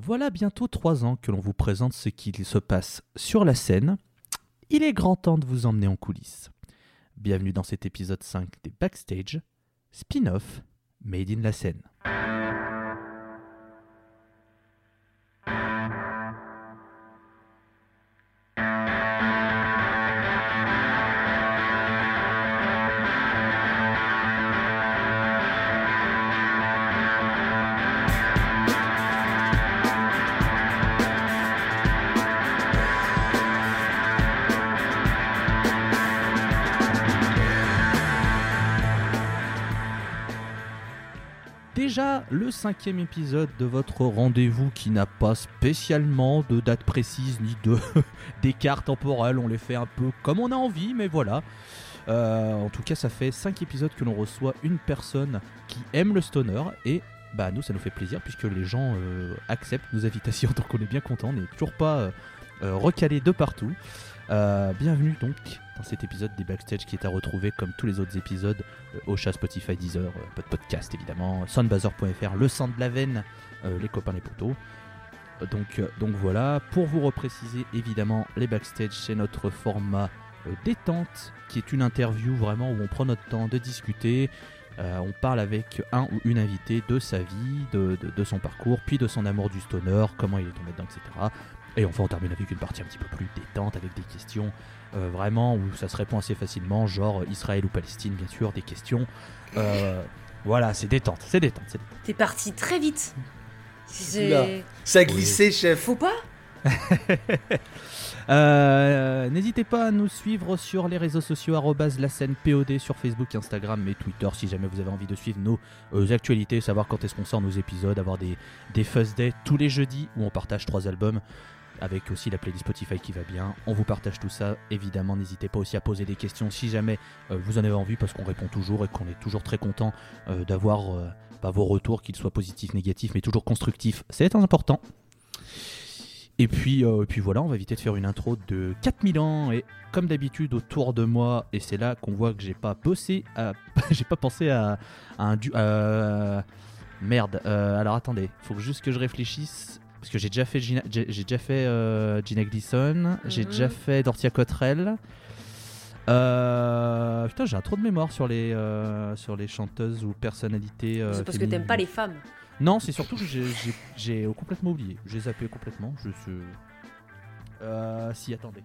Voilà bientôt trois ans que l'on vous présente ce qu'il se passe sur la scène. Il est grand temps de vous emmener en coulisses. Bienvenue dans cet épisode 5 des Backstage, spin-off Made in la scène. Le cinquième épisode de votre rendez-vous qui n'a pas spécialement de date précise ni de d'écart temporel. On les fait un peu comme on a envie, mais voilà. Euh, en tout cas, ça fait cinq épisodes que l'on reçoit une personne qui aime le stoner et bah nous ça nous fait plaisir puisque les gens euh, acceptent nos invitations donc on est bien content. On n'est toujours pas euh, recalé de partout. Euh, bienvenue donc dans cet épisode des Backstage qui est à retrouver comme tous les autres épisodes euh, au chat Spotify, Deezer, euh, pod- podcast évidemment, soundbazer.fr, le sang de la veine, les copains les poteaux. Donc, donc voilà, pour vous repréciser évidemment les Backstage c'est notre format détente qui est une interview vraiment où on prend notre temps de discuter. On parle avec un ou une invitée de sa vie, de son parcours, puis de son amour du stoner, comment il est tombé dedans, etc. Et enfin, on termine avec une partie un petit peu plus détente, avec des questions euh, vraiment où ça se répond assez facilement, genre Israël ou Palestine, bien sûr, des questions. Euh, voilà, c'est détente, c'est détente. c'est détente. T'es parti très vite. Ça glissait, chef. Faut pas Euh, N'hésitez pas à nous suivre sur les réseaux sociaux la scène POD sur Facebook, Instagram et Twitter si jamais vous avez envie de suivre nos euh, actualités, savoir quand est-ce qu'on sort nos épisodes, avoir des, des Fuzz Day tous les jeudis où on partage trois albums avec aussi la playlist Spotify qui va bien. On vous partage tout ça, évidemment. N'hésitez pas aussi à poser des questions si jamais euh, vous en avez envie parce qu'on répond toujours et qu'on est toujours très content euh, d'avoir euh, bah, vos retours, qu'ils soient positifs, négatifs, mais toujours constructifs. C'est important. Et puis, et puis voilà, on va éviter de faire une intro de 4000 ans et comme d'habitude autour de moi, et c'est là qu'on voit que j'ai pas bossé, j'ai pas pensé à, un du... Merde, alors attendez, faut juste que je réfléchisse. Parce que j'ai déjà fait Gina, j'ai j'ai déjà fait euh, Gina Gleason, j'ai Mhm. déjà fait Dortia Cottrell. Euh, putain, j'ai un trop de mémoire sur les, euh, sur les chanteuses ou personnalités. C'est parce que t'aimes pas les femmes. Non, c'est surtout que j'ai- j'ai j'ai complètement oublié. J'ai zappé complètement. Je sais. Euh, si, attendez.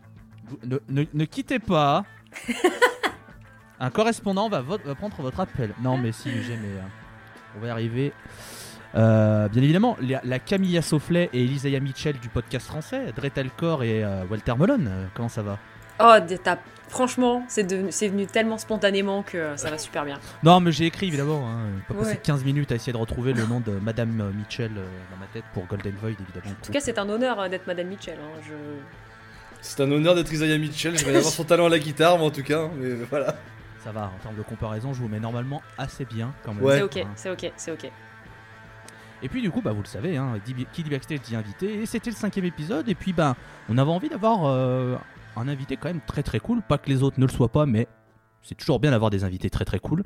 Ne, ne- ne quittez pas. Un correspondant va, va prendre votre appel. Non, mais si, j'ai, mais. on va y arriver. Euh, bien évidemment, la, la Camilla Soufflet et Elisaya Mitchell du podcast français, Dretelcore et euh, Walter Melon, euh, comment ça va? Oh, franchement, c'est, venu tellement spontanément que ça va super bien. Non, mais j'ai écrit évidemment. Hein, pas passé Ouais. 15 minutes à essayer de retrouver le nom de Madame Mitchell dans ma tête pour Golden Void, évidemment. En tout cas, c'est un honneur d'être Madame Mitchell. hein, Je... C'est un honneur d'être Isaiah Mitchell. Je vais avoir son talent à la guitare, mais en tout cas. Mais voilà. Ça va, en termes de comparaison, je vous mets normalement assez bien quand même. Ouais. C'est ok, Hein. c'est ok, c'est ok. Et puis du coup, bah, vous le savez, hein, qui dit backstage dit invité, et c'était le cinquième épisode, et puis bah, on avait envie d'avoir euh, un invité quand même très très cool, pas que les autres ne le soient pas, mais c'est toujours bien d'avoir des invités très très cool.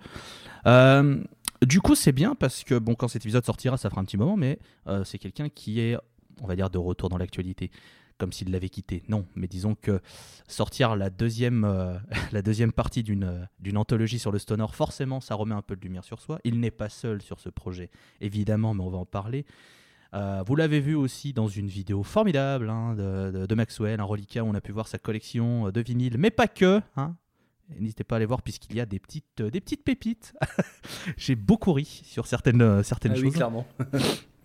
Euh, du coup, c'est bien parce que, bon, quand cet épisode sortira, ça fera un petit moment, mais euh, c'est quelqu'un qui est, on va dire, de retour dans l'actualité, comme s'il l'avait quitté. Non, mais disons que sortir la deuxième, euh, la deuxième partie d'une euh, d'une anthologie sur le stoner, forcément, ça remet un peu de lumière sur soi. Il n'est pas seul sur ce projet, évidemment, mais on va en parler. Euh, vous l'avez vu aussi dans une vidéo formidable hein, de, de- de Maxwell, un reliquat où on a pu voir sa collection de vinyles, mais pas que. hein. N'hésitez pas à aller voir puisqu'il y a des petites, des petites pépites. J'ai beaucoup ri sur certaines, certaines Ah oui, choses. clairement.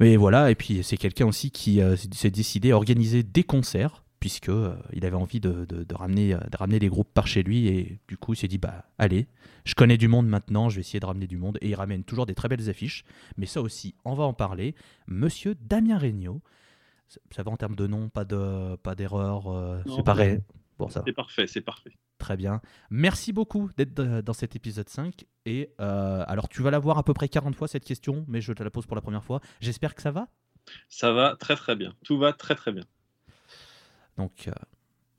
Mais voilà, et puis c'est quelqu'un aussi qui euh, s'est décidé à organiser des concerts, puisque euh, il avait envie de, de- de ramener, euh, de ramener les groupes par chez lui, et du coup il s'est dit, bah allez, je connais du monde maintenant, je vais essayer de ramener du monde, et il ramène toujours des très belles affiches, mais ça aussi, on va en parler. Monsieur Damien Regnault, ça, ça va en termes de nom, pas de pas d'erreur, euh, c'est pareil. Bon, ça. C'est parfait, c'est parfait. Très bien. Merci beaucoup d'être euh, dans cet épisode 5. Et euh, alors, tu vas la voir à peu près 40 fois cette question, mais je te la pose pour la première fois. J'espère que ça va. Ça va très très bien. Tout va très très bien. Donc euh,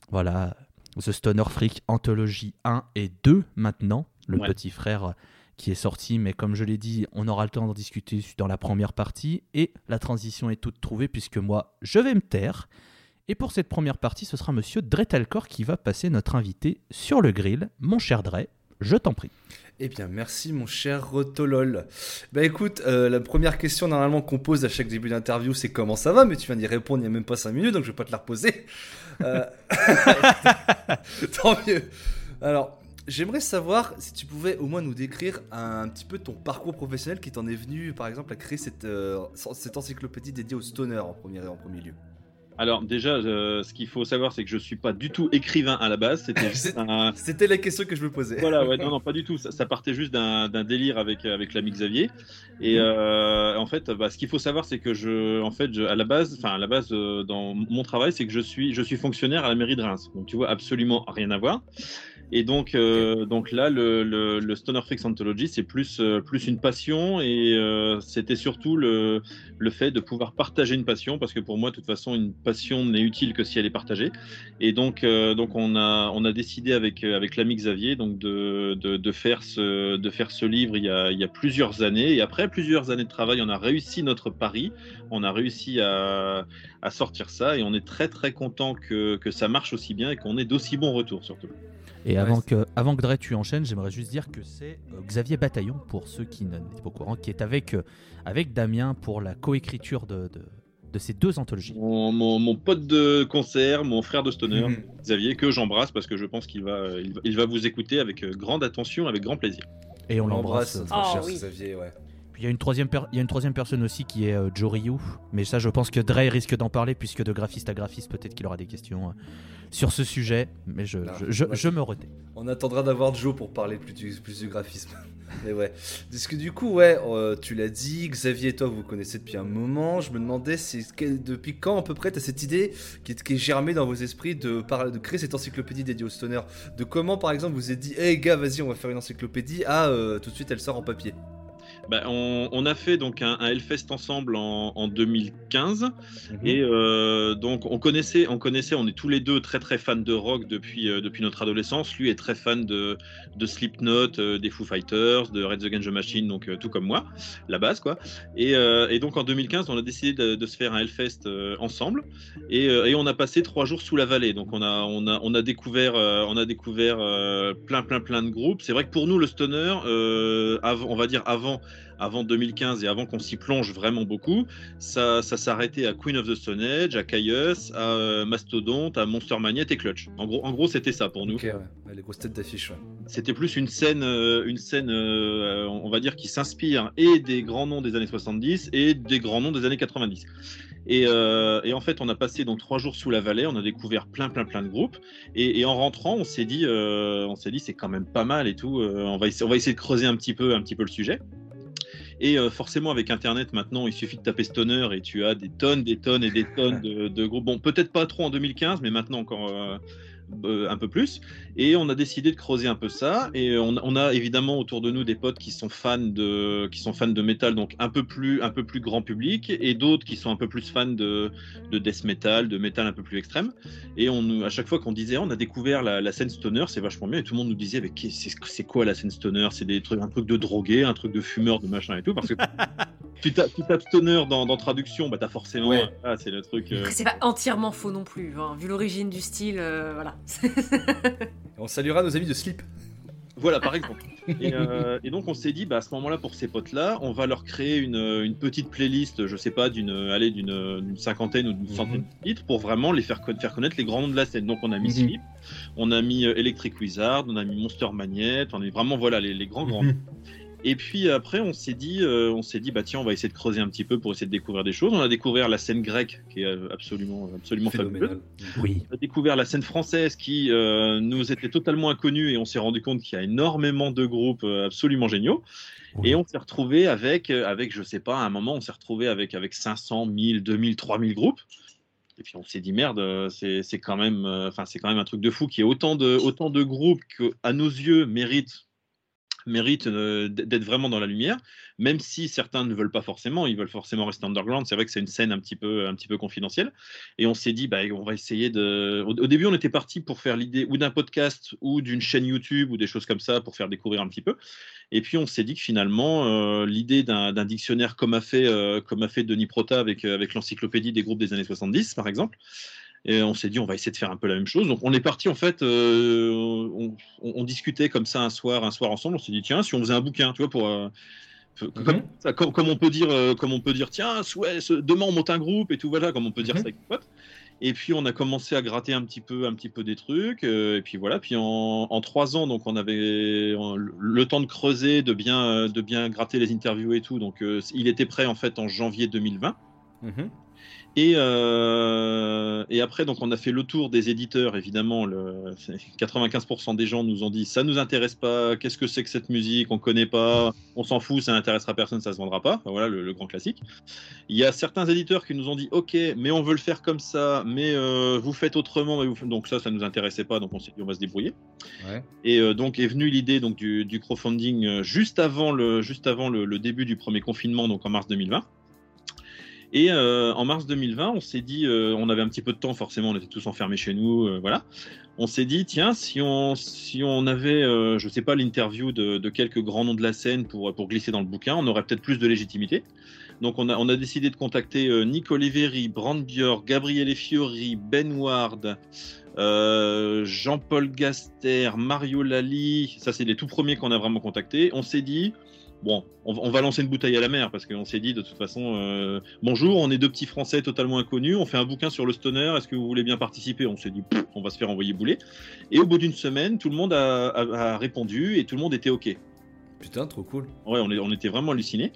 voilà, The Stoner Freak Anthologie 1 et 2 maintenant, le Ouais. petit frère qui est sorti, mais comme je l'ai dit, on aura le temps d'en discuter dans la première partie, et la transition est toute trouvée, puisque moi, je vais me taire. Et pour cette première partie, ce sera Monsieur Dretalcor qui va passer notre invité sur le grill. Mon cher Dre, je t'en prie. Eh bien, merci mon cher Rotolol. Bah écoute, euh, la première question normalement qu'on pose à chaque début d'interview, c'est comment ça va, mais tu viens d'y répondre il n'y a même pas 5 minutes, donc je vais pas te la reposer. Euh, Tant mieux. Alors, j'aimerais savoir si tu pouvais au moins nous décrire un, petit peu ton parcours professionnel qui t'en est venu, par exemple, à créer cette, euh, cette encyclopédie dédiée aux stoners en premier, en premier lieu. Alors déjà, euh, ce qu'il faut savoir, c'est que je suis pas du tout écrivain à la base. C'était C'était la question que je me posais. Voilà, ouais, non, non, pas du tout. Ça, partait juste d'un délire avec avec l'ami Xavier. Et euh, en fait, bah, ce qu'il faut savoir, c'est que je, en fait, je, à la base, enfin à la base, dans mon travail, c'est que je suis je suis fonctionnaire à la mairie de Reims. Donc tu vois, absolument rien à voir. Et donc, euh, donc là, le, le, le Stoner Freaks Anthology, c'est plus, euh, plus une passion et euh, c'était surtout le, le fait de pouvoir partager une passion parce que pour moi, de toute façon, une passion n'est utile que si elle est partagée. Et donc, donc on, a, on a décidé avec, avec l'ami Xavier donc de, de, de, faire ce, de faire ce livre il y, a, il y a plusieurs années. Et après plusieurs années de travail, on a réussi notre pari. On a réussi à, à sortir ça et on est très très content que, que ça marche aussi bien et qu'on ait d'aussi bons retours surtout. Et avant, que, avant que Dre tu enchaînes, j'aimerais juste dire que c'est euh, Xavier Bataillon, pour ceux qui n'étaient pas au courant, qui est avec, euh, avec Damien pour la coécriture de, de, de, ces deux anthologies. Mon, mon, mon, pote de concert, mon frère de stoner, mmh. Xavier, que j'embrasse parce que je pense qu'il va, il va, il va, vous écouter avec euh, grande attention, avec grand plaisir. Et on l'embrasse. Oh, cher oui. Xavier, ouais. Puis il y, a une troisième il y a une troisième personne aussi qui est euh, Joe Ryu, mais ça je pense que Dre risque d'en parler puisque de graphiste à graphiste peut-être qu'il aura des questions euh, sur ce sujet, mais je, Non, je, je, ouais. je me retais. On attendra d'avoir Joe pour parler plus du, plus du graphisme. Mais ouais. Parce que du coup, ouais, euh, tu l'as dit, Xavier et toi, vous connaissez depuis un moment. Je me demandais quel- depuis quand à peu près tu as cette idée qui est, qui est germée dans vos esprits de, parler, de créer cette encyclopédie dédiée au stoner. De comment, par exemple, vous êtes dit, hey gars, vas-y, on va faire une encyclopédie. Ah, euh, tout de suite, elle sort en papier. Bah, on, on, a fait donc un, un Hellfest ensemble en, en 2015 Mhm. et euh, donc on connaissait, on connaissait, on est tous les deux très très fans de rock depuis euh, depuis notre adolescence. Lui est très fan de de Slipknot, euh, des Foo Fighters, de Red Against the Machine, donc tout comme moi, la base quoi. Et, et, donc en 2015, on a décidé de, de se faire un Hellfest ensemble et, et, on a passé trois jours sous la vallée. Donc on a on a on a découvert on a découvert plein plein plein de groupes. C'est vrai que pour nous le stoner, avant, on va dire avant avant 2015 et avant qu'on s'y plonge vraiment beaucoup, ça, ça s'arrêtait à Queen of the Stone Age, à Caius, à euh, Mastodonte, à Monster Magnet et Clutch. En gros, en gros c'était ça pour nous. Ok, ouais. les grosses têtes d'affiche. Ouais. C'était plus une scène, euh, une scène euh, on va dire, qui s'inspire et des grands noms des années 70 et des grands noms des années 90. Et, euh, et, en fait, on a passé donc trois jours sous la vallée, on a découvert plein, plein, plein de groupes. Et, et en rentrant, on s'est dit, euh, on s'est dit, c'est quand même pas mal et tout. Euh, on va, essayer, on va essayer de creuser un petit peu, un petit peu le sujet. Et euh, forcément, avec Internet, maintenant, il suffit de taper Stoner et tu as des tonnes, des tonnes et des tonnes de, de groupes. Bon, peut-être pas trop en 2015, mais maintenant encore euh, un peu plus. Et on a décidé de creuser un peu ça. Et on, on, a évidemment autour de nous des potes qui sont fans de, qui sont fans de métal, donc un peu plus, un peu plus grand public, et d'autres qui sont un peu plus fans de, de death metal, de métal un peu plus extrême. Et on, à chaque fois qu'on disait, on a découvert la, la scène stoner, c'est vachement bien. Et tout le monde nous disait, c'est quoi la scène stoner? C'est des trucs, un truc de drogué, un truc de fumeur, de machin et tout, parce que tu, tapes, tu tapes stoner dans, dans traduction, bah t'as forcément, ouais. ah, c'est le truc. Euh... C'est pas entièrement faux non plus, hein, vu l'origine du style, euh, voilà. on saluera nos amis de Slip. Voilà, par exemple. Et, euh, et, donc on s'est dit, bah, à ce moment-là, pour ces potes-là, on va leur créer une, une, petite playlist, je sais pas, d'une allez, d'une cinquantaine ou d'une centaine mm -hmm. de titres pour vraiment les faire, faire connaître les grands noms de la scène. Donc on a mis mm -hmm. Slip, on a mis euh, Electric Wizard, on a mis Monster Magnet, on a mis vraiment voilà les, les grands grands. Mm -hmm. Et puis après, on s'est dit, euh, on s'est dit, bah tiens, on va essayer de creuser un petit peu pour essayer de découvrir des choses. On a découvert la scène grecque qui est absolument, absolument fabuleuse. Oui. On a découvert la scène française qui euh, nous était totalement inconnue et on s'est rendu compte qu'il y a énormément de groupes euh, absolument géniaux. Oui. Et on s'est retrouvé avec, avec, je sais pas, à un moment, on s'est retrouvé avec, avec 500, 1000, 2000, 3000 groupes. Et puis on s'est dit merde, c'est quand même, enfin c'est quand même un truc de fou qu'il y ait autant de, autant de groupes que, à nos yeux, méritent mérite euh, d'être vraiment dans la lumière, même si certains ne veulent pas forcément, ils veulent forcément rester underground. C'est vrai que c'est une scène un petit peu, un petit peu confidentielle. Et on s'est dit, bah, on va essayer de. Au, début, on était parti pour faire l'idée ou d'un podcast ou d'une chaîne YouTube ou des choses comme ça pour faire découvrir un petit peu. Et puis on s'est dit que finalement, euh, l'idée d'un dictionnaire comme a fait, euh, comme a fait Denis Prota avec, avec l'encyclopédie des groupes des années 70, par exemple. Et on s'est dit, on va essayer de faire un peu la même chose. Donc, on est parti, en fait, euh, on, on- on discutait comme ça un soir, un soir ensemble. On s'est dit, tiens, si on faisait un bouquin, tu vois, pour. euh, Mhm. comme, comme, comme on peut dire, euh, comme on peut dire, tiens, demain on monte un groupe et tout, voilà, comme on peut dire Mhm. ça avec potes. Et puis on a commencé à gratter un petit peu, un petit peu des trucs. euh, et puis voilà. Puis en, en trois ans, donc on avait en- le temps de creuser, de bien, de bien gratter les interviews et tout. Donc euh, il était prêt en fait en janvier 2020. Mhm. Et, euh, et après, donc, on a fait le tour des éditeurs, évidemment. Le, 95% des gens nous ont dit ça nous intéresse pas, qu'est-ce que c'est que cette musique, on connaît pas, on s'en fout, ça n'intéressera personne, ça se vendra pas. Enfin, voilà le, le grand classique. Il y a certains éditeurs qui nous ont dit ok, mais on veut le faire comme ça, mais euh, vous faites autrement, mais vous- donc ça, ça nous intéressait pas, donc on s'est dit on va se débrouiller. Ouais. Et euh, donc est venue l'idée donc du, du crowdfunding juste avant le juste avant le, le début du premier confinement, donc en mars 2020. Et euh, en mars 2020, on s'est dit, euh, on avait un petit peu de temps, forcément, on était tous enfermés chez nous, euh, voilà. On s'est dit, tiens, si on, si on avait, je sais pas, l'interview de, quelques grands noms de la scène pour, pour glisser dans le bouquin, on aurait peut-être plus de légitimité. Donc on a, on a décidé de contacter Nick Oliveri, Brand Björk, Gabriele Fiori, Ben Ward, Jean-Paul Gaster, Mario Lali. Ça, c'est les tout premiers qu'on a vraiment contactés. On s'est dit, bon, on, va- on va lancer une bouteille à la mer parce qu'on s'est dit de toute façon, euh, bonjour, on est deux petits Français totalement inconnus, on fait un bouquin sur le stoner, est-ce que vous voulez bien participer? On s'est dit, Pff, on va se faire envoyer bouler. Et au bout d'une semaine, tout le monde a, a- a répondu et tout le monde était OK. Putain, trop cool. Ouais, on, est- on était vraiment hallucinés.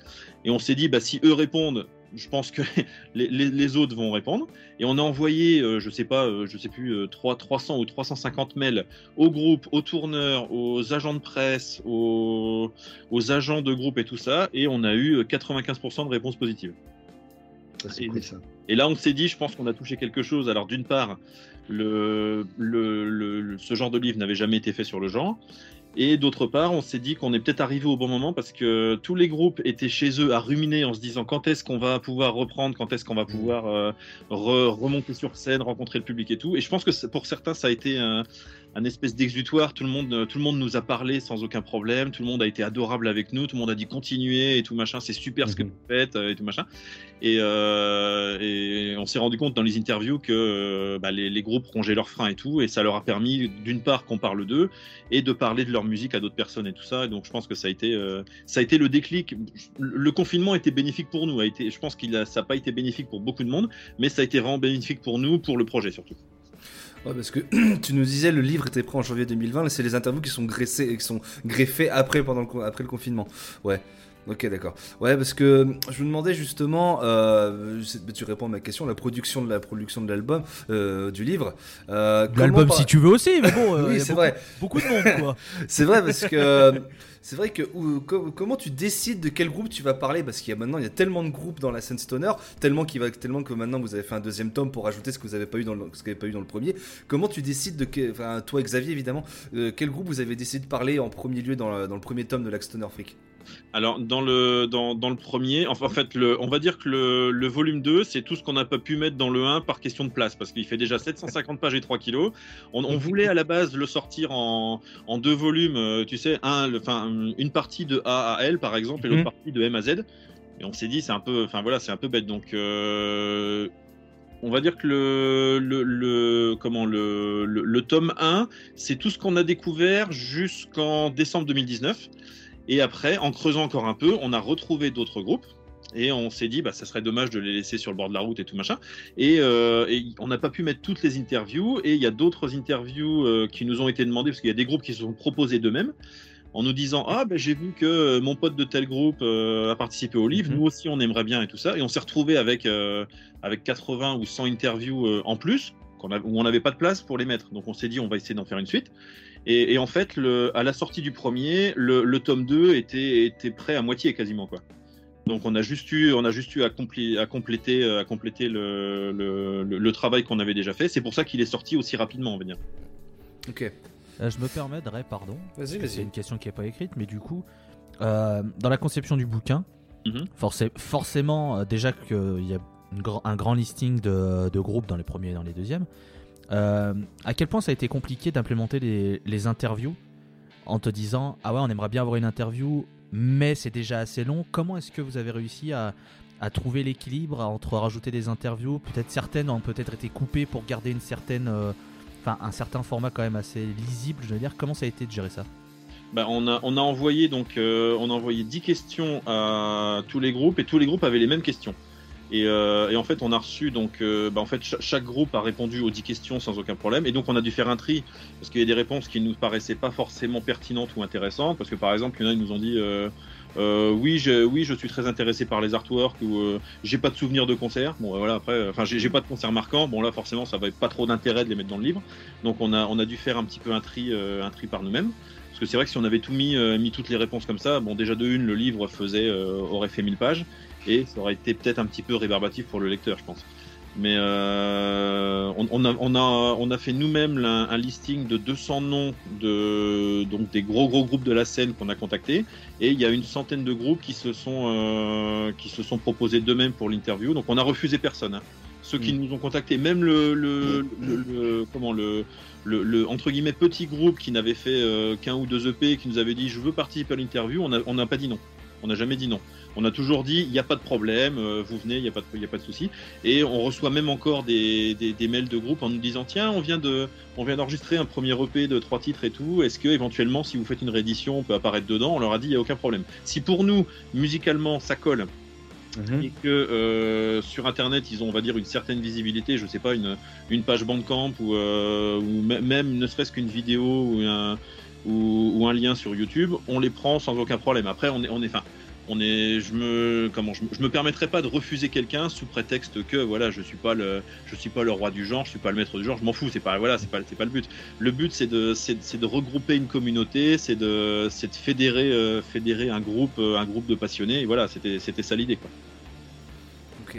Et on s'est dit, bah, si eux répondent, je pense que les, les- les autres vont répondre. Et on a envoyé, euh, je sais pas, euh, je sais plus, euh, 3, 300 ou 350 mails au groupe, aux tourneurs, aux agents de presse, aux, aux agents de groupe et tout ça. Et on a eu euh, 95% de réponses positives. Ça, Et- cool, ça. Et là, on s'est dit, je pense qu'on a touché quelque chose. Alors, d'une part, le, le- le- le- ce genre de livre n'avait jamais été fait sur le genre. Et d'autre part, on s'est dit qu'on est peut-être arrivé au bon moment parce que tous les groupes étaient chez eux à ruminer en se disant quand est-ce qu'on va pouvoir reprendre, quand est-ce qu'on va pouvoir euh, re- remonter sur scène, rencontrer le public et tout. Et je pense que pour certains, ça a été un, un espèce d'exutoire. Tout le monde, euh, tout le monde nous a parlé sans aucun problème. Tout le monde a été adorable avec nous. Tout le monde a dit continuez et tout machin. C'est super ce que Mhm. vous faites euh, et tout machin. Et, euh, et on s'est rendu compte dans les interviews que bah, les, les groupes rongeaient leurs freins et tout, et ça leur a permis d'une part qu'on parle d'eux et de parler de leur musique à d'autres personnes et tout ça. Et donc je pense que ça a été, euh, ça a été le déclic. Le confinement était bénéfique pour nous. A été, je pense qu'il a, ça n'a pas été bénéfique pour beaucoup de monde, mais ça a été vraiment bénéfique pour nous, pour le projet surtout. Ouais, parce que tu nous disais le livre était prêt en janvier 2020, là, c'est les interviews qui sont graissées, qui sont greffées après pendant le, après le confinement. Ouais. Ok, d'accord. Ouais, parce que je me demandais justement, euh, tu réponds à ma question, la production de la production de l'album, euh, du livre. Euh, L'album par- si tu veux aussi, mais bon, euh, Oui, c'est beaucoup- vrai. Beaucoup de monde, quoi. C'est vrai parce que c'est vrai que ou- co- comment tu décides de quel groupe tu vas parler? Parce qu'il y a maintenant il y a tellement de groupes dans la scène stoner, tellement qu'il va tellement que maintenant vous avez fait un deuxième tome pour rajouter ce que vous avez pas eu dans le, ce pas eu dans le premier. Comment tu décides de que- enfin toi Xavier évidemment euh, quel groupe vous avez décidé de parler en premier lieu dans, le- dans le premier tome de l'Axe Stoner Freak? Alors, dans le, dans, dans le premier, enfin, en fait, le, on va dire que le, le volume 2, c'est tout ce qu'on n'a pas pu mettre dans le 1 par question de place, parce qu'il fait déjà 750 pages et 3 kilos. On, on voulait à la base le sortir en, en deux volumes, euh, tu sais, un, le- enfin, une partie de A à L, par exemple, et l'autre Mhm. partie de M à Z. Et on s'est dit, c'est un peu, enfin voilà, c'est un peu bête. Donc, euh, on va dire que le, le, le- comment, le, le, le tome 1, c'est tout ce qu'on a découvert jusqu'en décembre 2019. Et après, en creusant encore un peu, on a retrouvé d'autres groupes. Et on s'est dit, bah, ça serait dommage de les laisser sur le bord de la route et tout machin. Et, euh, et on n'a pas pu mettre toutes les interviews. Et il y a d'autres interviews euh, qui nous ont été demandées, parce qu'il y a des groupes qui se sont proposés d'eux-mêmes, en nous disant, ah, ben j'ai vu que mon pote de tel groupe euh, a participé au livre, Mhm. nous aussi on aimerait bien et tout ça. Et on s'est retrouvé avec, euh, avec 80 ou 100 interviews euh, en plus, a- où on n'avait pas de place pour les mettre. Donc on s'est dit, on va essayer d'en faire une suite. Et, et en fait, le, à la sortie du premier, le, le tome 2 était, était prêt à moitié quasiment. Quoi. Donc on a juste eu, on a juste eu à, compli- à compléter, à compléter le, le, le- le travail qu'on avait déjà fait. C'est pour ça qu'il est sorti aussi rapidement, on va dire. Ok. Euh, je me permettrai, pardon. Vas-y, C'est vas-y. une question qui n'est pas écrite, mais du coup, euh, dans la conception du bouquin, Mhm. forcé- forcément, euh, déjà qu'il y a un grand listing de, groupes dans les premiers et dans les deuxièmes, euh, à quel point ça a été compliqué d'implémenter les, interviews en te disant Ah ouais, on aimerait bien avoir une interview, mais c'est déjà assez long. Comment est-ce que vous avez réussi à, trouver l'équilibre entre rajouter des interviews? Peut-être certaines ont peut-être été coupées pour garder une certaine. euh, un certain format quand même assez lisible, je veux dire. Comment ça a été de gérer ça? Bah, on, a, envoyé donc euh, on a envoyé 10 questions à tous les groupes et tous les groupes avaient les mêmes questions. Et, euh, et en fait, on a reçu donc euh, bah, chaque groupe a répondu aux 10 questions sans aucun problème et donc on a dû faire un tri parce qu'il y a des réponses qui nous paraissaient pas forcément pertinentes ou intéressantes parce que par exemple, il y en a ils nous ont dit euh, oui, je, suis très intéressé par les artworks ou j'ai pas de souvenir de concert. Bon, voilà, après, enfin, j'ai pas de concert marquant. Bon, là, forcément, ça va pas trop d'intérêt de les mettre dans le livre. Donc, on a, dû faire un petit peu un tri, un tri par nous-mêmes. Parce que c'est vrai que si on avait tout mis, mis toutes les réponses comme ça, bon, déjà de une, le livre faisait, aurait fait 1000 pages et ça aurait été peut-être un petit peu rébarbatif pour le lecteur, je pense. Mais euh, on, on a, on, a, on a fait nous-mêmes un, un listing de 200 noms de, donc des gros gros groupes de la scène qu'on a contactés et il y a une centaine de groupes qui se sont, euh, qui se sont proposés d'eux-mêmes pour l'interview. Donc on a refusé personne. hein. Ceux qui nous ont contactés, même le, le, le- le- comment le, le, entre guillemets petit groupe qui n'avait fait euh, qu'un ou deux EP qui nous avait dit je veux participer à l'interview, on n'a on n'a pas dit non. On n'a jamais dit non. On a toujours dit il n'y a pas de problème, euh, vous venez, il n'y a pas de, il y a pas de souci. Et on reçoit même encore des, des, des mails de groupe en nous disant tiens on vient de on vient d'enregistrer un premier EP de trois titres et tout. Est-ce que éventuellement si vous faites une réédition on peut apparaître dedans? On leur a dit il n'y a aucun problème. Si pour nous musicalement ça colle Mhm. et que euh, sur internet ils ont on va dire une certaine visibilité je sais pas une, une page Bandcamp ou, euh, ou mê- même ne serait-ce qu'une vidéo ou un, ou, un lien sur YouTube on les prend sans aucun problème. Après on est on est enfin on est je me comment je, me- permettrai pas de refuser quelqu'un sous prétexte que voilà je suis pas le je suis pas le roi du genre je suis pas le maître du genre je m'en fous c'est pas voilà c'est pas c'est pas le but. Le but c'est de c'est c'est de regrouper une communauté c'est de c'est de fédérer euh, fédérer un groupe euh, un groupe de passionnés et voilà c'était c'était ça l'idée quoi. Ok.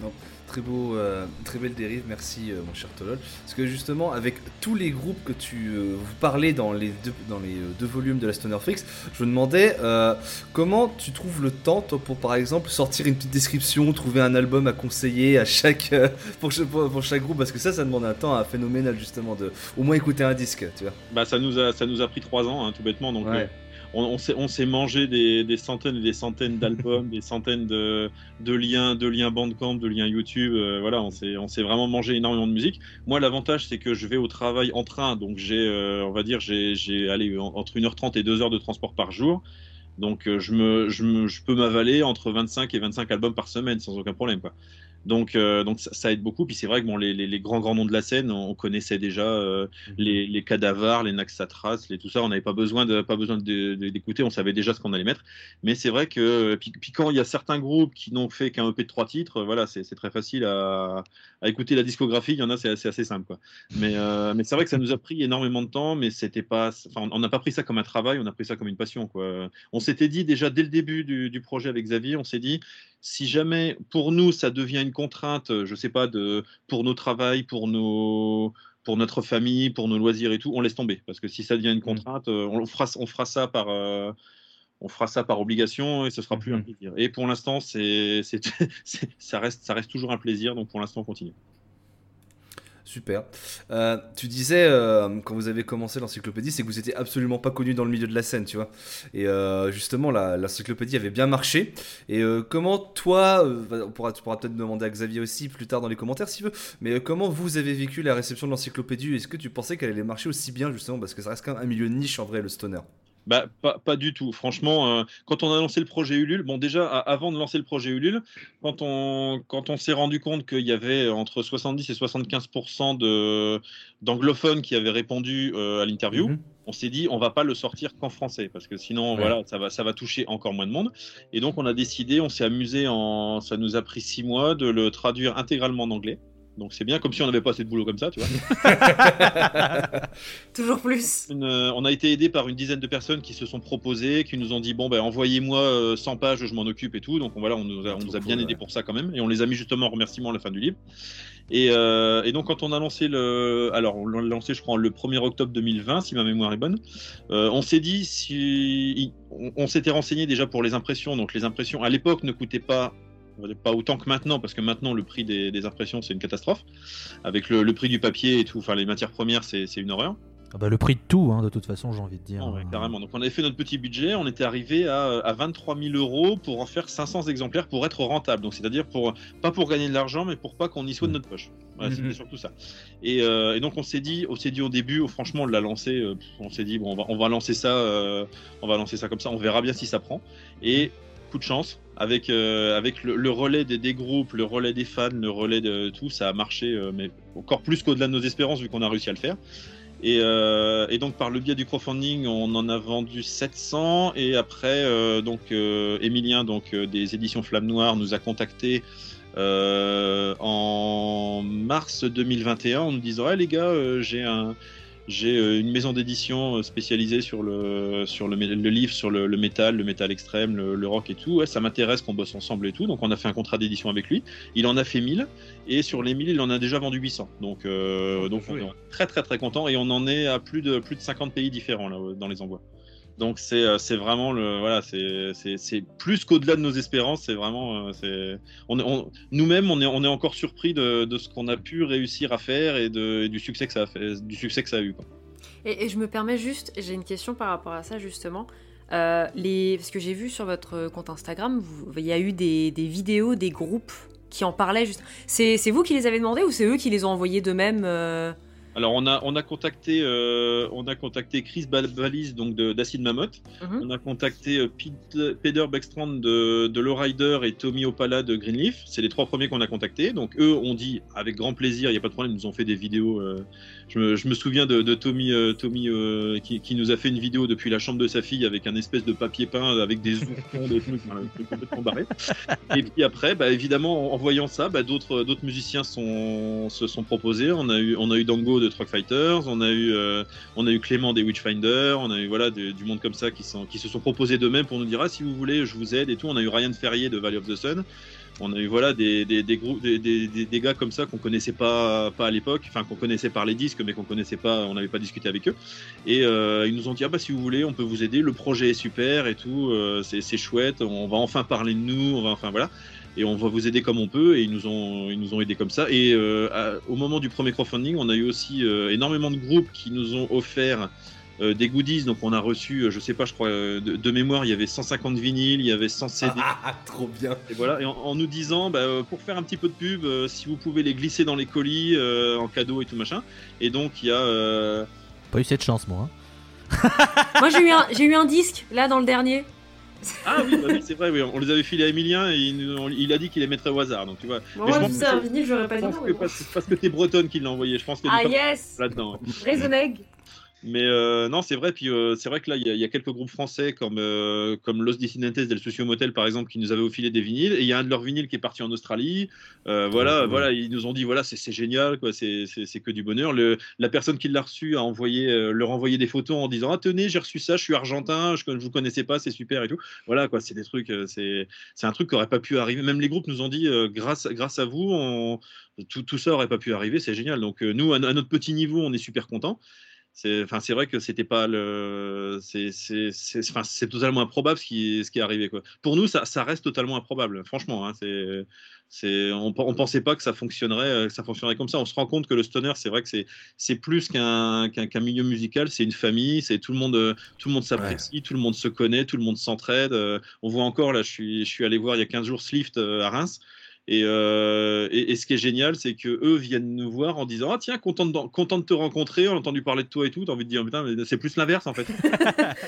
Donc, très beau, euh, très belle dérive, merci euh, mon cher Tolol. Parce que justement, avec tous les groupes que tu euh, vous parlez dans les deux, dans les euh, deux volumes de la Stoner Freaks, je me demandais comment tu trouves le temps, toi, pour par exemple sortir une petite description, trouver un album à conseiller à chaque pour, chaque- pour, pour chaque groupe, parce que ça, ça demande un temps euh, phénoménal justement de au moins écouter un disque, tu vois. Bah ça nous a ça nous a pris trois ans hein, tout bêtement donc Ouais. On, on s'est mangé des, des centaines et des centaines d'albums, des centaines de, de liens de liens Bandcamp, de liens YouTube, euh, voilà on s'est on s'est vraiment mangé énormément de musique. Moi l'avantage c'est que je vais au travail en train donc j'ai euh, on va dire j'ai entre 1h30 et 2 heures de transport par jour. Donc euh, je me je me je peux m'avaler entre 25 et 25 albums par semaine sans aucun problème quoi. Donc, euh, donc ça, ça aide beaucoup. Puis c'est vrai que bon, les, les, les grands grands noms de la scène, on, on connaissait déjà euh, les, les cadavres, les Naxatras, les tout ça. On n'avait pas besoin de pas besoin d'écouter. On savait déjà ce qu'on allait mettre. Mais c'est vrai que puis, puis quand il y a certains groupes qui n'ont fait qu'un EP de trois titres, voilà, c'est c'est très facile à, à écouter la discographie. Il y en a, c'est assez, assez simple quoi. Mais euh, mais c'est vrai que ça nous a pris énormément de temps. Mais c'était pas, enfin, on n'a pas pris ça comme un travail. On a pris ça comme une passion quoi. On s'était dit déjà dès le début du, du projet avec Xavier, on s'est dit si jamais pour nous ça devient une contrainte, euh, je sais pas, de, pour nos travails, pour nos pour notre famille, pour nos loisirs et tout, on laisse tomber. Parce que si ça devient une contrainte, euh, on fera, on fera ça par, euh, on fera ça par obligation et ce sera plus un plaisir. Et pour l'instant, c'est- ça reste, ça reste toujours un plaisir. Donc pour l'instant, on continue. Super. Euh, tu disais, euh, quand vous avez commencé l'encyclopédie, c'est que vous étiez absolument pas connu dans le milieu de la scène, tu vois. Et euh, justement, l'encyclopédie avait bien marché. Et euh, comment toi, on tu pourras peut-être demander à Xavier aussi plus tard dans les commentaires s'il veut, mais comment vous avez vécu la réception de l'encyclopédie? Est-ce que tu pensais qu'elle allait marcher aussi bien, justement, parce que ça reste quand même un milieu niche en vrai, le stoner? Bah, pas, pas du tout. Franchement, euh, quand on a lancé le projet Ulule, bon, déjà, avant de lancer le projet Ulule, quand on, quand on s'est rendu compte qu'il y avait entre 70 et 75% de, d'anglophones qui avaient répondu euh, à l'interview, Mhm. on s'est dit, on va pas le sortir qu'en français, parce que sinon, Ouais. voilà, ça va, ça va toucher encore moins de monde. Et donc, on a décidé, on s'est amusé en, ça nous a pris six mois de le traduire intégralement en anglais. Donc c'est bien, comme si on n'avait pas assez de boulot comme ça, tu vois. Toujours plus. Une, euh, on a été aidé par une dizaine de personnes qui se sont proposées, qui nous ont dit bon ben envoyez-moi euh, 100 pages, je m'en occupe et tout. Donc voilà, on nous a, on nous a bien cool, aidé ouais. pour ça quand même, et on les a mis justement en remerciement à la fin du livre. Et, euh, et donc quand on a lancé le, alors on l'a lancé je crois le 1er octobre 2020 si ma mémoire est bonne, euh, on s'est dit si on, on s'était renseigné déjà pour les impressions. Donc les impressions à l'époque ne coûtaient pas pas autant que maintenant, parce que maintenant le prix des, des impressions c'est une catastrophe. Avec le, le prix du papier et tout, enfin les matières premières c'est c'est une horreur. Ah bah, le prix de tout, hein, de toute façon, j'ai envie de dire. Ah ouais, carrément. Donc on avait fait notre petit budget, on était arrivé à, à 23 000 euros pour en faire 500 exemplaires pour être rentable. Donc c'est-à-dire pour pas pour gagner de l'argent, mais pour pas qu'on y soit de notre poche. Voilà, Mhm. C'était surtout ça. Et, euh, et donc on s'est dit, on s'est dit au début, oh, franchement, on l'a lancé. euh, on s'est dit bon, on va, on va lancer ça, euh, on va lancer ça comme ça. On verra bien si ça prend. Et coup de chance. Avec, euh, avec le, relais des, groupes, le relais des fans, le relais de tout, ça a marché, euh, mais encore plus qu'au-delà de nos espérances, vu qu'on a réussi à le faire. Et, euh, donc par le biais du crowdfunding, on en a vendu 700 et après donc Emilien donc des éditions Flamme Noire nous a contacté euh, en mars 2021 en nous disant ah les gars j'ai un j'ai euh, une maison d'édition euh, spécialisée sur le sur le, livre sur le, le métal, le métal extrême, le, le rock et tout. Ouais, ça m'intéresse qu'on bosse ensemble et tout. Donc on a fait un contrat d'édition avec lui. Il en a fait 1000 et sur les 1000 il en a déjà vendu 800. Donc euh, Oh, donc on est très très très content et on en est à plus de plus de 50 pays différents là dans les envois. Donc c'est euh, c'est vraiment le voilà c'est plus qu'au-delà de nos espérances. C'est vraiment euh, c'est on, on- nous-mêmes on est on est encore surpris de, de ce qu'on a pu réussir à faire et, de, du succès que ça a fait du succès que ça a eu. Et, je me permets juste, j'ai une question par rapport à ça justement. Euh, les, parce que j'ai vu sur votre compte Instagram, il y a eu des, des vidéos des groupes qui en parlaient. Juste. C'est, vous qui les avez demandés ou c'est eux qui les ont envoyés d'eux-mêmes euh? Alors on a on a contacté euh, on a contacté Chris Balvalis donc d'Acid Mammoth. Mhm. On a contacté euh, Pete- Peter Beckstrand de, de Lowrider et Tommy Opala de Greenleaf. C'est les trois premiers qu'on a contactés. Donc eux ont dit avec grand plaisir, il n'y a pas de problème, ils nous ont fait des vidéos. euh, je, me, je me souviens de, de Tommy, euh, Tommy qui, qui nous a fait une vidéo depuis la chambre de sa fille avec un espèce de papier peint avec des oursons, des trucs, complètement barré. Et puis après, bah, évidemment, en, en voyant ça, bah, d'autres d'autres musiciens sont, se sont proposés. On a eu, on a eu Dango de Truck Fighters, on a eu, euh, on a eu Clément des Witchfinder, on a eu voilà du monde comme ça qui, sont, qui se sont proposés d'eux-mêmes pour nous dire ah si vous voulez, je vous aide et tout. On a eu Ryan Ferrier de Valley of the Sun. On a eu voilà des, des, des groupes, des, des, gars comme ça qu'on connaissait pas, pas à l'époque, enfin qu'on connaissait par les disques, mais qu'on connaissait pas, on n'avait pas discuté avec eux. Et euh, ils nous ont dit ah bah si vous voulez, on peut vous aider, le projet est super et tout, euh, c'est c'est chouette, on va enfin parler de nous, on va enfin voilà, et on va vous aider comme on peut. Et ils nous ont, ils nous ont aidés comme ça. Et euh, à- au moment du premier crowdfunding, on a eu aussi euh, énormément de groupes qui nous ont offert euh, des goodies. Donc on a reçu, euh, je sais pas, je crois euh, de, de mémoire, il y avait 150 vinyles, il y avait 100 CD. Ah, trop bien. Et voilà, et en, en nous disant, bah, euh, pour faire un petit peu de pub, euh, si vous pouvez les glisser dans les colis euh, en cadeau et tout machin. Et donc il y a, euh, Pas eu cette chance, moi. hein. Moi j'ai eu, un, j'ai eu un disque là dans le dernier. Ah oui, bah oui, c'est vrai, oui, on les avait filés à Emilien et il, nous- on- il a dit qu'il les mettrait au hasard. Donc tu vois, Bon, Mais je moi, pense c'est un vinyle, j'aurais pas je dit non. que parce, parce que t'es bretonne qui l'a envoyé. Je pense que Ah yes là-dedans. Raisonneg. Mais euh, non, c'est vrai. Puis euh, c'est vrai que là, il y, a- il y a quelques groupes français comme euh, comme Los Dissidentes del Socio Motel par exemple qui nous avaient offilé des vinyles. Et il y a un de leurs vinyles qui est parti en Australie. Euh, voilà, Ouais. voilà, ils nous ont dit voilà, c'est génial, quoi. C'est que du bonheur. Le, la personne qui l'a reçu a envoyé leur envoyé des photos en disant ah tenez, j'ai reçu ça, je suis argentin, je, je vous connaissais pas, c'est super et tout. Voilà, quoi. C'est des trucs. c'est un truc qui aurait pas pu arriver. Même les groupes nous ont dit grâce grâce à vous, on, tout, tout ça aurait pas pu arriver. C'est génial. Donc nous, à, à notre petit niveau, on est super contents. C'est, enfin, c'est vrai que c'était pas le, c'est, c'est, c'est, enfin, c'est totalement improbable ce qui, ce qui est arrivé quoi. Pour nous, ça, ça reste totalement improbable. Franchement, hein, c'est, c'est, on, on pensait pas que ça fonctionnerait, euh, que ça fonctionnerait comme ça. On se rend compte que le stoner, c'est vrai que c'est, c'est plus qu'un, qu'un, milieu musical. C'est une famille. C'est tout le monde, euh, tout le monde s'apprécie, tout le monde se connaît, tout le monde s'entraide. Euh, On voit encore là, je suis, je suis allé voir il y a 15 jours Slift à Reims. Et, euh, et, et ce qui est génial, c'est que eux viennent nous voir en disant Ah, tiens, content de, content de te rencontrer, on a entendu parler de toi et tout. T'as envie de dire Putain, mais c'est plus l'inverse en fait.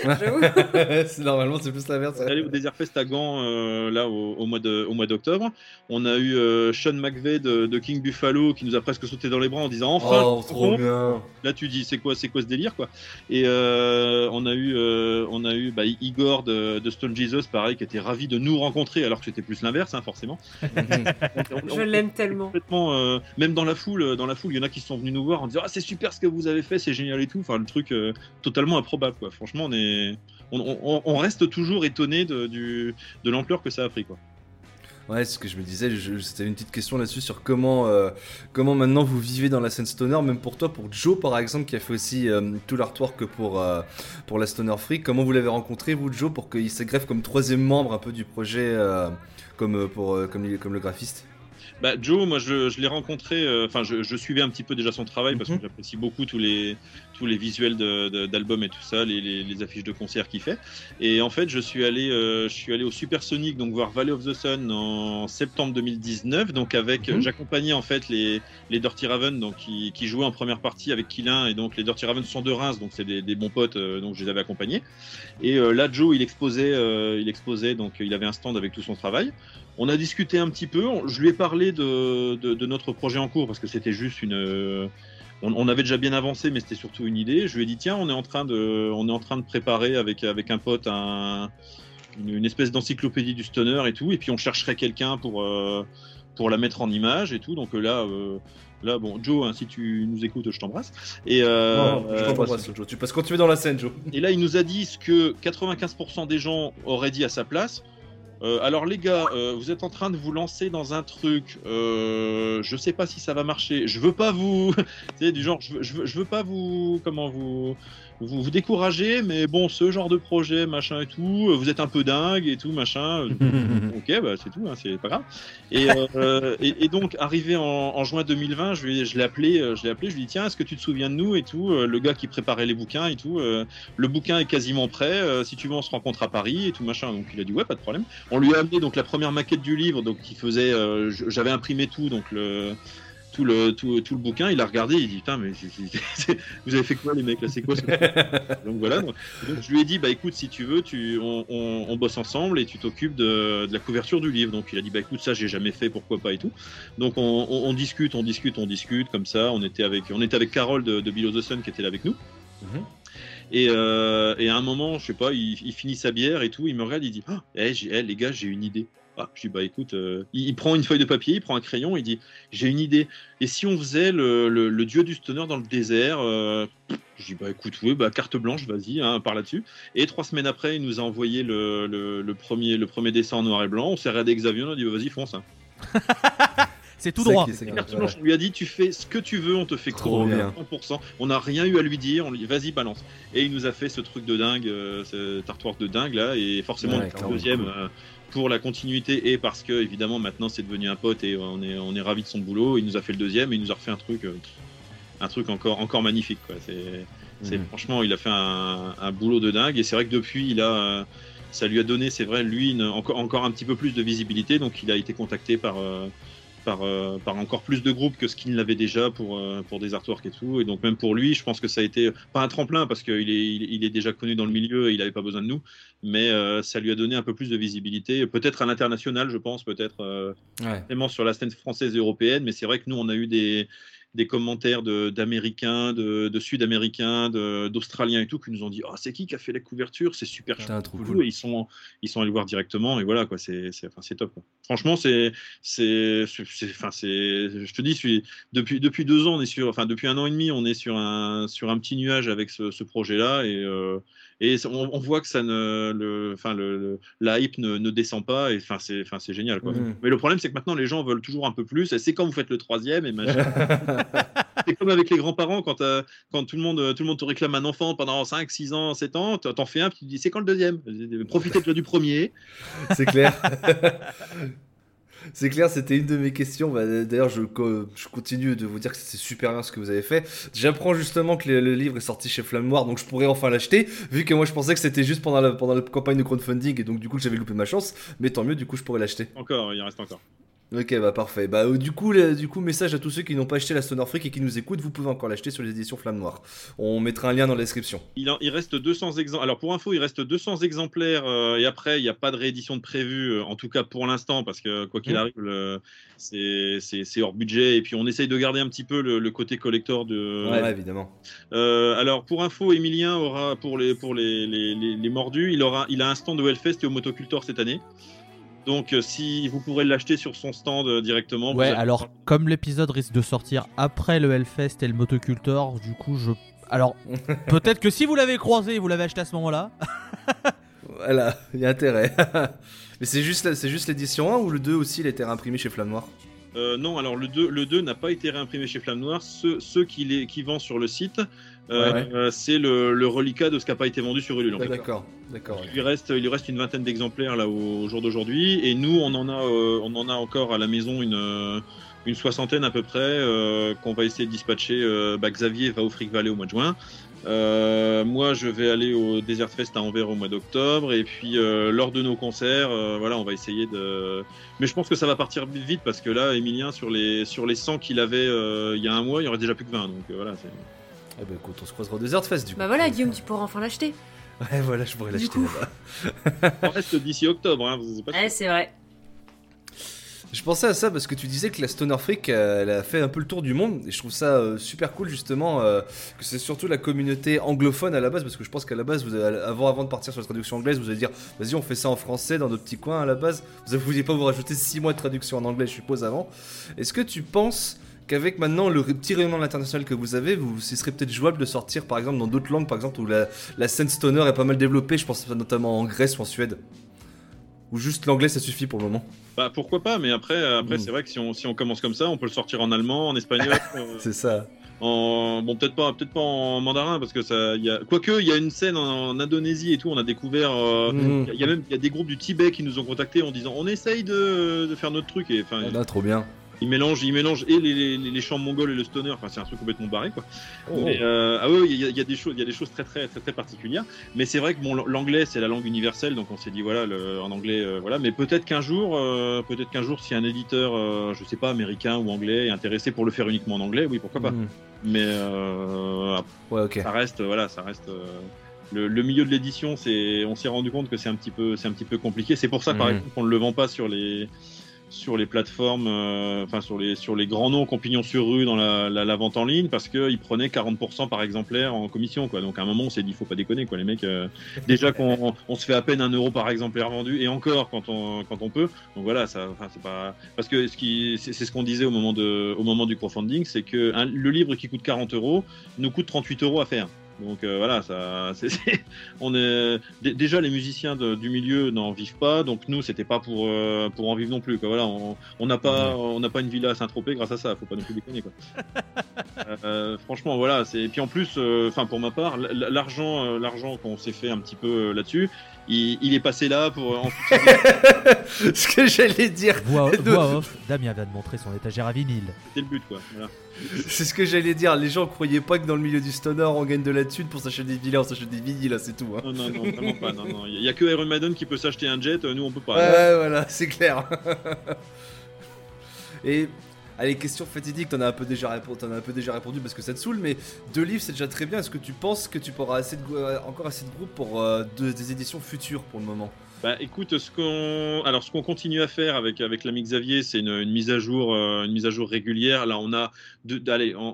Normalement c'est plus l'inverse. On est allé au Desert Fest à Gand euh, là au, au mois de- au mois d'octobre. On a eu euh, Sean McVeigh de, de King Buffalo qui nous a presque sauté dans les bras en disant Enfin, Oh, trop bien. Là, tu dis, c'est quoi, c'est quoi ce délire, quoi? Et euh, on a eu, euh, on a eu bah, Igor de, de Stone Jesus, pareil, qui était ravi de nous rencontrer, alors que c'était plus l'inverse, hein, forcément. Je l'aime tellement. Complètement, euh, même dans la foule, dans la foule, il y en a qui sont venus nous voir en disant ah c'est super ce que vous avez fait, c'est génial et tout. Enfin le truc euh, totalement improbable quoi. Franchement on est, on, on- on reste toujours étonné de, du, de l'ampleur que ça a pris quoi. Ouais, ce que je me disais, c'était une petite question là-dessus sur comment, euh, comment maintenant vous vivez dans la scène stoner, même pour toi, pour Joe par exemple, qui a fait aussi euh, tout l'artwork pour, euh, pour la Stoner Freak. Comment vous l'avez rencontré, vous, Joe, pour qu'il s'agreffe comme troisième membre un peu du projet, comme, pour, comme le graphiste? Bah, Joe, moi je, je l'ai rencontré, euh, enfin je, je suivais un petit peu déjà son travail parce Mhm. que j'apprécie beaucoup tous les, tous les visuels d'albums et tout ça, les, les- les affiches de concerts qu'il fait. Et en fait, je suis allé, euh, je suis allé au Supersonic, donc voir Valley of the Sun en septembre 2019. Donc avec, Mhm. j'accompagnais en fait les, les Dirty Raven, donc qui, qui jouaient en première partie avec Killin. Et donc les Dirty Raven sont de Reims, donc c'est des, des bons potes, euh, donc je les avais accompagnés. Et là, Joe, il exposait, il exposait, donc il avait un stand avec tout son travail. On a discuté un petit peu. Je lui ai parlé de, de, de notre projet en cours parce que c'était juste une. euh, On, on avait déjà bien avancé, mais c'était surtout une idée. Je lui ai dit tiens, on est en train de, on est en train de préparer avec avec un pote un, une, une espèce d'encyclopédie du stoner et tout. Et puis on chercherait quelqu'un pour euh, pour la mettre en image et tout. Donc euh, là. euh, Là, bon, Joe, hein, si tu nous écoutes, je t'embrasse. Et, euh, Non, je euh, t'embrasse, Joe. Tu passes quand tu es dans la scène, Joe. et là, il nous a dit ce que 95% des gens auraient dit à sa place. Euh, alors les gars, euh, vous êtes en train de vous lancer dans un truc. Euh, je sais pas si ça va marcher. Je veux pas vous, sais, du genre, je veux pas vous, comment vous, vous, vous décourager, mais bon, ce genre de projet, machin et tout, euh, vous êtes un peu dingue et tout, machin. ok, bah c'est tout, hein, c'est pas grave. Et, euh, et, et donc, arrivé en, en juin 2020, je, lui ai- je l'ai appelé, euh, je l'ai appelé, je lui ai dit tiens, est-ce que tu te souviens de nous et tout, euh, le gars qui préparait les bouquins et tout. euh, le bouquin est quasiment prêt. euh, si tu veux, on se rencontre à Paris et tout machin. Donc il a dit ouais, pas de problème. On lui a amené donc la première maquette du livre, donc qui faisait. euh, J'avais imprimé tout, donc le tout le tout, tout le bouquin. Il a regardé, il dit putain mais vous avez fait quoi les mecs là C'est quoi ce Donc voilà. Donc, donc, je lui ai dit bah écoute si tu veux, tu on, on- on bosse ensemble et tu t'occupes de, de la couverture du livre. Donc il a dit bah écoute ça j'ai jamais fait, pourquoi pas et tout. Donc on, discute, on discute, on discute comme ça. On était avec on était avec Carole de, de Below the Sun qui était là avec nous. Mhm. Et, euh, et à un moment, je sais pas, il, il finit sa bière et tout, il me regarde, il dit Ah, eh, j'ai- eh, les gars, j'ai une idée. Ah, je dis bah écoute, euh, il, il prend une feuille de papier, il prend un crayon, il dit j'ai une idée. Et si on faisait le, le- le dieu du stoner dans le désert euh, Je dis bah écoute, oui, bah carte blanche, vas-y, hein, par là-dessus. Et trois semaines après, il nous a envoyé le, le- le premier, le premier dessin en noir et blanc. On s'est regardé Xavier, on a dit bah, vas-y, fonce. hein. C'est tout droit. qui- c'est Carte blanche, on lui a dit tu fais ce que tu veux, on te fait Trop courir bien. 100%. On n'a rien eu à lui dire, on lui dit vas-y balance. Et il nous a fait ce truc de dingue, euh, cet artwork de dingue là, et forcément Ouais, le deuxième cool. Pour la continuité et parce que évidemment maintenant c'est devenu un pote et on est on est ravi de son boulot. Il nous a fait le deuxième et il nous a refait un truc, euh, un truc encore encore magnifique quoi. C'est Mhm. franchement il a fait un, un boulot de dingue et c'est vrai que depuis il a ça lui a donné, c'est vrai, lui, une- encore, encore un petit peu plus de visibilité. Donc, il a été contacté par, euh, par, euh, par encore plus de groupes que ce qu'il n'avait déjà pour, euh, pour des artworks et tout. Et donc, même pour lui, je pense que ça a été pas un tremplin parce qu'il est, il, il est déjà connu dans le milieu et il n'avait pas besoin de nous. Mais euh, ça lui a donné un peu plus de visibilité, peut-être à l'international, je pense, peut-être Ouais. vraiment sur la scène française et européenne. Mais c'est vrai que nous, on a eu des des commentaires d'Américains, de, Sud-Américains, de- d'Australiens et tout, qui nous ont dit Ah, c'est qui qui a fait la couverture? C'est super Putain, trop cool. cool. Et ils sont, ils sont allés voir directement et voilà quoi, c'est, c'est, enfin, c'est top. quoi. Franchement, c'est, enfin, c'est, je te dis, suis- depuis, depuis deux ans, on est sur, enfin, depuis un an et demi, on est sur un, sur un petit nuage avec ce, ce projet-là et, euh, et on, on voit que ça ne, le, enfin, le, le- la hype ne, ne descend pas et enfin, c'est, enfin, c'est génial quoi. Mhm. Mais le problème, c'est que maintenant, les gens veulent toujours un peu plus. C'est quand vous faites le troisième et machin. c'est comme avec les grands-parents quand, euh, quand tout le monde, tout le monde te réclame un enfant pendant 5, 6 ans, 7 ans, t'en fais un, puis tu dis c'est quand le deuxième? Profitez déjà du premier. C'est clair. C'est clair, c'était une de mes questions. Bah, D'ailleurs, je, co- je continue de vous dire que c'est super bien ce que vous avez fait. J'apprends justement que le, livre est sorti chez Flamme Noire, donc je pourrais enfin l'acheter, vu que moi je pensais que c'était juste pendant la, campagne de crowdfunding, et donc du coup j'avais loupé ma chance. Mais tant mieux, du coup je pourrais l'acheter. Encore, il en reste encore. Ok, bah parfait. Bah euh, du coup, le- du coup, message à tous ceux qui n'ont pas acheté la Stoner Freak et qui nous écoutent, vous pouvez encore l'acheter sur les éditions Flamme Noire. On mettra un lien dans la description. Il, en- il reste 200 exemplaires. Alors pour info, il reste 200 exemplaires euh, et après, il n'y a pas de réédition de prévu, euh, en tout cas pour l'instant, parce que quoi qu'il Mhm. arrive, c'est hors budget. Et puis on essaye de garder un petit peu le, le côté collector de, Ouais, évidemment. Euh, alors pour info, Emilien aura pour les pour les, les, les- les mordus, il aura il a un stand de Hellfest et au Motocultor cette année. Donc, euh, si vous pourrez l'acheter sur son stand euh, directement. vous Ouais, avez- alors comme l'épisode risque de sortir après le Hellfest et le Motocultor, du coup je. Alors peut-être que si vous l'avez croisé, vous l'avez acheté à ce moment-là. Voilà, il y a intérêt. Mais c'est juste, c'est juste l'édition 1 ou le 2 aussi, il a été réimprimé chez Flamme Noire? Euh, non, alors le 2, le 2 n'a pas été réimprimé chez Flamme Noire. Ceux, ceux qui, les, qui vendent sur le site, euh, Ouais. euh, c'est le, le reliquat de ce qui n'a pas été vendu sur Ulule. fait. D'accord, d'accord. Il lui reste, il lui reste une vingtaine d'exemplaires là au, au jour d'aujourd'hui, et nous on en a, euh, on en a encore à la maison une, une soixantaine à peu près euh, qu'on va essayer de dispatcher. Euh, bah, Xavier va au Frick Valley au mois de juin. Euh, moi, je vais aller au Desert Fest à Anvers au mois d'octobre, et puis lors de nos concerts, voilà, on va essayer de. Mais je pense que ça va partir vite parce que là, Emilien, sur les sur les 100 qu'il avait il y a un mois, il y aurait déjà plus que 20, donc voilà. Eh ben écoute, on se croisera au Desert Fest du coup. Bah voilà, Guillaume, tu pourras enfin l'acheter. Ouais, voilà, je pourrais Du l'acheter coup. là-bas. On reste d'ici octobre, hein, vous- c'est pas Ouais, c'est vrai. Je pensais à ça parce que tu disais que la Stoner Freak, euh, elle a fait un peu le tour du monde et je trouve ça euh, super cool justement euh, que c'est surtout la communauté anglophone à la base parce que je pense qu'à la base, vous avez- avant, avant de partir sur la traduction anglaise, vous allez dire vas-y on fait ça en français dans nos petits coins à la base. Vous ne vouliez pas vous rajouter 6 mois de traduction en anglais je suppose avant. Est-ce que tu penses qu'avec maintenant le petit rayonnement de l'international que vous avez, vous, ce serait peut-être jouable de sortir par exemple dans d'autres langues par exemple où la, la scène Stoner est pas mal développée, je pense notamment en Grèce ou en Suède ou juste l'anglais ça suffit pour le moment Bah pourquoi pas, mais après, après Mm. c'est vrai que si on, si on commence comme ça, on peut le sortir en allemand, en espagnol, euh, C'est ça. en bon peut-être pas, peut-être pas en mandarin parce que ça, y a quoique il y a une scène en, en Indonésie et tout, on a découvert, euh, Mhm. il y a même il y a des groupes du Tibet qui nous ont contactés en disant on essaye de, de faire notre truc et enfin Ah, trop bien. Ils mélangent, ils mélangent et les, les, les chants mongols et le stoner, enfin c'est un truc complètement barré quoi. Oh. Mais, euh, ah oui, il y, a- il y a des choses, il y a des choses très très très très particulières. Mais c'est vrai que bon, l'anglais c'est la langue universelle, donc on s'est dit voilà, le- en anglais, euh, voilà. Mais peut-être qu'un jour, euh, peut-être qu'un jour, si un éditeur, je sais pas, américain ou anglais est intéressé pour le faire uniquement en anglais, oui, pourquoi pas. Mhm. Mais Ouais, ok. ça reste, voilà, ça reste. le, le milieu de l'édition, c'est, on s'est rendu compte que c'est un petit peu, c'est un petit peu compliqué. C'est pour ça, par Mhm. exemple, qu'on ne le vend pas sur les, sur les plateformes, euh, enfin sur les, sur les grands noms qui ont pignon sur rue dans la, la, la vente en ligne, parce qu'ils prenaient 40% par exemplaire en commission, quoi. Donc à un moment, on s'est dit, faut pas déconner, quoi, les mecs. euh, déjà qu'on on se fait à peine un euro par exemplaire vendu, et encore quand on, quand on peut. Donc voilà, ça, enfin c'est pas, parce que ce qui, c'est c'est ce qu'on disait au moment de, au moment du crowdfunding, c'est que un- le livre qui coûte 40 euros nous coûte 38 euros à faire. Donc euh, voilà, ça, c'est- c'est- on est déjà les musiciens de- du milieu n'en vivent pas, donc nous c'était pas pour euh, pour en vivre non plus. Quoi. Voilà, on n'a pas on n'a pas une villa à Saint-Tropez grâce à ça, faut pas non plus déconner quoi. Euh, franchement voilà, c'est et puis en plus, euh, enfin pour ma part, l- l- l'argent euh, l'argent qu'on s'est fait un petit peu euh, là-dessus, il, il est passé là pour euh, Ce que j'allais dire, Voix, voix off, Damien vient de montrer son étagère à vinyle. c'était le but quoi. Voilà. C'est ce que j'allais dire. Les gens croyaient pas que dans le milieu du stoner on gagne de la thune pour s'acheter des villas, on s'achète des vinyles, là, c'est tout. Hein. Non non non vraiment pas. Non non, il y a que Iron Maiden qui peut s'acheter un jet, euh, nous on peut pas. Ouais, voilà, c'est clair. Et allez, question fatidique, t'en as un peu déjà répondu, as un peu déjà répondu parce que ça te saoule, mais deux livres c'est déjà très bien. Est-ce que tu penses que tu pourras assez de, euh, encore assez de groupes pour euh, de- des éditions futures pour le moment? Bah écoute, ce qu'on alors ce qu'on continue à faire avec avec l'ami Xavier, c'est une, mise à jour euh, une mise à jour régulière. Là, on a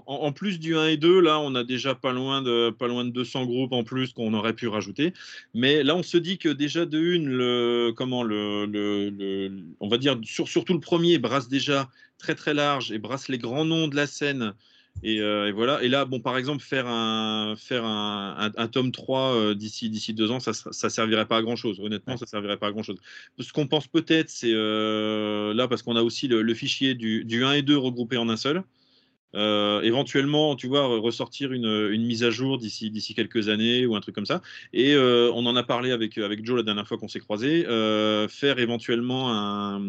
en, plus du 1 et 2, là, on a déjà pas loin de pas loin de 200 groupes en plus qu'on aurait pu rajouter. Mais là, on se dit que déjà de une le comment le, le- on va dire sur, surtout le premier brasse déjà très très large et brasse les grands noms de la scène. Et, euh, et voilà. Et là, bon, par exemple, faire un, faire un, un- un tome 3 euh, d'ici, d'ici deux ans, ça, ça servirait pas à grand chose. Honnêtement, ça servirait pas à grand chose. Ce qu'on pense peut-être, c'est euh, là, parce qu'on a aussi le, le fichier du, du 1 et 2 regroupé en un seul. Éventuellement, tu vois, ressortir une, une mise à jour d'ici, d'ici quelques années ou un truc comme ça. Et on en a parlé avec, avec Joe la dernière fois qu'on s'est croisés. faire éventuellement un,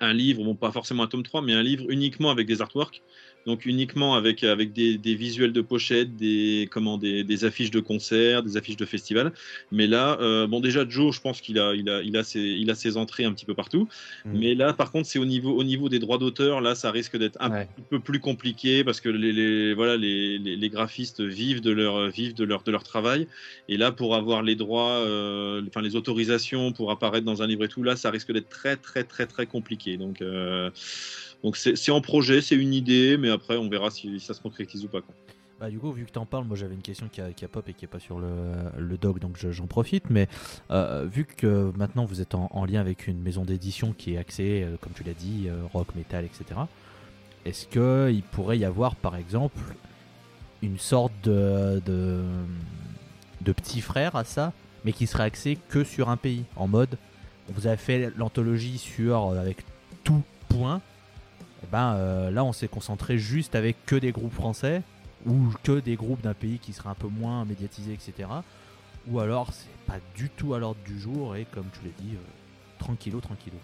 un livre, bon, pas forcément un tome 3, mais un livre uniquement avec des artworks. Donc uniquement avec, avec des, des visuels de pochette, des, comment, des, des affiches de concerts, des affiches de festivals. Mais là, euh, bon déjà Joe, je pense qu'il a, il a, il a, ses, il a ses entrées un petit peu partout. Mm. Mais là, par contre, c'est au niveau, au niveau des droits d'auteur, là, ça risque d'être un Ouais. peu plus compliqué parce que les, les- voilà, les, les, les graphistes vivent de leur, vivent de leur, de leur travail. Et là, pour avoir les droits, euh, enfin les autorisations pour apparaître dans un livre et tout, là, ça risque d'être très, très, très, très compliqué. Donc, euh, donc c'est en projet, c'est une idée, mais après, on verra si ça se concrétise ou pas. Bah, du coup, vu que t'en parles, moi j'avais une question qui a, qui a pop et qui est pas sur le, le doc, donc je- j'en profite. Mais euh, vu que maintenant vous êtes en, en lien avec une maison d'édition qui est axée, euh, comme tu l'as dit, euh, rock, metal, etc. Est-ce que il pourrait y avoir, par exemple, une sorte de, de, petit frère à ça, mais qui serait axé que sur un pays, en mode, vous avez fait l'anthologie sur avec tout point. Et ben euh, là, on s'est concentré juste avec que des groupes français ou que des groupes d'un pays qui serait un peu moins médiatisé, etc. Ou alors c'est pas du tout à l'ordre du jour et comme tu l'as dit, euh, tranquillo, tranquillo.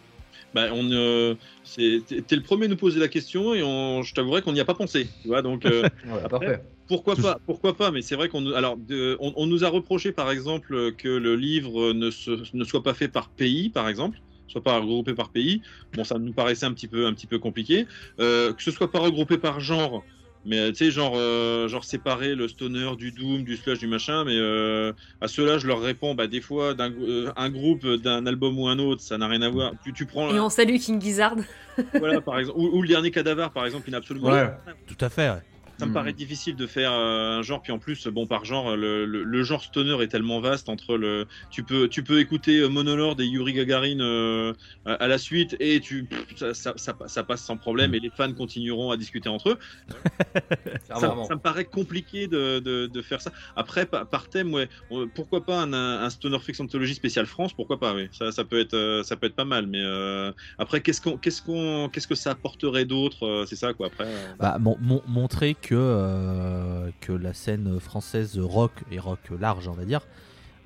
Bah, on, euh, t'es le premier à nous poser la question et on, je t'avouerais qu'on n'y a pas pensé. Tu vois, donc euh, parfait. pourquoi pas Pourquoi pas Mais c'est vrai qu'on nous- alors de- on, on nous a reproché par exemple que le livre ne, se- ne soit pas fait par pays, par exemple, soit pas regroupé par pays. Bon, ça nous paraissait un petit peu un petit peu compliqué. Euh, que ce soit pas regroupé par genre. Mais euh, tu sais, genre, euh, genre séparer le stoner du doom, du sludge, du machin. Mais euh, à ceux-là, je leur réponds, bah, des fois, d'un euh, un groupe, d'un album ou un autre, ça n'a rien à voir. Tu, tu prends, Et on salue King Gizzard. voilà, par exemple, ou, ou le dernier cadavre, par exemple, qui n'a absolument Ouais. Tout à fait. ouais. Ça me Mm. paraît difficile de faire euh, un genre, puis en plus, bon, par genre, le, le, le genre stoner est tellement vaste entre le. Tu peux, tu peux écouter euh, Monolord et Yuri Gagarin euh, à la suite et tu, pff, ça, ça, ça, ça passe sans problème et les fans continueront à discuter entre eux. Ça, me paraît compliqué de, de, de faire ça. Après, par, par thème, ouais, pourquoi pas un, un Stoner Fix Anthology spécial France Pourquoi pas, oui. Ça, ça, peut être, ça peut être pas mal. Mais euh, après, qu'est-ce, qu'on, qu'est-ce, qu'on, qu'est-ce que ça apporterait d'autre C'est ça, quoi. Après. euh, Bah, mon- mon- montrer que, euh, que la scène française rock, et rock large on va dire,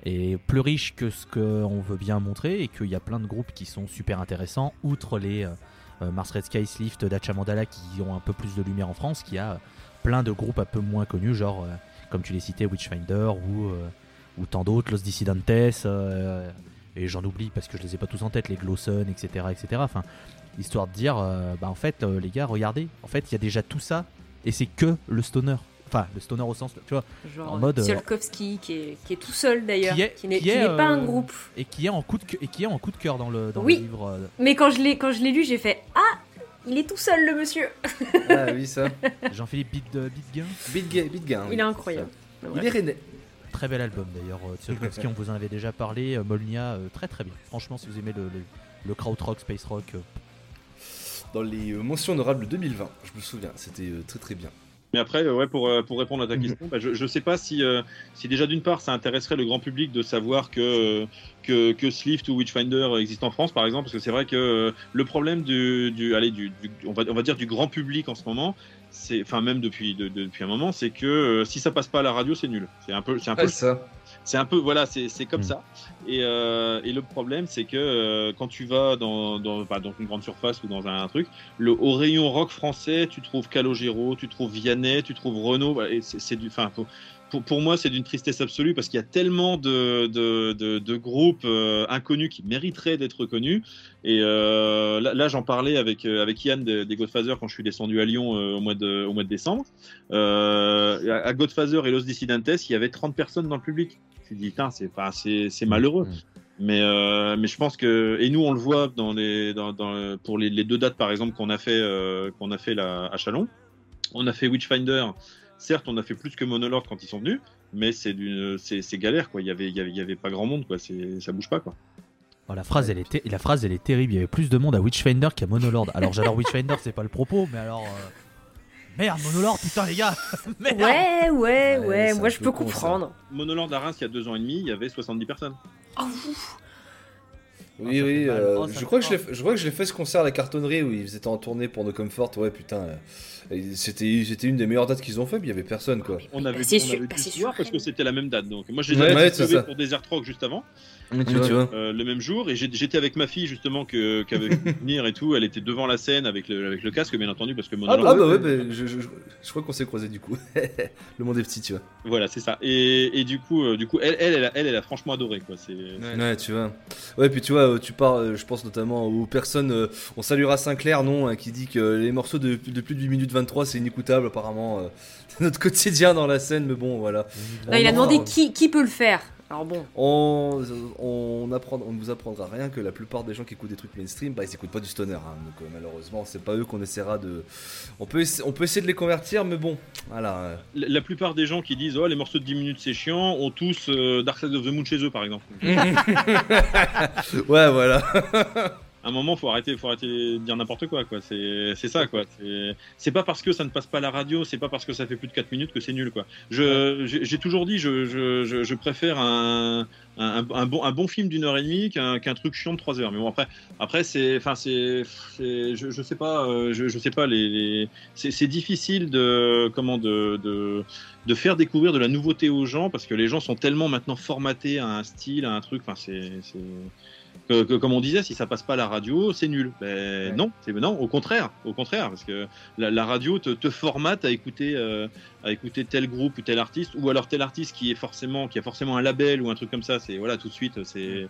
est plus riche que ce qu'on veut bien montrer et qu'il y a plein de groupes qui sont super intéressants, outre les euh, euh, Mars Red Sky, Slift, Dacha Mandala qui ont un peu plus de lumière en France, qui a plein de groupes un peu moins connus, genre, comme tu les citais, Witchfinder ou, tant d'autres, Los Dissidentes, et j'en oublie parce que je les ai pas tous en tête, les Glosson, etc. etc. Enfin, histoire de dire, bah en fait, les gars, regardez, en fait, il y a déjà tout ça, et c'est que le stoner. Enfin, le stoner au sens, tu vois, Genre En mode, euh, Tsiolkovsky, qui est, qui est tout seul d'ailleurs, Qui est- qui n'est pas un euh, groupe. et qui est en coup de, cœur- et qui est en coup de cœur dans le, dans Oui. le livre. euh, Mais quand je l'ai lu, j'ai fait Ah il est tout seul le monsieur Ah oui, ça. Jean-Philippe Bid- Bidguin. Oui. Il est incroyable. Ça. Il est rennais. Très bel album d'ailleurs. Tsiolkovsky, on vous en avait déjà parlé. Molnia, très très bien. Franchement, si vous aimez le, le, le krautrock, space rock, Dans les euh, mentions honorables 2020, je me souviens, c'était euh, très très bien. Mais après, euh, ouais, pour, pour répondre à ta Mhm. question, bah, je ne sais pas si, euh, si déjà d'une part ça intéresserait le grand public de savoir que, que, que Slift ou Witchfinder existent en France, par exemple, parce que c'est vrai que le problème du, du, allez, du, du- on, va, on va dire du grand public en ce moment, c'est, enfin même depuis, de- de- depuis un moment, c'est que euh, si ça passe pas à la radio, c'est nul. C'est un peu, c'est un peu ça. C'est un peu, voilà, c'est c'est comme Mm. ça. Et, euh, et le problème, c'est que euh, quand tu vas dans, dans, bah, dans une grande surface ou dans un, truc, le, au rayon rock français, tu trouves Calogero, tu trouves Vianney, tu trouves Renault. voilà, et c'est c'est du, enfin, pour, moi, c'est d'une tristesse absolue parce qu'il y a tellement de, de, de, de groupes euh, inconnus qui mériteraient d'être reconnus. Et euh, là, là, j'en parlais avec, euh, avec Yann de- des Godfather quand je suis descendu à Lyon au, mois de, au mois de décembre. À Godfather et Los Dissidentes, il y avait 30 personnes dans le public. Je me dis, c'est malheureux. Mais, euh, mais je pense que et nous on le voit dans les dans, dans- pour les, les deux dates par exemple qu'on a fait euh, qu'on a fait là, à Chalon. On a fait Witchfinder. Certes, on a fait plus que Monolord quand ils sont venus, mais c'est d'une c'est c'est galère quoi. Il y avait il y avait, il y avait pas grand monde quoi. C'est ça bouge pas quoi. oh, la, phrase, elle est ter- la phrase, elle est terrible. Il y avait plus de monde à Witchfinder qu'à Monolord. Alors, j'adore Witchfinder, c'est pas le propos, mais alors. euh, Merde, Monolord, putain, les gars Merde Ouais, ouais, Ouais, moi je peu peux con, ça. comprendre. Monolord à Reims il y a deux ans et demi, il y avait 70 personnes. Oh, ouf. Oui, ça oui, euh, Oh, je, crois que je, crois que je l'ai fait ce concert à la cartonnerie où ils étaient en tournée pour No Comfort. Ouais, putain, euh, c'était c'était une des meilleures dates qu'ils ont fait, puis il y avait personne quoi. On avait, c'est on avait dû voir parce que c'était la même date. Donc moi je les avais ouais, pour Desert Rock juste avant. Mais tu Oui, vois. tu vois. Euh, le même jour et j'étais avec ma fille justement que qui avait pu venir et tout elle était devant la scène avec le, avec le casque bien entendu parce que Ah, bah, ah bah ouais, bah, je, je- je- je crois qu'on s'est croisés du coup. le monde est petit, tu vois. voilà c'est ça et, et du coup euh, du coup elle elle elle a, elle, elle a franchement adoré quoi c'est Ouais, tu vois. Ouais, puis tu vois, euh, tu parles, je pense notamment aux personnes. euh, on saluera Sinclair, non, hein, qui dit que les morceaux de, de plus de 8 minutes 23, c'est inécoutable apparemment. euh, c'est notre quotidien dans la scène, mais bon, voilà. Il a demandé qui, qui peut le faire. Alors bon. On, on, apprend, on ne vous apprendra rien que la plupart des gens qui écoutent des trucs mainstream, bah ils écoutent pas du stoner. Hein. donc euh, malheureusement, c'est pas eux qu'on essaiera de. On peut, essa- on peut essayer de les convertir, mais bon, voilà. euh. La, la plupart des gens qui disent oh les morceaux de 10 minutes c'est chiant ont tous euh, Dark Side of the Moon chez eux par exemple. Ouais, voilà. Un moment faut arrêter, faut arrêter de dire n'importe quoi quoi. C'est ça quoi. C'est- pas parce que ça ne passe pas à la radio, c'est pas parce que ça fait plus de 4 minutes que c'est nul quoi. Je j'ai toujours dit je, je, préfère un, un, bon un bon film d'une heure et demie qu'un qu'un truc chiant de 3 heures. Mais bon après après c'est enfin c'est je, je sais pas euh, je, je sais pas les, les- c'est difficile de comment de, de faire découvrir de la nouveauté aux gens parce que les gens sont tellement maintenant formatés à un style, à un truc. Enfin, c'est... Que, que- comme on disait, si ça passe pas à la radio, c'est nul. Ben, Ouais. Non, c'est non, au contraire, au contraire, parce que la, la radio te, te formate à écouter, euh, à écouter tel groupe ou tel artiste, ou alors tel artiste qui est forcément, qui a forcément un label ou un truc comme ça. C'est voilà, tout de suite, c'est.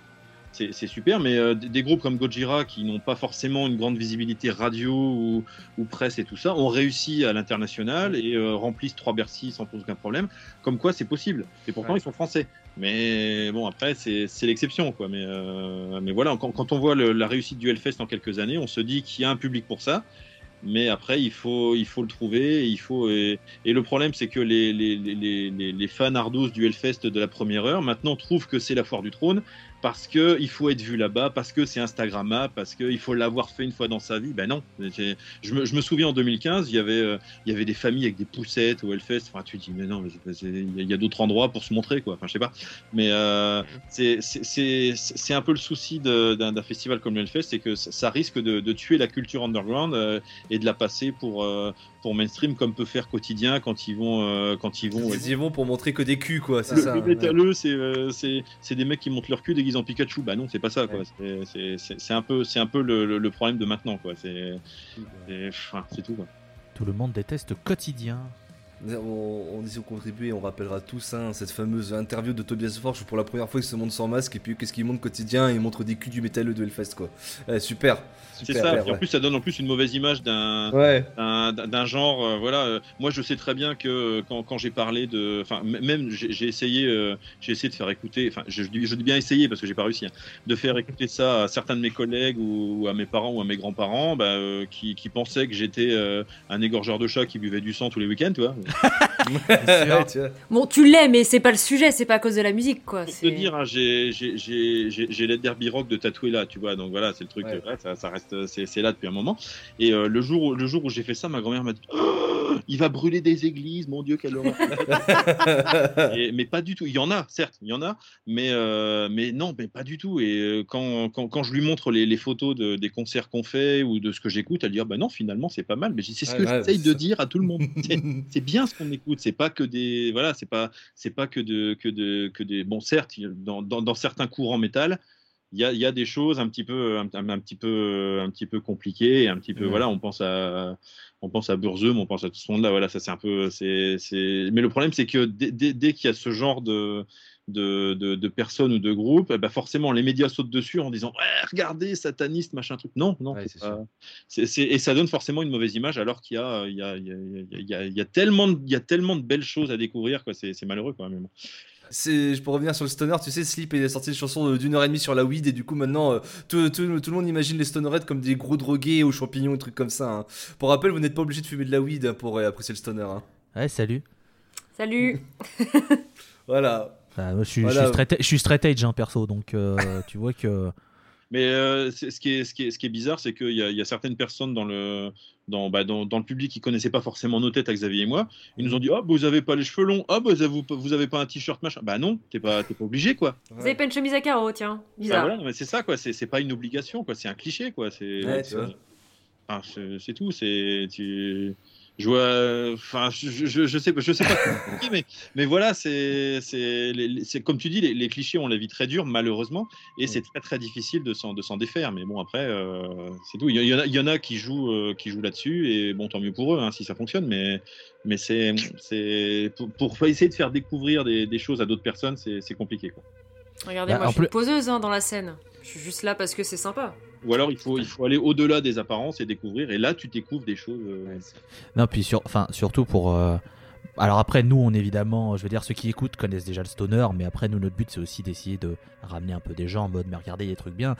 C'est super, mais euh, des, des groupes comme Gojira qui n'ont pas forcément une grande visibilité radio ou, ou presse et tout ça ont réussi à l'international et euh, remplissent trois Bercy sans poser aucun problème. Comme quoi, c'est possible. Et pourtant, Ouais. ils sont français. Mais bon, après, c'est l'exception, quoi. Mais, euh, mais voilà, quand, quand on voit le- la réussite du Hellfest en quelques années, on se dit qu'il y a un public pour ça. Mais après, il faut, il faut le trouver. Il faut, et, et le problème, c'est que les, les, les, les, les fans ardos du Hellfest de la première heure, maintenant, trouvent que c'est la foire du trône parce que il faut être vu là-bas, parce que c'est Instagrammable, parce qu'il faut l'avoir fait une fois dans sa vie. Ben non. Je me, souviens en 2015, il y avait, euh, il y avait des familles avec des poussettes au Hellfest. Enfin, tu dis, mais non, il y a- d'autres endroits pour se montrer, quoi. Enfin, je sais pas. Mais euh, c'est- un peu le souci d'un festival comme le Hellfest, c'est que ça, risque de, tuer la culture underground euh, et de la passer pour, pour mainstream, comme peut faire quotidien quand ils vont, euh, quand ils vont. Ils y vont pour montrer que des culs, quoi, c'est Le, ça. le métalleux, c'est euh, c'est c'est des mecs qui montent leur cul déguisés en Pikachu. Bah non, c'est pas ça, quoi. C'est- C'est c'est- c'est un peu, c'est un peu le, le- le problème de maintenant, quoi. C'est c'est tout, quoi. Tout le monde déteste quotidien. On, on dit contribuer, on rappellera tous hein, cette fameuse interview de Tobias Forge où pour la première fois il se montre sans masque et puis qu'est-ce qu'il montre quotidien Il montre des culs du métalleux de Hellfest quoi. Ouais, super. C'est ça. ouais, Et en ouais. plus, ça donne en plus une mauvaise image d'un Ouais. d'un d'un genre euh, voilà euh, moi je sais très bien que euh, quand, quand j'ai parlé de enfin même j'ai essayé euh, j'ai essayé de faire écouter enfin je, dis bien essayer parce que j'ai pas réussi hein, de faire écouter ça à certains de mes collègues ou, ou à mes parents ou à mes grands-parents bah, qui, qui pensaient que j'étais un égorgeur de chat qui buvait du sang tous les week-ends tu vois. Bon, tu l'es, mais c'est pas le sujet, c'est pas à cause de la musique, quoi. pour te dire hein, j'ai l'aide derby rock de tatouer là tu vois donc voilà c'est le truc Ouais. ouais, ça, ça reste c'est là depuis un moment et euh, le jour où- le jour où j'ai fait ça ma grand-mère m'a dit Oh, il va brûler des églises mon dieu quelle horreur Et- mais pas du tout. Il y en a, certes, il y en a, mais, euh, mais non, mais pas du tout. Et euh, quand, quand, quand je lui montre les, les photos de- des concerts qu'on fait ou de ce que j'écoute, elle dit ah bah non, finalement, c'est pas mal. Mais c'est ce Ouais, que ouais, j'essaye de dire à tout le monde. C'est- c'est bien ce qu'on écoute. C'est pas que des, voilà, c'est pas, c'est pas que de, que de, que des. Bon, certes, dans, dans, dans certains courants métal. Il y, a, il y a des choses un petit peu, un, un- petit peu, un petit peu compliquées, un petit peu, Ouais. voilà, on pense à, on pense à Burzum, on pense à tout ce monde-là, voilà, ça c'est un peu, c'est, c'est, mais le problème c'est que dès, dès- dès qu'il y a ce genre de, de, de, de personnes ou de groupes, eh ben forcément les médias sautent dessus en disant regardez sataniste machin truc. Non, non, Ouais, pas- sûr. c'est- c'est- et ça donne forcément une mauvaise image alors qu'il y a, il y a, il y a, il y a- il y a- il y a tellement, de- il y a tellement de belles choses à découvrir quoi. C'est, c'est malheureux quand même. C'est, je peux revenir sur le stoner, tu sais, Sleep il a sorti une chanson de- d'une heure et demie sur la weed et du coup maintenant euh, tout, tout- tout le monde imagine les stonerettes comme des gros drogués aux champignons et trucs comme ça. hein. Pour rappel, vous n'êtes pas obligé de fumer de la weed hein, pour euh, apprécier le stoner. hein. Ouais, salut. Salut Voilà. Ah, je, suis, Voilà. je suis straight, je suis straight edge, hein, perso, donc euh, tu vois que. Mais euh, ce, qui est, ce, qui est, ce qui est bizarre, c'est qu'il y, y a certaines personnes dans le, dans, bah, dans, dans le public qui connaissaient pas forcément nos têtes à Xavier et moi. Ils nous ont dit bah, vous avez pas les cheveux longs. Ah, bah, vous, vous avez pas un t-shirt machin. Bah non, t'es pas, t'es pas obligé quoi. Vous avez pas une chemise à carreaux, tiens. Bah, Bizarre. voilà, mais c'est ça quoi. C'est c'est pas une obligation quoi. C'est un cliché quoi. C'est Ouais, enfin, tout. C'est tu. Je vois, enfin, je, je, je sais, pas- je sais pas, mais, mais voilà, c'est, comme tu dis, les, les clichés ont la vie très dure, malheureusement, et c'est très très difficile de s'en, de s'en défaire. Mais bon, après, euh, c'est tout. Il y, en a, il y en a qui jouent, euh, qui jouent là-dessus, et bon, tant mieux pour eux, hein, si ça fonctionne. Mais, mais c'est, c'est pour, pour essayer de faire découvrir des, des choses à d'autres personnes, c'est, c'est compliqué. Quoi. Regardez, Bah, moi je suis plus- poseuse hein, dans la scène. Je suis juste là parce que c'est sympa. Ou alors, il faut, il faut aller au-delà des apparences et découvrir, et là, tu découvres des choses. euh, Non, puis sur, enfin, surtout pour, euh, Alors après, nous, on évidemment, je veux dire, ceux qui écoutent connaissent déjà le stoner, mais après, nous, notre but, c'est aussi d'essayer de ramener un peu des gens en mode, mais regardez, des trucs bien.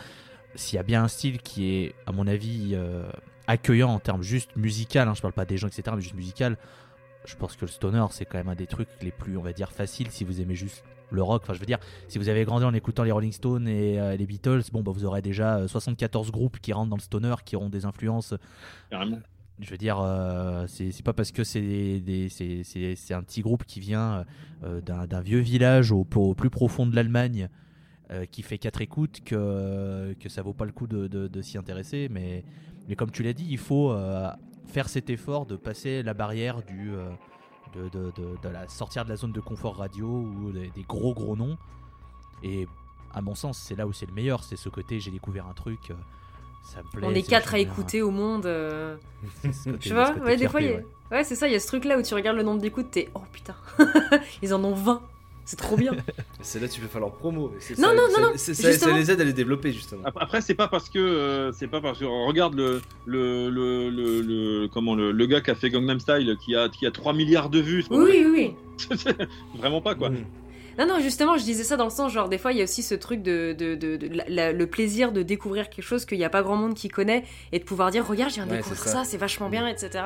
S'il y a bien un style qui est, à mon avis, euh, accueillant en termes juste musical, hein, je parle pas des gens, etc., mais juste musical, je pense que le stoner, c'est quand même un des trucs les plus, on va dire, faciles si vous aimez juste le rock. Enfin, je veux dire, si vous avez grandi en écoutant les Rolling Stones et euh, les Beatles, bon, bah, vous aurez déjà euh, 74 groupes qui rentrent dans le stoner, qui auront des influences Carrément. je veux dire, euh, c'est pas parce que c'est un petit groupe qui vient euh, d'un vieux village au, au plus profond de l'Allemagne euh, qui fait quatre écoutes que, que ça vaut pas le coup de, de- de s'y intéresser. Mais, mais comme tu l'as dit, il faut euh, faire cet effort de passer la barrière du, euh, de, de- de- de la sortir de la zone de confort radio ou des, des gros gros noms. Et à mon sens, c'est là où c'est le meilleur. C'est ce côté, j'ai découvert un truc. euh, Ça me plaît, On est quatre à bien. écouter au monde. euh, côté- Tu vois Ouais, des fois, ouais. ouais, c'est ça, il y a ce truc là où tu regardes le nombre d'écoutes, t'es oh putain, ils en ont 20. C'est trop bien. C'est là tu peux faire leur promo. C'est Non, ça- non, ça- non, non, Ça, les aide à les développer justement. Après, c'est pas parce que euh, c'est pas parce que regarde le le, le, le, le- comment le, le gars qui a fait Gangnam Style qui a qui a 3 milliards de vues. Oui, oui, oui. vrai. Vraiment pas quoi. Mm. Non, non, justement, je disais ça dans le sens, genre, des fois, il y a aussi ce truc de, de, de- de- la- la- le plaisir de découvrir quelque chose qu'il n'y a pas grand monde qui connaît et de pouvoir dire, regarde, je viens de Ouais, découvrir ça, c'est vachement bien, etc.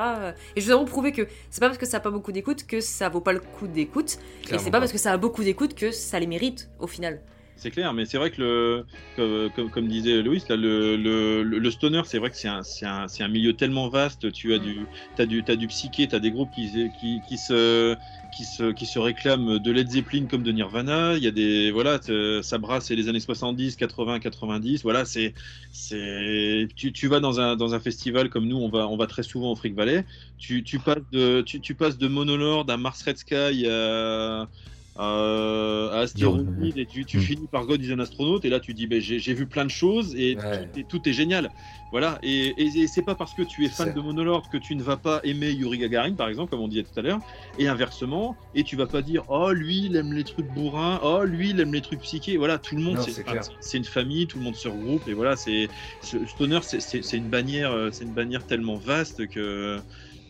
Et je vous avoue prouver que c'est pas parce que ça a pas beaucoup d'écoute que ça vaut pas le coup d'écoute, et c'est pas parce que ça a beaucoup d'écoute que ça les mérite, au final. C'est clair, mais c'est vrai que le, comme, disait là, le, stoner, c'est vrai que c'est un, milieu tellement vaste. Tu as du, t'as du, t'as du psyché, t'as des groupes qui, se, qui se, qui se réclament de Led Zeppelin comme de Nirvana. Il y a des, voilà, ça brasse les années 70, 80, 90. Voilà, c'est, tu, tu vas dans un, dans un festival comme nous, on va, on va très souvent au Freak Valley. Tu, tu passes de, tu, tu passes de Monolord à Mars Red Sky à, Astéroïde et tu, tu Mm. finis par God is an astronaute et là tu dis ben, j'ai vu plein de choses et, Ouais. tout, est- tout est génial. Voilà et, et, et c'est pas parce que tu es fan de Monolord que tu ne vas pas aimer Yuri Gagarin par exemple comme on disait tout à l'heure et inversement et tu vas pas dire oh lui il aime les trucs bourrins oh lui il aime les trucs psychés. Voilà tout le monde c'est une famille tout le monde se regroupe et voilà c'est ce- Stoner c'est une bannière euh, c'est une bannière tellement vaste que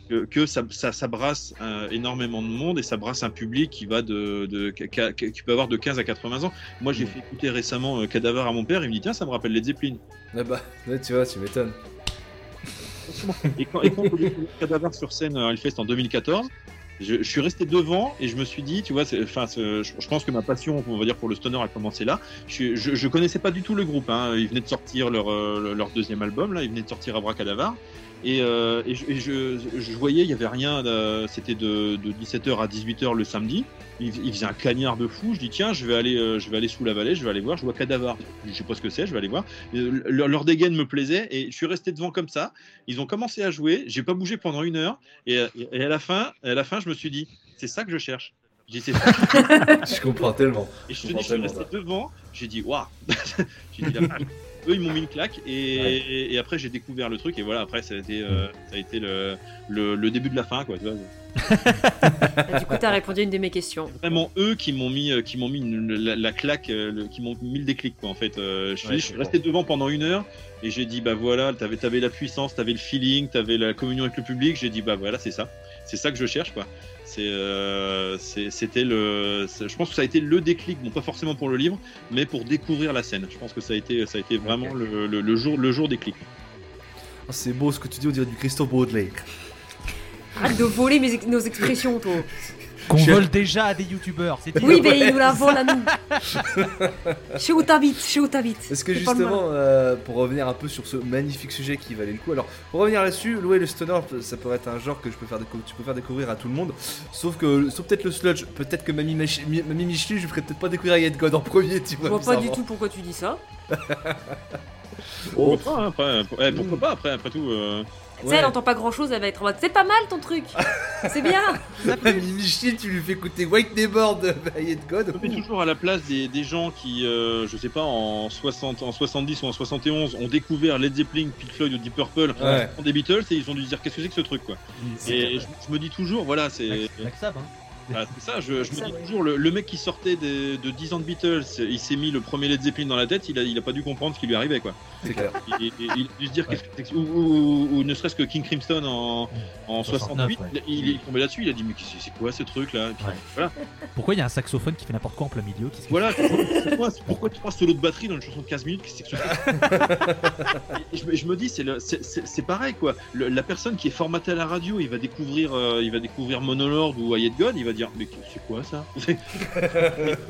que, que ça, ça, ça brasse euh, énormément de monde et ça brasse un public qui va de, de qui, peut avoir de 15 à 80 ans. Moi, j'ai Mm. fait écouter récemment euh, Cadaver à mon père. Il me dit tiens, ça me rappelle les Zeppelin. Ah bah, ouais, tu vois, tu m'étonnes. Et quand, et quand on Cadaver sur scène à Hellfest en 2014. Je, je suis resté devant et je me suis dit, tu vois, enfin, je, je pense que ma passion, on va dire pour le stoner, a commencé là. Je, je, connaissais pas du tout le groupe. Hein. Ils venaient de sortir leur, euh, leur deuxième album, là. Ils venaient de sortir Abracadavar. Et, euh, et, je, et je, je voyais, il y avait rien. euh, C'était de, de 17h à 18h le samedi. Il, il faisait un cagnard de fou. Je dis tiens, je vais aller, euh, je vais aller sous la vallée, je vais aller voir. Je vois Cadavar. Je sais pas ce que c'est, je vais aller voir. Leur, leur dégaine me plaisait et je suis resté devant comme ça. Ils ont commencé à jouer. J'ai pas bougé pendant une heure. Et, et à la fin, à la fin, je me suis dit c'est ça que je cherche. J'ai dit. Je comprends tellement. Et je te Je dis, comprends je suis resté devant, j'ai dit, waouh J'ai dit, la vache. Eux, ils m'ont mis une claque, et, Ouais. et, et après, j'ai découvert le truc, et voilà, après, ça a été, euh, ça a été le, le, le début de la fin, quoi. Tu vois. Du coup, t'as répondu à une de mes questions. Vraiment, eux qui m'ont mis, euh, qui m'ont mis une- la, la claque, euh, le- qui m'ont mis le déclic, quoi, en fait. Euh, je, Ouais, suis resté devant pendant une heure, et j'ai dit, bah voilà, t'avais, t'avais la puissance, t'avais le feeling, t'avais la communion avec le public, j'ai dit, bah voilà, c'est ça. C'est ça que je cherche, quoi. C'est, euh, c'était le, je pense que ça a été le déclic, bon pas forcément pour le livre, mais pour découvrir la scène. Je pense que ça a été, ça a été vraiment le, le- le jour, le jour déclic. Ah, c'est beau ce que tu dis, on dirait du Christophe Baudelaire. Arrête de voler mes nos expressions, toi. Qu'on vole déjà à des youtubeurs, c'est Oui, mais il nous la vole à nous. Chez où t'habites Chez où t'habites Parce que C'est pas le justement, euh, pour revenir un peu sur ce magnifique sujet qui valait le coup, alors pour revenir là-dessus, louer le stoner, ça pourrait être un genre que je peux faire décou- tu peux faire découvrir à tout le monde. Sauf que, sauf peut-être le sludge, peut-être que Mamie, Mich- Mi- Mamie Michelu, je ferais peut-être pas découvrir Yet God en premier, tu Je vois. vois pas du bizarrement. tout pourquoi tu dis ça. Oh. Pourquoi pas, hein, après, eh, pourquoi pas après, après tout. euh, Tu sais, elle entend pas grand chose, elle va être en mode C'est pas mal ton truc C'est bien Mamie Michelu, tu lui fais écouter White Neighbor de Yet God. Je me mets toujours à la place des, des gens qui, euh, je sais pas, en, 60, en 70 ou en 71 ont découvert Led Zeppelin, Pink Floyd ou Deep Purple, Ouais. des Beatles et ils ont dû se dire qu'est-ce que c'est que ce truc quoi? Et je, je me dis toujours, voilà, c'est hein. Bah, c'est ça, je, je me dis toujours, le, le mec qui sortait des- de 10 ans de Beatles, il s'est mis le premier Led Zeppelin dans la tête, il a, il a pas dû comprendre ce qui lui arrivait, quoi. C'est clair. Il, il- il a dû se dire, qu'est-ce que que- ou, ou- ou ne serait-ce que King Crimson en, en 69, 68, ouais. il, il est tombé là-dessus, il a dit, mais c'est quoi ce truc là puis, Ouais. Voilà, Pourquoi il y a un saxophone qui fait n'importe quoi en plein milieu voilà pourquoi, pourquoi tu crois ce solo de batterie dans une chanson de 15 minutes qu'est-ce que c'est que ce Et je, me- je me dis, c'est le- c'est- c'est c'est pareil quoi. Le- la personne qui est formatée à la radio, il va découvrir, euh, il va découvrir Monolord ou Hayat God, il va dire, mais c'est quoi ça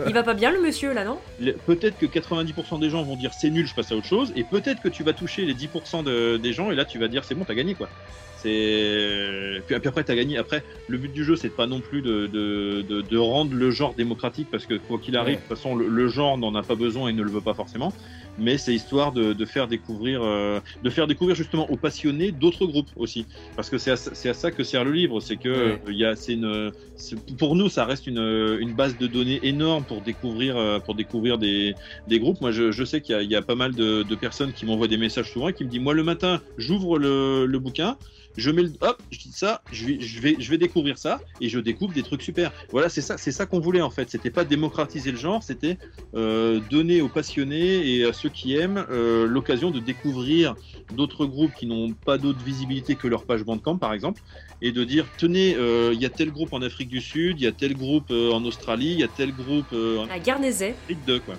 Il va pas bien le monsieur là, non Peut-être que 90% des gens vont dire c'est nul, je passe à autre chose, et peut-être que tu vas toucher les 10% de- des gens, et là tu vas dire c'est bon, t'as gagné quoi. C'est puis, puis après t'as gagné. Après le but du jeu c'est pas non plus de, de, de, de rendre le genre démocratique parce que quoi qu'il arrive, Ouais. de toute façon le, le genre n'en a pas besoin et ne le veut pas forcément. Mais c'est histoire de, de faire découvrir, euh, de faire découvrir justement aux passionnés d'autres groupes aussi, parce que c'est à, c'est à ça que sert le livre, c'est que Ouais. euh, il y a, c'est une, c'est- pour nous ça reste une, une base de données énorme pour découvrir, euh, pour découvrir des, des groupes. Moi, je, je sais qu'il y, a- il y a pas mal de, de personnes qui m'envoient des messages souvent et qui me disent Moi, le matin, j'ouvre le, le bouquin, je mets le. Hop, je dis ça, je vais, je, vais, je vais découvrir ça et je découvre des trucs super. Voilà, c'est ça, c'est ça qu'on voulait en fait. C'était pas démocratiser le genre, c'était euh, donner aux passionnés et à ceux qui aiment euh, l'occasion de découvrir d'autres groupes qui n'ont pas d'autre visibilité que leur page Bandcamp, par exemple. Et de dire, tenez, euh, il y a tel groupe en Afrique du Sud, il y a tel groupe euh, en Australie, il y a tel groupe euh, À Guernesey. De quoi.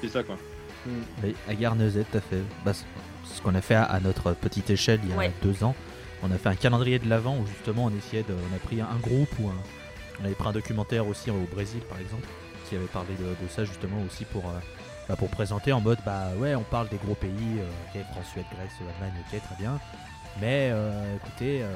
C'est ça quoi. Oui, à Guernesey, tout à fait. Bah, c'est c'est ce qu'on a fait à, à notre petite échelle il y a Ouais. deux ans. On a fait un calendrier de l'avant où justement on essayait de. On a pris un groupe ou un. On avait pris un documentaire aussi au Brésil par exemple qui avait parlé de, de ça justement aussi pour. euh, bah, pour présenter en mode bah ouais on parle des gros pays euh, ok France Suède Grèce Allemagne ok très bien mais euh, écoutez euh,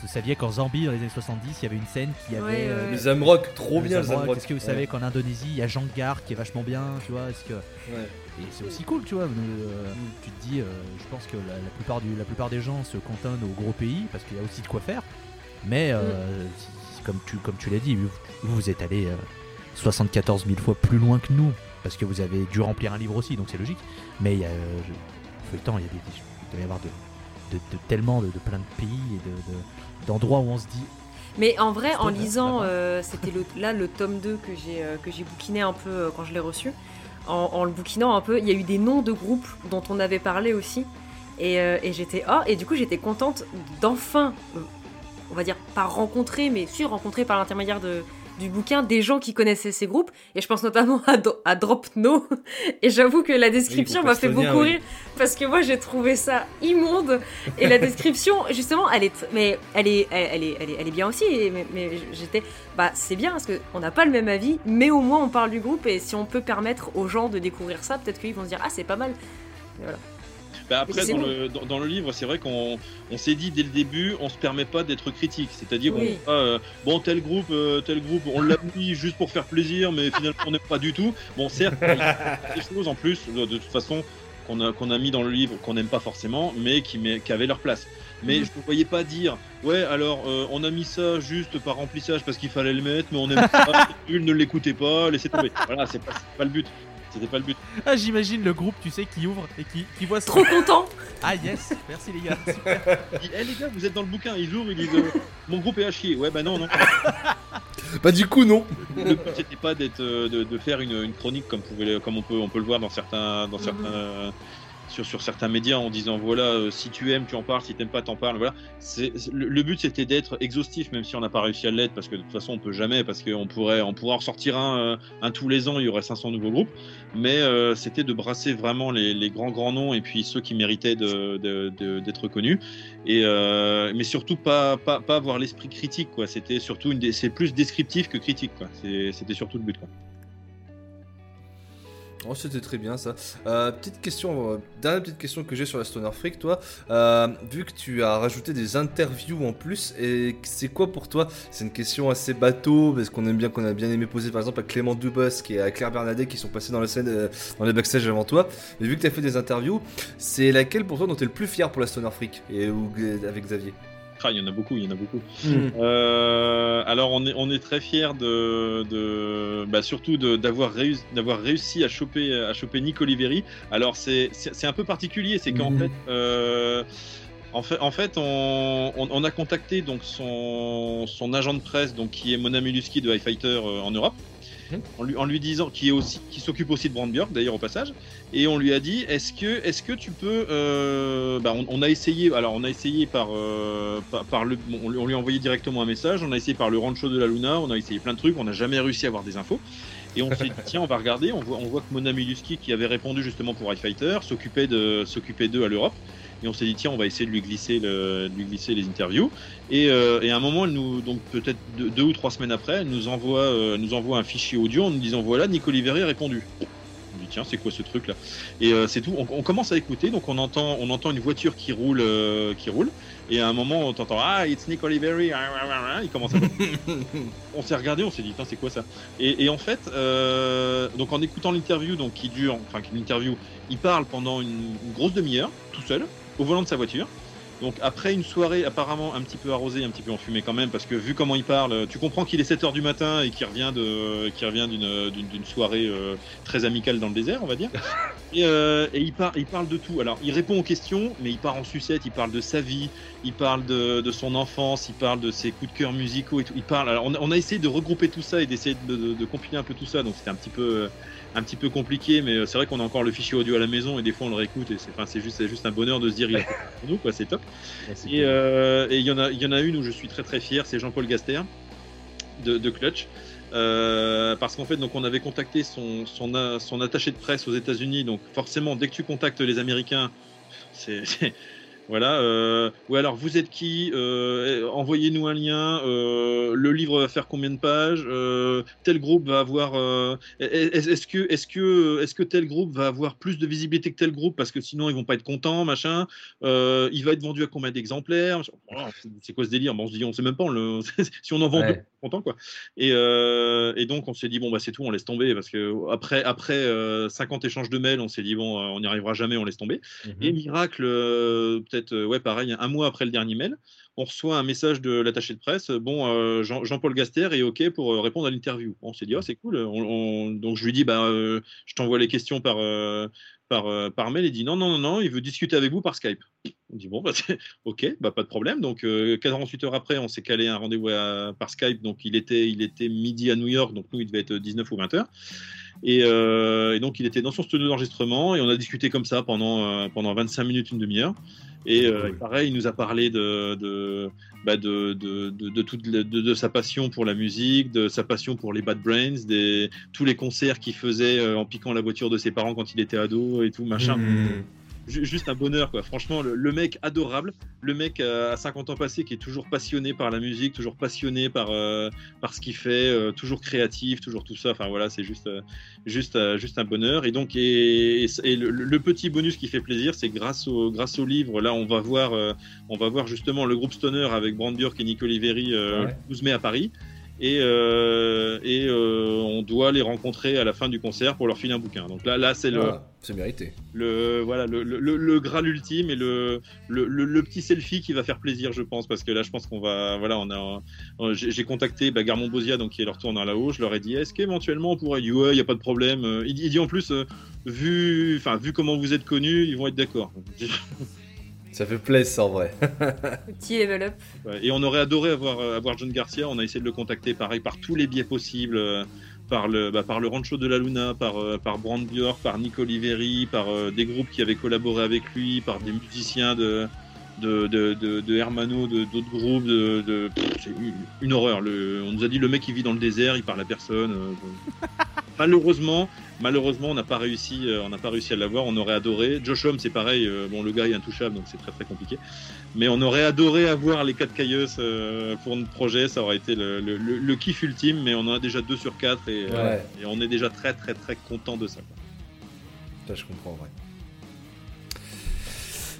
vous saviez qu'en Zambie dans les années 70 il y avait une scène qui avait Ouais, ouais, euh, ouais. Le Zamrock, trop bien le Zamrock. Zamrock. Est-ce que vous savez qu'en Indonésie il y a Jangar qui est vachement bien tu vois est-ce que Ouais. Et c'est aussi cool, tu vois. euh, tu te dis, euh, je pense que la, la plupart du, la plupart des gens se cantonnent aux gros pays parce qu'il y a aussi de quoi faire. Mais euh, si- comme tu, comme tu l'as dit, vous, vous êtes allé euh, 74 000 fois plus loin que nous parce que vous avez dû remplir un livre aussi, donc c'est logique. Mais il y a, je- feuilletant, il y a des, il doit y avoir de, de, de tellement de, de plein de pays et de, de- d'endroits où on se dit, Mais en vrai, en lisant, euh, c'était là le tome 2 que j'ai euh, que j'ai bouquiné un peu euh, quand je l'ai reçu. En, le bouquinant un peu, il y a eu des noms de groupes dont on avait parlé aussi. Et, euh, et j'étais ah et du coup j'étais contente d'enfin, euh, on va dire pas rencontrer, mais si rencontrer par l'intermédiaire de du bouquin des gens qui connaissaient ces groupes et je pense notamment à, Do- à Drop No et j'avoue que la description m'a fait beaucoup oui. rire parce que moi j'ai trouvé ça immonde et la description justement elle est mais elle est elle, est, elle est elle est bien aussi mais, mais j'étais bah c'est bien parce que on n'a pas le même avis mais au moins on parle du groupe et si on peut permettre aux gens de découvrir ça peut-être qu'ils vont se dire ah c'est pas mal Et voilà. Bah, après, dans le, dans, dans le livre, c'est vrai qu'on on s'est dit dès le début, on se permet pas d'être critique. C'est-à-dire, Oui. on euh, bon, tel groupe, euh, tel groupe, on l'a mis juste pour faire plaisir, mais finalement, on n'aime pas du tout. Bon, certes, il y a des choses en plus, de, toute façon, qu'on a, qu'on a mis dans le livre, qu'on n'aime pas forcément, mais qui, met- qui avaient leur place. Mais Mhm. je ne voyais pas dire, ouais, alors, euh, on a mis ça juste par remplissage parce qu'il fallait le mettre, mais on n'aime pas, ne l'écoutez pas, laissez tomber. Voilà, c'est pas, pas le but. C'était pas le but. ah j'imagine le groupe, tu sais, qui ouvre et qui, qui voit ça. trop content Ah yes, merci les gars. Dit, Eh les gars, vous êtes dans le bouquin, ils ouvrent, ils disent, euh, mon groupe est à chier. Ouais, bah non, non. Bah, du coup, non. Le but c'était pas d'être, euh, de, de faire une, une chronique comme, pouvait- comme on peut, on peut le voir dans certains, dans Mhm. certains, euh, sur, certains médias en disant voilà, euh, si tu aimes, tu en parles, si t'aimes pas, t'en parles. Voilà. Le, but c'était d'être exhaustif, même si on n'a pas réussi à l'être, parce que de toute façon on peut jamais, parce qu'on pourrait, on pourrait en ressortir un, euh, un tous les ans, il y aurait 500 nouveaux groupes. Mais euh, c'était de brasser vraiment les, grands grands noms et puis ceux qui méritaient d'être connus. Et mais surtout pas, pas, pas avoir l'esprit critique quoi. C'était surtout une, c'est plus descriptif que critique c'était surtout le but. Oh, c'était très bien ça. Euh, petite question, euh, dernière petite question que j'ai sur la Stoner Freak, toi. Euh, vu que tu as rajouté des interviews en plus, c'est quoi pour toi? C'est une question assez bateau, parce qu'on aime bien, qu'on a bien aimé poser par exemple à Clément Dubosc et à Claire Bernadet qui sont passés dans la scène, dans les backstage avant toi. Mais vu que tu as fait des interviews, c'est laquelle pour toi dont tu es le plus fier pour la Stoner Freak et ou avec Xavier? Ah, il y en a beaucoup, il y en a beaucoup. Euh, alors on est, on est très fiers de, de bah, surtout d'avoir réussi, réussi à choper, à choper Nick Oliveri. Alors c'est, un peu particulier, c'est qu'en Mhm. fait, euh, En fait, en fait on, on- on a contacté donc son, son agent de presse, donc qui est Mona Miluski de High Fighter euh, en Europe. En, lui, en lui disant, qui est aussi, qui s'occupe aussi de Brand Björk d'ailleurs au passage, et on lui a dit, est-ce que, est-ce que tu peux, euh, bah, on, on a essayé, alors on a essayé par, euh, par, par le, bon, on, lui- a envoyé directement un message, on a essayé par le rancho de la Luna, on a essayé plein de trucs, on n'a jamais réussi à avoir des infos. Et on s'est dit, tiens, on va regarder. On voit, on voit que Mona Miluski, qui avait répondu justement pour High Fighter, s'occupait de, s'occupait d'eux à l'Europe. Et on s'est dit, tiens, on va essayer de lui glisser, le, de lui glisser les interviews. Et, euh, et à un moment, elle nous, donc peut-être deux, deux ou trois semaines après, elle nous envoie, euh, nous envoie un fichier audio en nous disant, voilà, Nico Oliveri a répondu. On dit, tiens, c'est quoi ce truc là Et euh, c'est tout. On, on commence à écouter, donc on entend, on entend une voiture qui roule, qui roule. Et à un moment, on t'entend, ah, it's Nick Oliveri. Il commence à on s'est regardé, on s'est dit, c'est quoi ça? Et, et en fait, donc en écoutant l'interview, donc qui dure, enfin l'interview, il parle pendant une, une grosse demi-heure, tout seul, au volant de sa voiture. Donc après une soirée apparemment un petit peu arrosée, un petit peu enfumée quand même, parce que vu comment il parle, tu comprends qu'il est 7h du matin et qu'il revient de, qu'il revient d'une, d'une, d'une soirée euh, très amicale dans le désert, on va dire. Et, euh, et il, par, il parle de tout. Alors il répond aux questions, mais il part en sucette, il parle de sa vie, il parle de, de son enfance, il parle de ses coups de cœur musicaux et tout. Il parle. Alors on, a- on a essayé de regrouper tout ça et d'essayer de, de, de compiler un peu tout ça, donc c'était un petit peu euh, un petit peu compliqué, mais euh, c'est vrai qu'on a encore le fichier audio à la maison et des fois on le réécoute et c'est enfin, c'est juste, c'est juste un bonheur de se dire il a fait pour nous, quoi, c'est top. Et euh, et il y en a il y en a une où je suis très très fier, c'est Jean-Paul Gaster de, de Clutch. Euh, parce qu'en fait, donc on avait contacté son, son, a- son attaché de presse aux États-Unis. Donc forcément, dès que tu contactes les Américains, c'est- voilà. Euh, ou alors, vous êtes qui Euh, Envoyez-nous un lien. Euh, le livre va faire combien de pages Euh, Tel groupe va avoir. est- Est-ce que, est-ce que, est-ce que tel groupe va avoir plus de visibilité que tel groupe parce que sinon ils vont pas être contents, machin. Il va être vendu à combien d'exemplaires C'est quoi ce délire Bon, On se dit, on sait même pas. on le- si on en vend Ouais. deux, on est content quoi. Et, et donc on s'est dit bon bah c'est tout, on laisse tomber parce que après après euh, 50 échanges de mails, on s'est dit bon on n'y arrivera jamais, on laisse tomber. Mhm. Et miracle, peut-être euh, ouais pareil, un mois après le dernier mail, on reçoit un message de l'attaché de presse. Bon euh, Jean- Jean-Paul Gaster est ok pour euh, répondre à l'interview. On s'est dit oh c'est cool. On- on- donc je lui dis bah euh, je t'envoie les questions par euh, par, euh, par mail. Il dit non non non non, il veut discuter avec vous par Skype. On dit bon bah ok bah pas de problème. Donc euh, 48 heures après, on s'est calé un rendez-vous par Skype. Donc il était il était midi à New York, donc nous il devait être 19 ou 20 heures. Et, euh, et donc il était dans son studio d'enregistrement et on a discuté comme ça pendant, euh, pendant 25 minutes, une demi-heure. Et euh, Cool. pareil, il nous a parlé de, de, bah, de, de, toute de, de sa passion pour la musique, de sa passion pour les Bad Brains, des, tous les concerts qu'il faisait en piquant la voiture de ses parents quand il était ado et tout, machin. Mhm. Ju- Juste un bonheur, quoi. Franchement, le, le mec adorable, le mec euh, à 50 ans passés qui est toujours passionné par la musique, toujours passionné par, euh, par ce qu'il fait, euh, toujours créatif, toujours tout ça. Enfin voilà, c'est juste, juste, juste un bonheur. Et donc, et, et le, le petit bonus qui fait plaisir, c'est grâce au, grâce au livre, là, on va voir, on va voir justement le groupe Stoner avec Brand Björk et Nico Oliveri Ouais. le 12 mai à Paris. Et, euh, et euh, on doit les rencontrer à la fin du concert pour leur filer un bouquin. Donc là, là c'est le, Ah, c'est mérité. le voilà le, le, le- le graal ultime et le, le, le, petit selfie qui va faire plaisir je pense parce que là je pense qu'on va voilà on a euh, j'ai contacté bah, Garmon Bosia donc qui est leur tourneur là-haut je leur ai dit est-ce qu'éventuellement on pourrait il dit ouais il y a pas de problème? Il, dit- il dit en plus vu enfin vu comment vous êtes connus ils vont être d'accord Ça fait plaisir en vrai. Petit level up. Et on aurait adoré avoir, euh, avoir John Garcia. On a essayé de le contacter, pareil, par tous les biais possibles. euh, par le, bah, par le Rancho de la Luna, par, euh, par Brand Björk, par Nick Oliveri, par euh, des groupes qui avaient collaboré avec lui, par des musiciens de, de, de, de, de Hermano, de- d'autres groupes. De, c'est une, une horreur. Le, on nous a dit le mec il vit dans le désert, il parle à personne. euh, bon. malheureusement, malheureusement, on n'a pas réussi, euh, on n'a pas réussi à l'avoir. On aurait adoré. Josh Homme, c'est pareil. euh, bon, le gars est intouchable, donc c'est très très compliqué. Mais on aurait adoré avoir les 4 cailleuses pour notre projet. Ça aurait été le, le, le- le kiff ultime. Mais on en a déjà 2 sur 4 et, euh, Ouais. et on est déjà très très très content de ça. quoi. Ça, je comprends, ouais.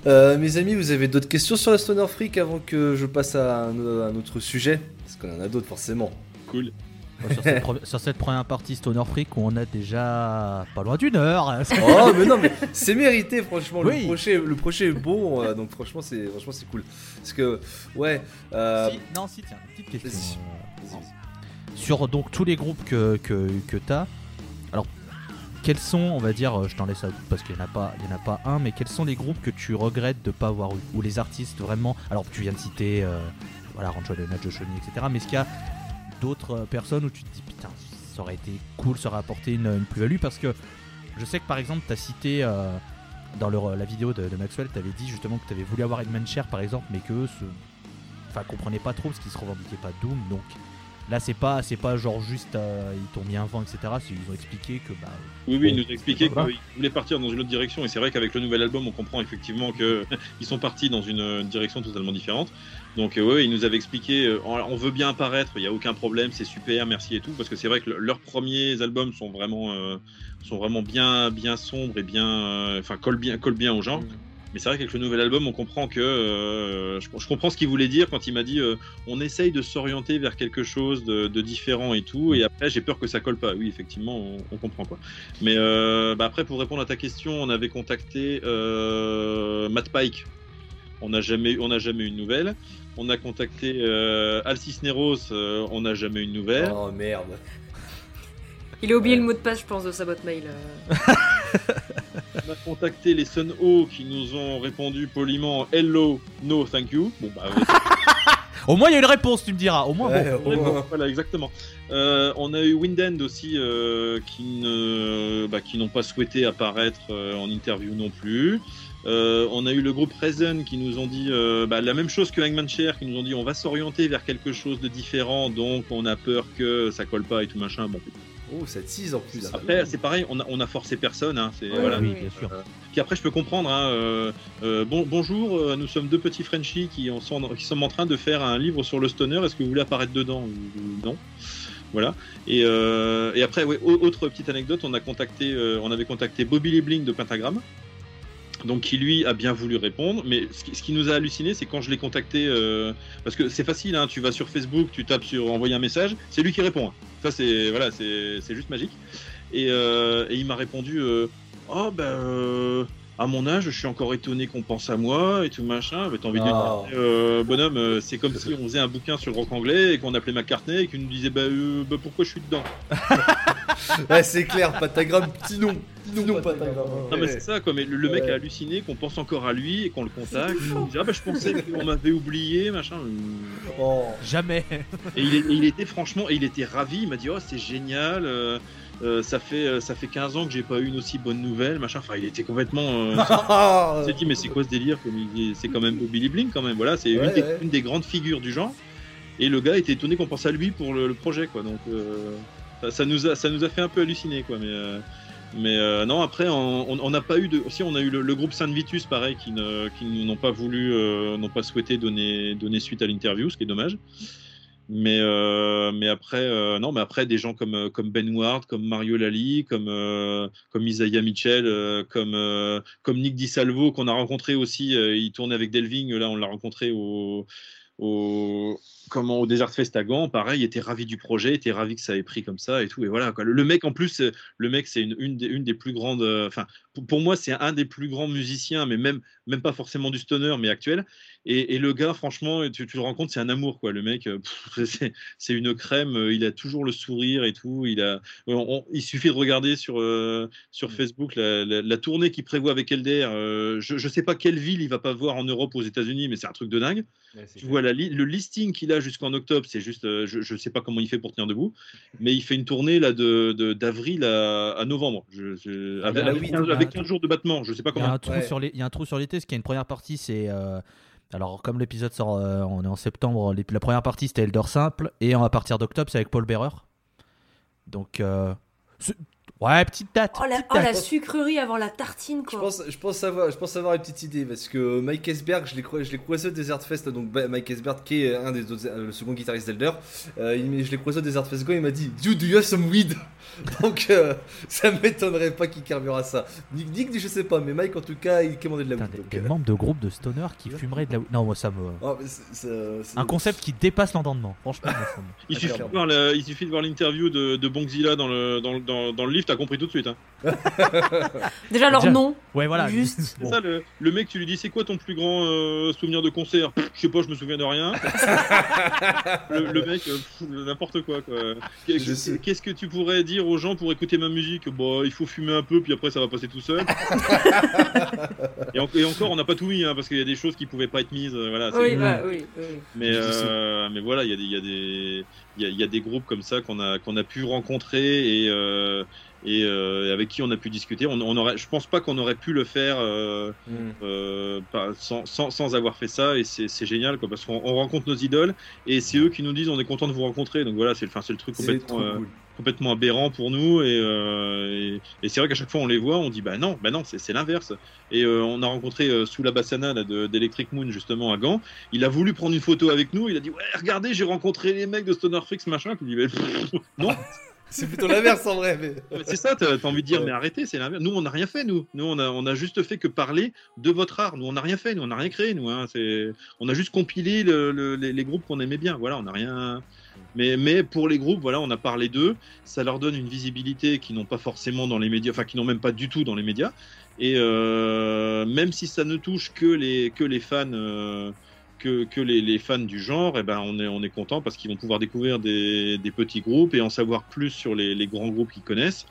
Euh, mes amis, vous avez d'autres questions sur la Stoner Freak avant que je passe à un, à un autre sujet? Parce qu'on en a d'autres forcément. Cool. Sur, cette pre- sur cette première partie Stoner Freak où on a déjà pas loin d'une heure. Oh, mais non, mais c'est mérité, franchement. Oui. Le, prochain, le prochain est bon, euh, donc franchement, c'est franchement, c'est cool. Parce que, ouais. euh, Si- non, si, tiens, petite question. Euh, sur donc tous les groupes que, que, que tu as. Alors, quels sont, on va dire, je t'en laisse à parce qu'il n'y en, a pas- il y en a pas un, mais quels sont les groupes que tu regrettes de pas avoir eu? Ou les artistes vraiment. Alors, tu viens de citer, euh, voilà, Rancho de Josh Homme, etc. Mais est-ce qu'il y a d'autres euh, personnes où tu te dis, putain, ça aurait été cool, ça aurait apporté une, une plus-value Parce que je sais que par exemple, tu as cité. euh, dans le- la vidéo de, de Maxwell, tu avais dit justement que tu avais voulu avoir Edmund Cher par exemple, mais que se... enfin, comprenaient pas trop parce qu'ils se revendiquaient pas Doom. Donc là, c'est pas, c'est pas genre juste euh, ils t'ont mis un vent, etc. Ils ont expliqué que bah, Oui, oui, il nous a expliqué Voilà. qu'il voulait partir dans une autre direction. Et c'est vrai qu'avec le nouvel album, on comprend effectivement qu'ils sont partis dans une euh, direction totalement différente. Donc, euh, ouais, il nous avait expliqué euh, on veut bien apparaître, il n'y a aucun problème, c'est super, merci et tout. Parce que c'est vrai que le- leurs premiers albums sont vraiment, euh, sont vraiment bien, bien sombres et bien. euh, Enfin, collent bien, collent bien aux gens. Mm. Mais c'est vrai qu'avec le nouvel album, on comprend que. euh, je, je comprends ce qu'il voulait dire quand il m'a dit on essaye de s'orienter vers quelque chose de, de différent et tout. Et après, j'ai peur que ça colle pas. Oui, effectivement, on, on comprend quoi. Mais bah après, pour répondre à ta question, on avait contacté Matt Pike. On n'a jamais, on n'a jamais eu de nouvelles. On a contacté euh, Al Cisneros. euh, on n'a jamais eu de nouvelles. Oh merde. Il a oublié Ouais. le mot de passe, je pense, de sa boîte mail. euh. On a contacté les Sun O qui nous ont répondu poliment Hello, no, thank you. Bon bah. ouais, au moins il y a une réponse, tu me diras. Au moins bon. Ouais, au Ouais, moins. bon, voilà, exactement. Euh, on a eu Windend aussi euh, qui ne, bah, qui n'ont pas souhaité apparaître euh, en interview non plus. Euh, on a eu le groupe Reason qui nous ont dit euh, bah, la même chose que Hangman Chair, qui nous ont dit on va s'orienter vers quelque chose de différent, donc on a peur que ça colle pas et tout machin. Bon, Oh, ça tease en plus. après c'est pareil, on a, on a forcé personne. Hein, c'est, voilà. oui, bien sûr. Puis après, je peux comprendre. Hein, euh, euh, bon, bonjour, euh, nous sommes deux petits Frenchies qui, en sont, qui sommes en train de faire un livre sur le stoner. Est-ce que vous voulez apparaître dedans? Ou, ou non Voilà. Et, euh, et après, ouais, autre petite anecdote, on a contacté, euh, on avait contacté Bobby Lebling de Pentagram. Donc qui lui a bien voulu répondre, mais ce qui, nous a halluciné, c'est quand je l'ai contacté, euh, parce que c'est facile, hein, tu vas sur Facebook, tu tapes sur envoyer un message, c'est lui qui répond. Ça c'est voilà, c'est juste magique. Et, euh, et il m'a répondu, euh, oh ben à mon âge, je suis encore étonné qu'on pense à moi et tout machin. Mais t'as envie de lui Ah. dire, euh, bonhomme, euh, c'est comme si on faisait un bouquin sur le rock anglais et qu'on appelait McCartney et qu'il nous disait bah, euh, bah, pourquoi je suis dedans? Ouais, c'est clair, Patagram, petit nom. Petit nom. Non mais c'est ça quoi, mais le, le mec Ouais. a halluciné qu'on pense encore à lui et qu'on le contacte. Il dit ah bah je pensais qu'on m'avait oublié machin. Oh. Jamais. Et il, était franchement, et il était ravi. Il m'a dit oh c'est génial. euh, euh, ça fait euh, ça fait 15 ans que j'ai pas eu une aussi bonne nouvelle machin. Enfin il était complètement. euh, Ah. Il s'est dit mais c'est quoi ce délire C'est quand même Billy Blink quand même. Voilà c'est Ouais, une, des, ouais. une des grandes figures du genre. Et le gars était étonné qu'on pense à lui pour le, le projet quoi. Donc euh, ça, ça nous a ça nous a fait un peu halluciner quoi. Mais euh, mais euh, non après on on- on n'a pas eu de. Si on a eu le, le groupe Saint Vitus pareil qui ne qui n'ont pas voulu euh, n'ont pas souhaité donner donner suite à l'interview ce qui est dommage. Mais, euh, mais après, euh, non, mais après des gens comme, euh, comme Ben Ward, comme Mario Lally, comme, comme Isaiah Mitchell, comme, comme Nick DiSalvo qu'on a rencontré aussi. il tournait avec Delving, là on l'a rencontré au, au, comment, au Desert Fest à Gand. Pareil, il était ravi du projet, il était ravi que ça ait pris comme ça et tout. Et voilà, quoi. Le, le mec en plus, euh, le mec c'est une, une, des, une des plus grandes. euh, Enfin, pour, pour moi, c'est un des plus grands musiciens, mais même, même pas forcément du stoner, mais actuel. Et, et le gars, franchement, tu, tu rends compte, c'est un amour, quoi. Le mec, euh, c'est- une crème. Il a toujours le sourire et tout. Il a, on- on- il suffit de regarder sur euh, sur Mm. Facebook la, la- la tournée qu'il prévoit avec Elder. euh, je, je sais pas quelle ville il va pas voir en Europe, aux États-Unis, mais c'est un truc de dingue. Tu vois la le listing qu'il a jusqu'en octobre, c'est juste, euh, je, sais pas comment il fait pour tenir debout, mais il fait une tournée là de de- d'avril à, à novembre. Je, je- avec, bah avec oui, 15, il y a avec un 15 jours de battement. Je sais pas Il y, a comment. un trou Ouais. sur les- il y a un trou sur l'été, qu'il y a une première partie, c'est. euh, alors, comme l'épisode sort, euh, on est en septembre, les- la première partie c'était Elder Simple, et à partir d'octobre c'est avec Paul Bearer. Donc, euh, ouais, petite date. Oh la, petite oh, la sucrerie avant la tartine, Je quoi. pense, je, pense avoir, je pense avoir une petite idée parce que Mike Esberg, je l'ai croi- je l'ai croisé au Desert Fest, donc bah, Mike Esberg qui est un des autres, euh, le second guitariste d'Elder, euh, je l'ai croisé au Desert Fest, il m'a dit You do you have some weed? Donc euh, ça m'étonnerait pas qu'il carbure à ça. Nick, Nick, je sais pas, mais Mike en tout cas il commandait de la Putain, weed. des, donc, des euh, membres de groupe de stoner qui fumeraient de la. Non, moi ça me. oh, c'est- Un concept qui dépasse l'entendement. Franchement, Il Ah, suffit, de clairement. voir le- il suffit de voir l'interview de, de Bongzilla dans le, dans, le- dans, dans le lift. T'as compris tout de suite. Hein. Déjà leur Déjà. nom. Ouais, voilà. Juste. C'est ça, le, le mec, tu lui dis c'est quoi ton plus grand euh, souvenir de concert? Pff, Je sais pas, je me souviens de rien. le, le mec, euh, n'importe quoi. Qu'est-ce que tu pourrais dire aux gens pour écouter ma musique? Bah, il faut fumer un peu, puis après ça va passer tout seul. et, en- et encore, on n'a pas tout mis, hein, parce qu'il y a des choses qui pouvaient pas être mises. euh, Voilà, Oui, Mm. bah, oui, oui. mais, euh, mais voilà, il y a des, il y a des, il y a, il y a des groupes comme ça qu'on a, qu'on a pu rencontrer et, euh, et euh, avec qui on a pu discuter. On, on aurait, je pense pas qu'on aurait pu le faire euh, Mm. euh, pas- sans, sans, sans avoir fait ça et c'est génial quoi, parce qu'on on rencontre nos idoles et c'est eux qui nous disent on est content de vous rencontrer. Donc voilà, c'est le, enfin, c'est le truc complètement, euh, cool. complètement aberrant pour nous et, euh, et, et c'est vrai qu'à chaque fois on les voit, on dit bah non, bah non, c'est l'inverse. Et euh, on a rencontré euh, sous la Bassana de- d'Electric Moon justement à Gand. Il a voulu prendre une photo avec nous. Il a dit ouais regardez j'ai rencontré les mecs de Stoner Freaks machin. Tu dis mais pff, non C'est plutôt l'inverse en vrai. Mais... c'est ça. T'as as envie de dire mais arrêtez c'est l'inverse. Nous on n'a rien fait nous. Nous on a on a juste fait que parler de votre art. Nous on n'a rien fait. Nous on n'a rien créé nous. Hein. On a juste compilé le- le- les, les groupes qu'on aimait bien. Voilà on n'a rien. Mais, mais pour les groupes, voilà, on a parlé d'eux. Ça leur donne une visibilité qu'ils n'ont pas forcément dans les médias, enfin qui n'ont même pas du tout dans les médias. Et euh, même si ça ne touche que les que les fans, euh, que, les, fans du genre, eh ben on est on est content parce qu'ils vont pouvoir découvrir des, petits groupes et en savoir plus sur les, grands groupes qu'ils connaissent.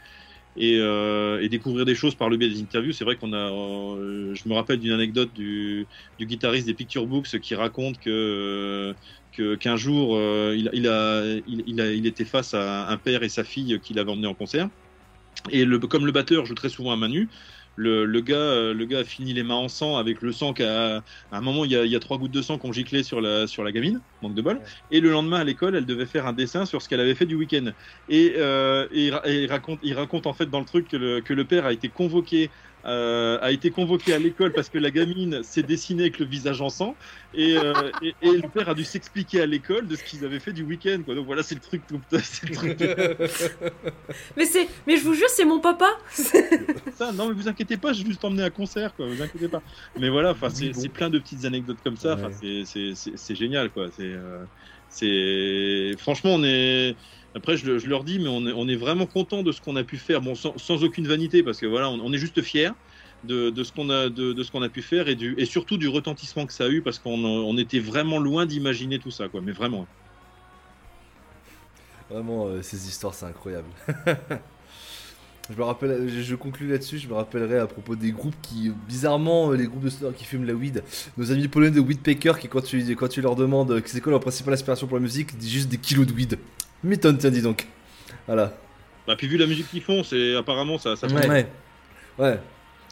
Et, euh, et découvrir des choses par le biais des interviews. C'est vrai qu'on a, euh, je me rappelle d'une anecdote du, guitariste des Picture Books qui raconte que qu'un jour euh, il, était face à un père et sa fille qu'il avait emmené en concert et comme le batteur joue très souvent à main nue le, le gars euh, le gars a fini les mains en sang avec le sang qu'à à un moment il y, a, il y a trois gouttes de sang qui ont giclé sur la sur la gamine manque de bol. Et le lendemain à l'école elle devait faire un dessin sur ce qu'elle avait fait du week-end. Et, euh, et, et il raconte il raconte en fait dans le truc que le, que le père a été convoqué euh, a été convoqué à l'école parce que la gamine s'est dessinée avec le visage en sang et, euh, et, et le père a dû s'expliquer à l'école de ce qu'ils avaient fait du week-end quoi. donc voilà c'est le truc c'est le truc Mais c'est, mais je vous jure, c'est mon papa. ça non mais vous inquiétez pas je vais juste emmener à concert quoi vous inquiétez pas mais voilà enfin c'est Oui, bon. c'est plein de petites anecdotes comme ça enfin Ouais. c'est- c'est c'est c'est génial quoi c'est euh, c'est franchement on est après je, le- je leur dis mais on est, vraiment content de ce qu'on a pu faire. Bon sans, aucune vanité parce que voilà on, est juste fiers de, ce qu'on a de ce qu'on a pu faire et du et surtout du retentissement que ça a eu parce qu'on on était vraiment loin d'imaginer tout ça quoi. Mais vraiment. Vraiment, euh, ces histoires, c'est incroyable. je me rappelle, je, je conclus là-dessus, je me rappellerai à propos des groupes qui, bizarrement, les groupes de stoner qui fument la weed, nos amis polonais de Weedpacker qui, quand tu, quand tu leur demandes euh, c'est quoi leur principale inspiration pour la musique, disent juste des kilos de weed. Mython, tiens, dis donc. Voilà. bah, puis vu la musique qu'ils font c'est apparemment ça ça fait- Ouais. Ouais.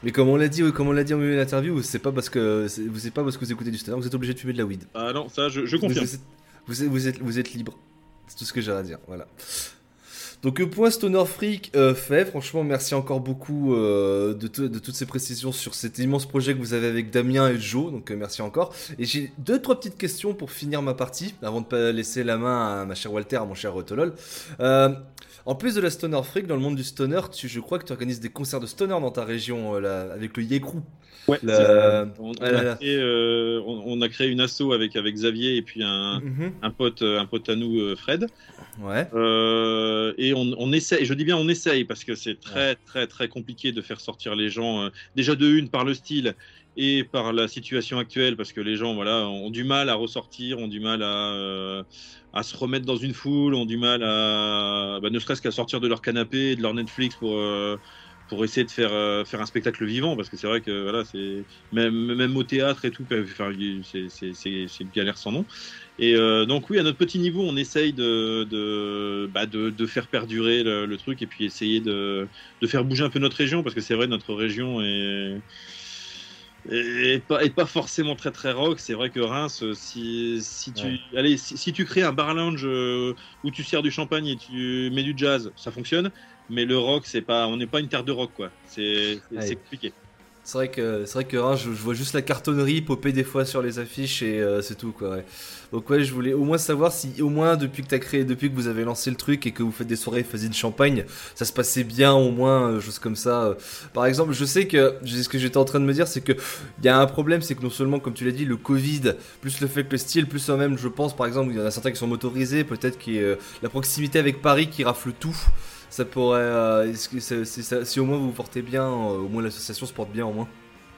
Mais comme on l'a dit, comme on l'a dit en milieu de l'interview, c'est pas parce que vous pas parce que vous écoutez du stoner que vous êtes obligé de fumer de la weed. ah non ça je, je confirme vous, êtes, vous, êtes, vous êtes libre. C'est tout ce que j'ai à dire. Voilà. Donc, euh, point Stoner Freak euh, fait. Franchement, merci encore beaucoup euh, de, de toutes ces précisions sur cet immense projet que vous avez avec Damien et Joe. Donc, euh, merci encore. Et j'ai deux, trois petites questions pour finir ma partie, avant de pas laisser la main à ma chère Walter, à mon cher Tolol. Euh, en plus de la Stoner Freak, dans le monde du stoner, tu, je crois que tu organises des concerts de stoner dans ta région, euh, là, avec le Yekru. Ouais, La- c'est ça. on, on ah là a là. créé, euh, on, on a créé une asso avec, avec Xavier et puis un, Mhm. un pote un pote à nous euh, Fred Ouais. Euh, et on, on essaie je dis bien on essaye parce que c'est très très très compliqué de faire sortir les gens euh, déjà de une par le style et par la situation actuelle parce que les gens voilà ont du mal à ressortir ont du mal à euh, à se remettre dans une foule ont du mal à bah, ne serait-ce qu'à sortir de leur canapé de leur Netflix pour euh, pour essayer de faire euh, faire un spectacle vivant parce que c'est vrai que voilà même même au théâtre et tout c'est une galère sans nom. Et donc oui à notre petit niveau on essaye de de bah, de, faire perdurer le, le truc et puis essayer de de faire bouger un peu notre région parce que c'est vrai notre région est et pas, et pas forcément très très rock. C'est vrai que Reims, euh, si, si tu Ouais. allez, si, si tu crées un bar lounge euh, où tu sers du champagne et tu mets du jazz, ça fonctionne. Mais le rock, c'est pas, on n'est pas une terre de rock quoi. C'est compliqué. C'est vrai que c'est vrai que Reims, je, vois juste la cartonnerie popper des fois sur les affiches et euh, c'est tout quoi. Donc ouais, je voulais au moins savoir si au moins depuis que t'as créé, depuis que vous avez lancé le truc et que vous faites des soirées Fuzzy de champagne, ça se passait bien au moins, euh, comme ça. euh. Par exemple, je sais que ce que j'étais en train de me dire, c'est que il y a un problème, c'est que non seulement comme tu l'as dit, le Covid, plus le fait que le style, plus même, je pense par exemple, il y en a certains qui sont motorisés, peut-être a euh, la proximité avec Paris qui rafle tout. Ça pourrait. euh, est-ce que ça- c'est ça- si au moins vous vous portez bien, euh, au moins l'association se porte bien au moins.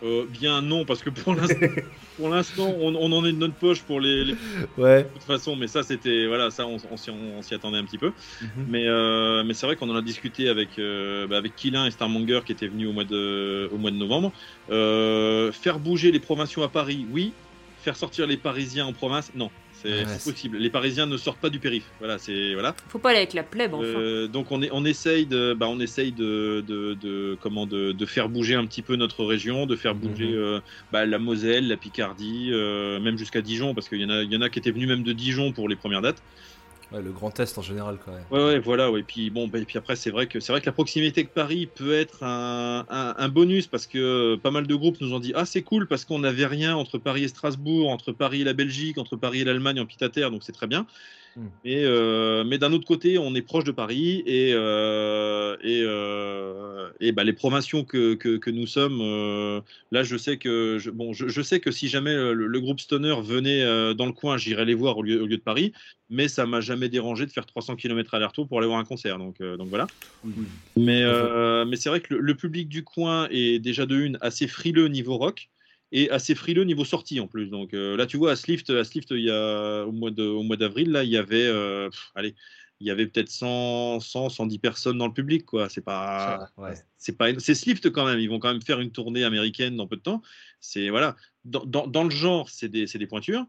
Euh, bien non, parce que pour l'instant, pour l'instant, on, on en est de notre poche pour les, les- de Ouais. toute façon, mais ça c'était voilà, ça on, on s'y- on s'y attendait un petit peu. Mhm. Mais, euh, mais c'est vrai qu'on en a discuté avec, euh, bah, avec Killin et Starmonger qui étaient venus au mois de, au mois de novembre. Faire bouger les provinciaux à Paris, oui. Faire sortir les Parisiens en province, non. C'est Ouais, c'est c'est- possible. Les Parisiens ne sortent pas du périph. Voilà, c'est voilà. Faut pas aller avec la plèbe, enfin. Euh, donc on, est, on essaye de, bah, on essaye de, de, de- comment de, de faire bouger un petit peu notre région, de faire bouger Mhm. euh, bah, la Moselle, la Picardie, euh, même jusqu'à Dijon, parce qu'il y en a, il y en a qui étaient venus même de Dijon pour les premières dates. Le Grand Est en général quand même. Ouais, ouais, voilà. Et puis bon, bah, et puis après, c'est vrai que c'est vrai que la proximité avec Paris peut être un, bonus parce que pas mal de groupes nous ont dit ah c'est cool parce qu'on n'avait rien entre Paris et Strasbourg, entre Paris et la Belgique, entre Paris et l'Allemagne en pied à terre, donc c'est très bien. Mm. Mais, euh, mais d'un autre côté, on est proche de Paris et, euh, et, euh, et bah, les provinciaux que, que, que nous sommes, là, je sais que je, bon, je, je sais que si jamais le, le groupe Stoner venait dans le coin, j'irais les voir au lieu, au lieu de Paris. Mais ça m'a jamais dérangé de faire 300 km aller-retour pour aller voir un concert. Donc, donc voilà. Mais, euh, mais c'est vrai que le, le public du coin est déjà de une assez frileux niveau rock et assez frileux niveau sortie en plus. Donc euh, là, tu vois, à Slift, à Slift, il y a au mois de, au mois d'avril, là, il y avait, euh, pff, allez, il y avait peut-être 100, 100, 110 personnes dans le public, quoi. C'est pas, ouais. c'est pas, c'est Slift quand même. Ils vont quand même faire une tournée américaine dans peu de temps. C'est voilà, dans, dans, dans le genre, c'est des, c'est des pointures.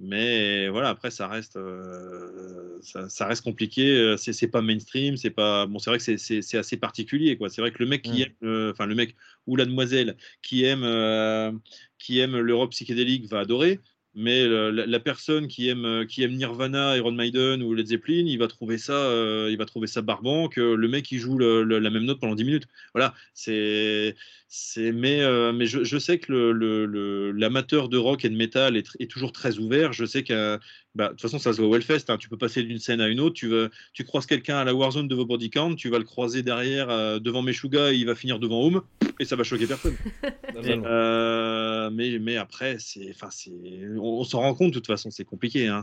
Mais voilà, après ça reste, euh, ça, ça reste compliqué. euh, C'est c'est pas mainstream, c'est pas bon. C'est vrai que c'est- c'est c'est assez particulier, quoi. C'est vrai que le mec qui Mm. aime, euh, enfin le mec ou la demoiselle qui aime, euh, qui aime l'Europe psychédélique va adorer. Mais la, la personne qui aime, qui aime Nirvana, Iron Maiden ou Led Zeppelin, il va trouver ça, il va trouver ça barbant que le mec qui joue le- le- la même note pendant 10 minutes. Voilà, c'est, mais, euh, mais je, je sais que le, le- le- l'amateur de rock et de métal est, toujours très ouvert. Je sais que, bah, de toute façon, ça se voit au Hellfest. hein. tu peux passer d'une scène à une autre. Tu, veux, tu croises quelqu'un à la Warzone de vos body count, tu vas le croiser derrière euh, devant Meshuga et il va finir devant Home et ça va choquer personne. Mais, euh, mais, mais après, c'est, enfin, c'est, on, on s'en rend compte de toute façon, c'est compliqué. Hein,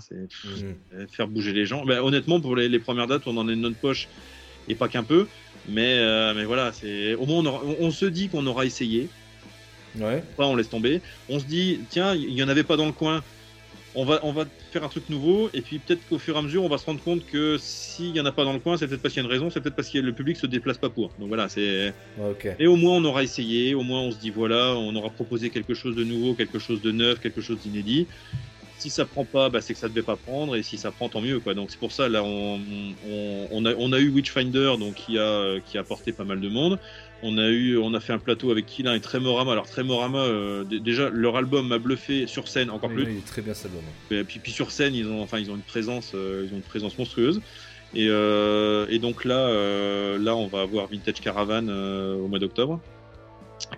euh, faire bouger les gens. Ben, honnêtement, pour les, les premières dates, on en est de notre poche et pas qu'un peu. Mais, euh, mais voilà, c'est au moins on, aura- on- se dit qu'on aura essayé. Ouais. Pas, on laisse tomber. On se dit, tiens, il y en avait pas dans le coin. On va, on va faire un truc nouveau et puis peut-être qu'au fur et à mesure on va se rendre compte que s'il y en a pas dans le coin c'est peut-être parce qu'il y a une raison c'est peut-être parce que le public se déplace pas pour donc voilà c'est Ouais, ok. et au moins on aura essayé au moins on se dit voilà on aura proposé quelque chose de nouveau quelque chose de neuf quelque chose d'inédit si ça prend pas, bah, c'est que ça devait pas prendre, et si ça prend, tant mieux. Quoi. Donc c'est pour ça, là, on, on, on a, on a eu Witchfinder, donc qui a, qui a apporté pas mal de monde. On a eu, on a fait un plateau avec Killin et Tremorama. Alors Tremorama, euh, déjà leur album m'a bluffé sur scène encore Oui, plus. oui, il est très bien cet album. Et puis, puis sur scène, ils ont, enfin, ils ont une présence, euh, ils ont une présence monstrueuse. Et, euh, et donc là, là, on va avoir Vintage Caravan au mois d'octobre,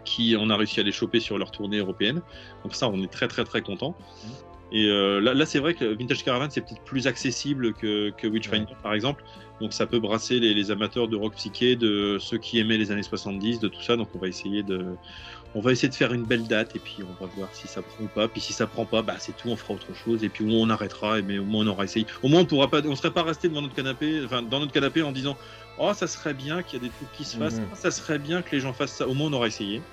qui on a réussi à les choper sur leur tournée européenne. Donc ça, on est très très très content. Et euh, là, là c'est vrai que Vintage Caravan, c'est peut-être plus accessible que, que Witchfinder, par exemple. Donc ça peut brasser les, les amateurs de rock psyché, de ceux qui aimaient les années 70, de tout ça. Donc on va essayer de, on va essayer de faire une belle date et puis on va voir si ça prend ou pas. Puis si ça prend pas, bah c'est tout, on fera autre chose et puis on arrêtera. Et mais au moins on aura essayé. Au moins on pourra pas, on serait pas resté devant notre canapé, enfin dans notre canapé en disant oh ça serait bien qu'il y a des trucs qui se fassent, Mhm. Ah, ça serait bien que les gens fassent ça. Au moins on aura essayé.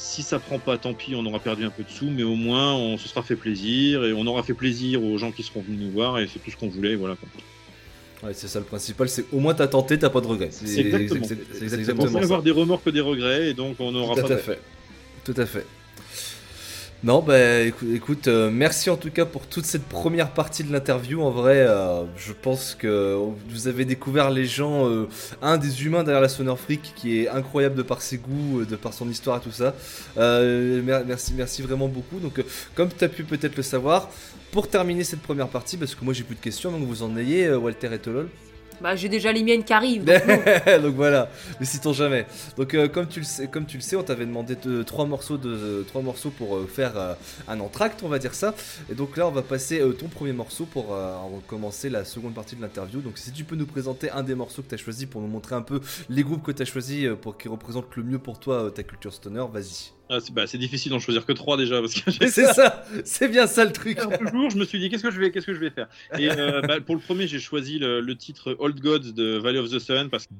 Si ça prend pas, tant pis, on aura perdu un peu de sous, mais au moins on se sera fait plaisir et on aura fait plaisir aux gens qui seront venus nous voir et c'est tout ce qu'on voulait. Voilà. Ouais, c'est ça le principal, c'est au moins t'as tenté, t'as pas de regrets. C'est exactement. c'est- On exactement ça. avoir des remords que des regrets et donc on n'aura Tout pas. à de- fait. Tout à fait. Non, bah écoute, euh, merci en tout cas pour toute cette première partie de l'interview. En vrai, euh, je pense que vous avez découvert les gens, euh, un des humains derrière la Sonor Freak qui est incroyable de par ses goûts, de par son histoire et tout ça. Mer- merci, merci vraiment beaucoup. Donc, comme tu as pu peut-être le savoir, pour terminer cette première partie, parce que moi j'ai plus de questions, donc vous en ayez, Walter et Tolol. Bah, j'ai déjà les miennes qui arrivent. donc voilà, mais citons jamais. Donc euh, comme tu le sais, comme tu le sais, on t'avait demandé de, trois morceaux de euh, trois pour euh, faire euh, un entracte, on va dire ça. Et donc là, on va passer euh, ton premier morceau pour euh, commencer la seconde partie de l'interview. Donc si tu peux nous présenter un des morceaux que tu as choisi pour nous montrer un peu les groupes que tu as choisi pour qui représentent le mieux pour toi euh, ta culture stoner, vas-y. Ah, c'est bah, c'est difficile d'en choisir que trois déjà parce que Mais c'est ça, c'est bien ça le truc. toujours, je me suis dit qu'est-ce que je vais, qu'est-ce que je vais faire? Et euh, bah, pour le premier, j'ai choisi le, le titre Old Gods de Valley of the Sun parce que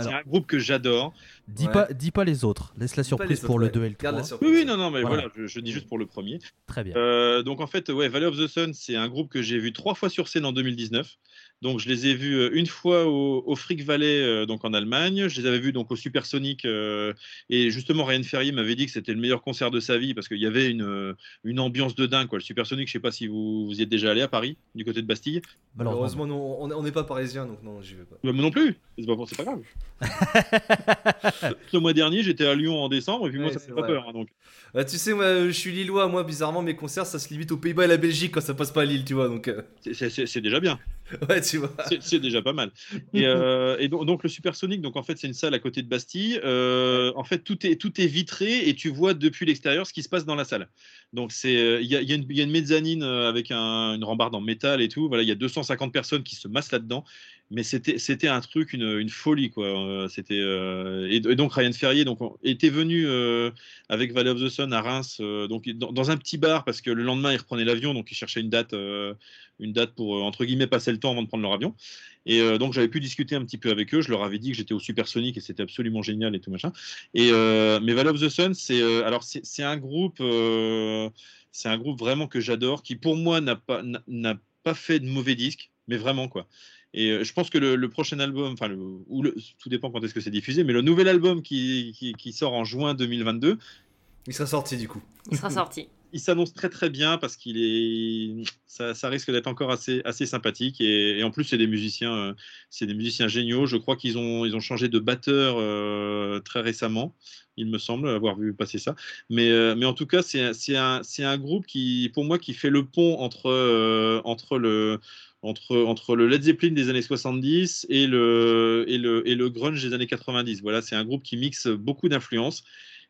c'est un groupe que j'adore. dis Ouais. pas, dis pas les autres. Laisse la Dis surprise pour autres, le ouais. 2 et le Garde la 3. surprise. Oui, oui, non, non, mais Voilà. voilà, je, je dis juste pour le premier. Très bien. Euh, donc en fait, ouais, Valley of the Sun, c'est un groupe que j'ai vu trois fois sur scène en 2019. Donc je les ai vus euh, une fois au, au Freak Valley, euh, donc en Allemagne. Je les avais vus donc au Supersonic. euh, et justement, Ryan Ferrier m'avait dit que c'était le meilleur concert de sa vie parce qu'il y avait une, une ambiance de dingue. Quoi. Le Supersonic, je sais pas si vous, vous y êtes déjà allé à Paris, du côté de Bastille. Malheureusement. Non, on n'est pas parisien, donc non, j'y vais pas. Bah, moi non plus. C'est pas, grave. le mois dernier, j'étais à Lyon en décembre et puis moi, ça me fait pas vrai. peur. hein, donc. Bah, tu sais, moi, je suis lillois. Moi, bizarrement, mes concerts, ça se limite aux Pays-Bas et la Belgique quand ça passe pas à Lille, tu vois. Donc, euh, c'est déjà bien. ouais, C'est- déjà pas mal. Et, euh, donc, le Supersonic, donc en fait c'est une salle à côté de Bastille. Euh, en fait tout est tout est vitré et tu vois depuis l'extérieur ce qui se passe dans la salle. Donc euh, il y, a, y y a une mezzanine avec un- une rambarde en métal et tout. Voilà, il y a 250 personnes qui se massent là-dedans. Mais c'était un truc une, folie quoi. C'était et, donc Ryan Ferrier donc on- était venu avec Valley of the Sun à Reims donc dans, un petit bar parce que le lendemain il reprenait l'avion donc il cherchait une date une date pour euh, entre guillemets passer le temps avant de prendre leur avion. Et euh, donc j'avais pu discuter un petit peu avec eux. Je leur avais dit que j'étais au Supersonic et c'était absolument génial et tout machin. Et euh, mais Valley of the Sun, c'est euh, alors c'est c'est un groupe, euh, c'est un groupe vraiment que j'adore, qui pour moi n'a pas n'a- pas fait de mauvais disques, mais vraiment quoi. Et je pense que le, le prochain album, enfin le, ou le, tout dépend quand est-ce que c'est diffusé, mais le nouvel album qui, qui, qui sort en juin 2022, Il sera sorti du coup. Il sera sorti. Il s'annonce très très bien parce qu'il est ça, risque d'être encore assez assez sympathique. Et, en plus c'est des musiciens euh, c'est des musiciens géniaux. Je crois qu'ils ont ils ont changé de batteur euh, très récemment il me semble avoir vu passer ça. Mais euh, mais en tout cas c'est un c'est un groupe qui pour moi qui fait le pont entre entre le entre, entre le Led Zeppelin des années 70 et le, et le, et le grunge des années 90. Voilà, c'est un groupe qui mixe beaucoup d'influences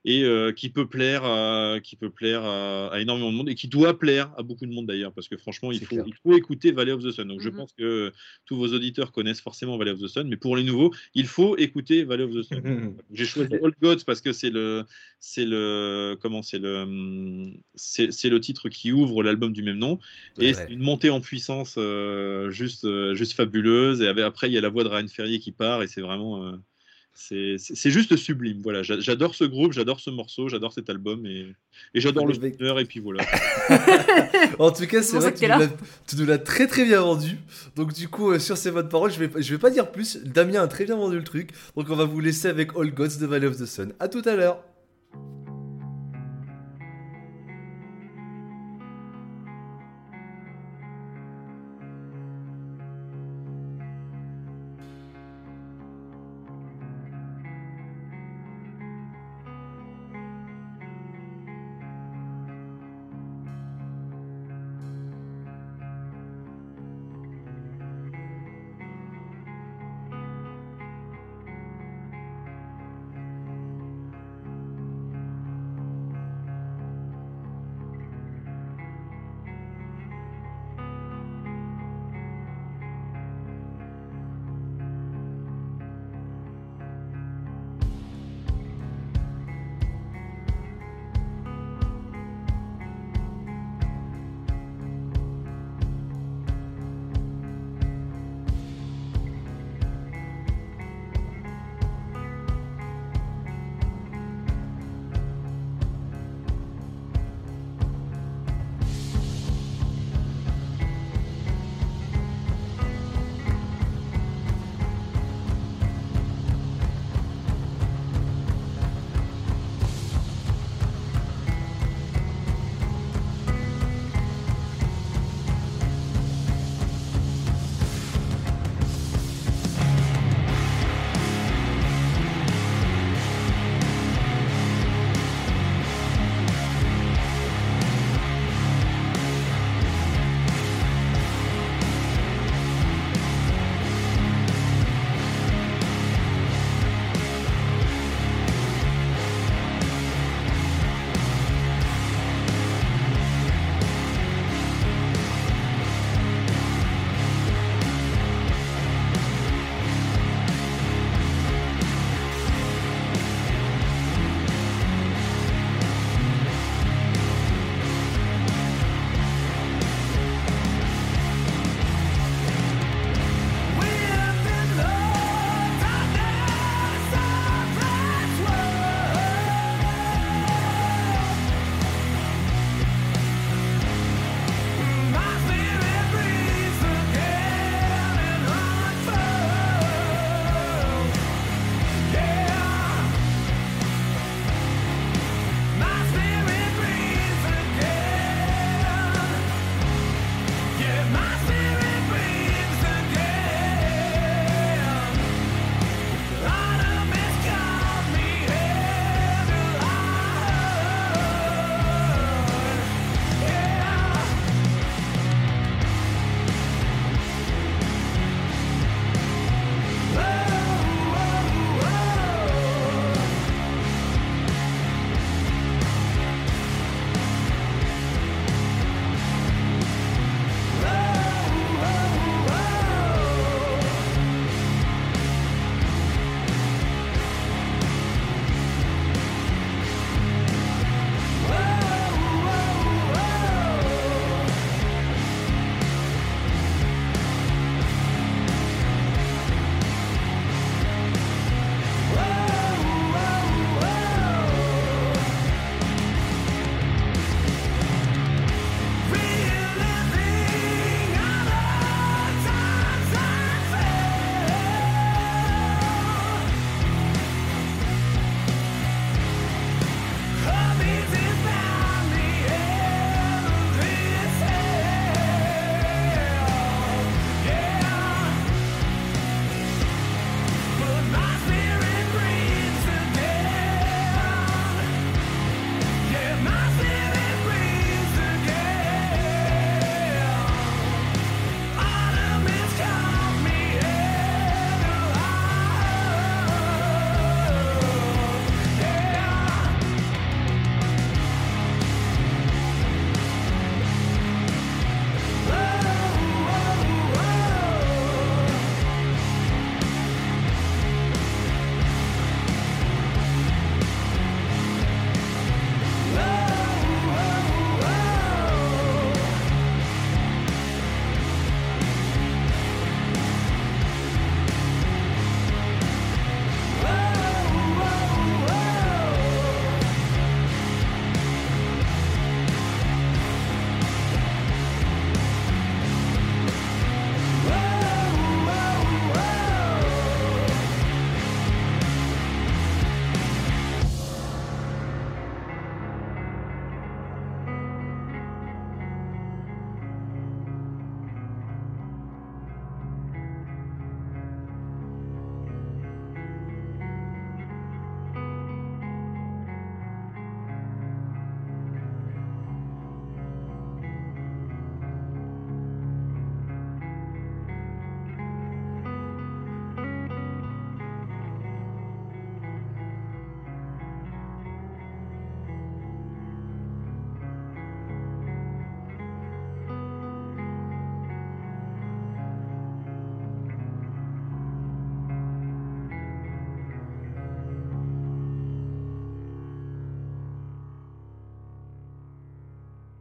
et euh, qui peut plaire, à, qui peut plaire à, à énormément de monde et qui doit plaire à beaucoup de monde d'ailleurs parce que franchement il faut, clair. il faut écouter Valley of the Sun. Donc je Mhm. pense que tous vos auditeurs connaissent forcément Valley of the Sun, mais pour les nouveaux, il faut écouter Valley of the Sun. J'ai choisi Old Gods parce que c'est le, c'est le, comment c'est le, c'est le titre qui ouvre l'album du même nom et Ouais. c'est une montée en puissance euh, juste, euh, juste fabuleuse. Et avec- après il y a la voix de Ryan Ferrier qui part et c'est vraiment, euh, c'est juste sublime. Voilà, J'a- j'adore ce groupe, j'adore ce morceau, j'adore cet album et, et j'adore le chanteur et puis voilà. En tout cas, c'est vrai que tu nous l'as très très bien vendu. Donc du coup, euh, sur ces bonnes paroles, je vais, je vais pas dire plus. Damien a très bien vendu le truc. Donc on va vous laisser avec All Gods de Valley of the Sun. À tout à l'heure.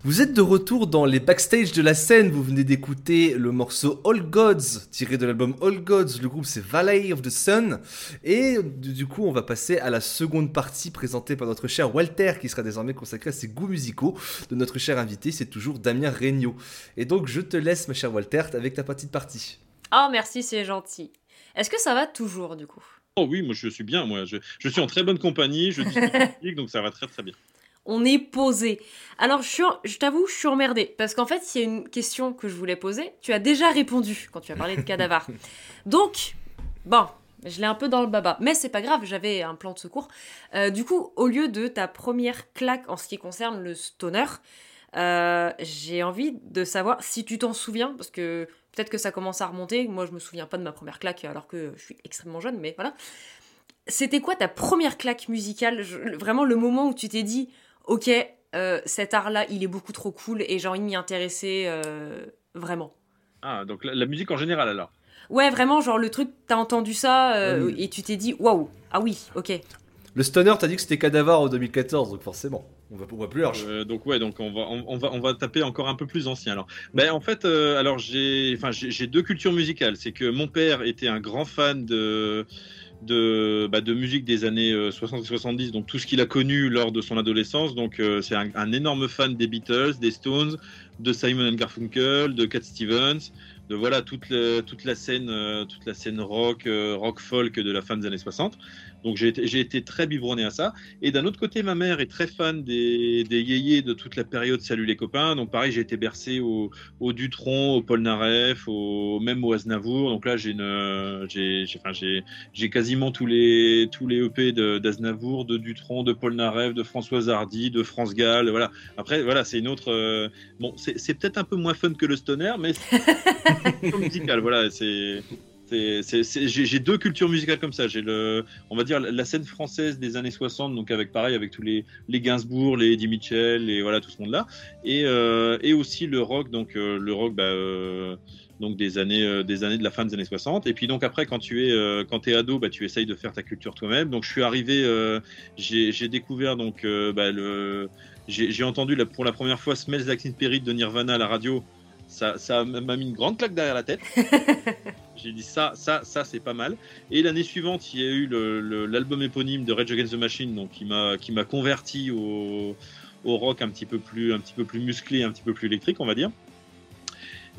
Vous êtes de retour dans les backstage de la scène. Vous venez d'écouter le morceau All Gods, tiré de l'album All Gods. Le groupe c'est Valley of the Sun. Et du coup, on va passer à la seconde partie présentée par notre cher Walter, qui sera désormais consacré à ses goûts musicaux de notre cher invité. C'est toujours Damien Regnault. Et donc, je te laisse, ma chère Walter, avec ta petite partie. Oh, merci, c'est gentil. Est-ce que ça va toujours, du coup? Oh oui, moi je suis bien. Moi, je, je suis en très bonne compagnie. Je dis donc ça va très très bien on est posé. Alors, je, je t'avoue, je suis emmerdée. Parce qu'en fait, il y a une question que je voulais poser. Tu as déjà répondu quand tu as parlé de Cadavar. Donc, bon, je l'ai un peu dans le baba. Mais c'est pas grave, j'avais un plan de secours. Euh, du coup, au lieu de ta première claque en ce qui concerne le stoner, euh, j'ai envie de savoir si tu t'en souviens. Parce que peut-être que ça commence à remonter. Moi, je me souviens pas de ma première claque alors que je suis extrêmement jeune, mais voilà. C'était quoi ta première claque musicale? Vraiment le moment où tu t'es dit ok, euh, cet art-là, il est beaucoup trop cool et j'ai envie de m'y intéresser euh, vraiment. Ah, donc la, musique en général alors? Ouais, vraiment, genre le truc, t'as entendu ça euh, et tu t'es dit, waouh, ah oui, ok. Le stoner, t'as dit que c'était Cadavar en 2014, donc forcément, on va, on plus large. donc ouais, donc on va, on, va, on va taper encore un peu plus ancien alors. Ben en fait, alors j'ai, enfin j'ai deux cultures musicales. C'est que mon père était un grand fan de de, bah, de musique des années 60 euh, et 70, donc tout ce qu'il a connu lors de son adolescence. Donc euh, c'est un, énorme fan des Beatles, des Stones, de Simon Garfunkel, de Cat Stevens, de voilà toute, toute la scène, euh, toute la scène rock, rock folk de la fin des années 60. Donc j'ai été, été, très biberonné à ça. Et d'un autre côté, ma mère est très fan des, des yéyés de toute la période Salut les copains. Donc pareil, j'ai été bercé au, au, Dutron, au Polnareff, au, même au Aznavour. Donc là, j'ai enfin, j'ai, quasiment tous les, tous les EP d'Aznavour, de, Dutron, de Polnareff, de Françoise Hardy, de France Gall. Voilà. Après, voilà, c'est une autre. Euh, bon, c'est, peut-être un peu moins fun que le stoner, mais c'est musical. Voilà, c'est j'ai deux cultures musicales comme ça. J'ai le, on va dire la scène française des années 60, donc avec pareil avec tous les, les Gainsbourg, les Eddie Mitchell, et voilà tout ce monde-là, et, euh, et aussi le rock, donc euh, le rock, bah, euh, donc des années, des années de la fin des années 60. Et puis donc après, quand tu es, quand es ado, bah, tu essayes de faire ta culture toi-même. Donc je suis arrivé, j'ai découvert donc bah, le, j'ai entendu pour la première fois Smells Like Teen Spirit de Nirvana à la radio. Ça, ça m'a mis une grande claque derrière la tête. J'ai dit ça, ça, ça, c'est pas mal. Et l'année suivante, il y a eu l'album éponyme de Rage Against the Machine, donc qui m'a qui m'a converti au, au, rock un petit peu plus un petit peu plus musclé, un petit peu plus électrique, on va dire.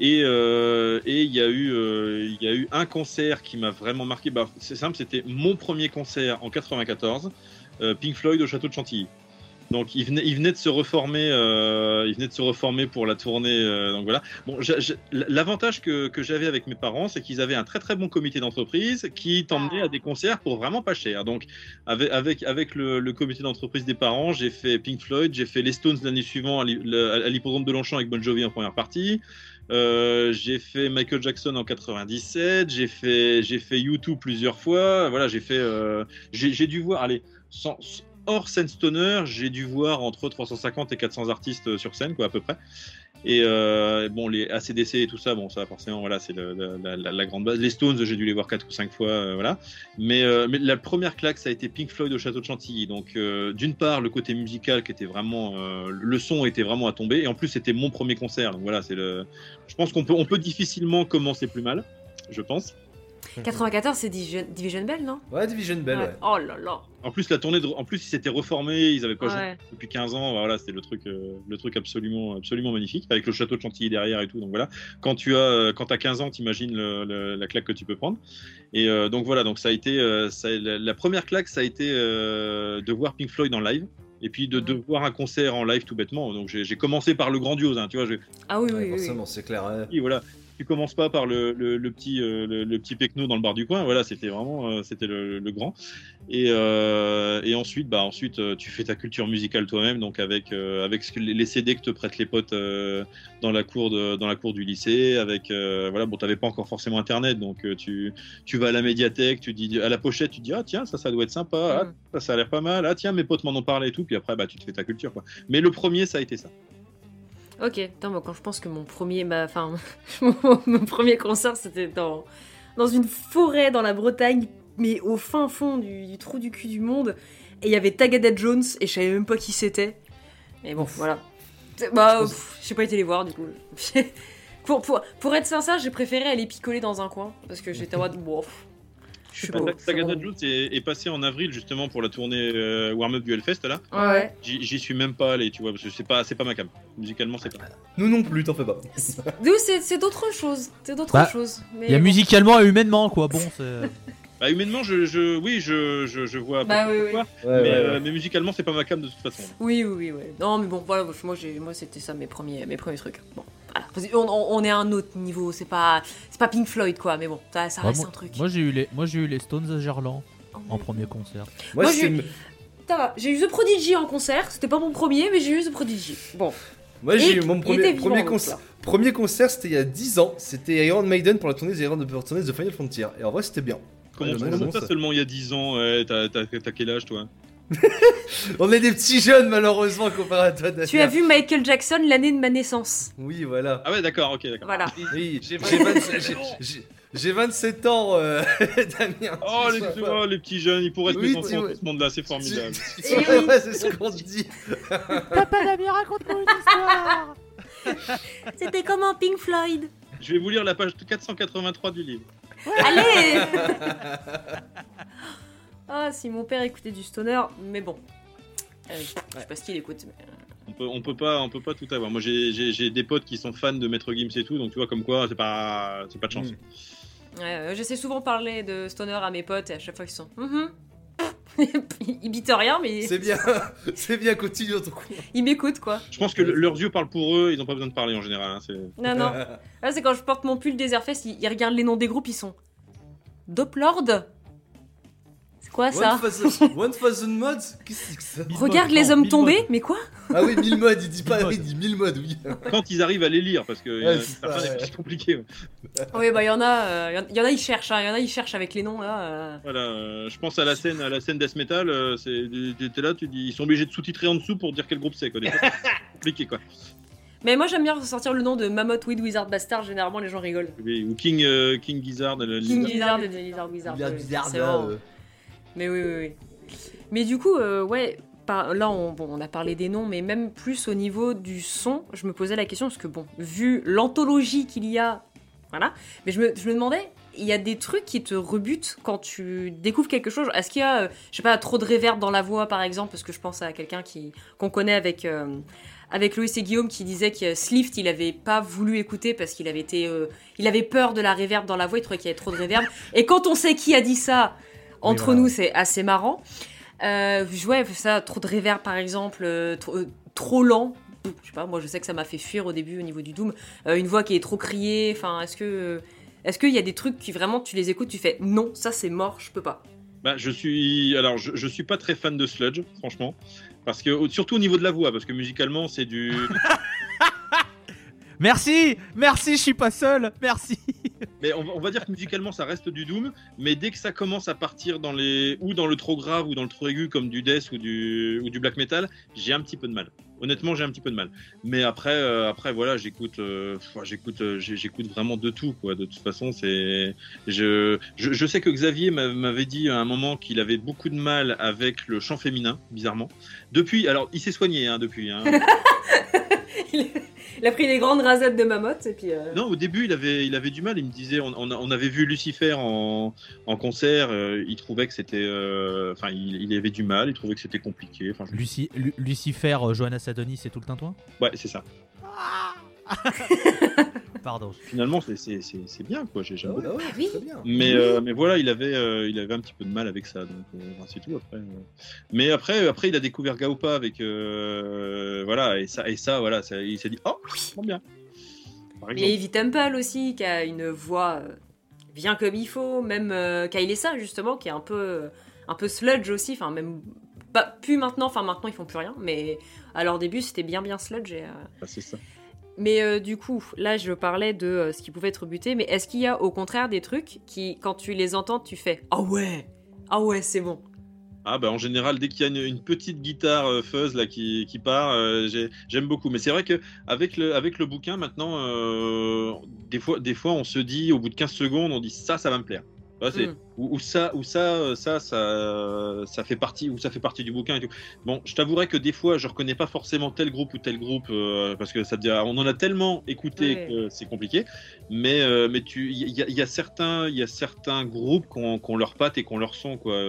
Et euh, et il y a eu euh, il y a eu un concert qui m'a vraiment marqué. Bah, c'est simple, c'était mon premier concert en 94, euh, Pink Floyd au château de Chantilly. Donc il venait, il venait de se reformer, euh, il venait de se reformer pour la tournée. Euh, donc voilà. Bon, l'avantage que, que j'avais avec mes parents, c'est qu'ils avaient un très très bon comité d'entreprise qui t'emmenait à des concerts pour vraiment pas cher. Donc avec avec, avec le, le comité d'entreprise des parents, j'ai fait Pink Floyd, j'ai fait les Stones l'année suivante à l'hippodrome de Longchamp avec Bon Jovi en première partie. Euh, j'ai fait Michael Jackson en 97, j'ai fait j'ai fait U2 plusieurs fois. Voilà, j'ai fait euh, j'ai dû voir allez sans, hors scène stoner, j'ai dû voir entre 350 et 400 artistes euh, sur scène, quoi, à peu près. Et euh, bon, les ACDC et tout ça, bon, ça forcément, voilà, c'est la, grande base. Les Stones, j'ai dû les voir 4 ou 5 fois, euh, voilà. Mais, mais, la première claque, ça a été Pink Floyd au Château de Chantilly. Donc, d'une part, le côté musical qui était vraiment, le son était vraiment à tomber, et en plus, c'était mon premier concert. Donc voilà, c'est le. Je pense qu'on peut, on peut difficilement commencer plus mal, je pense. 94, c'est Division, Bell, non? Ouais, Division Bell, ouais. Oh là là. En plus, la tournée, de... en plus, ils s'étaient reformés, ils avaient pas joué depuis 15 ans. Voilà, c'était le truc, euh, le truc absolument, absolument magnifique, avec le château de Chantilly derrière et tout. Donc voilà, quand tu as, euh, quand as 15 ans, t'imagines la claque que tu peux prendre. Et euh, donc voilà, donc ça a été, ça, la, première claque, ça a été de voir Pink Floyd en live et puis de, de, voir un concert en live tout bêtement. Donc j'ai commencé par le grandiose, hein, tu vois. Ah oui, oui, forcément, c'est clair. Et voilà tu commences pas par le, le, petit euh, le, petit pecno dans le bar du coin. Voilà, c'était vraiment euh, c'était le, grand. Et, euh, et ensuite, bah ensuite tu fais ta culture musicale toi-même, donc avec avec les CD que te prêtent les potes dans la cour de, dans la cour du lycée. Avec voilà, bon, t'avais pas encore forcément internet, donc tu tu vas à la médiathèque, tu dis à la pochette, tu dis ah tiens ça ça doit être sympa, ah, mm. ça ça a l'air pas mal, ah tiens mes potes m'en ont parlé et tout, puis après bah tu te fais ta culture quoi. Mais le premier ça a été ça. Ok, attends, quand je pense que mon premier, enfin, mon premier concert, c'était dans, dans une forêt dans la Bretagne, mais au fin fond du, trou du cul du monde. Et il y avait Tagada Jones, et je savais même pas qui c'était. Et bon, voilà. Bah, j'ai pas été les voir du coup. pour, pour, pour être sincère, j'ai préféré aller picoler dans un coin parce que j'étais en mode bon. pff, Je suis Bah, pas. Sagada Jones est, est passé en avril justement pour la tournée euh, warm-up du Hellfest là. Ouais. J'y suis même pas allé, tu vois, parce que c'est pas, c'est pas ma cam. Musicalement, c'est pas. Nous non plus, t'en fais pas. Nous, c'est c'est d'autres choses. C'est d'autres Bah, choses. Mais Il y a musicalement et humainement, quoi. Bon, c'est. Bah, humainement, je, je, oui, je, je, je vois. Bah oui, oui. pourquoi, Ouais, mais, ouais, euh, ouais. mais musicalement, c'est pas ma cam de toute façon. Oui, oui, oui. Non, mais bon, voilà, moi, j'ai, moi, c'était ça mes premiers, mes premiers trucs. Bon, On, on- on est à un autre niveau. C'est pas, c'est pas Pink Floyd, quoi. Mais bon, ça, ça Ouais, reste moi, un truc. moi, j'ai eu les, moi j'ai eu les Stones à Gerland Oh, en premier concert. Moi, j'ai- eu The Prodigy en concert. C'était pas mon premier, mais j'ai eu The Prodigy. Bon. Moi, j'ai eu mon premier, premier, concert. premier concert, c'était il y a 10 ans. C'était Iron Maiden pour la tournée des Iron tournée de Final Frontier. Et en vrai, c'était bien. Comment, Ouais, ça, seulement il y a 10 ans ouais, t'as quel âge toi? On est des petits jeunes, malheureusement, comparé à toi, Daniel. Tu as vu Michael Jackson l'année de ma naissance. Oui, voilà. Ah ouais, d'accord, ok, d'accord. Voilà. Oui, J'ai j'ai 27, j'ai- j'ai- j'ai 27 ans, euh, Damien. Oh les, petits- oh, les petits jeunes, ils pourraient être Oui, mes enfants dans ce monde-là, c'est formidable. Eh oui. Ouais, ouais, c'est ce qu'on te dit. Papa Damien, raconte-moi une histoire C'était comme un Pink Floyd. Je vais vous lire la page 483 du livre. Allez Ah, si mon père écoutait du stoner, mais bon. Euh, je sais pas ce qu'il écoute. mais, euh, On peut, on peut pas, on peut pas tout avoir. Moi, j'ai- des potes qui sont fans de Maître Gims et tout, donc tu vois comme quoi, c'est pas, c'est pas de chance. Mm. Ouais, euh, j'essaie souvent de parler de stoner à mes potes et à chaque fois ils sont. Mhm. ils bitent rien, mais C'est bien, c'est bien, continue ton coin. ils m'écoutent quoi. Je pense que le- leurs yeux parlent pour eux, ils ont pas besoin de parler en général. hein, Non, non. Là, c'est quand je porte mon pull Desertfest, ils, ils regardent les noms des groupes, ils sont. Doplord quoi ça One thousand, mods Qu'est-ce que c'est que ça Regarde les hommes tombés, mais quoi Ah oui, 1000 mods, il dit pas, il dit 1000 mods, oui. Quand ils arrivent à les lire, parce que Ouais, euh, c'est ouais. compliqué. ouais. Oui, bah, il y en a, euh, y en- y en a, ils cherchent, hein, y en a, ils cherchent avec les noms là. euh. Voilà, euh, je pense à la scène, à la scène death metal. c'est, t'es là, tu dis, ils sont obligés de sous-titrer en dessous pour dire quel groupe c'est. Compliqué quoi. Mais moi, j'aime bien ressortir le nom de Mammoth Weed Wizard Bastard, généralement les gens rigolent. Oui, Ou King, euh, King Gizzard. le- King le- Lizard et Lizard Wizard. Il y a oui, Mais oui, oui, oui. Mais du coup, euh, ouais, là, on, a parlé des noms, mais même plus au niveau du son, je me posais la question, parce que bon, vu l'anthologie qu'il y a, voilà, mais je me, je me demandais, il y a des trucs qui te rebutent quand tu découvres quelque chose? Est-ce qu'il y a, euh, je sais pas, trop de réverb dans la voix, par exemple, parce que je pense à quelqu'un qui qu'on connaît avec... euh, avec Louis et Guillaume qui disait que Slift il avait pas voulu écouter parce qu'il avait été euh, il avait peur de la réverb dans la voix il trouvait qu'il y avait trop de réverb et quand on sait qui a dit ça entre voilà. nous c'est assez marrant euh, ouais, ça, trop de réverb par exemple, euh, trop, euh, trop lent. Je sais pas, moi je sais que ça m'a fait fuir au début au niveau du Doom. Euh, une voix qui est trop criée, enfin, est-ce que. Est-ce qu'il y a des trucs qui vraiment tu les écoutes, tu fais non, ça c'est mort, je peux pas. Bah, je suis, alors, je, je suis pas très fan de sludge, franchement, parce que surtout au niveau de la voix, parce que musicalement, c'est du. Merci Merci, je suis pas seul Merci Mais on, va- dire que musicalement, ça reste du doom, mais dès que ça commence à partir dans les ou dans le trop grave ou dans le trop aigu comme du death ou du ou du black metal, j'ai un petit peu de mal. Honnêtement, j'ai un petit peu de mal. Mais après, euh, après voilà, j'écoute, euh, j'écoute, euh, j'écoute vraiment de tout, quoi. De toute façon, c'est, je, je, je sais que Xavier m'a- m'avait dit à un moment qu'il avait beaucoup de mal avec le chant féminin, bizarrement. Depuis, alors, il s'est soigné, hein, depuis. Hein. Il a pris des grandes rasettes de mammouth et puis. euh, Non, au début, il avait, il avait du mal. Il me disait, on, on a- on avait vu Lucifer en, en concert. euh, il trouvait que c'était, euh, enfin, il, il avait du mal. Il trouvait que c'était compliqué. Enfin, je- Luci- Lu- Lucifer, euh, Johanna Sadonis, c'est tout le tintouin ouais, c'est ça. Pardon. Finalement, c'est, c'est, c'est, c'est bien, quoi. J'ai, j'aime Ah ouais, ah ouais, Oui. Mais, euh, mais voilà, il avait, euh, il avait un petit peu de mal avec ça. Donc, euh, c'est tout. Après, euh. mais après, après, il a découvert Gaopa avec, euh, voilà, et ça, et ça, voilà, ça- il s'est dit, oh, bon bien. Par Il y a exemple. Evie Temple aussi qui a une voix bien comme il faut, même euh, Kailessa justement qui est un peu, un peu sludge aussi, enfin même pas plus maintenant, enfin maintenant ils font plus rien, mais à leur début c'était bien bien sludge. Et, euh, Ah, c'est ça. Mais euh, du coup, là je parlais de euh, ce qui pouvait être buté, mais est-ce qu'il y a au contraire des trucs qui, quand tu les entends, tu fais ah ouais, ah ouais c'est bon. Ah bah en général dès qu'il y a une, une petite guitare euh, fuzz là qui, qui part, euh, j'ai- j'aime beaucoup. Mais c'est vrai que avec le avec le bouquin maintenant, euh, des fois des fois on se dit au bout de 15 secondes on dit ça ça va me plaire. Ouais, c'est Mm. Où, ça, où ça, ça, ça, ça fait partie, où ça fait partie du bouquin et tout. Bon, je t'avouerai que des fois, je reconnais pas forcément tel groupe ou tel groupe parce que ça, on en a tellement écouté que c'est compliqué. Mais, mais tu, il y, a certains, il y a certains groupes qu'on qu leur patte et qu'on leur son quoi.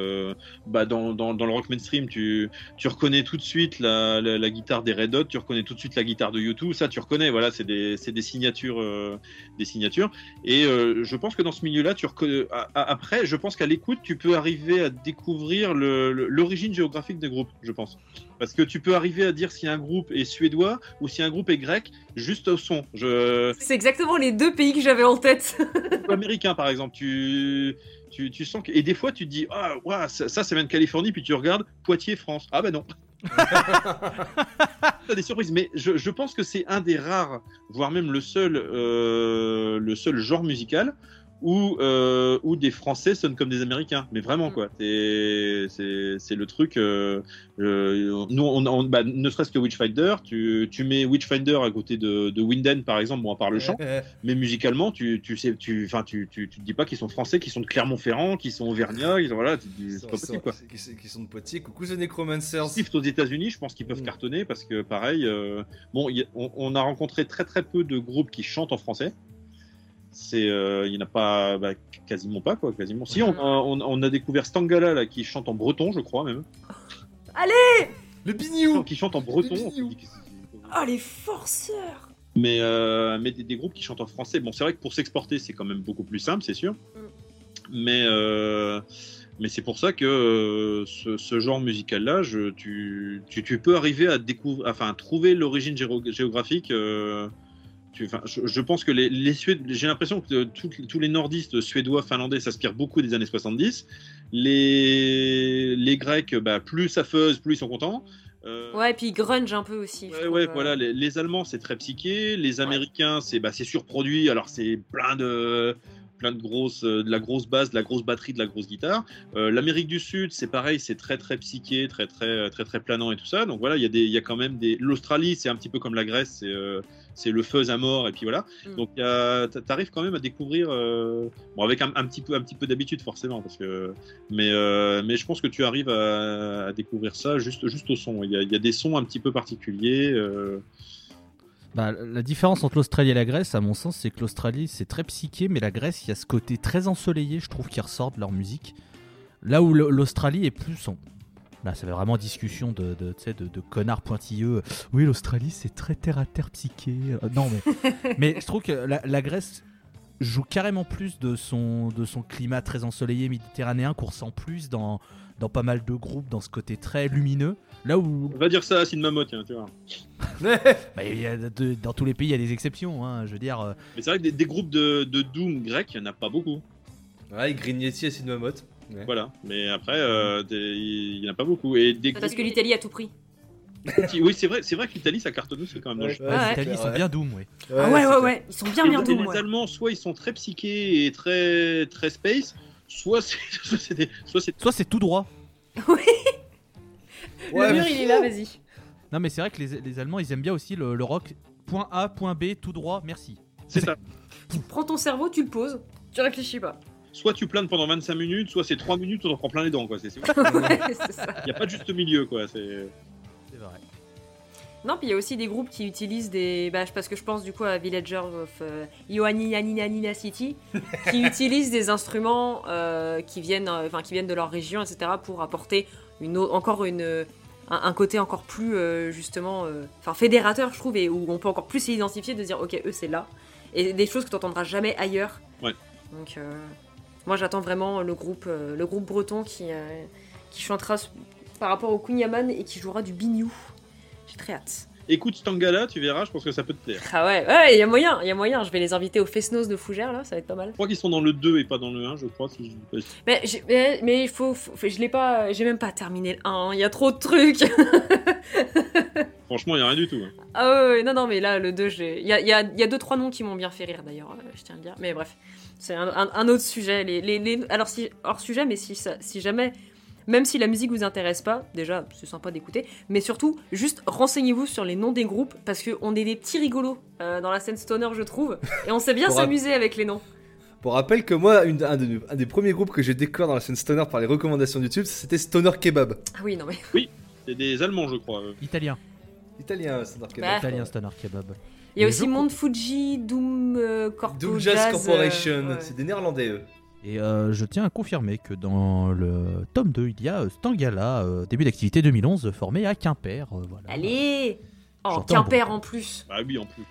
bah dans, dans, dans, le rock mainstream, tu, tu reconnais tout de suite la, la, guitare des Red Hot, tu reconnais tout de suite la guitare de U2, ça tu reconnais. Voilà, c'est des, des signatures, des signatures. Et je pense que dans ce milieu-là, tu reconnais. Après, je pense qu'à l'écoute, tu peux arriver à découvrir l'origine géographique des groupes, je pense. Parce que tu peux arriver à dire si un groupe est suédois ou si un groupe est grec juste au son. Je... C'est exactement les deux pays que j'avais en tête. américain, par exemple, tu, tu, tu, sens que... Et des fois, tu te dis, ah, ça, ça, vient de Californie, puis tu regardes Poitiers, France. Ah, ben non. T'as des surprises, mais je, je pense que c'est un des rares, voire même le seul, euh, le seul genre musical où, euh, où des Français sonnent comme des Américains. Mais vraiment, quoi. C'est, c'est, le truc. Euh, euh, nous, on, bah, ne serait-ce que Witchfinder, tu, tu mets Witchfinder à côté de, de Winden, par exemple, bon, à part le chant, mais musicalement, tu, tu sais, tu, enfin, tu, tu, tu, te dis pas qu'ils sont français, qu'ils sont de Clermont-Ferrand, qu'ils sont auvergnats, ils sont, voilà, c'est pas possible, quoi. Qui sont de Poitiers. Coucou, The Necromancers. Sift aux États-Unis, je pense qu'ils peuvent mm. cartonner parce que, pareil, bon, on, on a rencontré très très peu de groupes qui chantent en français c'est euh, il n'y en a pas bah, quasiment pas quoi quasiment. Si on a, on, a découvert Stangala là qui chante en breton je crois même. Allez le bignou qui chante en breton oh les forceurs mais euh, mais des, groupes qui chantent en français. Bon c'est vrai que pour s'exporter c'est quand même beaucoup plus simple c'est sûr. Mm. mais euh, mais c'est pour ça que ce, genre musical là je, tu, tu, tu, peux arriver à découvrir enfin trouver l'origine géographique je, pense que les, les j'ai l'impression que tous les nordistes suédois, finlandais s'inspirent beaucoup des années 70. Les, les Grecs, bah, plus ça fuzz, plus ils sont contents. Euh, ouais, et puis grunge un peu aussi. Ouais, voilà. Les, les Allemands, c'est très psyché. Les Américains, c'est bah, surproduit. Alors, c'est plein de plein de grosses, euh, de la grosse basse, de la grosse batterie, de la grosse guitare. Euh, L'Amérique du Sud, c'est pareil, c'est très très psyché, très très très très planant et tout ça. Donc voilà, il y a des, il y a quand même des. L'Australie, c'est un petit peu comme la Grèce, c'est euh, c'est le fuzz à mort et puis voilà. Mm. Donc tu arrives quand même à découvrir, bon avec un, petit peu un petit peu d'habitude forcément parce que, mais mais je pense que tu arrives à, découvrir ça juste juste au son. Il y a, il y a des sons un petit peu particuliers. Bah, la différence entre l'Australie et la Grèce, à mon sens, c'est que l'Australie, c'est très psyché, mais la Grèce, il y a ce côté très ensoleillé, je trouve, qui ressort de leur musique. Là où l'Australie est plus. Là, bah, ça fait vraiment discussion de, de, de, de connards pointilleux. Oui, l'Australie, c'est très terre-à-terre psyché. Euh, non, mais, mais je trouve que la, Grèce joue carrément plus de son, de son climat très ensoleillé méditerranéen qu'on ressent plus dans, dans pas mal de groupes, dans ce côté très lumineux. Là où. On va dire ça à Sid Mammoth, tu vois. bah, y a dans tous les pays, il y a des exceptions, hein, je veux dire. Euh. Mais c'est vrai que des, groupes de, de, Doom grec, il n'y en a pas beaucoup. Ouais, Green Yeti et Sid Mammoth. Voilà, mais après, euh, il n'y en a pas beaucoup. Et des Parce que l'Italie a tout pris. oui, c'est vrai, c'est vrai que l'Italie ça cartonne, c'est quand même. Ouais, L'Italie, ils sont bien Doom, ouais. Ah ouais, ouais, ouais, ils sont bien bien Doom. Les Allemands, soit ils sont très psychés et très très space, soit c'est soit c'est soit c'est tout droit. Oui. le mur, il est là, vas-y. Non, mais c'est vrai que les, les, Allemands, ils aiment bien aussi le, rock. Point A, point B, tout droit, merci. C'est ça. Tu prends ton cerveau, tu le poses, tu réfléchis pas. Soit tu planes pendant 25 minutes, soit c'est 3 minutes, on en prend plein les dents, quoi. C'est, ouais, Il n'y a pas de juste milieu, quoi. C'est. Non, puis il y a aussi des groupes qui utilisent des. Bah, parce que je pense du coup à Villagers of euh, Ioannina City, qui utilisent des instruments euh, qui, viennent, euh, enfin, qui viennent de leur région, etc., pour apporter une, encore une, un, côté encore plus euh, justement euh, enfin fédérateur je trouve et où on peut encore plus s'identifier de dire ok eux c'est là et des choses que tu n'entendras jamais ailleurs ouais. donc euh, moi j'attends vraiment le groupe le groupe breton qui qui chantera par rapport au Kunyaman et qui jouera du bignou j'ai très hâte écoute Stangala, tu verras, je pense que ça peut te plaire. Ah ouais, ouais, il y a moyen, il y a moyen. Je vais les inviter au Fesnos de Fougères, là, ça va être pas mal. Je crois qu'ils sont dans le 2 et pas dans le 1, je crois. Si je... mais, mais, il faut, je l'ai pas, j'ai même pas terminé le 1, il y a trop de trucs. Franchement, il y a rien du tout. Hein. Ah ouais, non, non, mais là, le 2, il y a, y, a, y a deux, trois noms qui m'ont bien fait rire d'ailleurs, euh, je tiens à le dire. Mais bref, c'est un, un, autre sujet. Les, les, Alors, si, hors sujet, mais si, ça, si jamais même si la musique vous intéresse pas, déjà c'est sympa d'écouter, mais surtout juste renseignez-vous sur les noms des groupes parce qu'on est des petits rigolos euh, dans la scène stoner je trouve, et on sait bien s'amuser avec les noms. Pour rappel que moi, une- un, de- un des premiers groupes que j'ai découvert dans la scène stoner par les recommandations YouTube, c'était Stoner Kebab. Ah oui, non mais. C'est des Allemands, je crois. euh. Italien. Italien, Stoner Kebab. Bah. Italien Stoner Kebab. Il y a aussi Monde Fuji, Doom euh, Corpo Doom Jazz, Jazz, Corporation, euh, ouais. c'est des néerlandais eux. Et euh, je tiens à confirmer que dans le tome 2, il y a euh, Stangala, euh, début d'activité 2011, formé à Quimper. euh, voilà. Allez En J'entends Quimper bon. en plus. Bah oui, en plus.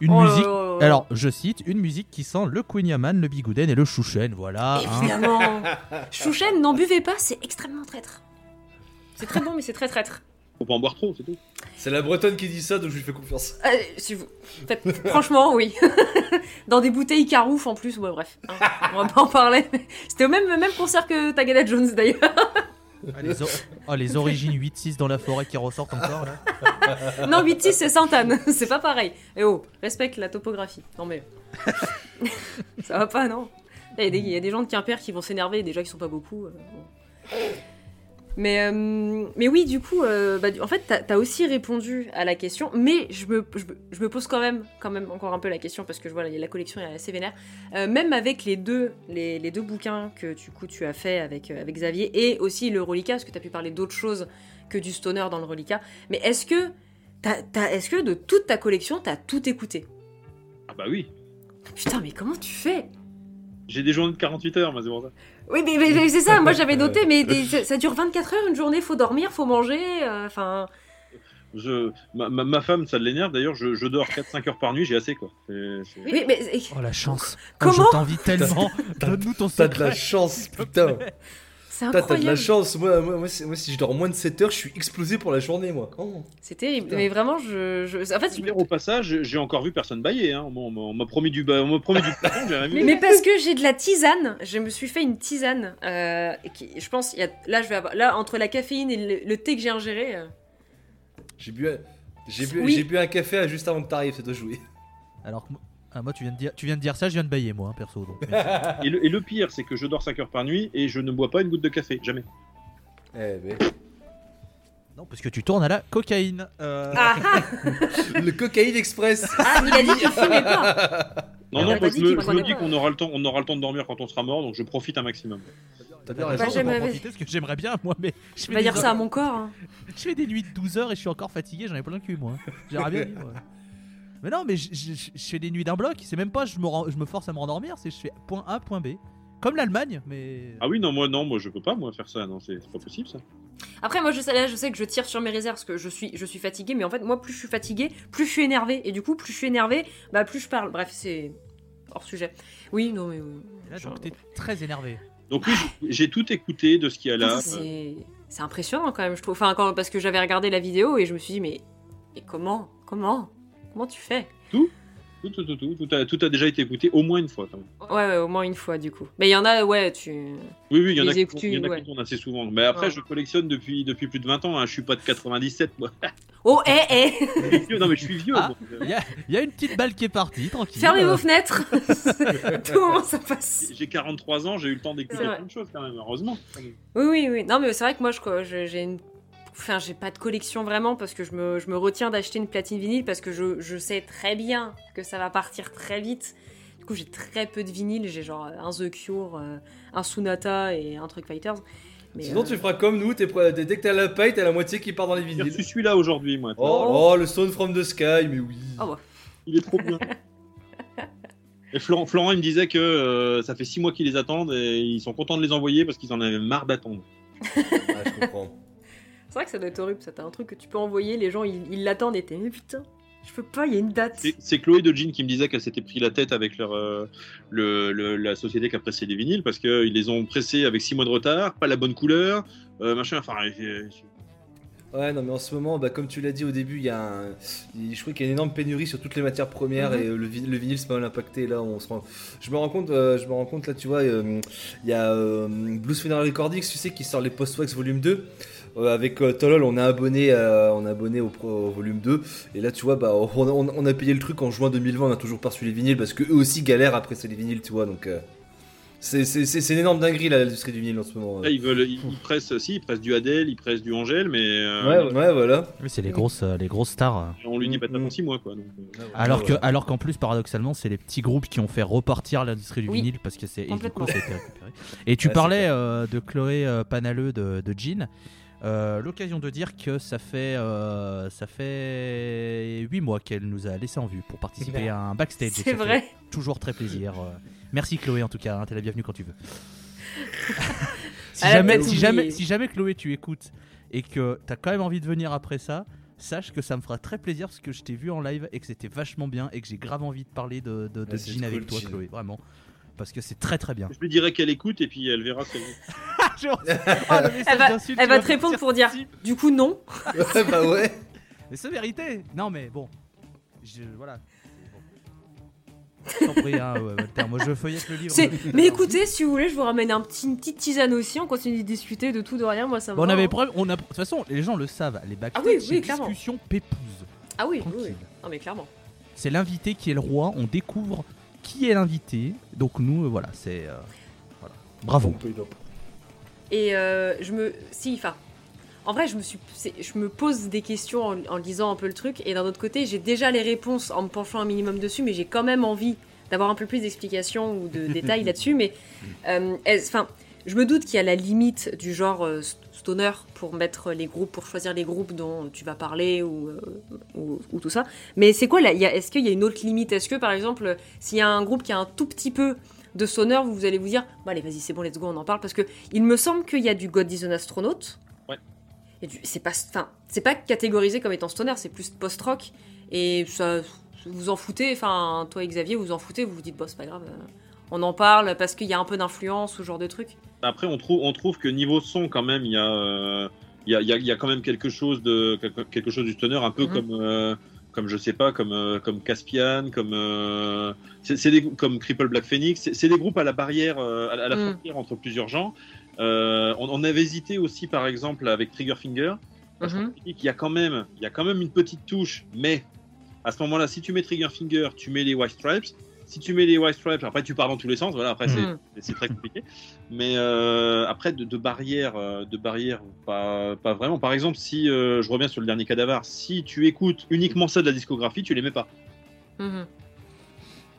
Une Oh là musique. là là. Alors, je cite, une musique qui sent le Queen Yaman, le Bigouden et le Chouchen, voilà. hein. Évidemment Chouchen, n'en buvez pas, c'est extrêmement traître. C'est très bon, mais c'est très traître. Faut pas en boire trop, c'est tout. C'est la bretonne qui dit ça, donc je lui fais confiance. Euh, si vous... en fait, franchement, oui. Dans des bouteilles carouf en plus, ouais, bref. hein, on va pas en parler. C'était au même, même concert que Tagada Jones d'ailleurs. Ah, les, oh, les origines 8-6 dans la forêt qui ressortent encore là. Non, 8-6 c'est Sainte-Anne, c'est pas pareil. Et oh, respecte la topographie. Non mais. Ça va pas, non Il y, a des- il y a des gens de Quimper qui vont s'énerver, déjà qui sont pas beaucoup. euh. Mais, euh, mais oui, du coup, euh, bah, en fait, t'as as aussi répondu à la question, mais je me, je, je me pose quand même, quand même encore un peu la question parce que je vois la collection est assez vénère. Euh, même avec les deux, les, les deux bouquins que du coup tu as fait avec, euh, avec Xavier et aussi le reliquat, parce que tu as pu parler d'autres choses que du stoner dans le reliquat. Mais est-ce que, t'as- t'as- est-ce que de toute ta collection, t'as tout écouté? Ah bah oui. Putain, mais comment tu fais? J'ai des journées de 48 heures, moi, c'est pour ça. Oui, mais, mais- mais c'est ça, moi j'avais noté, mais des- ça, ça dure 24 heures une journée, faut dormir, faut manger, euh, enfin. Je, ma, ma, ma femme, ça l'énerve d'ailleurs, je, je dors 4-5 heures par nuit, j'ai assez quoi. Oui, mais Oh la chance. Oh, Comment je t'envie tellement. Donne-nous ton T'as de la chance, putain. C'est Putain, T'as de incroyable. la chance. Moi, moi, moi, c'est- moi, si je dors moins de 7 heures, je suis explosé pour la journée, moi. Oh. C'est terrible, Putain. mais vraiment, je. je- En fait, je- Au passage, j'ai encore vu personne bailler. Hein. On m'a- promis du, on m'a promis du plafond, j'ai rien Mais, vu. mais parce que j'ai de la tisane, je me suis fait une tisane. euh, qui, je pense, il y a, là, je vais avoir, là, entre la caféine et le, le thé que j'ai ingéré, euh, J'ai bu, un- j'ai bu, Oui. j'ai bu un café juste avant que t'arrives, ça doit jouer. Alors que moi, ah, moi, tu, viens de dire, tu viens de dire ça, je viens de bailler moi, hein, perso. donc, Et le, et le pire, c'est que je dors 5 heures par nuit et je ne bois pas une goutte de café, jamais. Eh, mais... non, parce que tu tournes à la cocaïne. Euh, Ah ah, Le cocaïne express. ah, il a dit qu'il fumait pas. Non, non, parce que je me, dis qu'on aura, le temps, on aura le temps de dormir quand on sera mort, donc je profite un maximum. T'as bien Bah, raison. vais parce que j'aimerais bien, moi, mais je des dire ça à mon corps. hein. je fais des nuits de 12 heures et je suis encore fatigué, j'en ai plein le cul, moi. J'aimerais bien vivre. Mais non, mais je, je- je- je fais des nuits d'un bloc, c'est même pas je me, rends- je me force à me rendormir, c'est je fais point A, point B. Comme l'Allemagne, mais. Ah oui, non, moi, non, moi, je peux pas, moi, faire ça. Non, c'est c'est pas possible, ça. Après, moi, je sais, là, je sais que je tire sur mes réserves parce que je suis, je suis fatiguée, mais en fait, moi, plus je suis fatiguée, plus je suis énervée. Et du coup, plus je suis énervée, bah, plus je parle. Bref, c'est hors sujet. Oui, non, mais. Et là, genre- donc t'es très énervé. Donc oui, j'ai- j'ai tout écouté de ce qu'il y a là. C'est c'est impressionnant quand même, je trouve. Enfin, quand, parce que j'avais regardé la vidéo et je me suis dit, mais, mais comment Comment? Comment tu fais? Tout, tout, tout, tout, tout a, tout a déjà été écouté au moins une fois. Quand même. ouais, ouais, au moins une fois du coup. Mais il y en a, ouais, tu. Oui, oui, il y en a qui, écoutes, il y en a ouais. qui tournent assez souvent. Mais après, Ouais. je collectionne depuis, depuis plus de 20 ans. Hein. Je suis pas de 97, moi. Oh, hé, hé Je suis vieux. non, mais je suis vieux. Ah. moi. Il y a, il y a une petite balle qui est partie, tranquille. Fermez Euh, vos fenêtres Tout moment ça passe? J'ai 43 ans, j'ai eu le temps d'écouter plein de choses quand même, heureusement. Oui, oui, oui. Non, mais c'est vrai que moi, je quoi, je- j'ai une. Enfin, j'ai pas de collection vraiment parce que je me, je me retiens d'acheter une platine vinyle parce que je, je sais très bien que ça va partir très vite. Du coup, j'ai très peu de vinyle. J'ai genre un The Cure, euh, un Sunata et un Truck Fighters. Mais, Sinon, euh, tu feras comme nous, dès que t'as la paille, t'as la moitié qui part dans les vinyles. reçu celui-là aujourd'hui, moi. Oh, oh, le Stone from the Sky, mais oui. Oh, bah. Il est trop bien. Et Florent, Florent, il me disait que euh, ça fait 6 mois qu'ils les attendent et ils sont contents de les envoyer parce qu'ils en avaient marre d'attendre. Ah, je comprends. C'est vrai que ça doit être horrible. Ça, t'as un truc que tu peux envoyer, les gens ils ils l'attendent et t'es, mais putain, je peux pas, il y a une date. C'est- Chloé de Jean qui me disait qu'elle s'était pris la tête avec leur, euh, le, le- la société qui a pressé les vinyles parce qu'ils les ont pressés avec 6 mois de retard, pas la bonne couleur, euh, machin. Enfin, euh, Ouais, non, mais en ce moment, bah, comme tu l'as dit au début, il y a un... je crois qu'il y a une énorme pénurie sur toutes les matières premières Mhm. et euh, le, vi- le vinyle c'est pas mal impacté. Là, on se rend... je me rends compte, euh, je me rends compte là, tu vois, euh, il y a euh, Blues Funeral Recordings, tu sais, qui sort les Post-Wax Volume 2. Euh, avec euh, Tolol, on a abonné, euh, on a abonné au, pro- au volume 2. Et là, tu vois, bah, on, on- on a payé le truc en juin 2020, on a toujours pas reçu les vinyles parce que eux aussi galèrent à presser les vinyles, tu vois. Donc, euh, C'est c'est- c'est- c'est une énorme dinguerie là, l'industrie du vinyle en ce moment. Là, ils veulent, ils, ils pressent, si, ils pressent du Adèle, ils pressent du Angèle, mais euh, Ouais, ouais, voilà. Oui, c'est les grosses, les grosses stars. on lui dit pas de mm. 6 mois, quoi. donc, euh. Alors que, Ouais. alors qu'en plus, paradoxalement, c'est les petits groupes qui ont fait repartir l'industrie du Oui. vinyle parce que c'est et du coup, Complètement. ça a été récupéré. Et tu Ouais, parlais euh, de Chloé euh, Panaleux de, de Jean. Euh, L'occasion de dire que ça fait euh, ça fait 8 mois qu'elle nous a laissé en vue pour participer à un backstage. C'est vrai. toujours très plaisir. euh. Merci Chloé en tout cas, hein, t'es la bienvenue quand tu veux. si, jamais, si, jamais, si jamais Chloé tu écoutes et que t'as quand même envie de venir après ça, sache que ça me fera très plaisir parce que je t'ai vu en live et que c'était vachement bien et que j'ai grave envie de parler de, de, de Ouais, c'est Jean avec cool, toi. Chloé, vraiment. Parce que c'est très très bien. Je lui dirai qu'elle écoute et puis elle verra ce Ah, le message Elle va, d'insulte, elle tu va vas te répondre pour dire du coup non. Ouais, bah ouais. Mais c'est vérité Non mais bon. Je, voilà. Bon. Je t'en prie, hein, ouais, Walter, moi je feuillette le livre. C'est- depuis tout à Mais l'heure. écoutez, si vous voulez, je vous ramène un petit, une petite tisane aussi. On continue de discuter de tout, de rien. Moi, ça me Bon, on va, avait hein. on a, de toute façon, les gens le savent, les backstage, Ah oui, c'est oui, clairement. discussion pépouse. Ah oui, oui, Tranquille. oui. Non, mais clairement. C'est l'invité qui est le roi, on découvre qui est l'invité. Donc nous, euh, voilà, c'est... euh, voilà. Bravo. Et euh, je me. Si, enfin. En vrai, je me, suis, je me pose des questions en, en lisant un peu le truc, et d'un autre côté, j'ai déjà les réponses en me penchant un minimum dessus, mais j'ai quand même envie d'avoir un peu plus d'explications ou de détails là-dessus. Mais euh, enfin, je me doute qu'il y a la limite du genre euh, st- stoner pour mettre les groupes, pour choisir les groupes dont tu vas parler ou, ou, ou tout ça. Mais c'est quoi là Est-ce qu'il y a une autre limite? Est-ce que par exemple, s'il y a un groupe qui a un tout petit peu de stoner, vous allez vous dire, bon allez, vas-y, c'est bon, let's go, on en parle, parce que il me semble qu'il y a du God is an Astronaut. Ouais. Et du- c'est pas, enfin, c'est pas catégorisé comme étant stoner, c'est plus post-rock. Et ça, vous en foutez, enfin, toi et Xavier, vous en foutez, vous vous dites, bon, c'est pas grave, euh, on en parle parce qu'il y a un peu d'influence ou ce genre de truc. Après, on trouve, on trouve que niveau son, quand même, il y a, euh, il y, a, il y a- quand même quelque chose de quelque- quelque chose du stoner, un peu Mhm. comme, euh, comme je sais pas, comme euh, comme Caspian, comme euh, c'est des comme Cripple Black Phoenix. C'est des groupes à la barrière, euh, à, la Mhm. frontière entre plusieurs genres. On, on avait hésité aussi, par exemple, avec Trigger Finger. Parce qu'il y a quand même, il y a quand même une petite touche, mais à ce moment-là, si tu mets Trigger Finger, tu mets les White Stripes. Si tu mets les White Stripes, après tu pars dans tous les sens. Voilà, après c'est- c'est c'est très compliqué. Mais euh, après de, de barrières, euh, de barrières, pas, pas vraiment. Par exemple, si euh, je reviens sur le dernier Cadavar, si tu écoutes uniquement ça de la discographie, tu les mets pas. Mhm.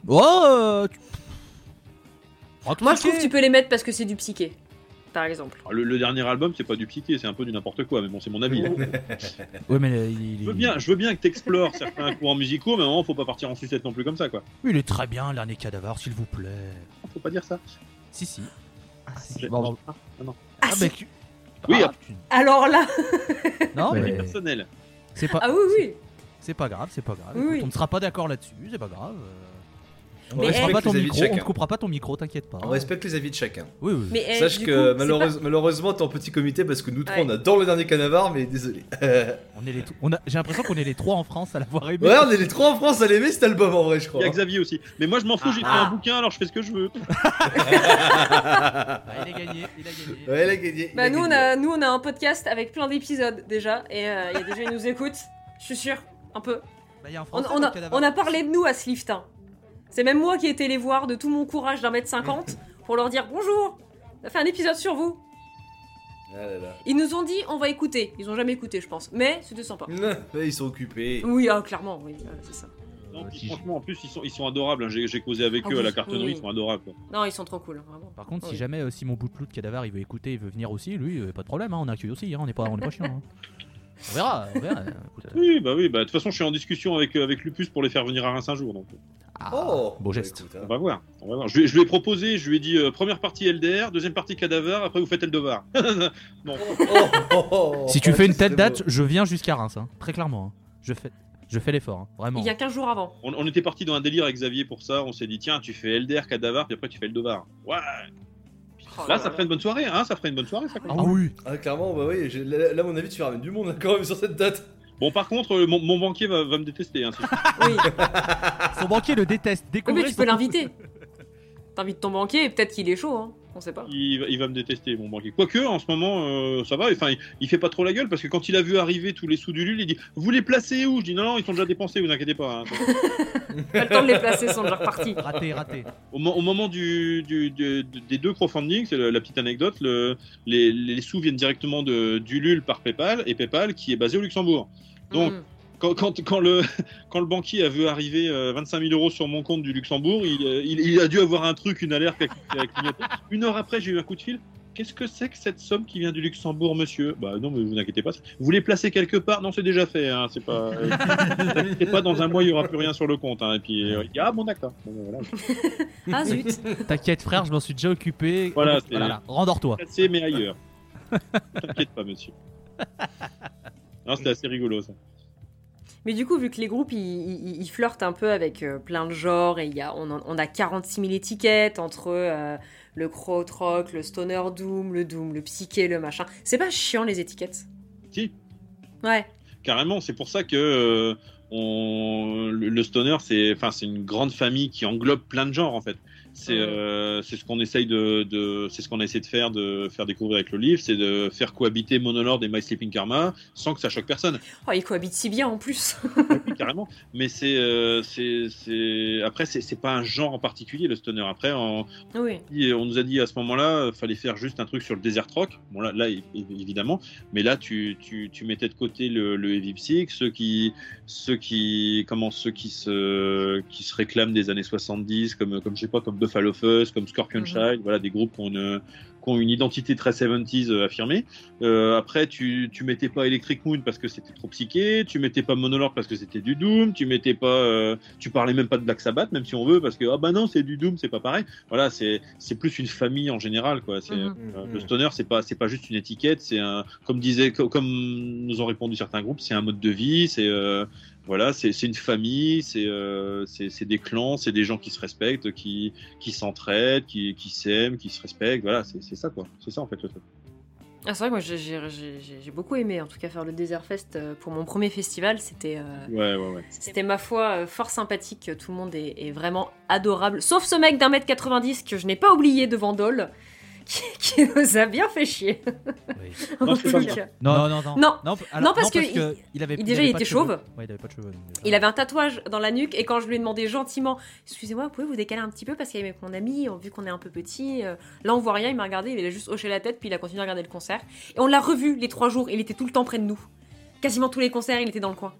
Oh euh, tu- Moi, je trouve que tu peux les mettre parce que c'est du psyché, par exemple. Alors, le, le dernier album, c'est pas du psyché, c'est un peu du n'importe quoi. Mais bon, c'est mon avis. Ouais, mais euh, il, il- Je veux bien, je veux bien que t'explores certains courants musicaux, mais à un moment, faut pas partir en sucette non plus comme ça, quoi. Oui, il est très bien, l'année cadavar, s'il vous plaît. Faut pas dire ça. Si, si. Ah, si. J'ai- Bon, Ah, non. Ah, ah, si. bah, tu- Oui, Ah, tu- Alors là, Non, mais Personnel. c'est pas, ah oui, oui. c'est pas grave, c'est pas grave. Oui, Écoute, oui. On ne sera pas d'accord là-dessus, c'est pas grave. euh, On Mais ne coupera pas ton les avis de micro, on chacun. ne coupera pas ton micro, t'inquiète pas. On respecte les avis de chacun. Oui, oui. Mais eh, Sache du que coup, c'est malheureuse- pas- malheureusement, t'es en petit comité parce que nous trois, Ouais. on adore le dernier Canavar, mais désolé. On est les t- on a- J'ai l'impression qu'on est les trois en France à l'avoir aimé. ouais, on est les trois en France à l'aimer cet album en vrai, je Il crois. y a Xavier aussi. Mais moi, je m'en fous, j'ai fait Ah. un bouquin, alors je fais ce que je veux. Ah, il a gagné, il a gagné. Ouais, il a gagné. il Bah, a nous, on gagné. a, nous, on a un podcast avec plein d'épisodes déjà, et euh, il y a des gens qui nous écoutent, je suis sûre, un peu. Bah, il y a un On, Français on dans a, le on a parlé de nous à Sliftin. C'est même moi qui ai été les voir de tout mon courage d'un mètre cinquante pour leur dire bonjour, on a fait un épisode sur vous. Ah là là. Ils nous ont dit on va écouter. Ils ont jamais écouté, je pense, mais c'était sympa. Ils sont occupés. Oui, ah, clairement, oui, euh, c'est ça. Non, Euh, franchement, en plus, ils sont, ils sont adorables. hein. J'ai j'ai causé avec Ah eux à la cartonnerie, oui. ils sont adorables. quoi. Non, ils sont trop cool, vraiment. Par contre, si Oui. jamais euh, Simon Bouteloup de Cadavar il veut écouter, il veut venir aussi, lui, euh, pas de problème, hein, on accueille aussi, hein, on n'est pas, on est pas chiant. hein. On verra, on verra. euh, écoute, euh, Oui, bah oui, bah de toute façon, je suis en discussion avec, euh, avec Lupus pour les faire venir à Reims un jour. Donc, ah, Oh beau bah, geste. écoute, hein. on va voir. On va voir. Je, lui ai- je lui ai proposé, je lui ai dit euh, première partie LDR, deuxième partie Cadaver, après vous faites Eldevar. non. Oh, oh, oh, Si tu fais une telle beau. date, je viens jusqu'à Reims, hein, très clairement. hein. Je fais, je fais l'effort, hein, vraiment. Il y a 15 jours avant. On, on était parti dans un délire avec Xavier pour ça. On s'est dit, tiens, tu fais LDR, Cadaver, puis après tu fais Eldevar. Ouais. Oh Là, ça ferait une bonne soirée, hein Ça ferait une bonne soirée, ça. Ah oui. Ah, clairement, bah oui, j'ai- là, là, à mon avis, tu ramènes du monde hein, quand même sur cette date. Bon, par contre, euh, mon, mon banquier va, va me détester. Hein, si- Oui, Son banquier le déteste. Oui, Découvrez mais tu son- peux l'inviter. T'invites ton banquier et peut-être qu'il est chaud. Hein. On sait pas. Il, va- il va me détester, mon banquier. Quoique, en ce moment, euh, ça va. Enfin, il, il fait pas trop la gueule parce que quand il a vu arriver tous les sous du LUL, il dit Vous les placez où? Je dis Non, non, ils sont déjà dépensés, vous inquiétez pas. hein. Pas le temps de les placer, ils sont déjà repartis. Raté, raté. Au, mo- au moment du, du- du- des deux crowdfunding, c'est la petite anecdote, le- les, les sous viennent directement de, du LUL par PayPal et PayPal qui est basé au Luxembourg. Donc, Mm. Quand, quand, quand le, quand le banquier a vu arriver euh, 25 000 euros sur mon compte du Luxembourg, il, euh, il, il a dû avoir un truc, une alerte qui a- qui a clignoté. Une heure après, j'ai eu un coup de fil. Qu'est-ce que c'est que cette somme qui vient du Luxembourg, monsieur? Bah non, mais vous inquiétez pas. Vous voulez placer quelque part? Non, c'est déjà fait. Hein, c'est pas. euh, pas. Dans un mois, il y aura plus rien sur le compte. hein. Et puis, euh, il dit ah bon d'accord. Bon, ben, voilà. Ah zut. T'inquiète frère, je m'en suis déjà occupé. Voilà, c'est- Voilà, rendors-toi. Placé mais ailleurs. T'inquiète pas, monsieur. Non, c'était assez rigolo ça. Mais du coup, vu que les groupes ils, ils- ils flirtent un peu avec euh, plein de genres, et il y a, on, on a 46 000 étiquettes entre euh, le krautrock, le stoner doom, le doom, le psyché, le machin. C'est pas chiant les étiquettes? Si. Ouais. Carrément, c'est pour ça que euh, on, le, le stoner, c'est enfin c'est une grande famille qui englobe plein de genres en fait. C'est euh, c'est ce qu'on essaye de, de c'est ce qu'on a essayé de faire de faire découvrir avec le livre, c'est de faire cohabiter Monolord et My Sleeping Karma sans que ça choque personne. Oh, ils cohabitent si bien en plus. Oui, carrément. Mais c'est euh, c'est après c'est pas un genre en particulier le stoner. Après on, oui. on nous a dit à ce moment-là, fallait faire juste un truc sur le desert rock. Bon là, là évidemment, mais là tu, tu, tu mettais de côté le, le heavy psych, ceux qui ceux qui comment ceux qui se qui se réclament des années 70 comme comme je sais pas comme Buffalo Fuzz, comme Scorpion Mhm. Child, voilà des groupes qui ont une qui ont une identité très 70s euh, affirmée. Euh, après, tu, tu mettais pas Electric Moon parce que c'était trop psyché, tu mettais pas Monolord parce que c'était du Doom, tu mettais pas, euh, tu parlais même pas de Black Sabbath, même si on veut, parce que ah bah non, c'est du Doom, c'est pas pareil. Voilà, c'est c'est plus une famille en général, quoi. C'est Mhm. euh, Mhm. le stoner, c'est pas c'est pas juste une étiquette, c'est un, comme disait, co- comme nous ont répondu certains groupes, c'est un mode de vie, c'est euh, voilà, c'est une famille, c'est euh, des clans, c'est des gens qui se respectent, qui qui s'entraident, qui qui s'aiment, qui se respectent. Voilà, c'est ça quoi. C'est ça en fait le truc. Ah, c'est vrai que moi j'ai- j'ai- j'ai beaucoup aimé en tout cas faire le Desert Fest euh, pour mon premier festival. C'était euh, Ouais ouais ouais. c'était ma foi euh, fort sympathique. Tout le monde est, est vraiment adorable. Sauf ce mec d'un mètre 90 que je n'ai pas oublié devant Dole. Qui, qui nous a bien fait chier. Oui. En Non. Non, non, non. Non. Non, Non, parce que il- il avait il- déjà, il était chauve. Ouais, il avait pas de cheveux. Il avait un tatouage dans la nuque et quand je lui ai demandé gentiment, excusez-moi, pouvez vous décaler un petit peu parce qu'avec mon ami, vu qu'on est un peu petit, euh, là on voit rien, il m'a regardé, il a juste hoché la tête puis il a continué à regarder le concert. Et on l'a revu les trois jours, il était tout le temps près de nous. Quasiment tous les concerts, il était dans le coin.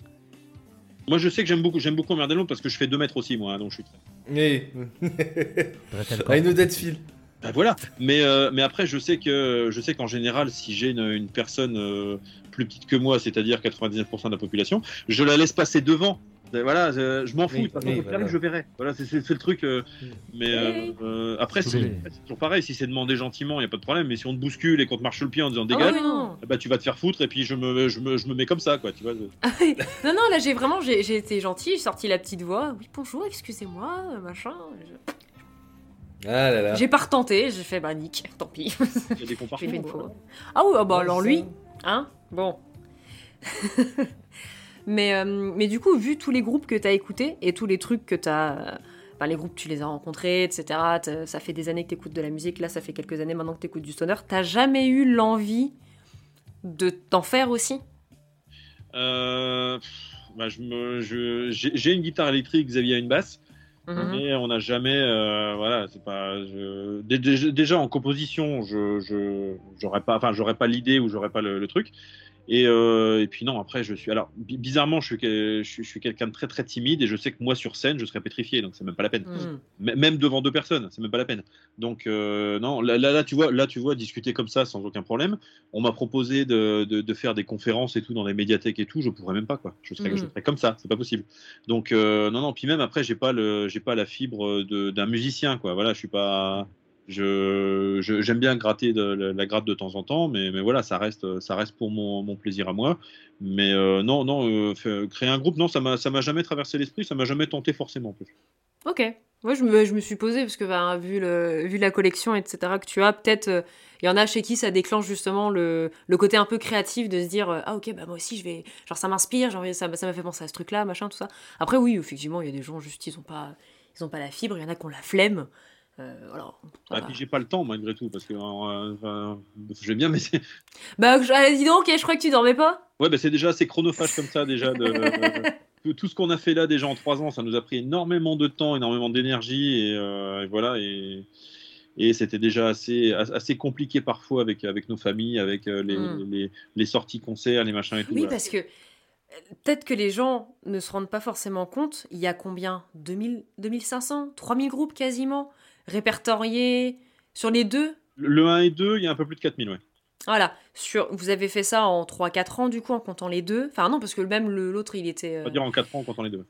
Moi je sais que j'aime beaucoup j'aime beaucoup l'autre parce que je fais 2 mètres aussi moi, hein, donc je suis. très- Mais. Corps. I know that feel. Bah, voilà. Mais euh, mais après je sais que je sais qu'en général si j'ai une, une personne euh, plus petite que moi, c'est-à-dire 99% de la population, je la laisse passer devant. Voilà, je, je m'en fous. Oui, oui, voilà. je verrai. Voilà, c'est le truc. euh, mais Oui. après, c'est toujours pareil. Si c'est demandé gentiment, il y a pas de problème. Mais si on te bouscule et qu'on te marche le pied en disant Ah dégage, bah tu vas te faire foutre et puis je me je me, je me mets comme ça quoi. Tu vois. Ah non, non, là j'ai vraiment, j'ai j'ai été gentille, j'ai sorti la petite voix. Oui, bonjour, excusez-moi, machin. Je- Ah là là. J'ai pas retenté, j'ai fait bah nique, tant pis. Il y a des compartiments. J'ai fait une voilà. fois. Ah oui, ah bah Ouais, alors lui, hein Bon. mais, euh, mais du coup, vu tous les groupes que t'as écoutés et tous les trucs que t'as. euh, Enfin, les groupes, tu les as rencontrés, etc. Ça fait des années que t'écoutes de la musique. Là, ça fait quelques années maintenant que t'écoutes du stoner. T'as jamais eu l'envie de t'en faire aussi? Euh, bah, je me, je, j'ai j'ai une guitare électrique, Xavier a une basse, Mhm. mais on n'a jamais, euh, voilà, c'est pas, je- dé- dé- déjà en composition, je, je, j'aurais pas, enfin, j'aurais pas l'idée ou j'aurais pas le, le truc. Et, euh, et puis non, après, je suis, alors bi- bizarrement, je suis, je suis, je suis quelqu'un de très très timide et je sais que moi sur scène, je serais pétrifié, donc c'est même pas la peine. Mhm. M- même devant deux personnes, c'est même pas la peine. Donc euh, non, là, là, là, tu vois, là tu vois discuter comme ça sans aucun problème. On m'a proposé de, de, de faire des conférences et tout dans les médiathèques et tout, je pourrais même pas quoi. Je serais, je serais comme ça, c'est pas possible. Donc euh, non non, puis même après j'ai pas le j'ai pas la fibre de- d'un musicien quoi. Voilà, je suis pas je j'aime bien gratter la, la gratte de temps en temps, mais, mais voilà, ça reste ça reste pour mon, plaisir à moi. Mais euh, non non, euh, créer un groupe, non, ça m'a ça m'a jamais traversé l'esprit, ça m'a jamais tenté forcément. en plus. Ok. Moi, je me, je me suis posé parce que, ben, vu, le, vu la collection, etc., que tu as, peut-être, euh, il y en a chez qui ça déclenche justement le, le côté un peu créatif de se dire, euh, ah ok, bah moi aussi, je vais. Genre, ça m'inspire, envie- ça, ça m'a fait penser à ce truc-là, machin, tout ça. Après, oui, effectivement, il y a des gens, juste, ils ont pas, pas la fibre, il y en a qui ont la flemme. Euh. Ah, puis j'ai pas le temps malgré tout parce que euh, enfin, je vais bien, mais c'est Bah, dis donc, je crois que tu dormais pas. ouais, bah, c'est déjà assez chronophage comme ça déjà. De, tout- ce qu'on a fait là déjà en trois ans, ça nous a pris énormément de temps, énormément d'énergie et, euh, et voilà et, et c'était déjà assez assez compliqué parfois avec avec nos familles, avec euh, les, Mm. les, les sorties concerts, les machins et tout. Oui, voilà. parce que euh, peut-être que les gens ne se rendent pas forcément compte. Il y a combien? 2000, 2500 3000 groupes quasiment? Répertoriés sur les deux? Le- Le 1 et 2, il y a un peu plus de 4000, ouais. Voilà, sur, vous avez fait ça en 3-4 ans du coup en comptant les deux? Enfin non, parce que même l'autre il était... On euh, va dire en 4 ans, quand on les deux.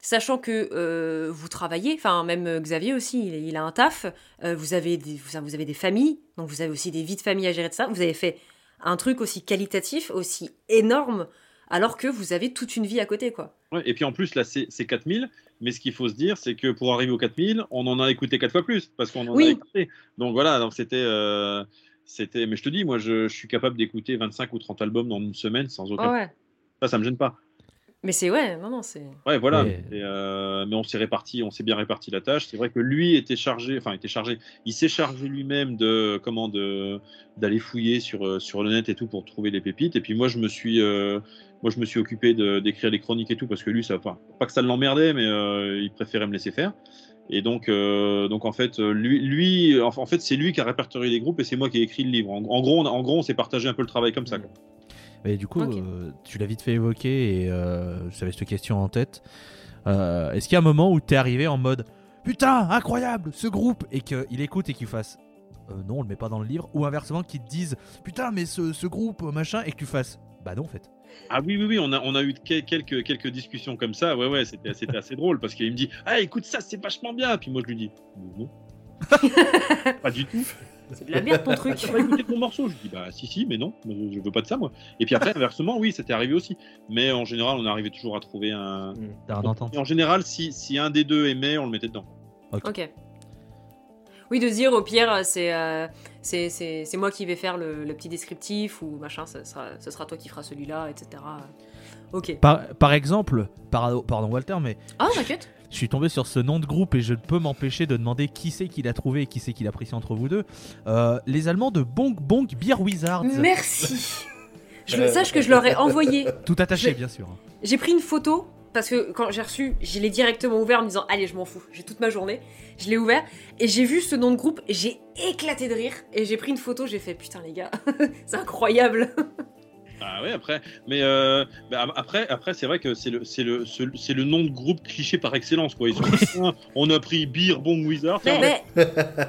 Sachant que euh, vous travaillez, enfin même euh, Xavier aussi, il, il a un taf, euh, vous, avez des, vous, vous avez des familles, donc vous avez aussi des vies de famille à gérer de ça. Vous avez fait un truc aussi qualitatif, aussi énorme, alors que vous avez toute une vie à côté, quoi. Ouais, et puis en plus, là, c'est c'est 4000. Mais ce qu'il faut se dire, c'est que pour arriver aux 4000, on en a écouté 4 fois plus. Parce qu'on en Oui. a écouté. Donc voilà, donc c'était. euh, c'était mais je te dis, moi, je, je suis capable d'écouter 25 ou 30 albums dans une semaine sans aucun. ouais. Ça, ça me gêne pas. Mais c'est ouais, non, non, c'est. Ouais, voilà. Euh, mais on s'est réparti, on s'est bien réparti la tâche. C'est vrai que lui était chargé, enfin, était chargé. Il s'est chargé lui-même de comment de d'aller fouiller sur euh, sur le net et tout pour trouver les pépites. Et puis moi, je me suis euh, moi, je me suis occupé de- d'écrire les chroniques et tout parce que lui, ça, enfin, pas que ça l'emmerdait, mais euh, il préférait me laisser faire. Et donc, euh, donc en fait, lui, lui, en fait, c'est lui qui a répertorié les groupes et c'est moi qui ai écrit le livre. En, en gros, on, en gros, on s'est partagé un peu le travail comme ça. quoi. Et du coup, euh, tu l'as vite fait évoquer et euh, j'avais cette question en tête. Euh, Est-ce qu'il y a un moment où t'es arrivé en mode Putain, incroyable, ce groupe Et qu'il écoute et qu'il fasse euh, Non, on le met pas dans le livre. Ou inversement, qu'il te dise Putain, mais ce, ce groupe, machin, et que tu fasses Bah non, en fait. Ah oui, oui, oui, on a, on a eu que- quelques, quelques discussions comme ça. Ouais, ouais, c'était c'était assez drôle parce qu'il me dit Ah, écoute, ça, c'est vachement bien. Puis moi, je lui dis Non. pas du tout. C'est de la merde ton Ah, truc. T'as pas écouté mon morceau Je dis Bah, si, si, mais non, je veux pas de ça, moi. Et puis après, inversement, oui, c'était arrivé aussi. Mais en général, on arrivait toujours à trouver un. T'as un entente. Et en général, si, si un des deux aimait, on le mettait dedans. Ok. Oui, de se dire au pire, c'est euh, c'est- c'est c'est moi qui vais faire le, le petit descriptif ou machin, ce sera, ce sera toi qui feras celui-là, etc. Ok. Par, par exemple, par- pardon Walter, mais Ah, t'inquiète. Je suis tombé sur ce nom de groupe et je ne peux m'empêcher de demander qui c'est qui l'a trouvé et qui c'est qui l'a apprécié entre vous deux. Euh, les Allemands de Bonk Bonk Beer Wizards. Merci. Je le sache que je leur ai envoyé. Tout attaché, Je- bien sûr. J'ai pris une photo parce que quand j'ai reçu, je l'ai directement ouvert en me disant allez, je m'en fous, j'ai toute ma journée. Je l'ai ouvert et j'ai vu ce nom de groupe et j'ai éclaté de rire et j'ai pris une photo, j'ai fait putain les gars, c'est incroyable. Ah ouais, après, mais euh, bah, après, après c'est vrai que c'est le, c'est le, c'est le nom de groupe cliché par excellence, quoi. Ils sont on a pris Beer Bong Wizard. Mais, mais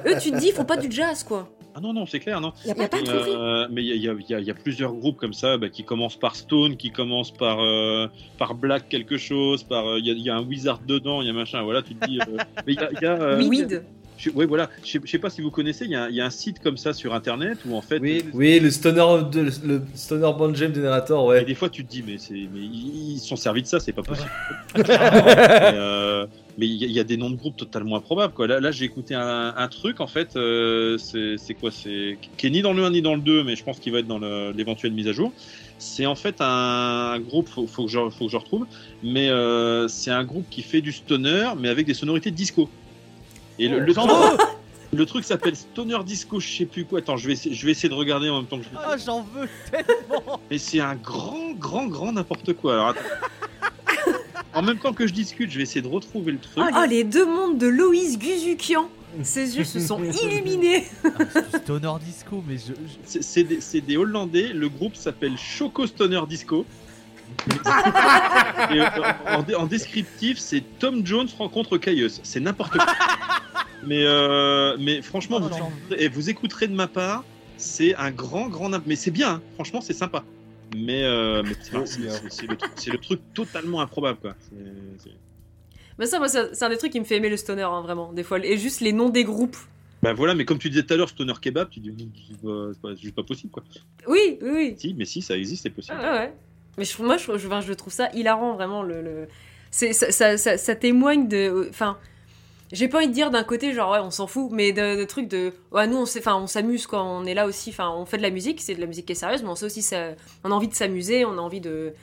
eux, tu te dis, ils font pas du jazz quoi. Ah non, non, c'est clair, non. Y a pas, de euh, mais il y a, il y a- il y a- il y a plusieurs groupes comme ça bah, qui commencent par Stone, qui commencent par, euh, par Black quelque chose, par euh, il y, a, il y a un Wizard dedans, il y a machin. Voilà, tu te dis. euh, mais il y a, il y a, euh, Weed. Je, ouais, voilà. Je sais- je sais pas si vous connaissez, il y, a, il y a un site comme ça sur internet où en fait. Oui, oui, le Stoner, le Stoner Band Jam Generator, Et ouais. des fois, tu te dis, mais, ils sont servis de ça, c'est pas possible. mais euh, il y, a- il y a des noms de groupes totalement improbables. Quoi. Là, là j'ai écouté un, un truc, en fait, euh, c'est, quoi c'est, Qui est ni dans le 1 ni dans le 2, mais je pense qu'il va être dans le- l'éventuelle mise à jour. C'est en fait un, un groupe, faut, faut, que je, faut que je retrouve, mais euh, c'est un groupe qui fait du stoner, mais avec des sonorités disco. Et le, truc, veux le truc s'appelle Stoner Disco, je sais plus quoi. Attends, je vais, essayer, je vais essayer de regarder en même temps que je Ah, j'en veux tellement mais c'est un grand, grand, grand n'importe quoi. Alors, attends. en même temps que je discute, je vais essayer de retrouver le truc. Oh, les deux mondes de Loïs Guzukian. Ses yeux se sont illuminés. Ah, Stoner Disco, mais je. je- C'est- des, c'est des Hollandais. Le groupe s'appelle Choco Stoner Disco. Et, euh, en, descriptif, c'est Tom Jones rencontre Caius. C'est n'importe quoi. Mais, euh, mais franchement, Oh, vous, écouterez, et vous écouterez de ma part. C'est un grand, grand. Mais c'est bien. hein. Franchement, c'est sympa. Mais, euh, mais c'est le, truc- c'est le truc totalement improbable. Quoi. C'est- Mais ça, moi, c'est un des trucs qui me fait aimer le stoner, hein, vraiment. Des fois, et juste les noms des groupes. Ben voilà, mais comme tu disais tout à l'heure, stoner kebab, tu dis c'est pas, pas- juste pas possible quoi. Oui, oui, oui. Si, mais si, ça existe, c'est possible. Ah ouais, ouais. Mais je, moi, je, trouve ça hilarant, vraiment. Le, ça, ça, témoigne de. Enfin, j'ai pas envie de dire d'un côté, genre, ouais, on s'en fout, mais de, de trucs de. Ouais, nous, on, s'amuse quand on est là aussi. Enfin, on fait de la musique, c'est de la musique qui est sérieuse, mais on sait aussi. Ça, on a envie de s'amuser, on a envie de.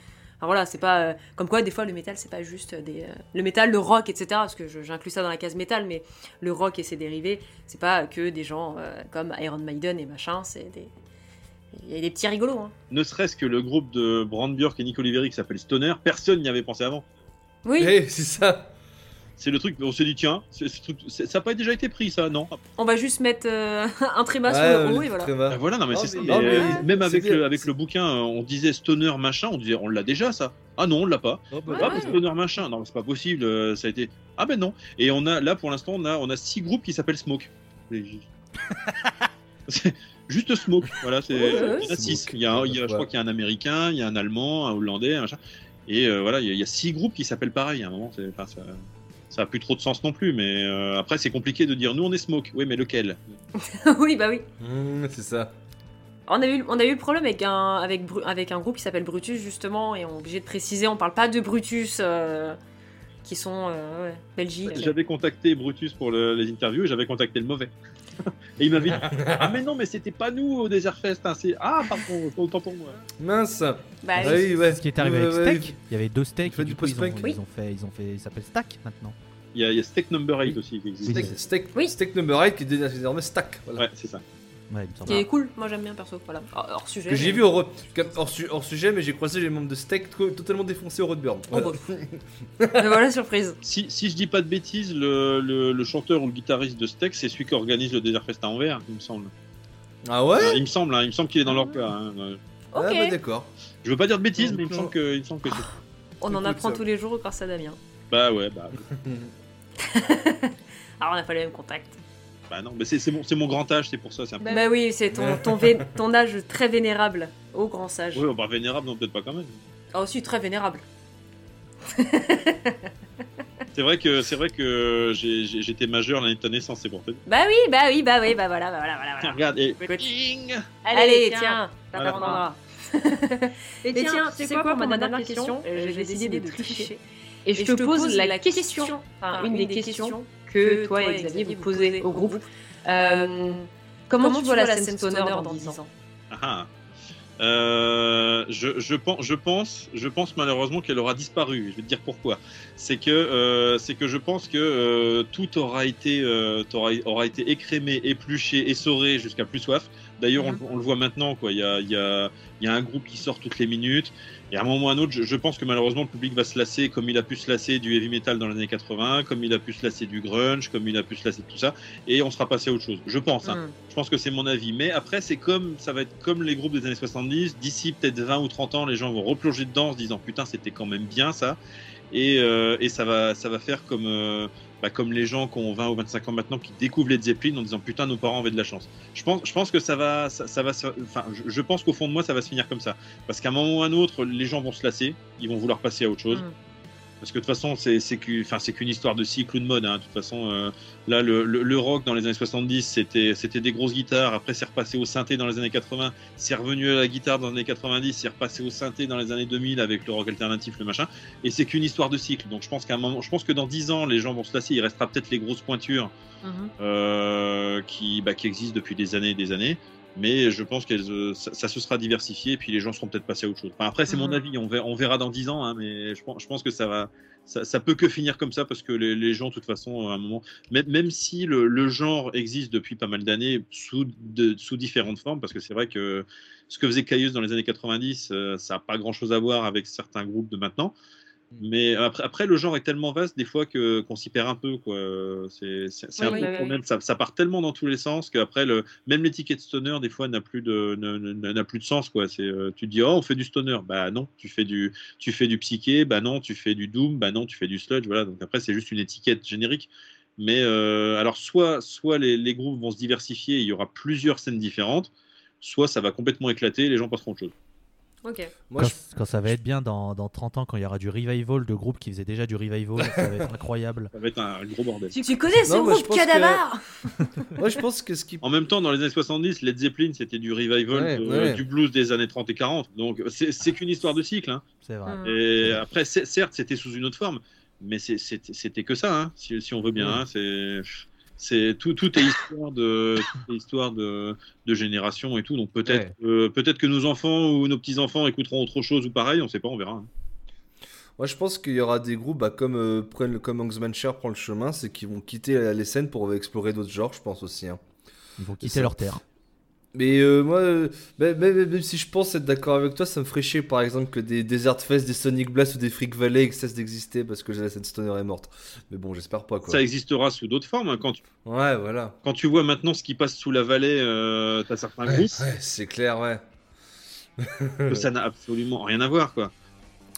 Voilà, c'est pas euh, comme quoi des fois le métal c'est pas juste des euh, le métal, le rock, etc. Parce que j'inclus ça dans la case métal, mais le rock et ses dérivés, c'est pas que des gens euh, comme Iron Maiden et machin, c'est des il y a des petits rigolos. Hein. Ne serait-ce que le groupe de Brandbjörk et Nick Oliveri qui s'appelle Stoner, personne n'y avait pensé avant. Oui, Eh, c'est ça. C'est le truc, on s'est dit, tiens, ce truc- ça n'a pas déjà été pris, ça, non? On va juste mettre euh, un tréma sur le haut et voilà. Ah, Voilà, non, mais c'est ça. mais- mais, euh, même avec, le, avec le bouquin, euh, on disait Stoner machin, on disait, on l'a déjà, ça. Ah non, on l'a pas. Oh, bah, Ah, ouais. mais Stoner machin, non, c'est pas possible, ça a été. Ah ben non. Et on a, là, pour l'instant, on a, on a six groupes qui s'appellent Smoke. Juste- Smoke, voilà, c'est. Il y en a six. Smoke. Il y a, un- il y a- je crois qu'il y a un américain, il y a un allemand, un hollandais, un machin. Et euh, voilà, il y, a, il y a six groupes qui s'appellent pareil à un moment. c'est- enfin, ça, ça a plus trop de sens non plus, mais euh, après, c'est compliqué de dire nous on est Smoke. Oui, mais lequel? Oui, bah oui. Mmh, c'est ça. On a eu, on a eu le problème avec un, avec, un groupe qui s'appelle Brutus, justement, et on est obligé de préciser, on parle pas de Brutus, euh, qui sont euh, ouais, Belgique. J'avais contacté Brutus pour le- les interviews et j'avais contacté le mauvais. et il m'avait dit Ah, mais non, mais c'était pas nous au Desert Fest. hein, c'est... Ah, pardon, autant pour moi. Mince. Bah, Ah oui. oui, ouais. C'est ce qui est arrivé Ouais, avec ouais, Steak. Il y avait deux steaks. Et du coup, ils, ont, ils ont fait, ils ont fait, il s'appelle Stack maintenant. Il y a, il y a Steak Number 8 aussi qui existe. Steak, steak, Oui. steak number 8 qui est désormais stack. Voilà. Ouais, c'est ça. Ouais, il me semble. Qui est cool, moi j'aime bien perso, voilà. Hors, hors sujet. Que j'ai vu hors, su- hors sujet, mais j'ai croisé les membres de Steak to- totalement défoncés au Roadburn. Oh, Voilà. Mais voilà, surprise. Si, si je dis pas de bêtises, le, le- le chanteur ou le guitariste de Steak, c'est celui qui organise le Desert Fest à Anvers, il me semble. Ah ouais il me semble, hein, il me semble qu'il est dans leur cas. hein. Euh, Ok, Ah bah d'accord. Je veux pas dire de bêtises, mais il me semble que, il me semble que c'est. on en apprend tous les jours grâce à Damien. Bah ouais, bah, Alors on n'a pas les mêmes contacts. Bah non, mais c'est, c'est mon, c'est mon grand âge, c'est pour ça. C'est un peu... Bah oui, c'est ton, ton, vé- ton âge très vénérable, au grand sage. Ouais, bah, vénérable, non, peut-être pas quand même. Ah aussi, très vénérable. C'est vrai que, c'est vrai que j'étais majeur l'année de ta naissance, c'est pour te dire. Bah oui, bah oui, bah oui, bah voilà, bah voilà, voilà. voilà. Regarde, et. Écoute. Ding Allez, tiens, Voilà. t'apprendras. Et Et tiens, tu sais quoi, pour ma dernière question, euh, j'ai décidé de tricher. Et je te pose la question, enfin une des questions que toi et Xavier vous posez au groupe. Euh, Comment tu vois la scène stoner dans 10 ans Ah ah. Euh, je, je, pense, je, pense, je pense malheureusement qu'elle aura disparu. Je vais te dire pourquoi. C'est que, euh, c'est que je pense que euh, tout aura été, euh, aura, aura été écrémé, épluché, essoré jusqu'à plus soif. D'ailleurs, on, on le voit maintenant. Quoi. Il, y a, il, y a, il y a un groupe qui sort toutes les minutes. Et à un moment ou à un autre, je, je pense que malheureusement, le public va se lasser comme il a pu se lasser du heavy metal dans les années 80, comme il a pu se lasser du grunge, comme il a pu se lasser de tout ça. Et on sera passé à autre chose. Je pense. hein. Hmm. Je pense que c'est mon avis. Mais après, c'est comme, ça va être comme les groupes des années 70. D'ici peut-être 20 ou 30 ans, les gens vont replonger dedans en se disant putain, c'était quand même bien ça. Et, euh, et ça, va, ça va faire comme, euh, bah, comme les gens qui ont 20 ou 25 ans maintenant qui découvrent les Zeppelin en disant putain, nos parents avaient de la chance. Je pense, que ça va, qu'au fond de moi, ça va se finir comme ça. Parce qu'à un moment ou à un autre, les gens vont se lasser, ils vont vouloir passer à autre chose. Mm. Parce que de toute façon, c'est qu'une histoire de cycle ou de mode. hein. De toute façon, euh, là, le, le- le rock dans les années 70, c'était des grosses guitares. Après, c'est repassé au synthé dans les années 80. C'est revenu à la guitare dans les années 90. C'est repassé au synthé dans les années 2000 avec le rock alternatif, le machin. Et c'est qu'une histoire de cycle. Donc, je pense qu'à moment, je pense que dans 10 ans, les gens vont se lasser. Il restera peut-être les grosses pointures Mhm. euh, qui, bah, qui existent depuis des années et des années. Mais je pense que ça, ça se sera diversifié et puis les gens seront peut-être passés à autre chose. Enfin, après, c'est mon Mhm. avis, on verra, on verra dans 10 ans, hein, mais je pense, je pense que ça va, ça, ça peut que finir comme ça parce que les, les gens, de toute façon, à un moment, même, même si le, le genre existe depuis pas mal d'années sous, de- sous différentes formes, parce que c'est vrai que ce que faisait Caius dans les années 90, euh, ça n'a pas grand chose à voir avec certains groupes de maintenant. Mais après, après, le genre est tellement vaste des fois que qu'on s'y perd un peu. C'est un peu problème. Ça, ça part tellement dans tous les sens qu'après le même l'étiquette stoner des fois n'a plus de n'a plus de sens quoi. C'est euh, tu te dis oh on fait du stoner bah non tu fais du tu fais du psyché bah non tu fais du doom bah non tu fais du sludge voilà donc après c'est juste une étiquette générique. Mais euh, alors soit soit les, les groupes vont se diversifier il y aura plusieurs scènes différentes soit ça va complètement éclater et les gens passeront autre chose. Ok. Moi, quand, je- quand ça va être bien dans, dans 30 ans, quand il y aura du revival de groupes qui faisaient déjà du revival, ça va être incroyable. Ça va être un gros bordel. Tu connais ce Non, groupe pense que- Cadavar moi, je pense que ce qui. En même temps, dans les années 70, Led Zeppelin, c'était du revival Ouais, de- ouais. du blues des années 30 et 40. Donc, c'est c'est qu'une histoire de cycle. hein. C'est vrai. Mm. Et après, certes, c'était sous une autre forme, mais c'était que ça, hein, si, si on veut bien. Hein. C'est c'est tout, tout est histoire de tout est histoire de, de génération et tout. Donc peut-être euh, peut-être que nos enfants ou nos petits enfants écouteront autre chose ou pareil, on sait pas, on verra. hein. Moi, je pense qu'il y aura des groupes bah, comme, euh, comme Cher prend le chemin, c'est qu'ils vont quitter les scènes pour explorer d'autres genres, je pense aussi. Hein. Ils vont quitter leur terre. Mais euh, moi, euh, même, si je pense être d'accord avec toi, ça me ferait chier par exemple que des Desert Fest, des Sonic Blast ou des Freak Valley cessent d'exister parce que la scène Stoner est morte. Mais bon, j'espère pas quoi. Ça existera sous d'autres formes. Hein, quand tu... Ouais, voilà. Quand tu vois maintenant ce qui passe sous la vallée, euh, t'as certains groupes. Ouais, c'est clair, ouais. ça n'a absolument rien à voir quoi.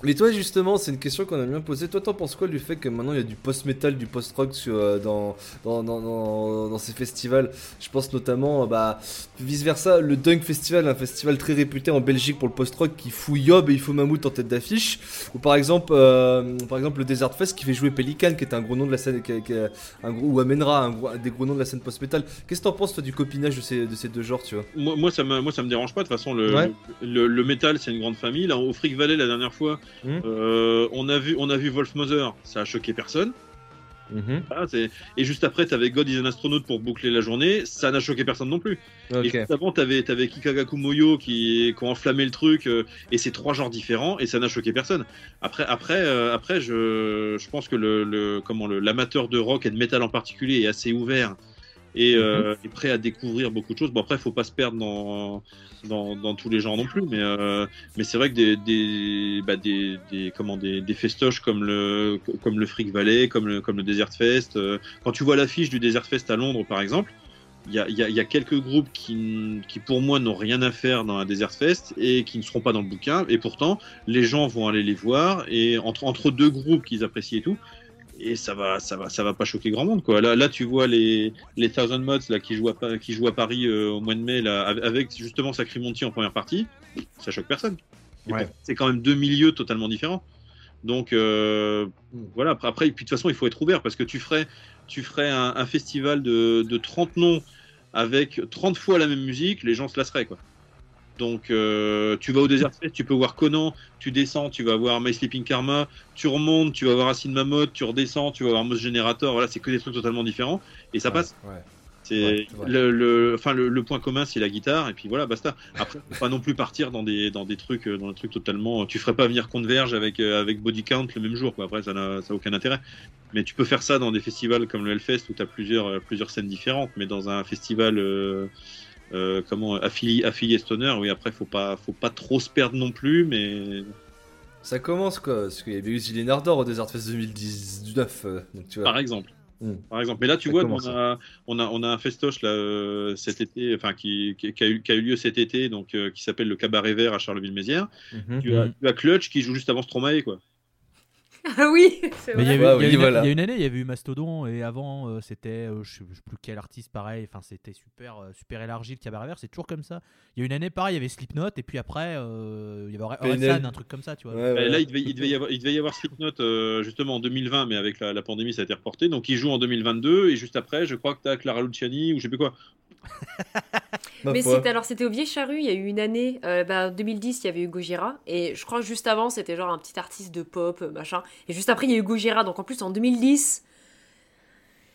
Mais toi, justement, c'est une question qu'on a bien posée. Toi, t'en penses quoi du fait que maintenant il y a du post-metal, du post-rock euh, dans, dans, dans, dans, ces festivals? Je pense notamment, bah, vice-versa, le Dunk Festival, un festival très réputé en Belgique pour le post-rock qui fout Yob et il faut Mammouth en tête d'affiche. Ou par exemple, euh, par exemple le Desert Fest qui fait jouer Pelican, qui est un gros nom de la scène, qui, un gros, ou Amenra, un, des gros noms de la scène post-metal. Qu'est-ce que t'en penses, toi, du copinage de ces, de ces deux genres, tu vois? Moi, moi, ça me, moi, ça me dérange pas. De toute façon, le, le, le, metal, c'est une grande famille. Là, au Freak Valley, la dernière fois, Hmm. Euh, on, a vu, on a vu Wolf Mother, ça a choqué personne. Mhm. et juste après, t'avais God is an Astronaut pour boucler la journée, ça n'a choqué personne non plus. Et juste avant, t'avais avais Kikagaku Moyo qui, qui, ont enflammé le truc, euh, et c'est trois genres différents, et ça n'a choqué personne. Après, après, euh, après je, je, pense que le, comment l'amateur de rock et de métal en particulier est assez ouvert et mhm. est prêt à découvrir beaucoup de choses. Bon, après, il faut pas se perdre dans, dans, tous les genres non plus, mais, euh, mais c'est vrai que des, des, bah des, des, comment, des, des, festoches comme le, comme le Freak Valley, comme le, comme le Desert Fest, euh, quand tu vois l'affiche du Desert Fest à Londres par exemple, il y a, y, y a, quelques groupes qui, qui pour moi n'ont rien à faire dans un Desert Fest et qui ne seront pas dans le bouquin, et pourtant les gens vont aller les voir, et entre, entre deux groupes qu'ils apprécient et tout, et ça va, ça va, ça va pas choquer grand monde quoi. Là, là tu vois les les Thousand Mods là qui jouent à, qui jouent à Paris euh, au mois de mai là avec justement Sacrimonti en première partie, ça choque personne. C'est quand même deux milieux totalement différents. Donc euh, voilà. Après, après, puis de toute façon, il faut être ouvert parce que tu ferais, tu ferais un, festival de, de 30 noms avec 30 fois la même musique, les gens se lasseraient quoi. Donc, euh, tu vas au Desert Fest, tu peux voir Conan, tu descends, tu vas voir My Sleeping Karma, tu remontes, tu vas voir Acid Mammoth, tu redescends, tu vas voir Moss Generator. Voilà, c'est que des trucs totalement différents et ça passe. C'est le, enfin le, point commun, c'est la guitare et puis voilà, basta. Après, faut pas non plus partir dans des dans des trucs dans des trucs totalement. Tu ferais pas venir Converge avec euh, avec Body Count le même jour. Quoi. Après, ça n'a aucun intérêt. Mais tu peux faire ça dans des festivals comme le Hellfest où tu as plusieurs plusieurs scènes différentes. Mais dans un festival euh, euh, comment affilié, affilié Stoner. Oui, après, faut pas, faut pas trop se perdre non plus, mais. Ça commence quoi, parce qu'il y avait eu Zillion Ardor au Desert Fest 2019, euh, donc tu vois. Par exemple. Hmm. Par exemple. Mais là, tu vois, on a, on a, on a un festoche là euh, cet été, enfin qui, qui, a eu, qui, a eu, lieu cet été, donc qui s'appelle le Cabaret Vert à Charleville-Mézières. Mhm. tu, as, tu, as, Clutch qui joue juste avant Stromae, quoi. Ah oui, c'est vrai. Il y, a une, une année, il y avait eu Mastodon et avant euh, c'était, euh, je, sais, sais plus quel artiste pareil, enfin c'était super, euh, super élargi le cabaret vert, c'est toujours comme ça. Il y a une année pareil, il y avait Slipknot et puis après il y avait Orelsan, un truc comme ça, tu vois. là il devait, il, devait y avoir, il devait y avoir Slipknot justement en 2020, mais avec la, la, pandémie ça a été reporté, donc il joue en 2022 et juste après je crois que tu as Clara Luciani ou je sais plus quoi. Mais c'était alors c'était au Vieille Charrue, il y a eu une année, euh, bah, 2010 il y avait eu Gojira et je crois que juste avant c'était genre un petit artiste de pop machin et juste après il y a eu Gojira donc en plus en 2010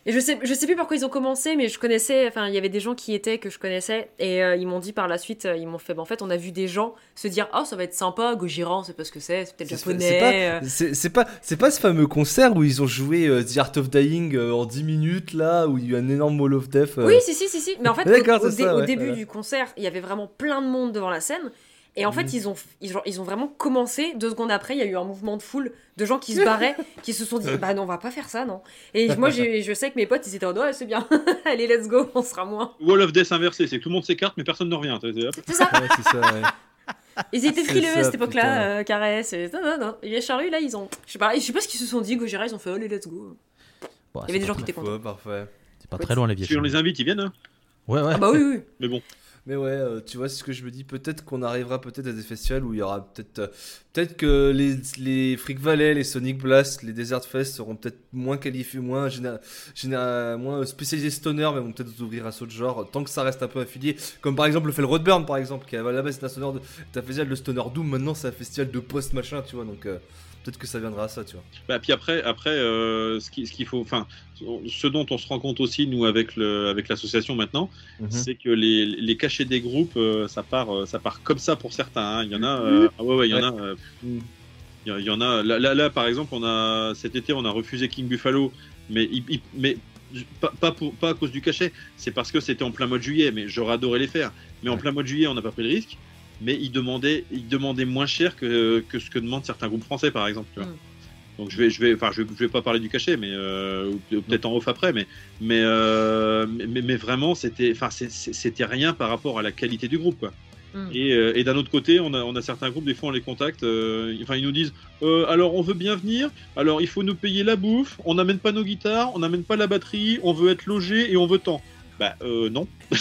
et je sais, je sais plus pourquoi ils ont commencé, mais je connaissais, enfin, il y avait des gens qui étaient que je connaissais, et euh, ils m'ont dit par la suite, euh, ils m'ont fait, bah, en fait, on a vu des gens se dire, oh, ça va être sympa, Gojira, c'est pas ce que c'est, c'est peut-être japonais. C'est pas, c'est pas, ce fameux concert où ils ont joué The Art of Dying en 10 minutes, là, où il y a eu un énorme wall of death. Oui, si, si, si, si. Mais en fait, au, début du concert, il y avait vraiment plein de monde devant la scène, et en fait, mhm. ils, ont, ils, ont, vraiment commencé. Deux secondes après, il y a eu un mouvement de foule de gens qui se barraient, qui se sont dit Bah non, on va pas faire ça, non. Et moi, je sais que mes potes, ils étaient en Ouais, c'est bien. Allez, let's go, on sera moins. Wall of Death inversé, c'est que tout le monde s'écarte, mais personne ne revient. C'est ça. Ils étaient frileux à cette époque-là, euh, Caresse. Non, non, non. Il y a Charlie, là, ils ont. Je sais pas, je sais pas ce qu'ils se sont dit, Gojira, ils ont fait Allez, let's go. il y avait des gens qui étaient contents. parfait. C'est pas très loin, les vieilles. Si on les invite, ils viennent. Hein ouais, ouais. Ah bah oui, oui. Mais bon. Mais ouais, euh, tu vois, c'est ce que je me dis. Peut-être qu'on arrivera peut-être à des festivals où il y aura peut-être. Euh, peut-être que les, les Freak Valley, les Sonic Blast, les Desert Fest seront peut-être moins qualifiés, moins, moins spécialisés stoner, mais vont peut-être s'ouvrir à ce genre, tant que ça reste un peu affilié. Comme par exemple le fait le Roadburn, par exemple, qui à la base c'était un, un festival de stoner doom, maintenant c'est un festival de post machin, tu vois. Donc. Euh, peut-être que ça viendra à ça, tu vois. Bah, puis après, après euh, ce qu'il ce qu'il faut, enfin, ce dont on se rend compte aussi, nous, avec le, avec l'association maintenant, mhm. c'est que les, les cachets des groupes, euh, ça part, euh, ça part comme ça pour certains. Hein. Il y en a, ah ouais, ouais, il y en a. Il Il y, en a. Là, là, par exemple, on a cet été, on a refusé King Buffalo, mais, mais pas, pour, pas à cause du cachet, c'est parce que c'était en plein mois de juillet. Mais j'aurais adoré les faire. Mais en plein mois de juillet, on n'a pas pris le risque. Mais ils demandaient, ils demandaient moins cher que, que ce que demandent certains groupes français, par exemple. Tu vois. Mm. Donc je vais, je vais, enfin, je, vais pas parler du cachet, mais euh, peut-être en off après, mais, mais, euh, mais, mais, vraiment, c'était, enfin, c'était rien par rapport à la qualité du groupe, quoi. Hmm. Et, euh, et d'un autre côté, on a, on a, certains groupes, des fois on les contacte, enfin ils nous disent alors on veut bien venir, alors il faut nous payer la bouffe, on n'amène pas nos guitares, on n'amène pas la batterie, on veut être logé et on veut tant. Bah euh, non.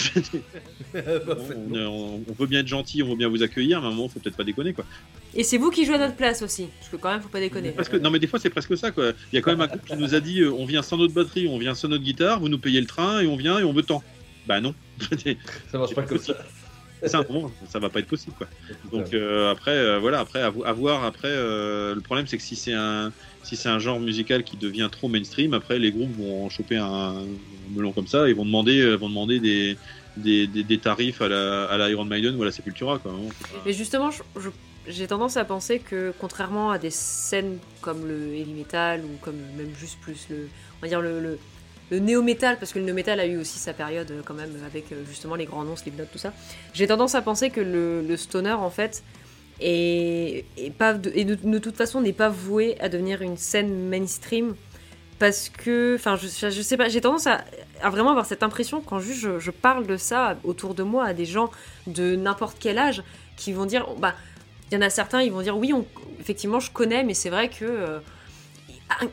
on, veut bien être gentil, on veut bien vous accueillir, mais à un moment, faut peut-être pas déconner quoi. Et c'est vous qui jouez à notre place aussi, parce que quand même, faut pas déconner. Parce que, non, mais des fois, c'est presque ça quoi. Il y a quand même un groupe qui nous a dit euh, on vient sans notre batterie, on vient sans notre guitare, vous nous payez le train et on vient et on veut tant. Bah non. ça marche pas comme ça. Ça, ça va pas être possible quoi. Donc euh, après, euh, voilà, après à, voir. Après, le problème c'est que si c'est un si c'est un genre musical qui devient trop mainstream, après les groupes vont choper un melon comme ça et vont demander, euh, vont demander des, des, des, tarifs à la, à la, Iron Maiden ou à la Sepultura. Quoi. Mais justement, j'ai tendance à penser que contrairement à des scènes comme le heavy metal ou comme même juste plus le, on va dire le, le, le néo-metal, parce que le néo-metal a eu aussi sa période euh, quand même avec euh, justement les grands noms, Slipknot, tout ça. J'ai tendance à penser que le, stoner en fait et, pas de, et de, toute façon n'est pas voué à devenir une scène mainstream parce que, enfin, je, je, sais pas, j'ai tendance à, vraiment avoir cette impression quand juste je, je, parle de ça autour de moi à des gens de n'importe quel âge qui vont dire, bah, il y en a certains, ils vont dire oui, effectivement, je connais, mais c'est vrai que euh,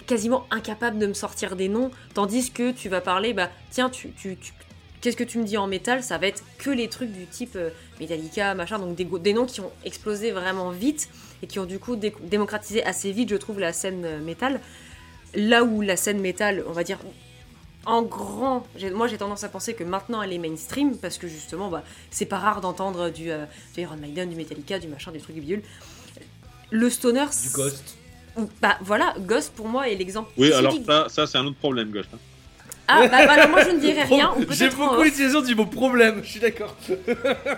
quasiment incapable de me sortir des noms, tandis que tu vas parler, bah, tiens, tu, tu, Qu'est-ce que tu me dis en métal Ça va être que les trucs du type euh, Metallica, machin, donc des, noms qui ont explosé vraiment vite et qui ont du coup démocratisé assez vite, je trouve, la scène euh, métal. Là où la scène métal, on va dire, en grand, moi j'ai tendance à penser que maintenant elle est mainstream parce que justement, bah, c'est pas rare d'entendre du, euh, Iron Maiden, du Metallica, du machin, du truc du Le stoner. Du Ghost. Bah voilà, Ghost pour moi est l'exemple. Oui, alors ça, ça c'est un autre problème, Ghost. Hein. Ah, bah, alors moi je ne dirais rien. J'ai beaucoup l'utilisation du mot problème, je suis d'accord.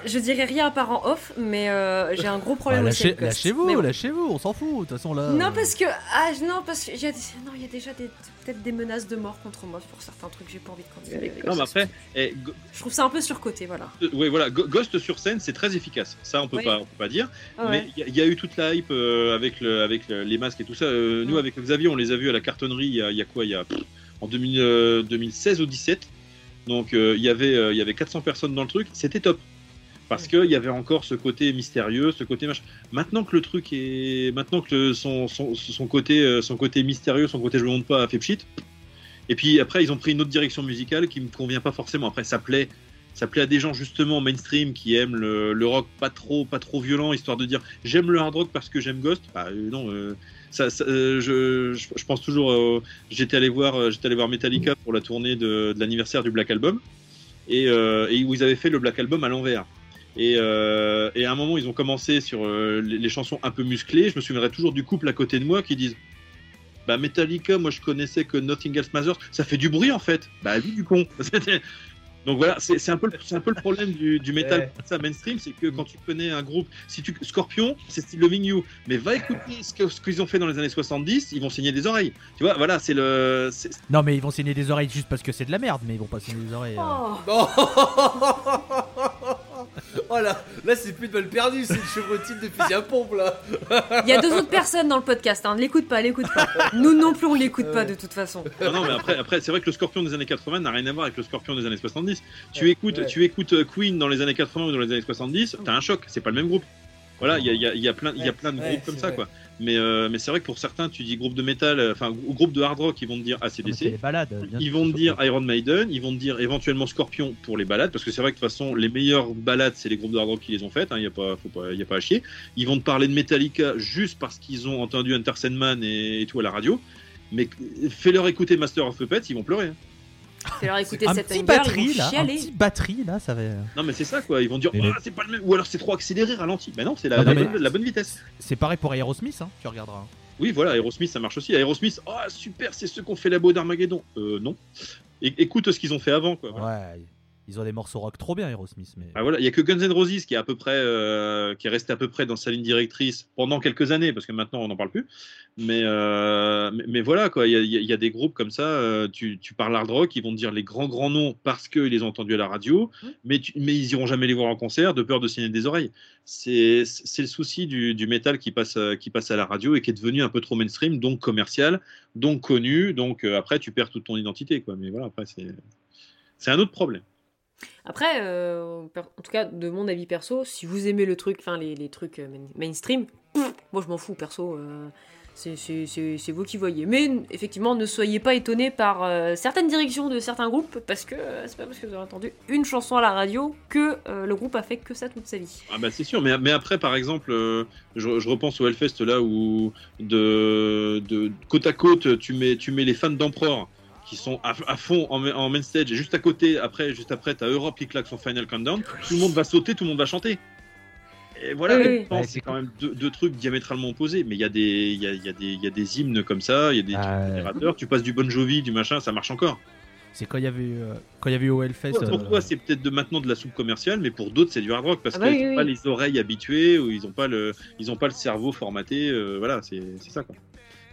je dirais rien à part en off, mais euh, j'ai un gros problème bah, lâchez, Lâchez-vous, lâchez-vous, on s'en fout. De toute façon là. Non, parce que. Ah, non, parce que. Y a, non, il y a déjà peut-être des menaces de mort contre moi pour certains trucs, j'ai pas envie de continuer. Non, mais après. Eh, je trouve ça un peu surcoté, voilà. Euh, oui, voilà. Ghost sur scène, c'est très efficace. Ça, on peut, pas, on peut pas dire. mais il y, a eu toute la hype euh, avec, le, avec les masques et tout ça. nous, avec Xavier, on les a vus à la cartonnerie il y, a quoi Il y a en 2016 euh, ou 17. Donc euh, il y avait euh, il y avait 400 personnes dans le truc, c'était top. Parce qu'il y avait encore ce côté mystérieux, ce côté machin. Maintenant que le truc est. Maintenant que son, son, son, côté, son côté mystérieux, son côté je ne montre pas a fait pchit. Et puis après, ils ont pris une autre direction musicale qui me convient pas forcément. Après, ça plaît, ça plaît à des gens justement mainstream qui aiment le, rock pas trop, pas trop violent, histoire de dire j'aime le hard rock parce que j'aime Ghost. Bah non, euh, je, pense toujours. Euh, j'étais allé voir, euh, j'étais allé voir Metallica pour la tournée de, l'anniversaire du Black Album et, où ils avaient fait le Black Album à l'envers. Et, à un moment, ils ont commencé sur les, chansons un peu musclées. Je me souviendrai toujours du couple à côté de moi qui disent Bah, Metallica, moi je connaissais que Nothing Else Matters. Ça fait du bruit en fait. Bah, oui, du con. Donc voilà, c'est un, peu, un peu le problème du, du métal ça, mainstream, c'est que quand tu connais un groupe, si tu Scorpion, c'est style Loving You, mais va écouter ce qu'ils ce qu'ils ont fait dans les années 70, ils vont saigner des oreilles. Tu vois, voilà, c'est le. Non, mais ils vont saigner des oreilles juste parce que c'est de la merde, mais ils vont pas saigner des oreilles. Euh. Oh. oh là, là c'est plus de balle perdue, c'est le chevrotine de fusil à pompe là. Il y a deux autres personnes dans le podcast, hein. l'écoute pas, l'écoute pas. Nous non plus on l'écoute pas de toute façon. Non, non mais après, après c'est vrai que le Scorpion des années 80 n'a rien à voir avec le Scorpion des années 70. Tu écoutes, tu écoutes euh, Queen dans les années 80 ou dans les années 70, t'as un choc, c'est pas le même groupe. Voilà, il y a, y, a, plein, y a plein de groupes comme ça, quoi. Mais, euh, mais c'est vrai que pour certains, tu dis groupe de métal, euh, enfin groupe de hard rock, ils vont te dire ACDC. Ah, ils vont te dire Iron Maiden, ils vont te dire éventuellement Scorpion pour les balades, parce que c'est vrai que de toute façon, les meilleures balades, c'est les groupes de hard rock qui les ont faites, il hein, n'y a, pas, faut pas, y a pas à chier. Ils vont te parler de Metallica juste parce qu'ils ont entendu Enter Sandman et, et, tout à la radio. Mais fais-leur écouter Master of Puppets, ils vont pleurer. Hein. Alors écoutez un cette petit batterie là, un petit batterie là, ça va. Non mais c'est ça quoi, ils vont dire oh, c'est pas le même ou alors c'est trop accéléré ralenti. Mais non, c'est la, la, bonne vitesse. C'est pareil pour Aerosmith, hein, tu regarderas. Oui voilà, Aerosmith ça marche aussi. Aerosmith, oh super, c'est ceux qu'on fait la beau d'Armageddon. Euh non. écoute ce qu'ils ont fait avant quoi. Ouais. Ils ont des morceaux rock trop bien, Aerosmith. Mais... Ah, voilà, il y a que Guns N' Roses qui est à peu près, euh, qui est resté à peu près dans sa ligne directrice pendant quelques années, parce que maintenant on n'en parle plus. Mais, euh, mais, voilà, quoi. Il y, a, des groupes comme ça. Euh, tu, tu, parles hard rock, ils vont te dire les grands grands noms parce qu'ils les ont entendus à la radio, mmh. mais, mais ils iront jamais les voir en concert de peur de signer des oreilles. C'est le souci du, du, métal qui passe, qui passe à la radio et qui est devenu un peu trop mainstream, donc commercial, donc connu. Donc après, tu perds toute ton identité, quoi. Mais voilà, après c'est un autre problème. Après, euh, en tout cas, de mon avis perso, si vous aimez le truc, enfin les, trucs euh, mainstream, moi je m'en fous perso. Euh, c'est vous qui voyez. Mais effectivement, ne soyez pas étonnés par certaines directions de certains groupes, parce que c'est pas parce que vous avez entendu une chanson à la radio que le groupe a fait que ça toute sa vie. Ah bah c'est sûr, mais, après par exemple, je, repense au Hellfest là où de côte à côte, tu mets, tu mets les fans d'Empereur qui sont à, fond en, main stage et juste à côté, après, juste après, t'as Europe qui claque son final countdown. Tout le monde va sauter, tout le monde va chanter. Et voilà, c'est quand même deux, trucs diamétralement opposés, mais il y, a des, y, a, y, a des, y a des hymnes comme ça, il y a des générateurs, tu passes du Bon Jovi, du machin, ça marche encore. C'est quand il y avait euh, quand il y avait au Hellfest. Pour, euh, c'est peut-être de maintenant de la soupe commerciale, mais pour d'autres, c'est du hard rock parce ah bah qu'ils n'ont pas les oreilles habituées ou ils n'ont pas le ils ont pas le cerveau formaté. Euh, voilà, c'est ça quoi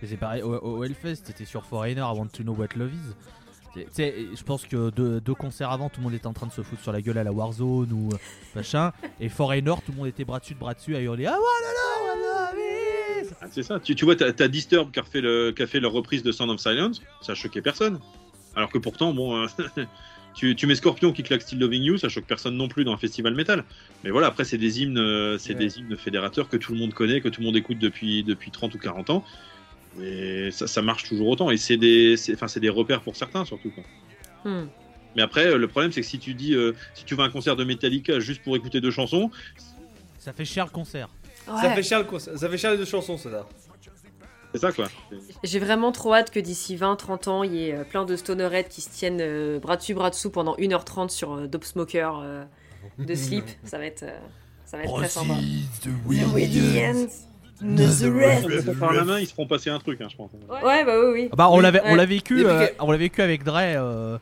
c'est pareil, au, Hellfest, t'étais sur Foreigner, I Want to Know What Love Is. je pense que deux, concerts avant, tout le monde était en train de se foutre sur la gueule à la Warzone ou euh, machin. Et Foreigner, tout le monde était bras dessus, bras dessus à hurler Ah, voilà, ah, C'est ça. Tu, tu vois, t'as as Disturb qui a, fait le, qui a fait leur reprise de Sound of Silence. Ça a choqué personne. Alors que pourtant, bon. Euh, tu, tu, mets Scorpion qui claque Still Loving You, ça choque personne non plus dans un festival métal. Mais voilà, après, c'est des hymnes, euh, des hymnes fédérateurs que tout le monde connaît, que tout le monde écoute depuis, depuis 30 ou 40 ans. Mais ça, ça marche toujours autant. Et c'est des, enfin, c'est des repères pour certains surtout. Quoi. Hmm. Mais après, euh, le problème, c'est que si tu dis, euh, si tu vas à un concert de Metallica juste pour écouter deux chansons, ça fait cher le concert. Ça fait cher le concert. Ça fait cher les deux chansons, ça. C'est ça quoi. J'ai vraiment trop hâte que d'ici 20-30 ans, il y ait euh, plein de stonerettes qui se tiennent bras dessus, bras dessous pendant 1h30 sur Dope Smoker de Sleep. ça va être, ça va être très sympa. Nazareth. Par la main, ils se feront passer un truc, hein, je pense. Ouais, bah oui, oui. Bah, on l'avait, on l'a vécu, euh, on l'a vécu avec Dre euh,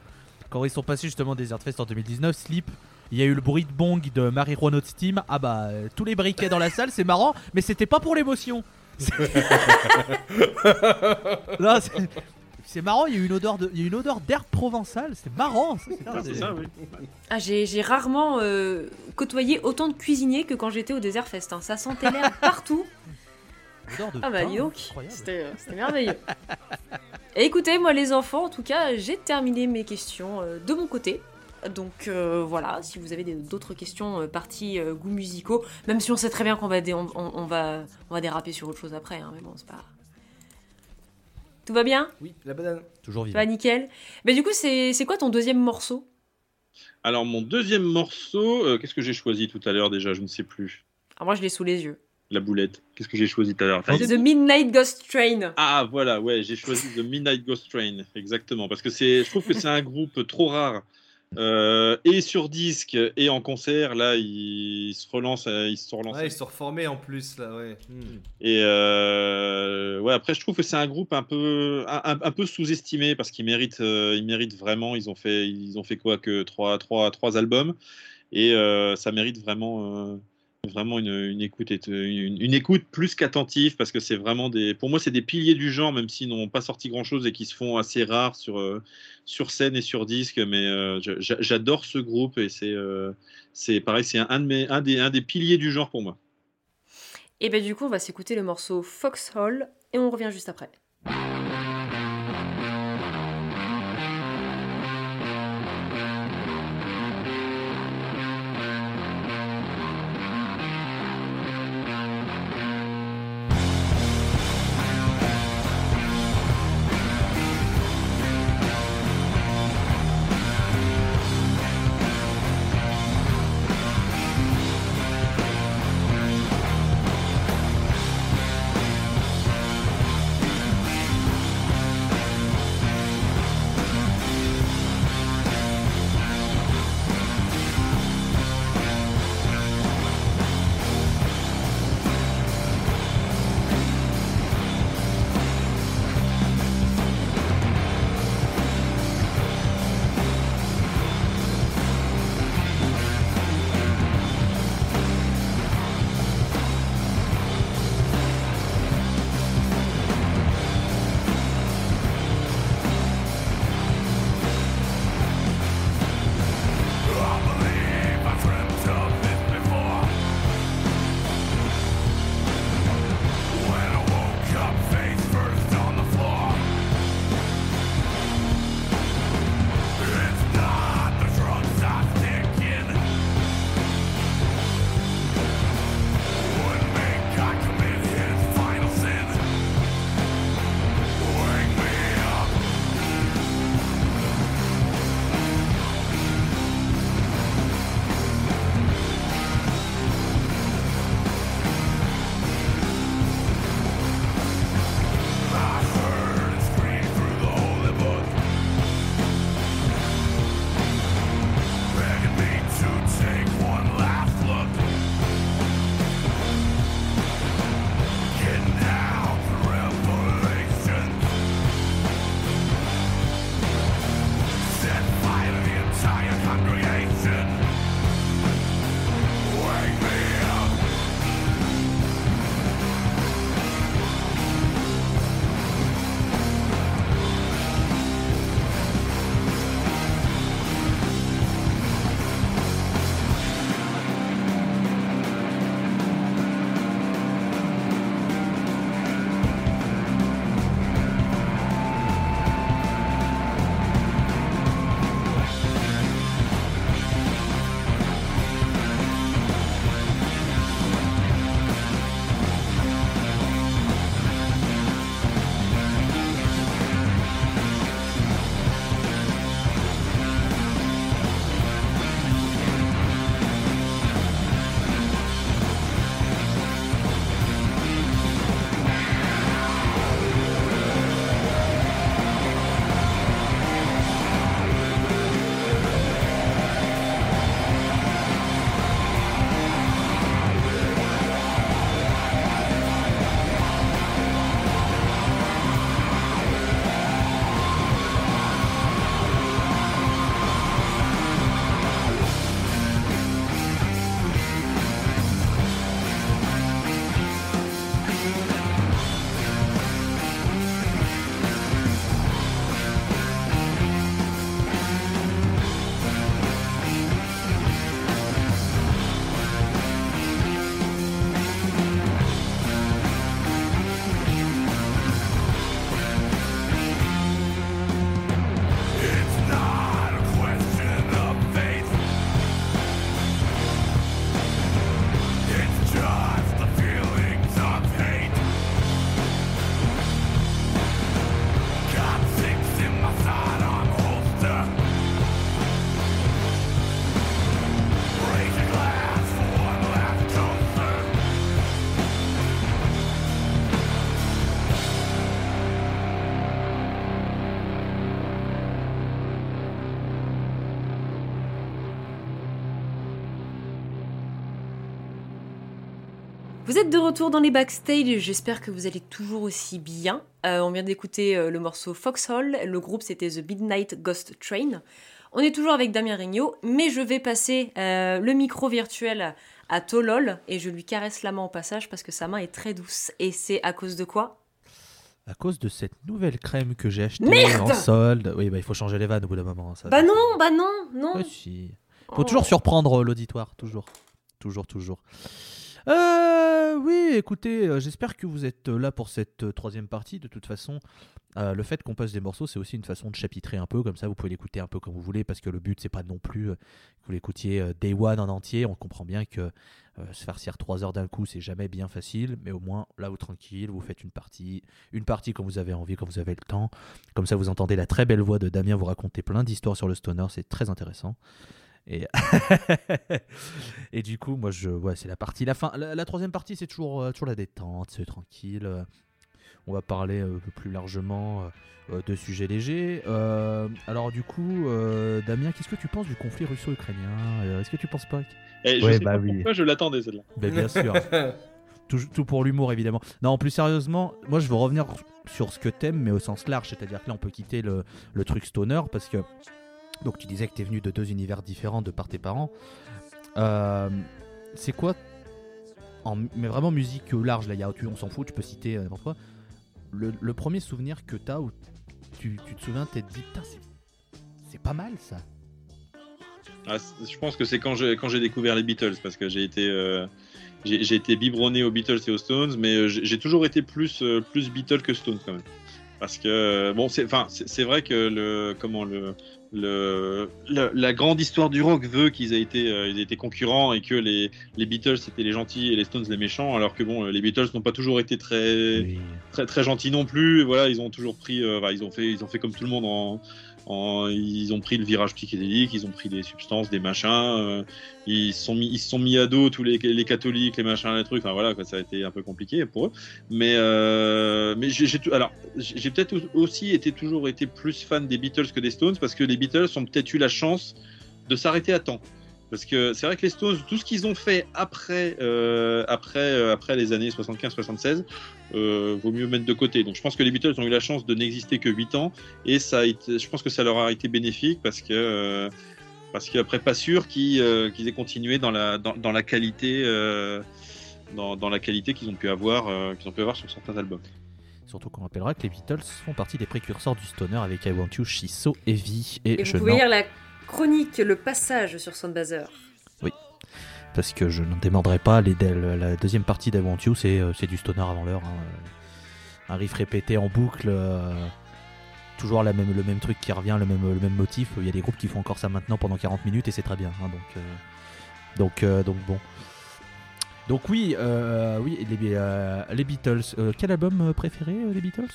quand ils sont passés justement Desert Fest en 2019. Sleep. Il y a eu le bruit de bong de Marie Renault Steam. Ah bah euh, tous les briquets dans la salle, c'est marrant, mais c'était pas pour l'émotion. c'est marrant, il y a une odeur de, il y a une odeur d'air provençal, c'est marrant. C'est ça, oui. Ah, j'ai rarement côtoyé autant de cuisiniers que quand j'étais au Desert Fest. Hein. Ça sentait l'air partout ah bah dis donc, c'était merveilleux. Et écoutez, moi les enfants, en tout cas, j'ai terminé mes questions euh, de mon côté. Donc euh, voilà, si vous avez d'autres questions euh, parties goûts musicaux, même si on sait très bien qu'on va, on, va, on va déraper sur autre chose après, hein, mais bon, c'est pas... Tout va bien? Oui, la banane. Toujours vivant. Bah nickel. Mais du coup, c'est quoi ton deuxième morceau? Alors mon deuxième morceau, qu'est-ce que j'ai choisi tout à l'heure déjà Je ne sais plus. Alors moi, je l'ai sous les yeux la boulette. Qu'est-ce que j'ai choisi tout à l'heure The Midnight Ghost Train. Ah voilà, ouais, j'ai choisi The Midnight Ghost Train, exactement, parce que c'est, je trouve que c'est un groupe trop rare. Euh, et sur disque et en concert, là, ils se relancent, euh, ils se sont relancés. Ouais, ils se sont reformés en plus, là, ouais. Hmm. Et euh, ouais, après, je trouve que c'est un groupe un peu, un, peu sous-estimé parce qu'ils méritent, ils méritent vraiment. Ils ont fait, ils ont fait quoi que trois, trois, trois albums et ça mérite vraiment vraiment une, écoute une, écoute plus qu'attentive parce que c'est vraiment des pour moi c'est des piliers du genre même s'ils n'ont pas sorti grand chose et qui se font assez rares sur euh, sur scène et sur disque. Mais euh, j'adore ce groupe et c'est euh, c'est pareil c'est un, de mes, un des un des piliers du genre pour moi. Et ben du coup on va s'écouter le morceau Foxhole et on revient juste après de retour dans les backstage, j'espère que vous allez toujours aussi bien. Euh, on vient d'écouter euh, le morceau Foxhole, le groupe c'était The Midnight Ghost Train. On est toujours avec Damien Regnault, mais je vais passer euh, le micro virtuel à Tolol et je lui caresse la main au passage parce que sa main est très douce. Et c'est à cause de quoi? À cause de cette nouvelle crème que j'ai achetée en solde. Oui, bah il faut changer les vannes au bout d'un moment. Ça... Bah non, bah non, non. Ouais, si. Faut toujours surprendre l'auditoire, toujours. Toujours, toujours. Euh, oui, écoutez, euh, j'espère que vous êtes là pour cette euh, troisième partie. De toute façon, euh, le fait qu'on passe des morceaux, c'est aussi une façon de chapitrer un peu, comme ça vous pouvez l'écouter un peu comme vous voulez, parce que le but, c'est pas non plus que vous l'écoutiez Day One en entier. On comprend bien que se farcir trois heures d'un coup, c'est jamais bien facile, mais au moins là, vous tranquille, vous faites une partie, une partie quand vous avez envie, quand vous avez le temps. Comme ça, vous entendez la très belle voix de Damien vous raconter plein d'histoires sur le stoner, c'est très intéressant. Et, et du coup, moi, je, ouais, c'est la partie, la fin. La, troisième partie, c'est toujours, euh, toujours la détente, c'est tranquille. on va parler un peu plus largement euh, de sujets légers. Euh, alors, du coup, Damien, qu'est-ce que tu penses du conflit russo-ukrainien? Est-ce que tu penses pas eh, Je sais bah pas oui. pourquoi je l'attendais celle-là. Ben, bien sûr. tout, tout, pour l'humour, évidemment. Non, plus sérieusement, moi, je veux revenir sur ce que t'aimes, mais au sens large. C'est-à-dire que là, on peut quitter le, le truc stoner parce que donc tu disais que tu es venu de deux univers différents de par tes parents. Euh, c'est quoi, mais vraiment musique large, là, on s'en fout, tu peux citer n'importe quoi. Le, premier souvenir que tu as où tu, te souviens, t'es dit, putain, c'est pas mal ça. Ah, je pense que c'est quand j'ai découvert les Beatles parce que j'ai été euh, j'ai été biberonné aux Beatles et aux Stones, mais euh, j'ai toujours été plus plus Beatles que Stones quand même. Parce que bon, c'est enfin c'est vrai que le comment le le, la grande histoire du rock veut qu'ils aient été, euh, ils aient été concurrents et que les, les Beatles c'était les gentils et les Stones les méchants, alors que bon, les Beatles n'ont pas toujours été très, très, très gentils non plus. Voilà, ils ont toujours pris, euh, ils ont fait, ils ont fait comme tout le monde en, ils ont pris le virage psychédélique, ils ont pris des substances, des machins, euh, ils se sont mis, à dos tous les, catholiques, les machins, les trucs. Enfin voilà, ça a été un peu compliqué pour eux. Mais euh, j'ai j'ai peut-être aussi été toujours été plus fan des Beatles que des Stones parce que les Beatles ont peut-être eu la chance de s'arrêter à temps. Parce que c'est vrai que les Stones, tout ce qu'ils ont fait après, euh, après, euh, après les années 75-76, euh, vaut mieux mettre de côté. Donc je pense que les Beatles ont eu la chance de n'exister que 8 ans et ça a été, je pense que ça leur a été bénéfique parce que parce qu'après pas sûr qu'ils aient continué dans la dans, la qualité dans, dans, la qualité qu'ils ont pu avoir qu'ils ont pu avoir sur certains albums. Surtout qu'on rappellera que les Beatles font partie des précurseurs du stoner avec I Want You, She's So Heavy et, et vous pouvez lire la chronique Le Passage sur Soundbazer. Oui, parce que je n'en démordrai pas, les, la deuxième partie d'Avant euh, c'est du stoner avant l'heure. Hein. Un riff répété en boucle, euh, toujours le même truc qui revient, le même, motif. Il y a des groupes qui font encore ça maintenant pendant 40 minutes et c'est très bien. Hein, donc, euh, donc, donc bon. Donc oui, oui les, les Beatles. quel album préféré des Beatles?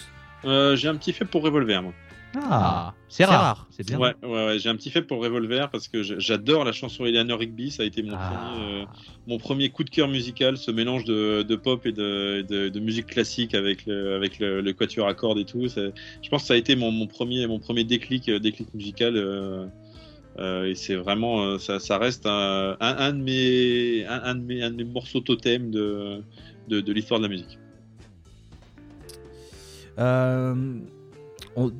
J'ai un petit fait pour Revolver, moi. Ah, c'est rare. C'est bien. Ouais, ouais, j'ai un petit fait pour Revolver parce que j'adore la chanson Eleanor Rigby. Ça a été mon, ah. premier, euh, mon premier coup de cœur musical, ce mélange de, de pop et de, de, musique classique avec le, avec le, quatuor à cordes et tout. Je pense que ça a été mon, mon premier, mon premier déclic, euh, déclic musical. Euh, et c'est vraiment, ça, ça, reste un, un, de mes, un, de mes, un de mes morceaux totem de, de, de l'histoire de la musique. Euh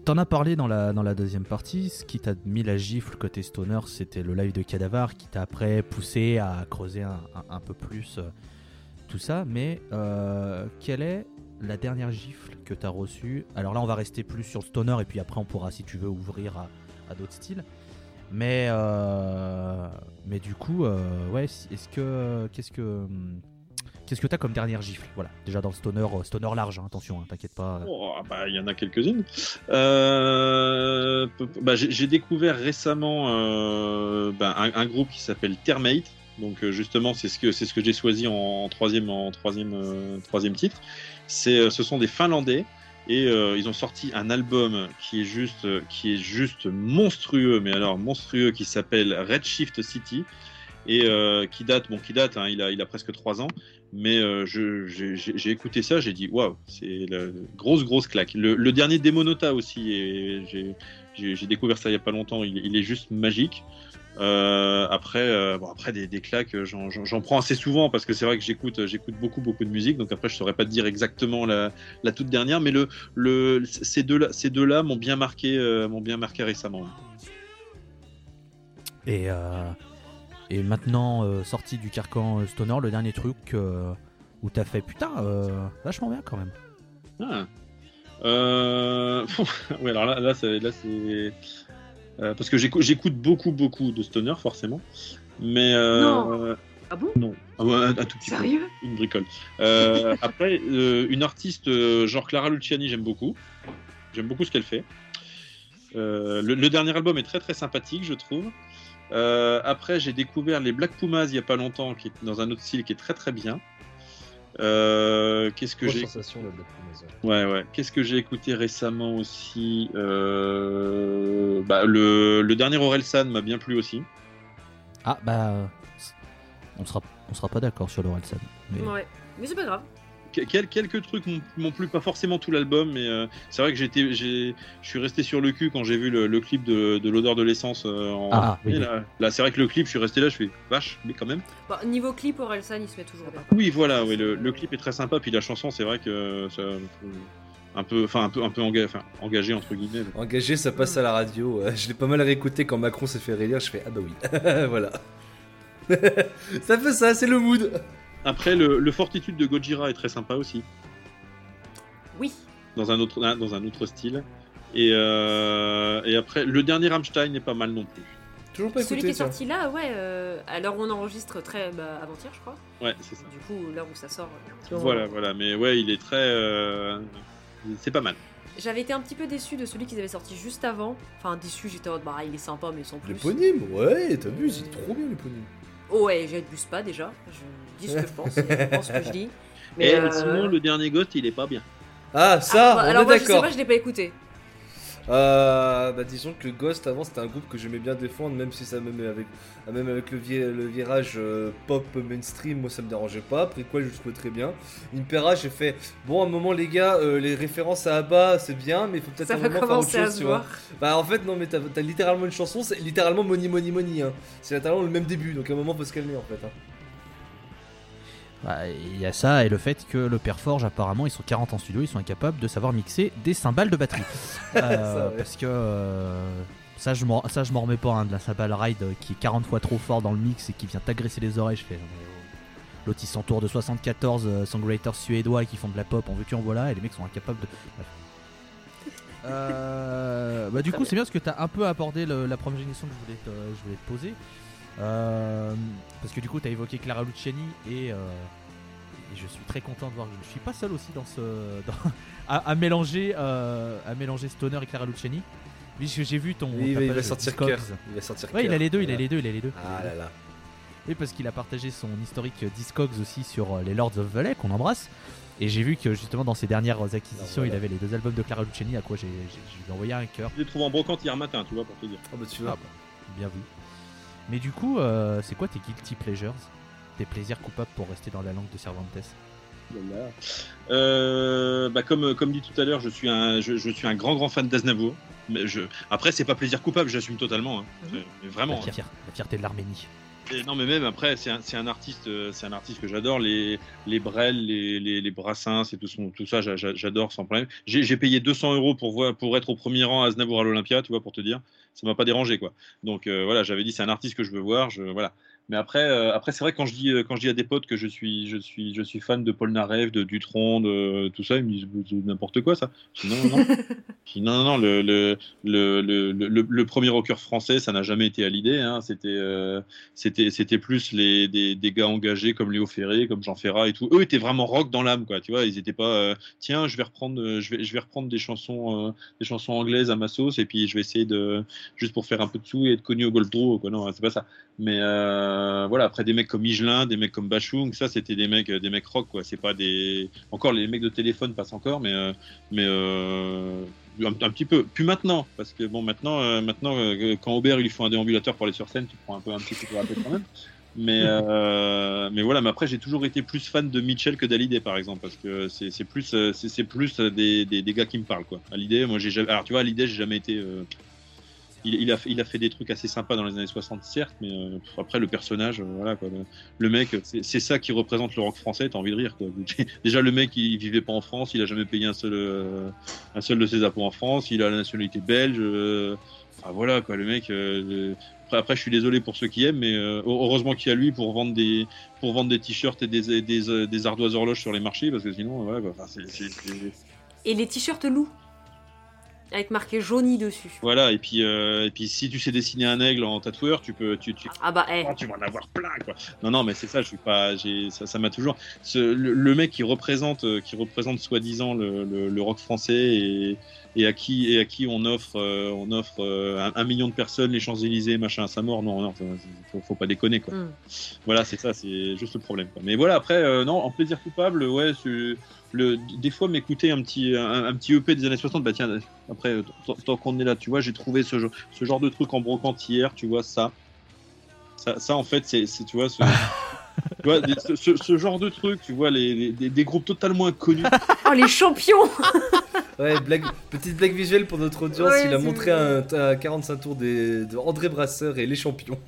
T'en as parlé dans la, deuxième partie. Ce qui t'a mis la gifle côté stoner, c'était le live de Cadavar qui t'a après poussé à creuser un, peu plus euh, tout ça. Mais euh, quelle est la dernière gifle que t'as reçue? Alors là, on va rester plus sur le stoner et puis après, on pourra, si tu veux, ouvrir à, d'autres styles. Mais, mais du coup, ouais, est-ce que. Qu'est-ce que. Qu'est-ce que tu as comme dernière gifle? Voilà, déjà dans le stoner, euh, stoner large, hein, attention, hein, t'inquiète pas. Oh, ah bah, il y en a quelques-unes. Euh, bah, j'ai découvert récemment euh, bah, un, groupe qui s'appelle Termate. Donc justement, c'est ce que ce que j'ai choisi en, troisième en troisième troisième titre. Ce sont des Finlandais et ils ont sorti un album qui est juste qui est juste monstrueux, mais alors monstrueux, qui s'appelle Redshift City et qui date bon qui date, hein, il a il a presque trois ans mais euh, j'ai écouté ça, j'ai dit waouh, c'est la grosse grosse claque. Le, dernier Demonota aussi, j'ai découvert ça il y a pas longtemps, il, est juste magique. après, bon, après des, claques, j'en prends assez souvent parce que c'est vrai que j'écoute, beaucoup, beaucoup de musique. Donc après, je saurais pas te dire exactement la, toute dernière, mais le, le, ces deux-là m'ont bien marqué, m'ont bien marqué récemment. Et et maintenant sorti du carcan Stoner, le dernier truc où t'as fait putain, vachement bien quand même. Ah. Euh... ouais, alors là, là c'est. Euh, parce que j'écoute beaucoup, beaucoup de stoner, forcément. Mais. Euh... Non. Ah bon? Non. Ah un, tout petit Sérieux? Peu. Une bricole. Euh, après, euh, une artiste genre Clara Luciani, j'aime beaucoup. J'aime beaucoup ce qu'elle fait. Le, le, dernier album est très très sympathique, je trouve. Après, j'ai découvert les Black Pumas il y a pas longtemps, qui est dans un autre style qui est très très bien. Euh, qu'est-ce que j'ai Ouais, ouais. Qu'est-ce que j'ai écouté récemment aussi euh... bah, le, le, dernier Orelsan m'a bien plu aussi. Ah bah, on sera, on sera pas d'accord sur l'Orelsan. Mais... Ouais, mais c'est pas grave quelques trucs m'ont plu, pas forcément tout l'album, mais euh, c'est vrai que j'étais, je suis resté sur le cul quand j'ai vu le, clip de, l'odeur de l'essence. Euh, en... Ah, là, c'est vrai que le clip, je suis resté là, je fais vache, mais quand même. niveau clip, Orelsan, il se met toujours bien. Oui, voilà, oui, le, clip est très sympa, puis la chanson, c'est vrai que ça, un peu, enfin un peu, un peu engagé, entre guillemets. Engagé, ça passe à la radio. Euh, je l'ai pas mal réécouté quand Macron s'est fait rélire. Je fais ah bah oui, voilà. ça fait ça, c'est le mood. Après, le, Fortitude de Gojira est très sympa aussi. Oui. Dans un autre, dans un autre style. Et, euh, et après, le dernier Rammstein est pas mal non plus. Toujours pas Celui qui est sorti là, ouais, euh, à l'heure où on enregistre très bah, avant-hier, je crois. Ouais, c'est ça. Du coup, l'heure où ça sort. Voilà, voilà, mais ouais, il est très. Euh, c'est pas mal. J'avais été un petit peu déçu de celui qu'ils avaient sorti juste avant. Enfin, déçu, j'étais en mode, bah, il est sympa, mais sans plus. L'éponyme, ouais, t'as vu, c'est trop bien l'éponyme. Ouais, j'abuse pas déjà. Je dis ce que je pense. je pense ce que je dis. Mais eh, sinon, le dernier Ghost, il est pas bien. Ah, ça, ah, on alors est moi, je sais pas, je l'ai pas écouté. Euh, bah disons que Ghost avant c'était un groupe que j'aimais bien défendre même si ça même avec même avec le, le virage euh, pop mainstream moi ça me dérangeait pas après quoi je le trouvais très bien Impera j'ai fait bon à un moment les gars euh, les références à Abba c'est bien mais il faut peut-être un moment faire autre chose tu vois bah en fait non mais t'as as littéralement une chanson c'est littéralement money money money hein. c'est littéralement le même début donc à un moment faut se calmer en fait hein. Bah, il y a ça et le fait que le Perforge apparemment ils sont 40 en studio, ils sont incapables de savoir mixer des cymbales de batterie. Euh, parce que euh, ça je m'en ça je m'en remets pas hein, de la cymbale ride qui est 40 fois trop fort dans le mix et qui vient t'agresser les oreilles. Je fais l'autre ils s'entourent de 74 euh, songwriters suédois qui font de la pop en veux-tu en voilà et les mecs sont incapables de. bah du coup c'est bien parce que t'as un peu abordé la première question que je voulais je voulais te poser. Euh, parce que du coup, tu as évoqué Clara Luciani et, euh, et, je suis très content de voir que je ne suis pas seul aussi dans ce, à, mélanger, euh, à mélanger Stoner et Clara Luciani. J'ai vu ton. il, va sortir Discogs. Il va sortir Ouais, il a les deux, il a les deux, il a les deux. Ah là là. Oui, parce qu'il a partagé son historique Discogs aussi sur les Lords of Valais qu'on embrasse. Et j'ai vu que justement dans ses dernières acquisitions, il avait les deux albums de Clara Luciani à quoi j'ai envoyé un cœur. Je les trouve en brocante hier matin, tu vois, pour te dire. Oh bah tu vois. Ah, bah, bien vu. Mais du coup, euh, c'est quoi tes guilty pleasures? Tes plaisirs coupables pour rester dans la langue de Cervantes? Euh, bah comme, comme dit tout à l'heure, je, suis un, je, suis un grand grand fan d'Aznavour. Mais je... Après, c'est pas plaisir coupable, j'assume totalement. Hein. Mhm. Vraiment. La, fierté de l'Arménie. Non, mais même après, c'est un, artiste, euh, c'est un artiste que j'adore. Les, les Brel, les, les, les Brassens et tout, son, tout ça, j'adore sans problème. J'ai payé 200 euros pour, voir, pour être au premier rang à Aznavour à l'Olympia, tu vois, pour te dire ça m'a pas dérangé quoi. Donc euh, voilà, j'avais dit c'est un artiste que je veux voir, je voilà. Mais après, euh, après c'est vrai quand je dis euh, quand je dis à des potes que je suis je suis je suis fan de Paul Narev, de Dutron, de tout ça, ils me disent n'importe quoi ça. non non non, non, le, le, le, le, le premier rocker français, ça n'a jamais été à l'idée. Hein. C'était c'était c'était plus les des, des, gars engagés comme Léo Ferré, comme Jean Ferrat et tout. Eux étaient vraiment rock dans l'âme quoi. Tu vois, ils étaient pas tiens je vais reprendre je vais je vais reprendre des chansons des chansons anglaises à ma sauce et puis je vais essayer de juste pour faire un peu de sous et être connu au Golf Draw quoi. Non, c'est pas ça. Mais euh, voilà, après des mecs comme Michelin, des mecs comme Bachung, ça c'était des mecs, des mecs rock quoi. C'est pas des. Encore les mecs de téléphone passent encore, mais euh, mais euh, un, petit peu. Puis maintenant, parce que bon maintenant, maintenant quand Aubert il lui faut un déambulateur pour aller sur scène, tu prends un peu un petit peu quand même. Mais, mais voilà, mais après j'ai toujours été plus fan de Mitchell que d'Alidé par exemple, parce que c'est plus, c'est plus des, des, des, gars qui me parlent quoi. Alidé, moi j'ai jamais, alors tu vois, Alidé j'ai jamais été, il, a, fait des trucs assez sympas dans les années 60, certes, mais euh, après, le personnage, euh, voilà, le, mec, c'est ça qui représente le rock français, t'as envie de rire. Déjà, le mec, il vivait pas en France, il a jamais payé un seul, euh, de ses impôts en France, il a la nationalité belge. voilà, quoi, le mec. Après, je suis désolé pour ceux qui aiment, mais heureusement qu'il y a lui pour vendre des, t-shirts et des, ardoises horloges sur les marchés, parce que sinon, voilà, Et les t-shirts loups avec marqué jauni dessus. Voilà, et puis, euh, et puis si tu sais dessiner un aigle en tatoueur, tu peux. Tu, tu... Ah bah, eh. tu vas en avoir plein, quoi. Non, non, mais c'est ça, je suis pas. Ça, ça m'a toujours. le, mec qui représente, euh, qui représente soi-disant le, le, rock français et, et, à qui, et à qui on offre, euh, on offre un, million de personnes, les Champs-Élysées, machin, à sa mort, non, non, faut, faut pas déconner, quoi. Hmm. Voilà, c'est ça, c'est juste le problème, quoi. Mais voilà, après, non, en plaisir coupable, ouais, des fois m'écouter un petit, un, petit EP des années 60, bah tiens, après, tant qu'on est là, tu vois, j'ai trouvé ce, ce genre de truc en brocante hier, tu vois, ça. Ça, en fait, c'est, tu vois, ce, ce, genre de truc, tu vois, les, des groupes totalement inconnus. Oh, les champions Ouais, blague, petite blague visuelle pour notre audience, il a montré un, 45 tours des, de André Brasseur et les champions.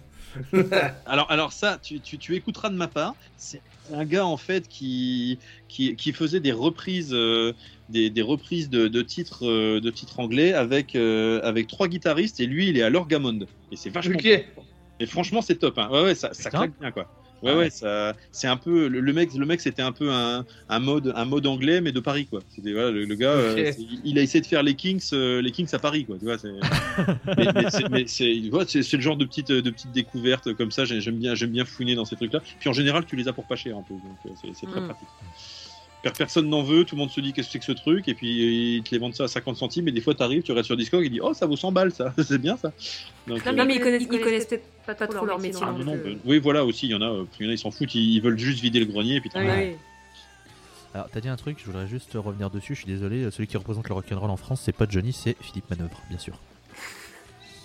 alors, alors ça, tu, tu, tu écouteras de ma part. C'est un gars en fait qui, qui, qui faisait des reprises, euh, des, des, reprises de, de titres, euh, de titres anglais avec, euh, avec trois guitaristes et lui il est à l'orgamonde et c'est vachement. Okay. Et franchement c'est top. Hein. Ouais ouais ça, ça claque bien quoi. Ouais, ouais, ça, c'est un peu le, mec, le mec, c'était un peu un, un, mode, un mode anglais, mais de Paris, quoi. C'était voilà, le, gars, euh, il a essayé de faire les Kings, euh, les Kings à Paris, quoi. Tu vois, c'est, mais, c'est, c'est, le genre de petite, de petite découverte comme ça. J'aime bien, j'aime bien fouiner dans ces trucs-là. Puis en général, tu les as pour pas cher un peu, donc euh, c'est, très mm. pratique personne n'en veut, tout le monde se dit qu'est-ce que c'est que ce truc, et puis ils te les vendent ça à 50 centimes, et des fois t'arrives, tu restes sur Discord, et ils disent oh ça vaut 100 balles ça, c'est bien ça. non, mais euh, ils connaissent, ils connaissent peut-être pas, trop leur métier. Ah, non, ben, oui voilà aussi, il y en a, euh, il y en a ils s'en foutent, ils, veulent juste vider le grenier, et puis ah, oui. Alors t'as dit un truc, je voudrais juste revenir dessus, je suis désolé, celui qui représente le rock'n'roll en France, c'est pas Johnny, c'est Philippe Manœuvre, bien sûr.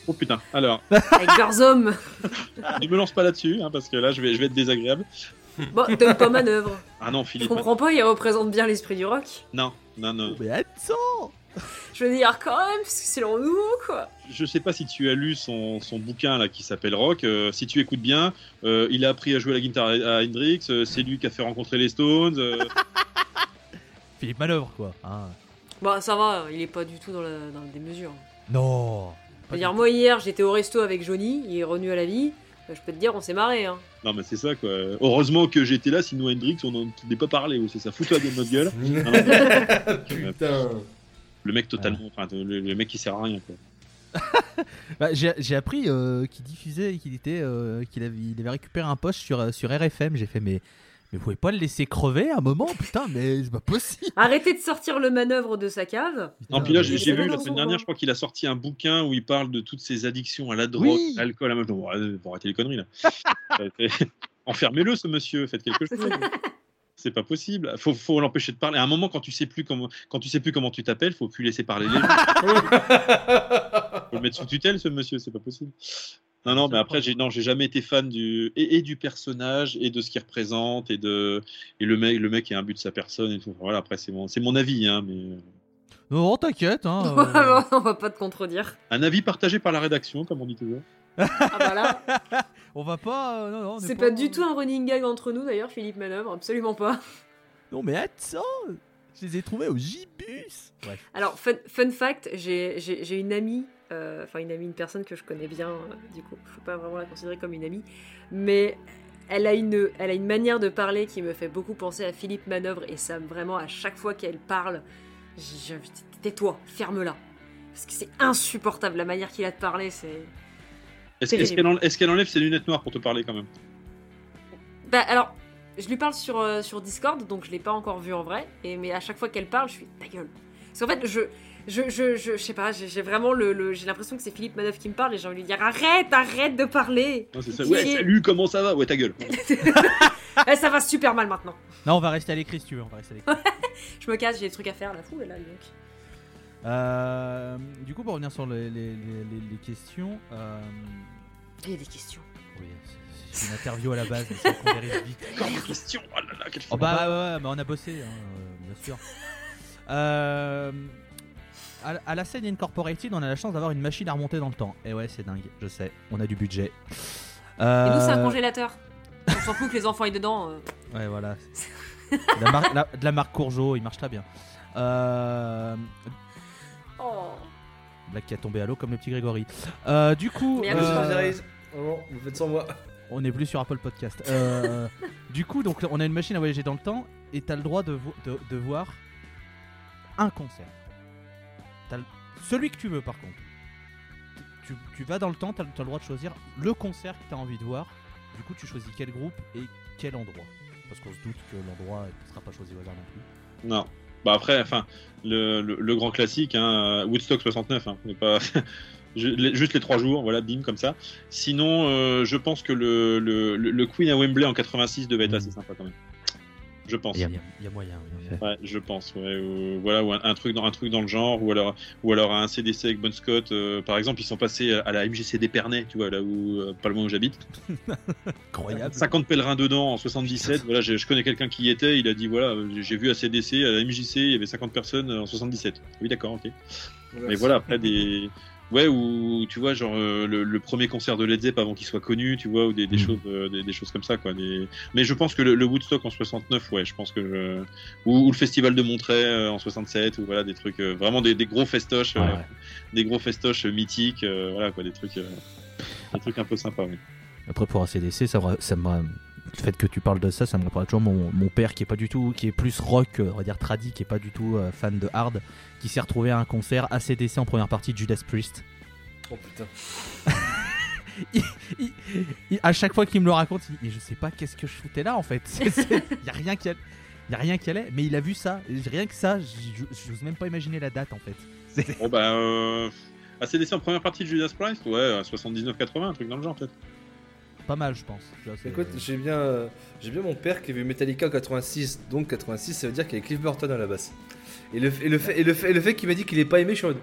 Oh putain, alors. Avec Garzom Ne me lance pas là-dessus, hein, parce que là je vais, je vais être désagréable. Bon, t'aimes pas manœuvre. Ah non, Philippe. Je comprends pas, il représente bien l'esprit du rock. Non, non, non. Mais attends Je veux dire, quand même, parce que c'est le renouveau, quoi. Je sais pas si tu as lu son, son bouquin là qui s'appelle Rock. Euh, si tu écoutes bien, euh, il a appris à jouer la guitare à Hendrix. Euh, c'est lui qui a fait rencontrer les Stones. Philippe Manœuvre, quoi. Hein. Bah, ça va, il est pas du tout dans, la, dans des mesures. Non. Je veux dire, moi hier, j'étais au resto avec Johnny, il est revenu à la vie. Je peux te dire, on s'est marré. Hein. Non, mais c'est ça, quoi. Heureusement que j'étais là, sinon Hendrix, on n'en n'est pas parlé. C'est ça, fous-toi de notre gueule. Putain. Le mec totalement. Enfin, le, mec qui sert à rien, quoi. bah, j'ai appris euh, qu'il diffusait, qu'il était, euh, qu'il avait, il avait récupéré un poste sur, sur RFM. J'ai fait, mais mais vous pouvez pas le laisser crever un moment, putain, mais c'est pas possible. Arrêtez de sortir le manœuvre de sa cave. Non, puis là, j'ai vu la semaine dernière, je crois qu'il a sorti un bouquin où il parle de toutes ses addictions à la drogue, à l'alcool, à la Bon, arrêtez les conneries là. Enfermez-le, ce monsieur, faites quelque chose. C'est pas possible. Faut, faut l'empêcher de parler. À un moment, quand tu sais plus comment, quand tu sais plus comment tu t'appelles, faut plus laisser parler les gens. faut le mettre sous tutelle, ce monsieur. C'est pas possible. Non, non, mais après, j'ai non, j'ai jamais été fan du et, du personnage et de ce qu'il représente et de et le mec, le mec est un but de sa personne et tout. Voilà, après c'est mon c'est mon avis, hein, mais. Non, t'inquiète. Hein, euh. on va pas te contredire. Un avis partagé par la rédaction, comme on dit toujours. ah bah là. on va pas. Euh, non, non, c'est pas, du tout un running gag entre nous d'ailleurs, Philippe Manœuvre, absolument pas. Non mais attends, je les ai trouvés au Gibus. Alors fun, fun fact, j'ai une amie enfin une amie, une personne que je connais bien, euh, du coup, je ne peux pas vraiment la considérer comme une amie, mais elle a une, elle a une manière de parler qui me fait beaucoup penser à Philippe Manœuvre, et ça, vraiment, à chaque fois qu'elle parle, j'ai envie de tais-toi, ferme-la. Parce que c'est insupportable, la manière qu'il a de parler, c'est... Est-ce qu'elle enlève, ses lunettes noires pour te parler quand même? Bah alors, je lui parle sur, euh, sur Discord, donc je l'ai pas encore vu en vrai, et, mais à chaque fois qu'elle parle, je suis ta gueule. Parce qu'en fait, je, je, je, je, sais pas, j'ai vraiment le, j'ai l'impression que c'est Philippe Manœuvre qui me parle et j'ai envie de lui dire arrête, arrête de parler. c'est ça. Ouais, salut, comment ça va? Ouais, ta gueule. Eh, ça va super mal maintenant. Non, on va rester à l'écrit si tu veux, on va rester à l'écrit. je me casse, j'ai des trucs à faire la fou là donc. Euh, du coup, pour revenir sur les, les, les, questions. Euh... Il y a des questions. Oui, c'est une interview à la base, mais c'est qu'on vérifie vite. Encore des questions? Oh là là, quelle oh bah ouais, ouais, bah on a bossé, hein, euh, bien sûr. Euh, à, la scène Incorporated, on a la chance d'avoir une machine à remonter dans le temps. Et ouais, c'est dingue, je sais, on a du budget. Et nous, c'est un congélateur. On s'en fout que les enfants aient dedans. Ouais, voilà. de, la marque Courgeot, il marche très bien. Euh... Oh. Blague qui a tombé à l'eau comme le petit Grégory. Euh, du coup. Euh... vous faites sans moi. On n'est plus sur Apple Podcast. Euh, du coup, donc on a une machine à voyager dans le temps et t'as le droit de, de, voir un concert. Celui que tu veux par contre. Tu, tu vas dans le temps, t'as as le droit de choisir le concert que t'as envie de voir. Du coup, tu choisis quel groupe et quel endroit. Parce qu'on se doute que l'endroit ne sera pas choisi au hasard non plus. Non. Bah après, enfin, le, le, grand classique, hein, Woodstock 69, hein, pas juste les trois jours, voilà, bim, comme ça. Sinon, euh, je pense que le, le, le, Queen à Wembley en 86 devait être assez sympa quand même. Je pense. Il y, a moyen. Ouais, je pense. Ouais, voilà, ou un, truc dans un truc dans le genre, ou alors, ou alors un CDC avec Bon Scott. Euh, par exemple, ils sont passés à la MJC d'Épernay, tu vois, là où euh, pas loin où j'habite. Incroyable. 50 pèlerins dedans en 77. voilà, je, je, connais quelqu'un qui y était. Il a dit voilà, j'ai vu à CDC, à la MJC, il y avait 50 personnes en 77. Oui, d'accord, ok. Mais voilà, après des Ouais, ou tu vois, genre euh, le, premier concert de Led Zepp avant qu'il soit connu, tu vois, ou des, des mm. choses, euh, des, choses comme ça, quoi. Mais je pense que le, Woodstock en 69, ouais, je pense que ou, le festival de Montreuil euh, en 67, ou voilà, des trucs vraiment des, gros festoches, des gros festoches mythiques, voilà, quoi, des trucs, des trucs un peu sympas. Oui. Après pour ACDC, ça, ça m'a le fait que tu parles de ça, ça me rappelle toujours mon, mon, père qui est pas du tout, qui est plus rock, on va dire tradi, qui est pas du tout euh, fan de hard, qui s'est retrouvé à un concert ACDC en première partie de Judas Priest. Oh putain. à chaque fois qu'il me le raconte, il, je sais pas qu'est-ce que je foutais là en fait. Il y a rien qui y a rien qui allait, mais il a vu ça. Rien que ça, j'ose même pas imaginer la date en fait. Bon bah euh, ACDC en première partie de Judas Priest, ouais, 79-80, un truc dans le genre peut-être pas mal, je pense. Écoute, j'ai bien, j'ai bien mon père qui a vu Metallica en 86, donc 86, ça veut dire qu'il y a Cliff Burton à la basse. Et le, et le fait, et le fait, le fait qu'il m'a dit qu'il est pas aimé, je suis en mode,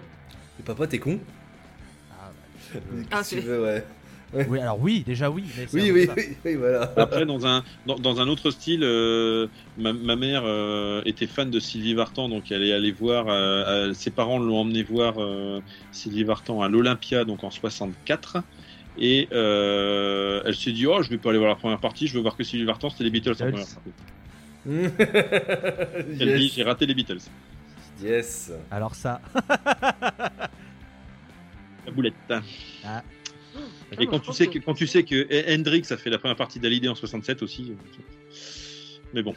mais papa, t'es con Ah, bah, ah tu veux, ouais. Oui, alors oui, déjà oui. oui, oui, oui, voilà. Après, dans un, dans, un autre style, euh, ma, ma, mère euh, était fan de Sylvie Vartan, donc elle est allée voir, euh, ses parents l'ont emmené voir Sylvie Vartan à l'Olympia, donc en 64. Et euh, elle s'est dit Oh, je vais pas aller voir la première partie, je veux voir que Sylvie Vartan, c'était les Beatles en première partie. elle dit J'ai raté les Beatles. Yes. Alors ça. la boulette. Ah. Et quand tu, sais que, quand tu sais que Hendrix a fait la première partie d'Alidé en 67 aussi. Mais bon.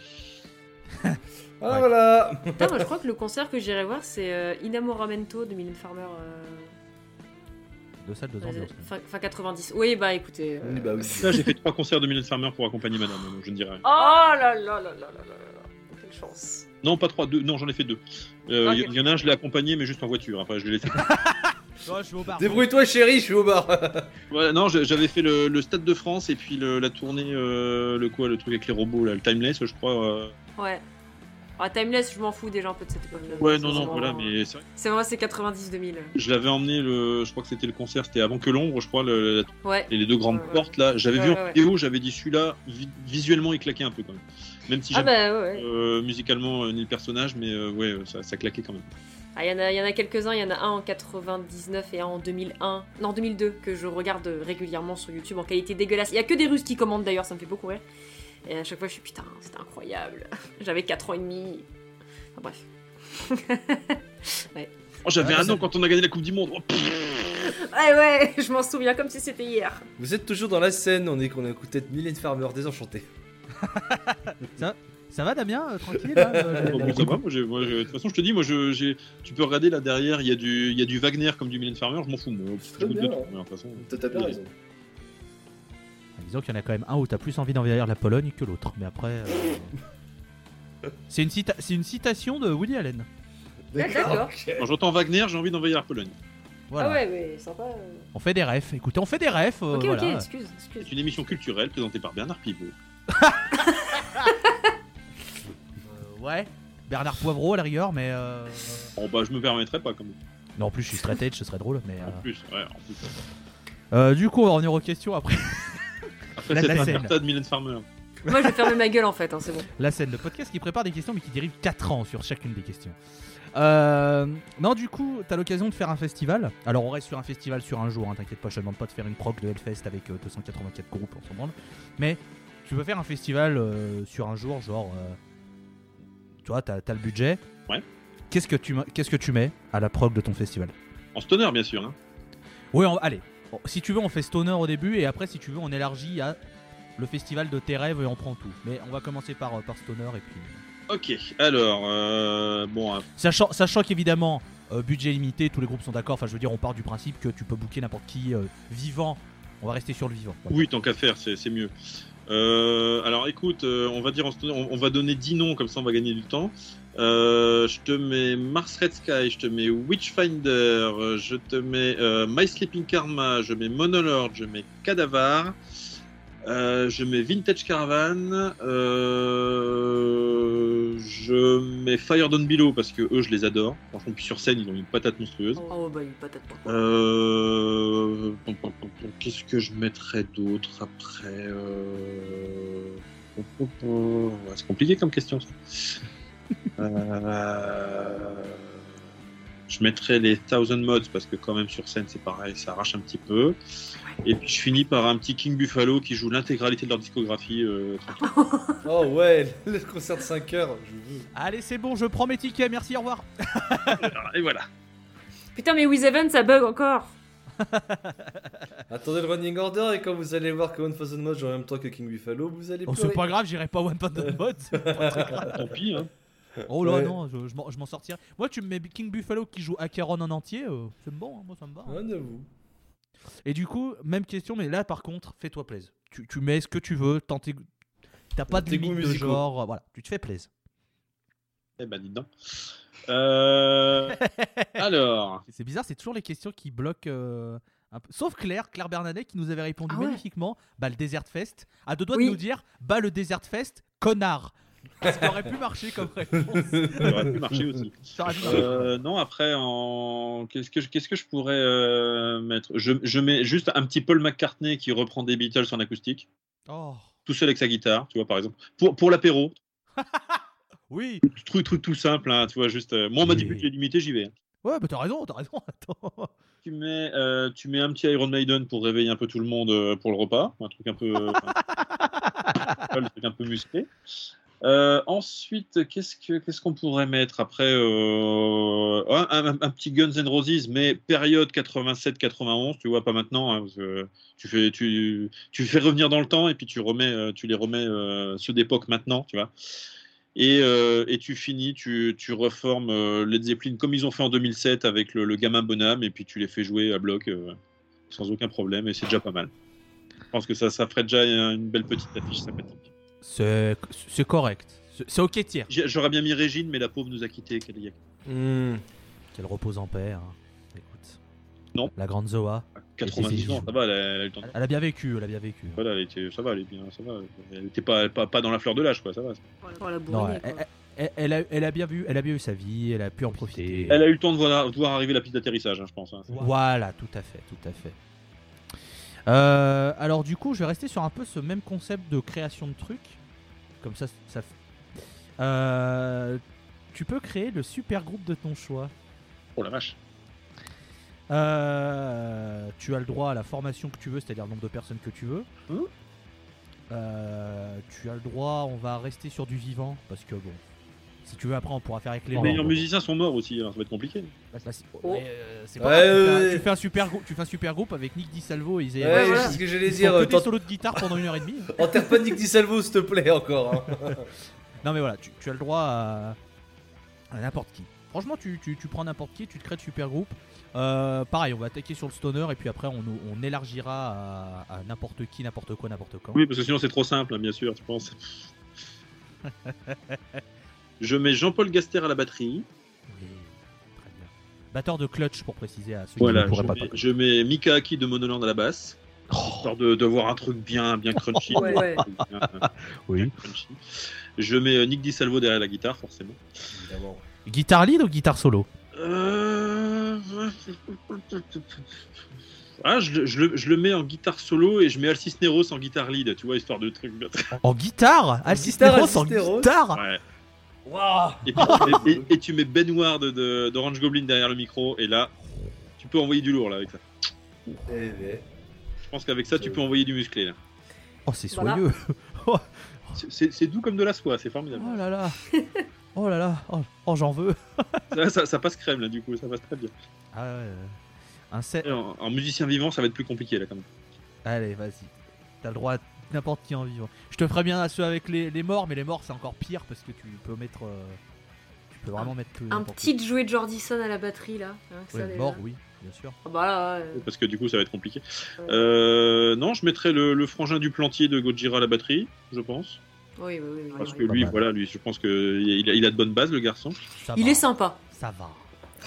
ah voilà Putain, moi, je crois que le concert que j'irai voir, c'est euh, Inamoramento de Mylène Farmer. Euh deux salles, deux ambiances. Fin, 90. Oui, bah écoutez. Euh... bah, j'ai fait trois concerts de Mylène Farmer pour accompagner madame, donc je ne dirais rien. Oh là là là là là là Quelle chance. Non, pas trois, deux. Non, j'en ai fait deux. Il euh, y, en a un, je l'ai accompagné, mais juste en voiture. Après, je l'ai laissé. bar. Débrouille-toi, chérie, je suis au bar. ouais, non, j'avais fait le, Stade de France et puis le, la tournée, euh, le quoi, le truc avec les robots, là, le Timeless, je crois. Euh. Ouais. Ah, Timeless, je m'en fous déjà un peu de cette époque-là. Ouais, non, non, voilà, mais c'est vrai. C'est vrai, c'est 90-2000. Je l'avais emmené, le... je crois que c'était le concert, c'était avant que l'ombre, je crois, le... ouais. et les deux grandes portes là. J'avais vu en vidéo, j'avais dit celui-là, visuellement, il claquait un peu quand même. Même si ah bah, euh, musicalement euh, ni le personnage, mais euh, ouais, ça, ça, claquait quand même. Ah, il y en a, y en a quelques-uns, il y en a un en 99 et un en 2001, non 2002, que je regarde régulièrement sur YouTube en qualité dégueulasse. Il y a que des Russes qui commandent d'ailleurs, ça me fait beaucoup rire. Et à chaque fois, je suis putain, c'était incroyable. J'avais 4 ans et demi. Enfin bref. ouais. Oh, j'avais un an quand on a gagné la Coupe du Monde. Oh, ouais, ouais, je m'en souviens comme si c'était hier. Vous êtes toujours dans la scène, on est qu'on a écouté Mylène Farmer désenchanté. ça, ça va Damien euh, Tranquille là, euh, bon, Ça va, moi, de toute façon je te dis, moi je, tu peux regarder là derrière, il y, a du, y a du Wagner comme du Mylène Farmer, je m'en fous. Moi, je bien, de toute façon. T'as bien raison. Disons qu'il y en a quand même un où t'as plus envie d'envahir la Pologne que l'autre. Mais après. Euh, c'est une, une citation de Woody Allen. D'accord. Quand j'entends Wagner, j'ai envie d'envahir la Pologne. Voilà. Ah ouais, mais sympa. Euh. On fait des refs. Écoutez, on fait des refs. Euh, ok, ok, excuse, excuse. C'est une émission culturelle présentée par Bernard Pivot. ouais. Bernard Poivreau à la rigueur, mais. Bon, bah, je me permettrais pas, comme. Non, en plus, je suis straight edge, ce serait drôle, mais. En plus, ouais, en plus. du coup, on va revenir aux questions après. Cette de Mylène Farmer. Moi, je vais fermer ma gueule en fait, hein, c'est bon. La scène, le podcast qui prépare des questions mais qui dérive 4 ans sur chacune des questions. Euh, non, du coup, t'as l'occasion de faire un festival. Alors, on reste sur un festival sur un jour, hein, t'inquiète pas, je te demande pas de faire une proc de Hellfest avec euh, 284 groupes en ce moment. Mais tu veux faire un festival euh, sur un jour, genre. euh, tu vois, t'as as le budget. Ouais. Qu'est-ce que, tu, m- qu'est-ce que tu mets à la proc de ton festival? En stoner, bien sûr. hein. Oui, on- allez. Si tu veux, on fait stoner au début et après, si tu veux, on élargit à le festival de tes rêves et on prend tout. Mais on va commencer par, euh, par stoner et puis. Ok, alors, euh, bon, euh, Sachant, sachant qu'évidemment, euh, budget limité, tous les groupes sont d'accord. Enfin, je veux dire, on part du principe que tu peux booker n'importe qui euh, vivant. On va rester sur le vivant. Voilà. oui, tant qu'à faire, c'est mieux. Alors écoute, on va dire on, on va donner 10 noms, comme ça on va gagner du temps. Euh, je te mets Mars Red Sky, je te mets Witchfinder, je te mets euh, My Sleeping Karma, je mets Monolord, je mets Cadavar, euh, je mets Vintage Caravan, je mets Fire Down Below parce que eux je les adore. Franchement, puis sur scène ils ont une patate monstrueuse. Oh bah, il patate. Qu'est-ce que je mettrais d'autre après C'est compliqué comme question. ça. Euh, Je mettrais les Thousand Mods parce que quand même sur scène c'est pareil, ça arrache un petit peu. Et puis je finis par un petit King Buffalo qui joue l'intégralité de leur discographie. euh. Oh ouais, le concert de 5 heures, je. Allez, c'est bon, je prends mes tickets. Merci, au revoir. Et voilà. Putain, mais With Event, ça bug encore. Attendez le running order et quand vous allez voir que One Thousand Mods joue en même temps que King Buffalo, vous allez Oh, c'est pas grave, j'irai pas One très grave. Tant pis. Hein. Oh là, Ouais. non, je, je m'en- je m'en sortirai. Moi, tu me mets King Buffalo qui joue Acheron en entier. euh, c'est bon, hein, moi ça me va. hein. Ouais, j'avoue. Et du coup, même question, mais là par contre, fais-toi plaisir. Tu, tu mets ce que tu veux, tant tes- t'as pas de limite de genre, euh, voilà, tu te fais plaisir. Eh ben dis donc. Euh... Alors. C'est bizarre, c'est toujours les questions qui bloquent euh, un peu. Sauf Claire, Claire Bernadet qui nous avait répondu Ah ouais. magnifiquement, bah le Desert Fest, à deux doigts Oui. de nous dire, bah le Desert Fest, connard. Ce qui aurait pu marcher comme réponse. Ça aurait pu marcher aussi. Ça aurait pu marcher. Euh, non, après, en... qu'est-ce, que je, qu'est-ce que je pourrais euh, mettre? Je, je mets juste un petit Paul McCartney qui reprend des Beatles en acoustique, Oh, tout seul avec sa guitare, tu vois, par exemple. Pour, pour l'apéro, oui. truc, truc tout simple, hein, tu vois, juste. euh, moi, on m'a dit budget limité, j'y vais. hein. Ouais, bah t'as raison, t'as raison. Attends. Tu mets, euh, tu mets un petit Iron Maiden pour réveiller un peu tout le monde euh, pour le repas, un truc un peu, le truc un peu musclé. Euh, ensuite, qu'est-ce que qu'est-ce qu'on pourrait mettre après euh, un, petit Guns N' Roses, mais période 87-91, tu vois, pas maintenant. hein, tu fais tu, tu fais revenir dans le temps et puis tu remets euh, tu les remets ceux d'époque maintenant, tu vois. Et, et tu finis, tu, tu reformes Led Zeppelin comme ils ont fait en 2007 avec le, le gamin bonhomme, et puis tu les fais jouer à bloc sans aucun problème, et c'est déjà pas mal. Je pense que ça, ça ferait déjà une belle petite affiche sympathique. C'est correct. C'est ok tiers. J'aurais bien mis Régine, mais la pauvre nous a quittés. qu'elle Hmm. Qu'elle repose en paix. hein. Écoute. Non. La grande Zoa. 90 ans, ça va, elle a, elle a eu le temps de- Elle a bien vécu, elle a bien vécu. Voilà, elle était, ça va, elle est bien, ça va. Elle était pas, pas, pas dans la fleur de l'âge, quoi, ça va. Non, elle, quoi. elle- elle- elle a, elle a bien vu, elle a bien eu sa vie, elle a pu en profiter. Elle a eu le temps de voir, de voir arriver la piste d'atterrissage, hein, je pense. hein. Voilà, tout à fait, tout à fait. Euh, alors du coup, je vais rester sur un peu ce même concept de création de trucs. Comme ça, ça. Euh, tu peux créer le super groupe de ton choix. Oh la vache. Euh, tu as le droit à la formation que tu veux, c'est-à-dire le nombre de personnes que tu veux. Hein Euh, tu as le droit, on va rester sur du vivant parce que bon, si tu veux après on pourra faire avec les Les morts. meilleurs musiciens sont morts aussi, alors ça va être compliqué. Bah, c'est- Oh. euh, c'est Ouais, pas grave, tu, ouais, fais un, ouais. tu fais un super groupe, tu fais un super groupe avec Nick DiSalvo et Isaiah Ouais, Ouais, Bach. voilà. c'est ce que j'allais Ils dire. font que des t'en- solos de guitare pendant une heure et demie. Enterre pas Nick DiSalvo, s'il te plaît, encore. hein. Non mais voilà, tu, tu as le droit à, à n'importe qui. Franchement, tu, tu- tu prends n'importe qui, tu te crées de super groupe. Euh, pareil, on va attaquer sur le stoner et puis après on, on élargira à, à n'importe qui, n'importe quoi, n'importe quand. Oui, parce que sinon c'est trop simple, hein, bien sûr, tu penses. Je mets Jean-Paul Gaster à la batterie. Oui, très bien. Batteur de clutch pour préciser à ceux Voilà, qui ne je pourraient pas. mets, pas je mets Mika Aki de Monoland à la basse. Histoire de, de voir un truc bien, bien crunchy. Ouais, ouais. Bien, Oui. bien crunchy. Je mets euh, Nick DiSalvo derrière la guitare, forcément. Guitare lead ou guitare solo? Euh... Ah, je, je le, je, le, mets en guitare solo et je mets Alcisneros en guitare lead, tu vois, histoire de truc. En guitare? Alcisneros en guitare? Ouais. Wow. Et, puis, et, et, et, tu mets Ben Ward de, d'Orange Goblin derrière le micro, et là, tu peux envoyer du lourd là avec ça. Eh ben. Je pense qu'avec ça, tu peux envoyer du musclé là. Oh, c'est soyeux. Voilà. c'est doux comme de la soie, c'est formidable. Oh là là. Oh là là. Oh, oh j'en veux. ça, ça, ça, passe crème là, du coup, ça passe très bien. Ah ouais. Un set... en, en, musicien vivant, ça va être plus compliqué là quand même. Allez, vas-y. T'as le droit à n'importe qui en vivant. Je te ferais bien à ceux avec les, les morts, mais les morts c'est encore pire parce que tu peux mettre. Euh, tu peux vraiment un, mettre. Un petit jouet de Jordison à la batterie là. Hein, ouais, ça, mort, oui, bien sûr. Ah bah là, ouais. Parce que du coup ça va être compliqué. Ouais. Euh, non, je mettrais le, le, frangin du plantier de Gojira à la batterie, je pense. Oui, oui, oui. Parce oui, que lui, voilà, lui, je pense qu'il a, il a de bonnes bases, le garçon. Ça il va. est sympa. Ça va.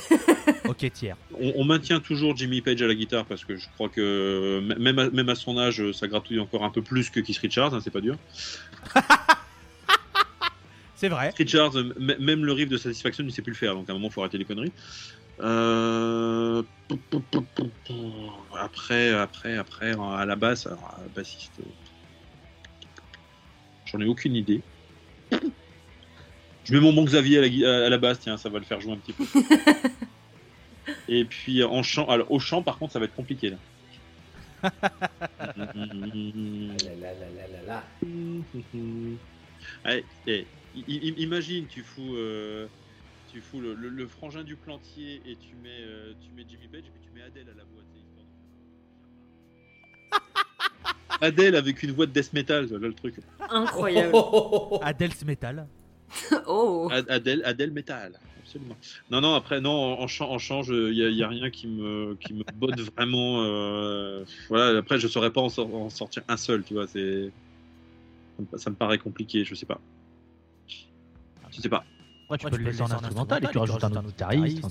ok, tiers. On, on, maintient toujours Jimmy Page à la guitare parce que je crois que même à, même à son âge, ça gratouille encore un peu plus que Keith Richards, hein, c'est pas dur. c'est vrai. Richards, même le riff de Satisfaction, il sait plus le faire, donc à un moment, il faut arrêter les conneries. Euh... Après, après, après, à la basse, alors, à la bassiste. J'en ai aucune idée. Je mets mon bon Xavier à la, à la, basse, tiens, ça va le faire jouer un petit peu. Et puis en chant, alors au chant, par contre, ça va être compliqué là. Allez, eh, imagine, tu fous, euh, tu fous le, le, le, frangin du plantier et tu mets, euh, tu mais Jimmy Page et puis tu mets Adèle à la voix. Adèle avec une voix de death metal, là le truc. Incroyable. Adèle's metal. oh. Adèle, Adèle metal, absolument. Non, non, après, non, en chant, en chant, il n'y a, y a, rien qui me, qui me botte vraiment. Euh, voilà, après, je saurais pas en, sor en, sortir un seul, tu vois. C'est, ça me paraît compliqué, je sais pas. Je sais pas. Ouais, tu, ouais, peux tu le laisser en instrumental et tu rajoutes un autre guitariste.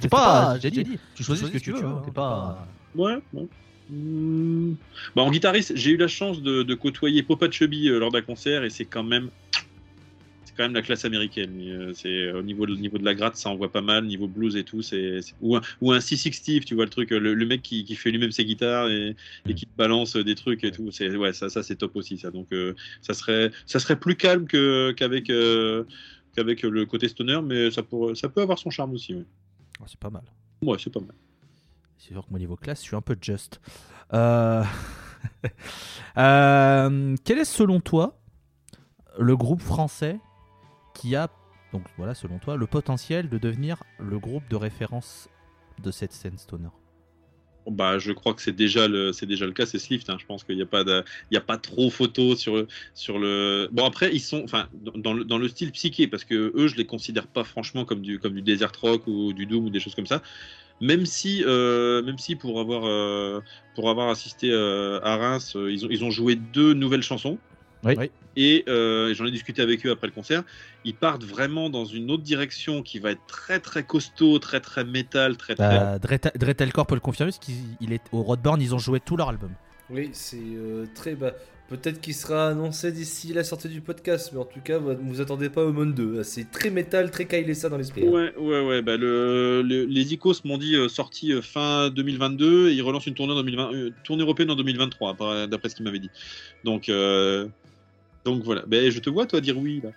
C'est pas, j'ai dit, tu choisis ce que tu veux. T'es pas. Ouais. Mmh. Bah, en guitariste, j'ai eu la chance de, de côtoyer Popa Chubby euh, lors d'un concert et c'est quand même quand même la classe américaine. Euh, c'est au niveau, au niveau de la gratte, ça envoie pas mal. Niveau blues et tout, c'est ou un, ou un C6 Steve, tu vois le truc, le, le mec qui, qui fait lui-même ses guitares et, et, qui balance des trucs et tout. C'est ouais, ça, ça c'est top aussi ça. Donc euh, ça serait ça serait plus calme que qu'avec euh, qu'avec le côté stoner, mais ça pour, ça peut avoir son charme aussi. Ouais. Oh, c'est pas mal. Ouais, c'est pas mal. C'est sûr que mon niveau classe, je suis un peu just. Euh... euh, quel est selon toi le groupe français qui a, donc voilà, selon toi, le potentiel de devenir le groupe de référence de cette scène stoner bah, je crois que c'est déjà le, c'est déjà le cas, c'est Slift. Hein. Je pense qu'il n'y a pas il y a pas trop photo sur, sur le. Bon après, ils sont, enfin, dans le, dans le style psyché, parce que eux, je les considère pas franchement comme du, comme du desert rock ou du doom ou des choses comme ça. Même si, euh, même si pour avoir, euh, pour avoir assisté euh, à Reims, ils ont, ils ont joué deux nouvelles chansons. Oui. Et euh, j'en ai discuté avec eux après le concert. Ils partent vraiment dans une autre direction qui va être très très costaud, très très métal, très très. Bah, Dretelcore peut le confirmer, parce qu'il est au Roadburn, ils ont joué tout leur album. Oui, c'est euh, très bas. Peut-être qu'il sera annoncé d'ici la sortie du podcast, mais en tout cas, vous vous attendez pas au Monde 2. C'est très métal, très Kyle ça dans l'esprit. hein. Ouais, ouais, ouais. Bah, le, le, les Icos m'ont dit euh, sortie euh, fin 2022 et ils relancent une tournée, en 2020, euh, tournée européenne en 2023, d'après ce qu'ils m'avaient dit. Donc, euh, donc voilà. Bah, je te vois, toi, dire oui. Là.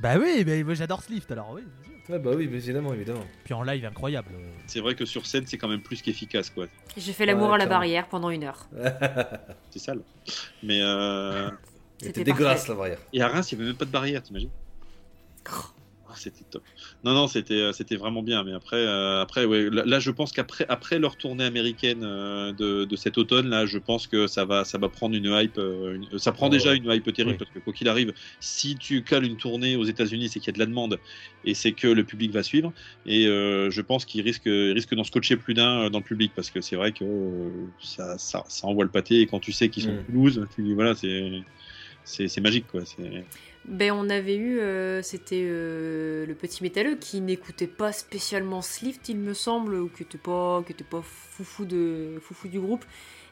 Bah oui, mais j'adore Slift alors, oui. Ah bah oui, évidemment, évidemment. Puis en live, incroyable. C'est vrai que sur scène, c'est quand même plus qu'efficace, quoi. J'ai fait l'amour Ouais, à la barrière pendant une heure. C'est sale. Mais euh... C'était dégueulasse la barrière. et à Reims, il n'y avait même pas de barrière, t'imagines? Ah, C'était top. Non, non, c'était euh, c'était vraiment bien. Mais après, euh, après, ouais, là, là, je pense qu'après après leur tournée américaine euh, de, de cet automne, là, je pense que ça va ça va prendre une hype. euh, une- ça prend déjà une hype terrible Oui. parce que quoi qu'il arrive, si tu cales une tournée aux États-Unis, c'est qu'il y a de la demande et c'est que le public va suivre. Et je pense qu'ils risquent risquent d'en scotcher plus d'un dans le public parce que c'est vrai que ça, ça ça envoie le pâté. Et quand tu sais qu'ils sont Mm. de Toulouse, tu dis voilà, c'est c'est c'est magique quoi. C'est Ben, on avait eu, euh, c'était euh, le petit métalleux qui n'écoutait pas spécialement Slift, il me semble, ou qui était pas, qui était pas foufou, de, foufou du groupe,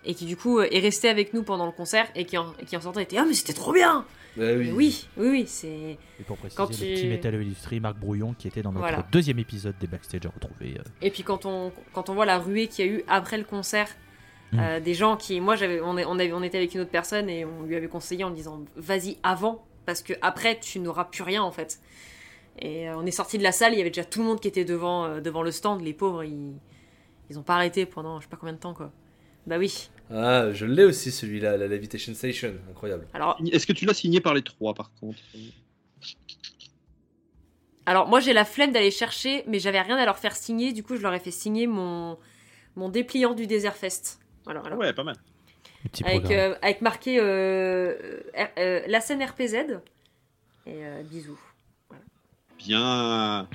et qui du coup est resté avec nous pendant le concert et qui en, qui en sortant était ah mais c'était trop bien. Bah oui. Oui, oui, oui, c'est. Et pour préciser, Quand le tu- petit métal illustré Marc Brouillon qui était dans notre Voilà. deuxième épisode des backstage à retrouver. euh. Et puis quand on quand on voit la ruée qu'il y a eu après le concert. Mm. euh, des gens qui, moi j'avais, on, est- on, avait, on était avec une autre personne et on lui avait conseillé en disant vas-y avant parce que après tu n'auras plus rien en fait. Et euh, on est sorti de la salle, il y avait déjà tout le monde qui était devant, euh, devant le stand, les pauvres ils, ils ont pas arrêté pendant je sais pas combien de temps quoi. Bah oui. Ah, je l'ai aussi celui-là, la Levitation Station, incroyable. Alors, Est-ce que tu l'as signé par les trois par contre? Alors moi j'ai la flemme d'aller chercher, mais j'avais rien à leur faire signer, du coup je leur ai fait signer mon, mon dépliant du Desert Fest. Voilà, voilà. Ouais, pas mal. Avec, euh, avec marqué euh, euh, euh, la scène RPZ. Et euh, bisous. Bien.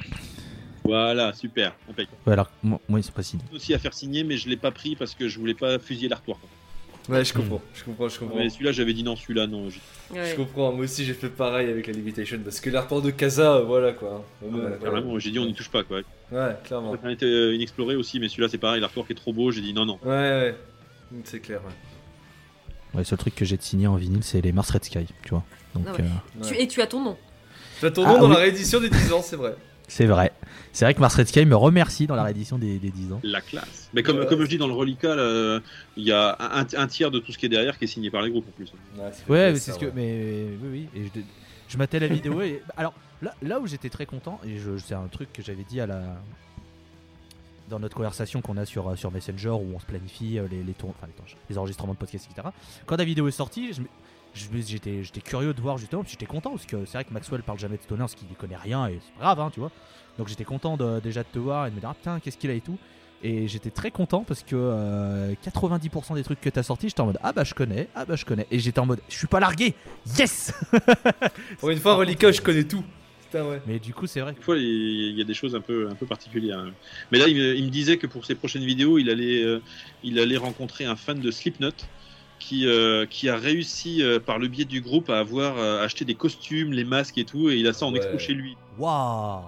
Voilà, super. Impeccable. Ouais, alors, moi, moi, sont pas signés. aussi à faire signer, mais je l'ai pas pris parce que je voulais pas fusiller l'artwork. Ouais, je comprends, je comprends, je comprends. Mais celui-là, j'avais dit non, celui-là, non. Ouais. Je comprends, moi aussi j'ai fait pareil avec la Levitation parce que l'artwork de Casa, voilà quoi. Ouais, ouais, Carrément, j'ai dit on n'y touche pas, quoi. Ouais, clairement. Ça a été inexploré aussi, mais celui-là, c'est pareil, l'artwork est trop beau, j'ai dit non, non. Ouais, ouais. C'est clair, ouais. Ouais, le seul truc que j'ai de signé en vinyle, c'est les Mars Red Sky, tu vois. Donc, Ah ouais. euh, Tu- et tu as ton nom. Ah, dans oui. la réédition des 10 ans, c'est vrai. c'est vrai. C'est vrai que Mars Red Sky me remercie dans la réédition des, des 10 ans. La classe. Mais comme, comme je dis dans le reliquat, il y a un, un tiers de tout ce qui est derrière qui est signé par les groupes en plus. Ouais, mais c'est ce que. Mais oui, oui. Et je, je matais la vidéo et. Alors, là, là où j'étais très content, et je, c'est un truc que j'avais dit à la. Dans notre conversation qu'on a sur, euh, sur Messenger où on se planifie euh, les, les, tours, enfin, les, les enregistrements de podcast, etc. Quand la vidéo est sortie, je j'étais, j'étais curieux de voir justement, puis j'étais content parce que c'est vrai que Maxwell parle jamais de Stoner parce qu'il connaît rien et c'est pas grave, hein, tu vois. Donc j'étais content de- déjà de te voir et de me dire, ah putain, qu'est-ce qu'il a et tout. Et j'étais très content parce que euh, 90% des trucs que t'as sortis, j'étais en mode ah bah je connais, ah bah je connais. Et j'étais en mode je suis pas largué, yes Pour une fois, Relica, je connais tout. Putain, ouais. Mais du coup, c'est vrai. Des fois, il y a des choses un peu, un peu particulières. Mais là, il me, il me disait que pour ses prochaines vidéos, il allait, euh, il allait rencontrer un fan de Slipknot qui, euh, qui a réussi euh, par le biais du groupe à avoir euh, acheté des costumes, les masques et tout, et il a ça en Ouais. expo chez lui. Waouh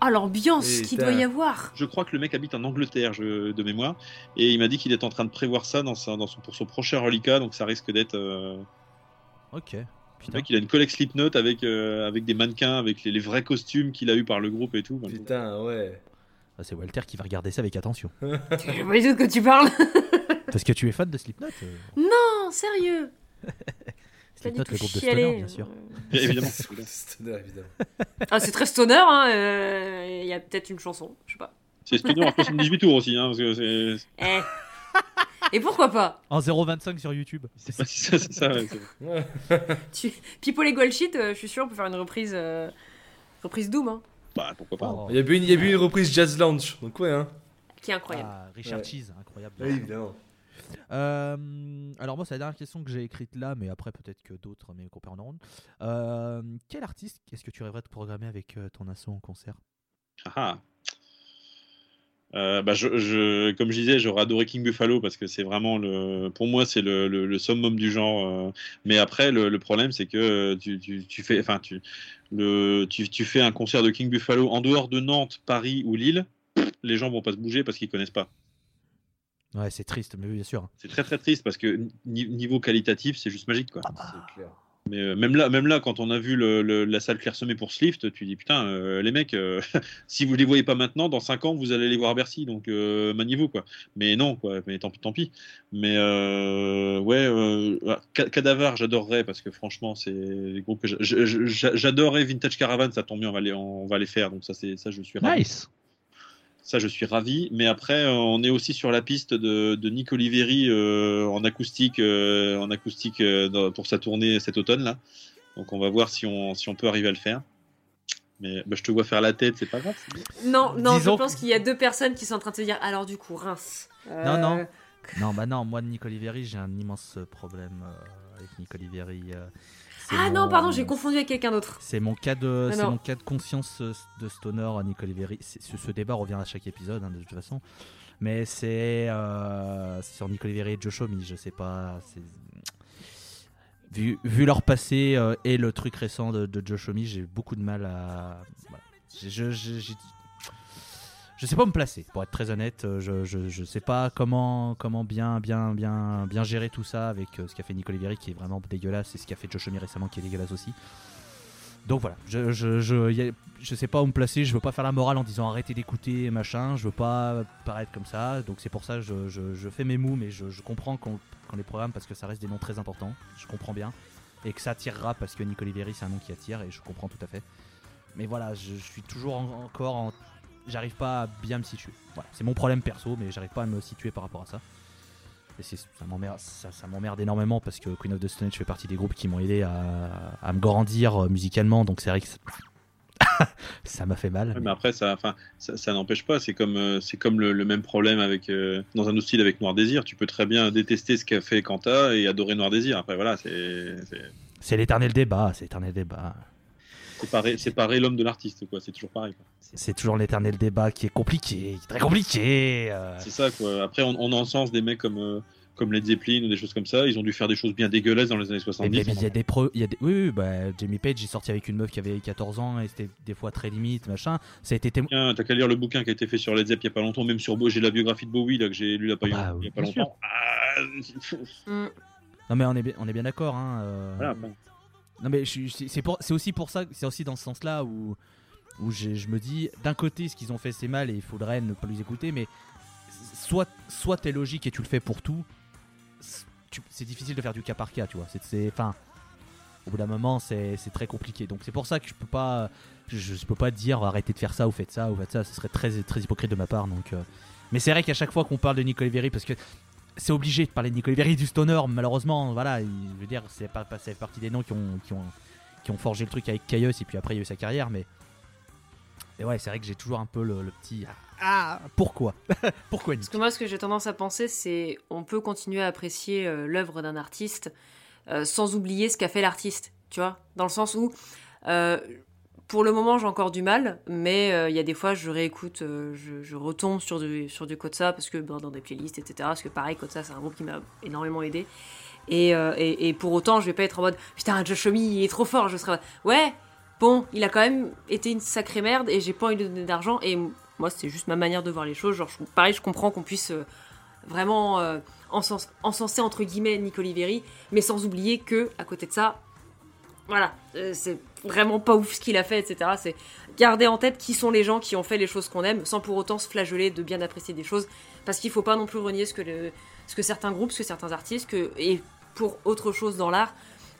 Ah, l'ambiance qu'il doit y avoir. Je crois que le mec habite en Angleterre, je- de mémoire, et il m'a dit qu'il est en train de prévoir ça dans sa, dans son, pour son prochain reliquat, donc ça risque d'être. euh, Ok. Putain. mec, il a une collecte Slipknot avec, euh, avec des mannequins, avec les, les vrais costumes qu'il a eu par le groupe et tout. Putain, ouais. Ah, c'est Walter qui va regarder ça avec attention. Je vois de quoi tu parles. Parce que tu es fan de Slipknot euh, Non, sérieux. Slipknot, le groupe de. Stoner, bien sûr. Bien évidemment. Stoner, évidemment. Ah, c'est très stoner, hein. euh, Il y a peut-être une chanson, je sais pas. C'est Stoner à 78 tours aussi, hein, parce que c'est- Eh. Et pourquoi pas En 0,25 sur YouTube. c'est pas si ça, c'est ça. ouais, c'est- Ouais. tu... People et Goldshit, euh, je suis sûr, on peut faire une reprise, euh, reprise Doom, hein, Bah, pourquoi pas. Oh. Il y a eu une, il y a eu une reprise Jazz Lounge, donc ouais, hein. qui est incroyable. Ah, Richard Ouais. Cheese, incroyable. Oui, évidemment. Euh, alors moi, c'est la dernière question que j'ai écrite là, mais après peut-être que d'autres, mes copains en auront. Euh, quel artiste est-ce que tu rêverais de programmer avec euh, ton assaut en concert? Ah, ah. Euh, bah, je, je- comme je disais, j'aurais adoré King Buffalo parce que c'est vraiment le, pour moi, c'est le, le, le summum du genre. euh. mais après, le, le problème, c'est que euh, tu, tu, tu fais, enfin, tu, le, tu, tu fais un concert de King Buffalo en dehors de Nantes, Paris ou Lille, les gens vont pas se bouger parce qu'ils connaissent pas. Ouais, c'est triste, mais bien sûr. C'est très très triste parce que ni- niveau qualitatif, c'est juste magique quoi. C'est clair. Mais euh, même là, même là, quand on a vu le, la salle clairsemée pour Slift, tu dis putain, euh, les mecs, euh, si vous les voyez pas maintenant, dans 5 ans, vous allez les voir à Bercy, donc maniez-vous quoi. Mais non quoi, mais tant pis, tant pis. Mais ouais, ah, Ca- Cadaver, j'adorerais parce que franchement, c'est des groupes que j'a- j'a- j'a- j'adorerais Vintage Caravan, ça tombe bien, on va les, on va les faire, donc ça c'est ça, je suis ravi. Nice. Ça, je suis ravi. Mais après, euh, on est aussi sur la piste de, de Nick Oliveri euh, en acoustique, euh, en acoustique euh, pour sa tournée cet automne là. Donc, on va voir si on, si on peut arriver à le faire. Mais bah, je te vois faire la tête, c'est pas grave. Non, non, Disons je pense qu'il y a deux personnes qui sont en train de se dire alors du coup, Reims. Non, Euh, non. Non, bah non, moi de Nick Oliveri, j'ai un immense problème euh, avec Nick Oliveri. Ah mon- non, pardon, j'ai confondu avec quelqu'un d'autre. C'est mon cas de, Ah mon cas de conscience euh, de stoner Oliveri. C'est- Ce, débat revient à chaque épisode hein, de toute façon, mais c'est euh, sur Nick Oliveri et Joe Shomi, je sais pas. Vu, vu leur passé euh, et le truc récent de, de Joe Shomi, j'ai beaucoup de mal à. voilà. J'ai- je- je- je sais pas me placer, pour être très honnête. Euh, je, je, je sais pas comment, comment bien, bien, bien, bien gérer tout ça avec euh, ce qu'a fait Nicole Olivieri qui est vraiment dégueulasse et ce qu'a fait Josh Homme récemment qui est dégueulasse aussi. Donc voilà, je, je, je, je, sais pas où me placer, je veux pas faire la morale en disant arrêtez d'écouter machin, je veux pas paraître comme ça, donc c'est pour ça que je, je, fais mes mots, mais je, comprends quand les programmes parce que ça reste des noms très importants, je comprends bien, et que ça attirera parce que Nicole Olivieri c'est un nom qui attire et je comprends tout à fait. Mais voilà, je, suis toujours encore en j'arrive pas à bien me situer. Voilà, c'est mon problème perso, mais j'arrive pas à me situer par rapport à ça. Et ça m'emmerde, ça, énormément parce que Queen of the Stone Age fait partie des groupes qui m'ont aidé à, me grandir euh, musicalement, donc c'est vrai que ça m'a fait mal. mais... après, ça, ça, ça n'empêche pas. C'est comme, euh, c'est comme le, même problème avec, euh, dans un autre style avec Noir Désir. Tu peux très bien détester ce qu'a fait Quanta et adorer Noir Désir. Après, voilà, c'est. C'est l'éternel débat. C'est l'éternel débat. C'est pareil, l'homme de l'artiste, quoi. C'est toujours pareil. C'est toujours l'éternel débat qui est compliqué, très compliqué. Euh. C'est ça, quoi. Après, on, on encense des mecs comme, euh, comme Led Zeppelin ou des choses comme ça. Ils ont dû faire des choses bien dégueulasses dans les années 70. il y a des pro... il y a des... Oui, oui bah, Jamie Page est sorti avec une meuf qui avait 14 ans et c'était des fois très limite, machin. Ça a été T'as qu'à lire le bouquin qui a été fait sur Led Zeppelin il y a pas longtemps, même sur Beau, j'ai la biographie de Bowie là, que j'ai lu là, pas, bah, il y a pas longtemps. Ah... Non mais on est, on est bien d'accord. Hein, euh. voilà, non mais c'est aussi pour ça, c'est aussi dans ce sens-là où, je me dis, d'un côté, ce qu'ils ont fait c'est mal et il faudrait ne pas les écouter, mais soit, soit t'es logique et tu le fais pour tout, c'est difficile de faire du cas par cas, tu vois. Enfin, au bout d'un moment, c'est très compliqué. Donc c'est pour ça que je peux pas, je, peux pas dire arrêtez de faire ça ou faites ça ou faites ça. Ce serait très, hypocrite de ma part. Donc, euh. mais c'est vrai qu'à chaque fois qu'on parle de Nicole Very, parce que c'est obligé de parler de Nicole Berry du Stoner, malheureusement. Voilà, il, je veux dire, c'est pas, partie des noms qui ont, qui, ont, qui ont forgé le truc avec Caius et puis après il y a eu sa carrière. Mais, mais ouais, c'est vrai que j'ai toujours un peu le, petit. Ah, pourquoi? Pourquoi Parce que moi, ce que j'ai tendance à penser, c'est on peut continuer à apprécier euh, l'œuvre d'un artiste euh, sans oublier ce qu'a fait l'artiste. Tu vois? Dans le sens où. Euh, pour le moment, j'ai encore du mal, mais euh, il y a des fois, je réécoute, euh, je, retombe sur du, sur du parce que dans des playlists, etc. Parce que pareil, Kotsa, c'est un groupe qui m'a énormément aidé. Euh, et, et, pour autant, je vais pas être en mode putain, Josh Homme, il est trop fort. Je serai ouais, bon, il a quand même été une sacrée merde et j'ai pas envie de donner d'argent. Et moi, c'est juste ma manière de voir les choses. Genre, pareil, je comprends qu'on puisse vraiment encenser entre guillemets Nick Oliveri, mais sans oublier que à côté de ça, voilà, c'est vraiment pas ouf ce qu'il a fait, etc. C'est garder en tête qui sont les gens qui ont fait les choses qu'on aime, sans pour autant se flageoler de bien apprécier des choses, parce qu'il faut pas non plus renier ce que, ce que certains groupes, ce que certains artistes, et pour autre chose dans l'art,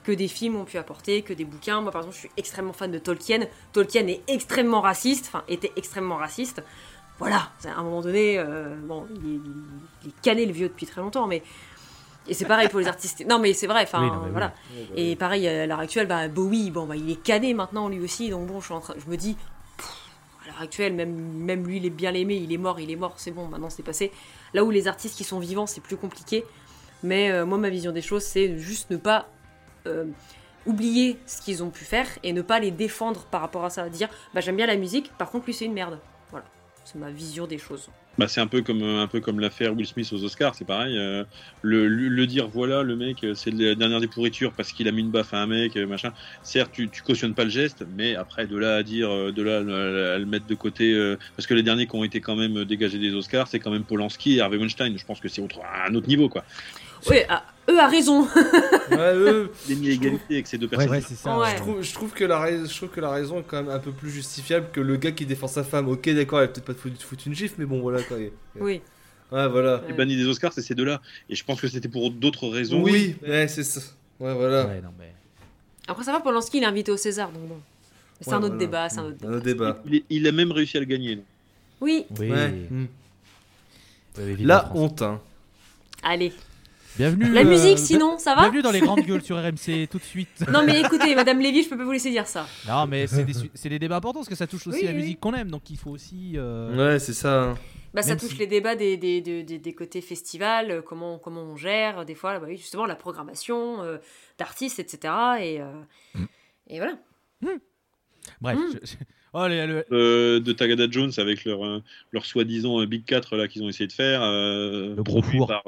que des films ont pu apporter, que des bouquins. Moi, par exemple, je suis extrêmement fan de Tolkien. Tolkien est extrêmement raciste, enfin, était extrêmement raciste. Voilà, à un moment donné, euh, bon, il est, il le vieux depuis très longtemps, mais et c'est pareil pour les artistes. Non, mais c'est vrai, enfin, voilà. Et pareil, à l'heure actuelle, bah, Bowie, bon, bah, il est cané maintenant, lui aussi. Donc, bon, je, je me dis, à l'heure actuelle, même, même lui, il est bien aimé, il est mort, il est mort, c'est bon, maintenant c'est passé. Là où les artistes qui sont vivants, c'est plus compliqué. Mais euh, moi, ma vision des choses, c'est juste ne pas euh, oublier ce qu'ils ont pu faire et ne pas les défendre par rapport à ça. Dire, bah, j'aime bien la musique, par contre, lui, c'est une merde. Voilà, c'est ma vision des choses. Bah, c'est un peu comme un peu comme l'affaire Will Smith aux Oscars, c'est pareil. Euh, le, le, dire voilà le mec euh, c'est la dernière des pourritures parce qu'il a mis une baffe à un mec euh, machin. Certes tu, tu cautionnes pas le geste, mais après de là à dire de là à, le mettre de côté parce que les derniers qui ont été quand même dégagés des Oscars c'est quand même Polanski et Harvey Weinstein. Je pense que c'est autre un autre niveau quoi. Oui, eux a raison. ouais, eux. égalité avec ces deux personnes. Ouais, ça. Je, trouve, je, trouve que la je trouve que la raison est quand même un peu plus justifiable que le gars qui défend sa femme. Ok, d'accord, il a peut-être pas foutu, foutu une gifle, mais bon, voilà quoi. Oui. Ouais, voilà. Et banni des Oscars, c'est ces deux-là. Et je pense que c'était pour d'autres raisons. Oui, ouais, c'est ça. Ouais, voilà. Ouais, non, mais... Après, ça va, Polanski, il est invité au César, donc bon. C'est un, autre débat, c'est un autre débat. Il, a même réussi à le gagner. Oui. Oui. La honte. Hein. Allez. Bienvenue. La musique, euh, sinon, ça va Bienvenue dans les grandes gueules sur RMC tout de suite. Non, mais écoutez, Madame Lévy, je peux pas vous laisser dire ça. Non, mais c'est des, des, débats importants parce que ça touche aussi la musique qu'on aime, donc il faut aussi. Euh, ouais, c'est ça. Bah, ça touche les débats des, des, des, des, côtés festival, euh, comment, comment on gère, des fois, bah, justement, la programmation d'artistes, etc. Et, mm. et voilà. Mm. Bref, mm. de Tagada Jones avec leur, euh, leur soi-disant Big 4 là qu'ils ont essayé de faire. le gros par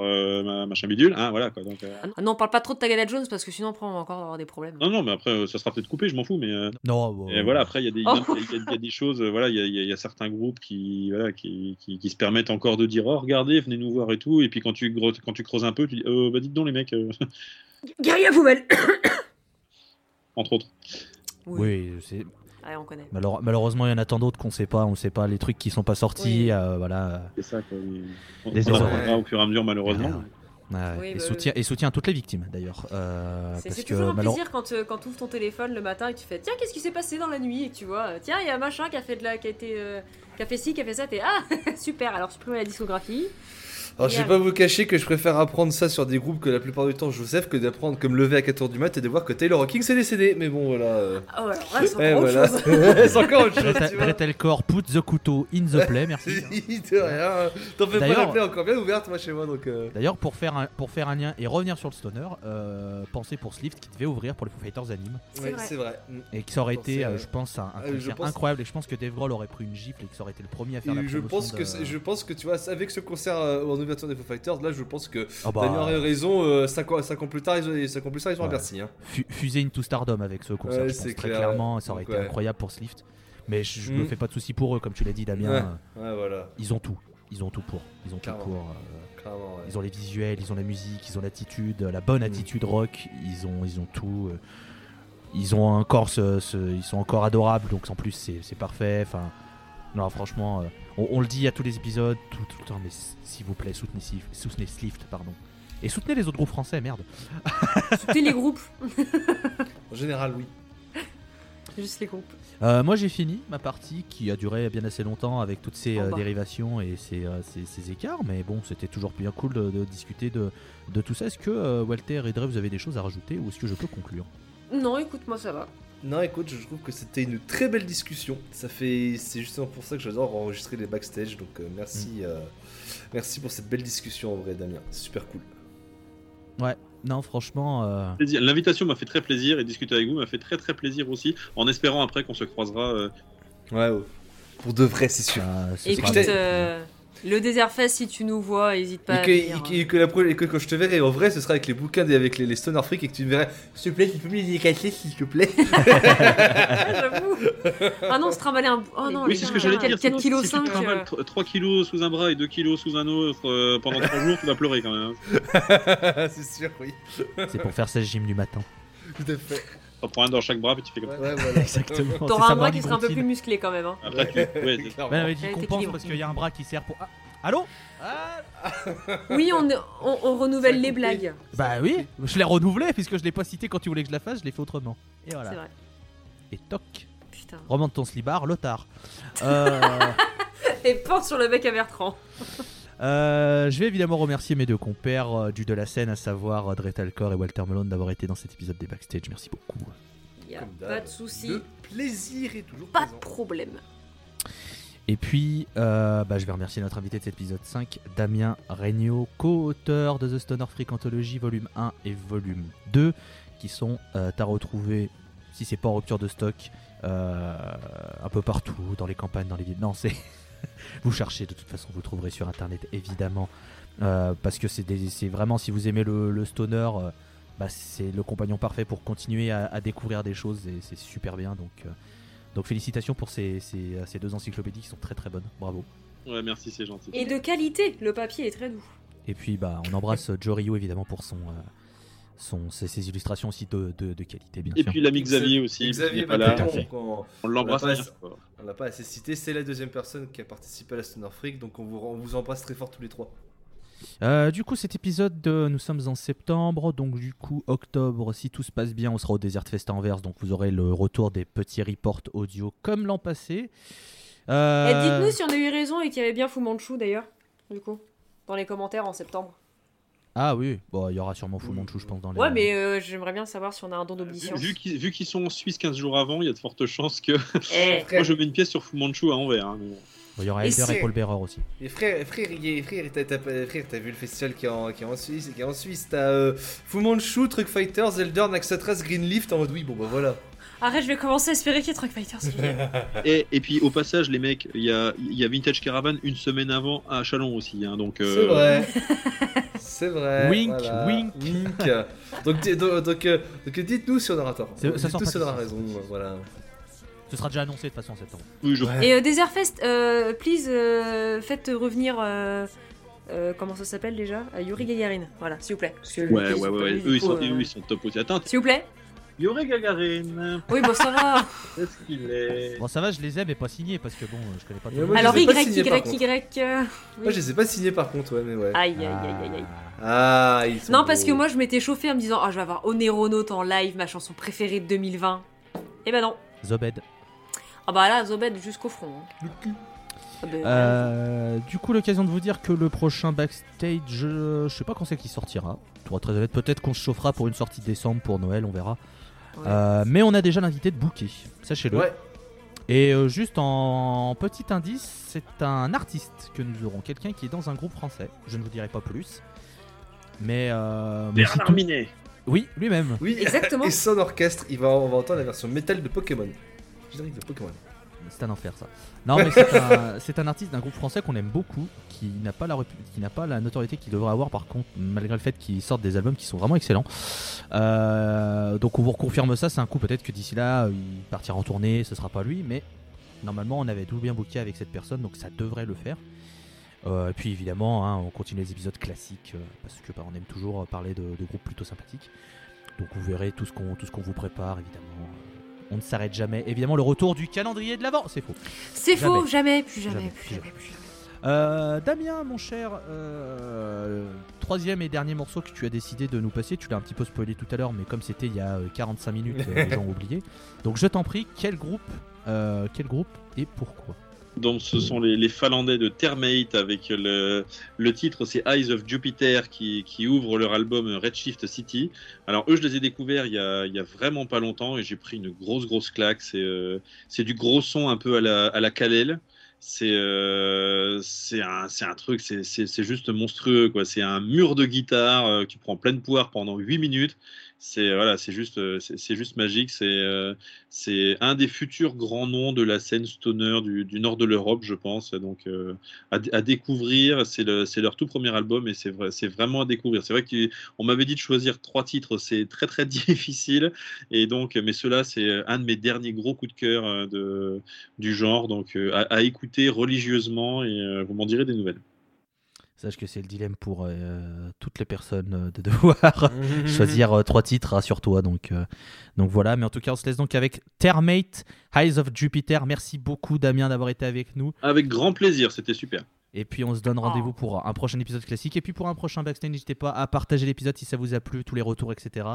machin bidule. Hein, voilà, quoi, donc, ah non, on parle pas trop de Tagada Jones parce que sinon après on va encore avoir des problèmes. Non, non, mais après ça sera peut-être coupé, je m'en fous. Mais, non, et voilà, après il y, a des, y, a des choses, voilà, il y, y, a certains groupes qui, voilà, qui, qui, qui, se permettent encore de dire Oh, regardez, venez nous voir et tout. Et puis quand tu, quand tu creuses un peu, tu dis Oh, bah dites donc les mecs. Guerrier poubelle Entre autres. Oui, c'est. On connaît. malheureusement, il y en a tant d'autres qu'on sait pas. On sait pas les trucs qui sont pas sortis. Euh, voilà. C'est ça. Quoi. On, on au fur et à mesure, malheureusement. et, bah, soutien, et soutien à toutes les victimes d'ailleurs. Euh, c'est toujours un plaisir quand, euh, quand tu ouvres ton téléphone le matin et que tu fais Tiens, qu'est-ce qui s'est passé dans la nuit? Et tu vois, tiens, il y a un machin qui a fait, de la, qui a, été, qui a fait ci, qui a fait ça. T'es Ah, super, alors supprimer la discographie. Alors, je vais pas vous cacher que je préfère apprendre ça sur des groupes que la plupart du temps Joseph que d'apprendre comme lever à 4h du mat et de voir que Taylor Hawkins s'est décédé. Mais bon, voilà. Ah ouais, c'est encore, autre chose. c'est encore autre chose. Core, put the couteau in the play, merci. de rien. T'en fais pas la play encore bien ouverte, moi, chez moi. donc. Euh. D'ailleurs, pour, faire un, pour faire un lien et revenir sur le stoner, euh, pensez pour Slift qui devait ouvrir pour les Foo Fighters Anime. Oui, c'est vrai. Et qui aurait été, euh, je pense, un, concert incroyable. Et je pense que Dave Grohl aurait pris une gifle et que ça aurait été le premier à faire la je pense que Je pense que tu vois, avec ce concert en des Foo Fighters, je pense que oh bah... Daniel a raison. 5 euh, ans, plus tard, ils, ont, plus tard, ils sont à Bercy. Hein. Fusée into Stardom avec ce concert. très clairement, ça aurait été incroyable pour Slift. Mais je, me mm. fais pas de soucis pour eux, comme tu l'as dit, Damien. voilà. Ils ont tout. Ils ont tout pour. Ils ont tout pour. Euh, ils ont les visuels, ils ont la musique, ils ont l'attitude, la bonne mm. attitude rock. Ils ont, ils ont tout. Euh, ils ont encore ce, ils sont encore adorables, donc en plus c'est parfait. Enfin, non, franchement, on, le dit à tous les épisodes, tout, le temps, mais s'il vous plaît, soutenez, soutenez Slift, pardon. Et soutenez les autres groupes français, merde. soutenez les groupes. en général, oui. Juste les groupes. Euh, moi j'ai fini ma partie qui a duré bien assez longtemps avec toutes ces euh, dérivations et euh, ces, écarts, mais bon c'était toujours bien cool de, discuter de, tout ça. Est-ce que Walter et Dre vous avez des choses à rajouter ou est-ce que je peux conclure? Non écoute moi ça va. Non, écoute, je trouve que c'était une très belle discussion. Ça fait, c'est justement pour ça que j'adore enregistrer les backstage. Donc euh, merci, mm. euh, merci pour cette belle discussion en vrai, Damien. C'est super cool. Ouais. Non, franchement. Euh, L'invitation m'a fait très plaisir et discuter avec vous m'a fait très très plaisir aussi, en espérant après qu'on se croisera. Ouais, pour de vrai, c'est sûr. Ah, écoute, le désert fest, si tu nous vois, n'hésite pas. Et que, et, que, la, que, quand je te verrai en vrai, ce sera avec les bouquins et avec les, les Stoner Freak et que tu me verrais. S'il te plaît, tu peux me les décaler, s'il te plaît. J'avoue. Ah non, se trimballer un. Oh non, oui, c'est ce que j'allais dire. 4 kg si 5. tu trimbales 3 kg sous un bras et 2 kg sous un autre euh, pendant 3 jours, tu vas pleurer quand même. Hein. c'est sûr, oui. C'est pour faire 16 gym du matin. Tout à fait. T'en prends un dans chaque bras et tu fais comme ça. Ouais, voilà. Exactement. T'auras un bras qui sera un peu plus musclé quand même. Hein. Après, tu... ouais, ouais, tu compenses parce qu'il y a un bras qui sert pour. Ah, allô ah. Oui, on, on, renouvelle les blagues. Bah oui, je l'ai renouvelé puisque je l'ai pas cité quand tu voulais que je la fasse, je l'ai fait autrement. Et voilà. C'est vrai. Et toc. Putain. Remonte ton slibard, Lothar. Euh... et pense sur le bec à Bertrand. Euh, je vais évidemment remercier mes deux compères euh, du de la scène, à savoir euh, Dretalcor et Walter Malone, d'avoir été dans cet épisode des backstage. Merci beaucoup. Y a pas de souci. Le plaisir est toujours pas de problème. Et puis, bah, je vais remercier notre invité de cet épisode 5, Damien Regnault, co-auteur de The Stoner Freak Anthology volume 1 et volume 2, qui sont à retrouver, si c'est pas en rupture de stock, un peu partout, dans les campagnes, dans les villes. Non, c'est vous cherchez, de toute façon, vous trouverez sur internet évidemment. Euh, parce que c'est vraiment, si vous aimez le, stoner, euh, bah, c'est le compagnon parfait pour continuer à, découvrir des choses et c'est super bien. Donc, euh, donc félicitations pour ces, ces, deux encyclopédies qui sont très très bonnes. Bravo. Ouais, merci, c'est gentil. Et de qualité, le papier est très doux. Et puis, bah, on embrasse Joe Rio évidemment pour son son, ses, illustrations aussi de, de, qualité, bien et sûr. Et puis l'ami Xavier aussi. Xavier là. On, on l'embrasse. On l'a pas assez cité, c'est la deuxième personne qui a participé à la Stoner Freak, donc on vous, on vous embrasse très fort tous les trois. Euh, du coup, cet épisode, nous sommes en septembre, donc du coup, octobre, si tout se passe bien, on sera au Desert Fest à Anvers, donc vous aurez le retour des petits reports audio comme l'an passé. Euh... Et dites-nous si on a eu raison et qu'il y avait bien Fu Manchu d'ailleurs, du coup, dans les commentaires en septembre. Ah oui, bon, il y aura sûrement Fu Manchu, je pense, dans les. Ouais, mais euh, j'aimerais bien savoir si on a un don d'omniscience. Vu, vu qu'ils sont en Suisse 15 jours avant, il y a de fortes chances que. Eh. Moi, je mets une pièce sur Fu Manchu à Anvers. Hein, il y aura Elder et, Paul Bearer aussi. Et frère, frère, frère, t'as vu le festival qui est en, qui est en Suisse, qui est en Suisse, t'as euh, Fu Manchu, Truck Fighters, Elder, Naxatras, Greenleaf, en mode oui, bon bah voilà. Arrête, je vais commencer à espérer qu'il y ait Truck Fighters. et, et puis au passage, les mecs, il y a, y a Vintage Caravan une semaine avant à Chalon aussi. Hein, donc, C'est vrai. C'est vrai. Wink, voilà. wink. Wink. donc, donc, donc, euh, donc, dites-nous si on aura tort. C'est- ça Dites-nous sort si on aura raison. Voilà. Ce sera déjà annoncé de toute façon en septembre. Oui, je Ouais. Et euh, Desertfest, euh, please, euh, faites revenir. euh, euh, comment ça s'appelle déjà? Euh, Yuri Gagarin. Voilà, s'il vous plaît. Parce que Ouais, ouais, ouais, Eux, ils sont, euh, eux, ils sont top aussi. Attends, S'il vous plaît. Yuri Gagarin, Oui, bon, ça va. qu'est-ce qu'il est Bon, ça va, je les ai, mais pas signés parce que bon, je connais pas tout le monde. Alors, Y, Y. Y. euh, oui. Moi, je les ai pas signés par contre, ouais, mais ouais. Aïe, aïe, aïe, aïe, aïe. Ah, ils sont Non, parce que moi, je m'étais chauffée en me disant, oh, je vais avoir Oneronaut en live, ma chanson préférée de 2020. Et ben non. Zobed. Ah bah là, Zobed jusqu'au front. hein. Ah ben, Euh, du coup, l'occasion de vous dire que le prochain backstage, je, je sais pas quand c'est qu'il sortira. Pour être très honnête, peut-être qu'on se chauffera pour une sortie décembre pour Noël, on verra. Ouais. Euh, mais on a déjà l'invité de booker, sachez-le. Ouais. Et euh, juste en petit indice, c'est un artiste que nous aurons, quelqu'un qui est dans un groupe français. Je ne vous dirai pas plus. Mais, euh, Bernard tout- Minet. Oui, lui-même. Oui, Exactement. et son orchestre, il va, on va entendre la version métal de Pokémon. Générique de Pokémon. C'est un enfer ça. Non mais c'est un, artiste d'un groupe français qu'on aime beaucoup, qui n'a pas la qui n'a pas la notoriété qu'il devrait avoir par contre, malgré le fait qu'il sorte des albums qui sont vraiment excellents. Euh, donc on vous reconfirme ça, c'est un coup peut-être que d'ici là il partira en tournée, ce sera pas lui, mais normalement on avait tout bien booké avec cette personne, donc ça devrait le faire. Euh, et puis évidemment, hein, on continue les épisodes classiques euh, parce que bah, on aime toujours parler de, groupes plutôt sympathiques. Donc vous verrez tout ce qu'on vous prépare évidemment. On ne s'arrête jamais. Évidemment, le retour du calendrier de l'avant, c'est faux. C'est jamais. faux, jamais, plus jamais, Jamais, plus plus jamais, plus jamais. Euh, Damien, mon cher, euh, troisième et dernier morceau que tu as décidé de nous passer, tu l'as un petit peu spoilé tout à l'heure, mais comme c'était il y a euh, 45 minutes, euh, les gens ont oublié. Donc je t'en prie, quel groupe, euh, quel groupe et pourquoi? Donc ce sont les, les Finlandais de Termate avec le, le titre c'est Eyes of Jupiter qui, qui ouvre leur album Redshift City. Alors eux je les ai découverts il y a, il y a vraiment pas longtemps et j'ai pris une grosse grosse claque. C'est euh, c'est du gros son un peu à la, à la Kalel. C'est euh, un, un truc, c'est juste monstrueux quoi. C'est un mur de guitare euh, qui prend pleine poire pendant 8 minutes. C'est voilà, c'est juste, euh, c'est juste magique. C'est euh, c'est un des futurs grands noms de la scène stoner du, nord de l'Europe, je pense. Donc, euh, à, découvrir, c'est le- leur tout premier album et c'est vrai, c'est vraiment à découvrir. C'est vrai qu'on m'avait dit de choisir trois titres, c'est très très difficile. Et donc, mais cela, c'est un de mes derniers gros coups de cœur de, du genre. Donc, à, à écouter religieusement et vous m'en direz des nouvelles. Sache que c'est le dilemme pour euh, toutes les personnes euh, de devoir choisir euh, trois titres, rassure-toi. Donc, euh, donc voilà, mais en tout cas, on se laisse donc avec Termate, Eyes of Jupiter. Merci beaucoup, Damien, d'avoir été avec nous. Avec grand plaisir, c'était super. Et puis on se donne rendez-vous Oh. pour un prochain épisode classique. Et puis pour un prochain backstage, n'hésitez pas à partager l'épisode si ça vous a plu, tous les retours, etc.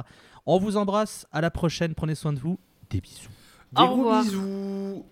On vous embrasse, à la prochaine, prenez soin de vous, des bisous. Des Au gros revoir. bisous.